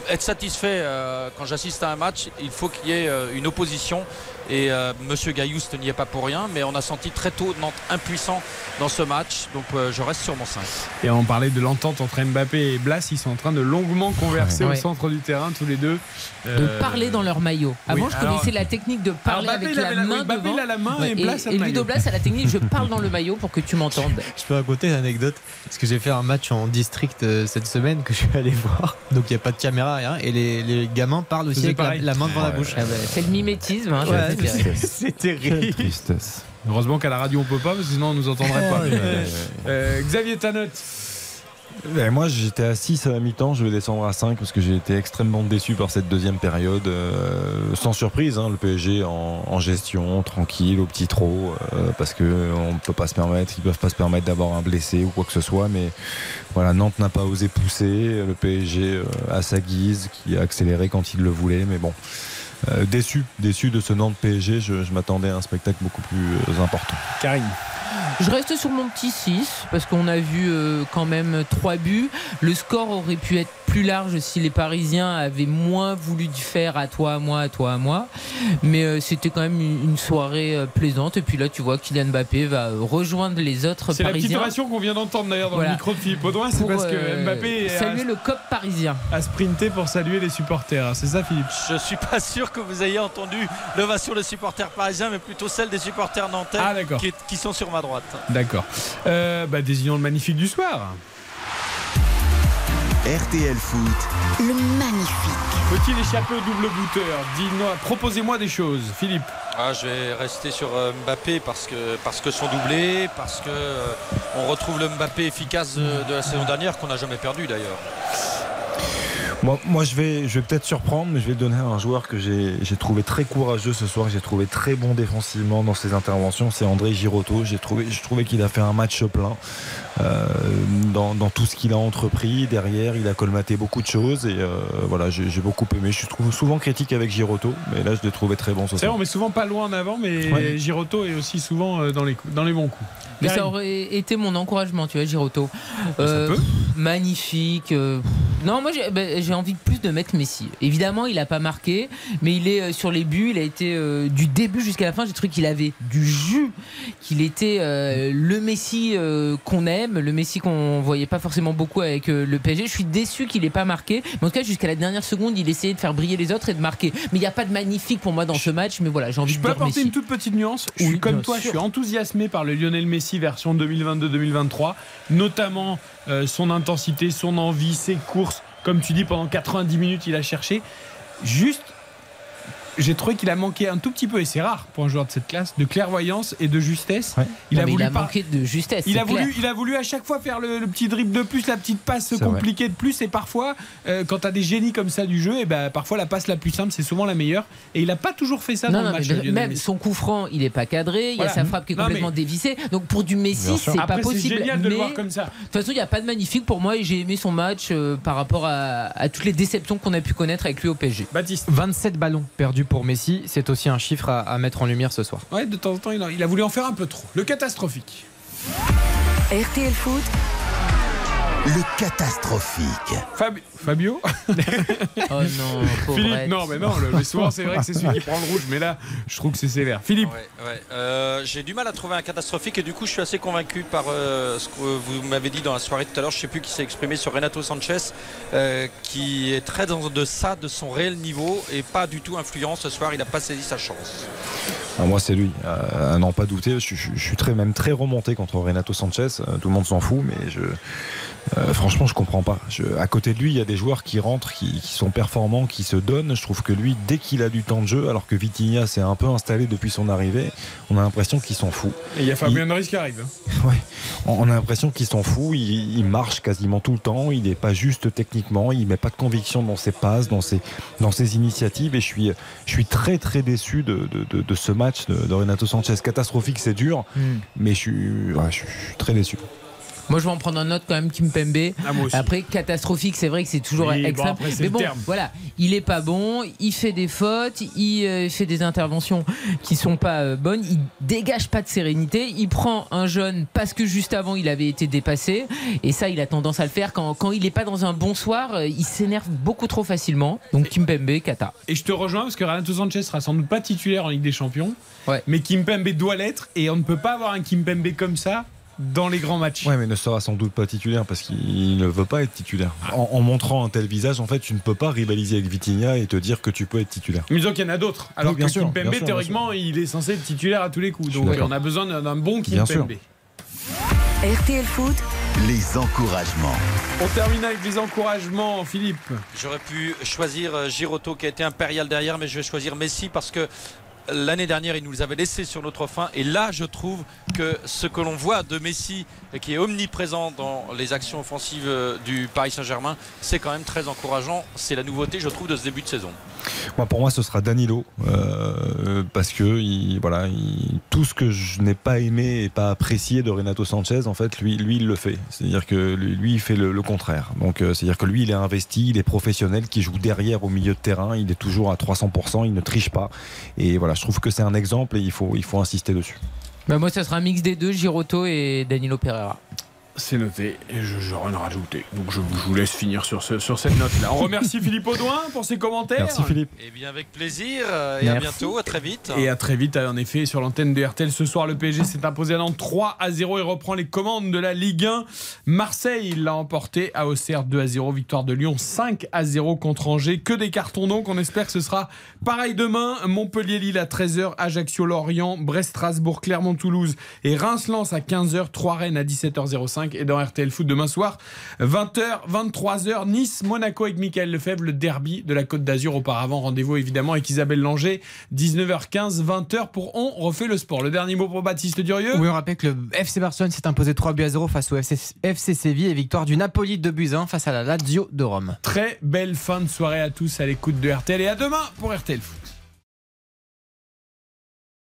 être satisfait euh, quand j'assiste à un match. Il faut qu'il y ait euh, une opposition. Et euh, Monsieur Gaillouste n'y est pas pour rien, mais on a senti très tôt Nantes impuissant dans ce match. Donc, euh, je reste sur mon 5. Et on parlait de l'entente entre Mbappé et Blas. Ils sont en train de longuement converser Ouais. au centre du terrain, tous les deux. De Euh, parler dans leur maillot. Avant, oui, je alors- connaissais la technique de parler avec la la- main Mbappé, devant. il a la main et Ouais, et maillot. Ludo Blas a la technique je parle dans le maillot pour que tu m'entendes. Je peux raconter une anecdote parce que j'ai fait un match en district euh, cette semaine que je suis allé voir. Donc il n'y a pas de caméra rien et les, les gamins parlent aussi C'est avec la, main devant la bouche. Ah bah, c'est le mimétisme. hein, Ouais, c'est c'est- terrible. c'est terrible. Tristesse. Heureusement qu'à la radio on peut pas, parce que sinon on nous entendrait pas. Ouais, ouais. Euh, Xavier, ta note Ben, moi j'étais à 6 à la mi-temps, je vais descendre à 5 parce que j'ai été extrêmement déçu par cette deuxième période. euh, sans surprise, hein, le PSG en, gestion, tranquille, au petit trot, euh, parce qu'on ne peut pas se permettre, ils peuvent pas se permettre d'avoir un blessé ou quoi que ce soit. Mais voilà, Nantes n'a pas osé pousser, le PSG euh, à sa guise, qui a accéléré quand il le voulait, mais bon. Euh, déçu, déçu de ce Nantes PSG, je, je m'attendais à un spectacle beaucoup plus euh, important. Karine. Je reste sur mon petit 6 parce qu'on a vu euh, quand même 3 buts. Le score aurait pu être plus large si les Parisiens avaient moins voulu faire à toi, à moi, à toi, à moi. Mais euh, c'était quand même une, soirée euh, plaisante. Et puis là, tu vois, Kylian Mbappé va rejoindre les autres C'est la petite Parisiens. qu'on vient d'entendre d'ailleurs dans Voilà. le micro de Philippe Audouin. C'est parce que Mbappé saluer a, le COP parisien. a sprinté pour saluer les supporters. C'est ça, Philippe? Je suis pas sûr que vous ayez entendu l'ovation des supporters parisiens, mais plutôt celle des supporters nantais Ah, qui, qui sont sur ma droite. D'accord. Euh, bah, désignons le magnifique du soir. RTL Foot. Le magnifique. Faut-il échapper au double booteur Dis-moi, proposez-moi des choses, Philippe. Ah, je vais rester sur euh, Mbappé parce que, parce que son doublé, parce que euh, on retrouve le Mbappé efficace de, de la saison dernière qu'on n'a jamais perdu d'ailleurs. Moi, je vais, peut-être surprendre, mais je vais donner à un joueur que j'ai trouvé très courageux ce soir, que j'ai trouvé très bon défensivement dans ses interventions. C'est André Girotto. J'ai trouvé, je trouvais qu'il a fait un match plein dans, dans tout ce qu'il a entrepris. Derrière, il a colmaté beaucoup de choses et euh, voilà, j'ai beaucoup aimé. Je suis trou- souvent critique avec Girotto, mais là, je l'ai trouvé très bon ce C'est vrai, soir. on met souvent pas loin en avant, mais Ouais. Girotto est aussi souvent euh, dans les, coups- dans les bons coups. Mais ça aurait été mon encouragement, tu vois, Giroto. Euh, magnifique. euh, Non, moi j'ai ben, j'ai envie de plus de mettre Messi. Évidemment, il a pas marqué, mais il est euh, sur les buts. Il a été euh, du début jusqu'à la fin. J'ai trouvé qu'il avait du jus, qu'il était euh, le Messi euh, qu'on aime, le Messi qu'on voyait pas forcément beaucoup avec euh, le PSG. Je suis déçu qu'il ait pas marqué, mais en tout cas jusqu'à la dernière seconde, il essayait de faire briller les autres et de marquer. Mais il n'y a pas de magnifique pour moi dans ce match. Mais voilà, j'ai envie Je de peux apporter Messi. une toute petite nuance. Je suis comme toi, sûr. je suis enthousiasmé par le Lionel Messi version 2022-2023, notamment euh, son intensité, son envie, ses courses. Comme tu dis, pendant 90 minutes, il a cherché. Juste, j'ai trouvé qu'il a manqué un tout petit peu, et c'est rare pour un joueur de cette classe, de clairvoyance et de justesse. Il Non, a voulu il a par- manqué de justesse. Il c'est a, voulu, il a voulu à chaque fois faire le, le petit dribble de plus, la petite passe C'est vrai. compliquée de plus. Et parfois, euh, quand tu as des génies comme ça du jeu, et ben, parfois la passe la plus simple, c'est souvent la meilleure. Et il n'a pas toujours fait ça Non, dans non, le match. mais même Messi. son coup franc, il est pas cadré. Il y a sa frappe qui est Non, complètement mais- dévissée. Donc pour du Messi, c'est pas c'est possible. génial de le voir comme ça. De toute façon, il n'y a pas de magnifique pour moi et j'ai aimé son match euh, par rapport à, à toutes les déceptions qu'on a pu connaître avec lui au PSG. Baptiste. 27 ballons perdus pour Messi, c'est aussi un chiffre à, à mettre en lumière ce soir. Ouais, de temps en temps, il a, il a voulu en faire un peu trop. Le catastrophique. RTL Foot, Le catastrophique. Fab- Fabio Oh non, Philippe, non, mais non, le, mais souvent c'est vrai que c'est celui qui prend le rouge, mais là, je trouve que c'est sévère. Philippe, Ouais, ouais. Euh, J'ai du mal à trouver un catastrophique et du coup je suis assez convaincu par euh, ce que vous m'avez dit dans la soirée tout à l'heure. Je sais plus qui s'est exprimé sur Renato Sanchez euh, qui est très en deçà de son réel niveau et pas du tout influent ce soir. Il n'a pas saisi sa chance. Ah, moi, c'est lui. Euh, à n'en pas douter. Je, je- je suis très, même très remonté contre Renato Sanchez. Tout le monde s'en fout, mais je, euh, franchement, je comprends pas. Je- à côté de lui, il y a des joueurs qui rentrent, qui, qui sont performants, qui se donnent. Je trouve que lui, dès qu'il a du temps de jeu, alors que Vitinha s'est un peu installé depuis son arrivée, on a l'impression qu'il s'en fout. et il y a Fabien Ruiz qui arrive. Ouais. On a l'impression qu'il s'en fout, il, il marche quasiment tout le temps, il n'est pas juste techniquement, il met pas de conviction dans ses passes, dans ses, dans ses initiatives et je suis, je suis très très déçu de, de- de- de ce match de, Renato Sanchez. Catastrophique, c'est dur, Hmm. mais je suis, ouais, je suis- je suis très déçu. Moi, je vais en prendre un note quand même, Kim Pembe. Ah. Après, catastrophique, c'est vrai que c'est toujours Oui, bon, extrême. après, mais bon, voilà, il est pas bon, il fait des fautes, il euh, fait des interventions qui sont pas euh, bonnes, il dégage pas de sérénité, il prend un jeune parce que juste avant il avait été dépassé, et ça, il a tendance à le faire quand, quand il est pas dans un bon soir, euh, il s'énerve beaucoup trop facilement. Donc Kim Pembe, Kata. Et je te rejoins parce que Renato Sanchez sera sans doute pas titulaire en Ligue des Champions, mais Kimpembe doit l'être et on ne peut pas avoir un Kimpembe comme ça dans les grands matchs. Ouais, mais ne sera sans doute pas titulaire parce qu'il ne veut pas être titulaire. En, en montrant un tel visage, en fait, tu ne peux pas rivaliser avec Vitinha et te dire que tu peux être titulaire. Mais disons qu'il y en a d'autres. Alors Oui, bien que sûr, Kimpembe, bien sûr, bien théoriquement, il est censé être titulaire à tous les coups. Donc on a besoin d'un bon Bien sûr. Kimpembe. RTL Foot, Les encouragements. On termine avec les encouragements, Philippe. J'aurais pu choisir euh, Giroto qui a été impérial derrière, mais je vais choisir Messi parce que l'année dernière il nous avait laissé sur notre fin et là je trouve que ce que l'on voit de Messi qui est omniprésent dans les actions offensives euh, du Paris Saint-Germain c'est quand même très encourageant. C'est la nouveauté je trouve de ce début de saison Moi, pour moi, ce sera Danilo euh, parce que il, voilà, il- tout ce que je n'ai pas aimé et pas apprécié de Renato Sanchez, en fait, lui, lui, il le fait. C'est-à-dire que lui, il fait le, le contraire. Donc, euh, c'est-à-dire que lui, il est investi, il est professionnel, qui joue derrière au milieu de terrain, il est toujours à 300%, il ne triche pas. Et voilà, je trouve que c'est un exemple et il faut, il faut insister dessus. Bah, moi, ça sera un mix des deux, Giroto et Danilo Pereira. C'est noté, et je n'ai rien à rajouter. Donc je, je vous laisse finir sur, ce- sur cette note-là. On remercie Philippe Audouin pour ses commentaires. Merci Philippe. et bien avec plaisir euh, et à bientôt à très vite Et à très vite, en effet, sur l'antenne de RTL ce soir, le PSG s'est imposé à Nantes 3 à 0 et reprend les commandes de la Ligue 1. Marseille l'a emporté à Auxerre 2 à 0, victoire de Lyon 5 à 0 contre Angers. Que des cartons donc, on espère que ce sera pareil demain. Montpellier-Lille à 13h, Ajaccio-Lorient, Brest-Strasbourg, Clermont-Toulouse et Reims-Lens à 15h, 3 Rennes à 17h05 5 et dans RTL Foot demain soir, 20h, 23h, Nice, Monaco avec Michael Lefebvre, le derby de la Côte d'Azur. Auparavant, rendez-vous évidemment avec Isabelle Langer, 19h15, 20h pour On refait le sport. Le dernier mot pour Baptiste Durieux. Oui, on rappelle que le FC Barcelone s'est imposé 3 buts à 0 face au FC, FC Séville et victoire du Napoli de 1 face à la Lazio de Rome. Très belle fin de soirée à tous à l'écoute de RTL et à demain pour RTL Foot.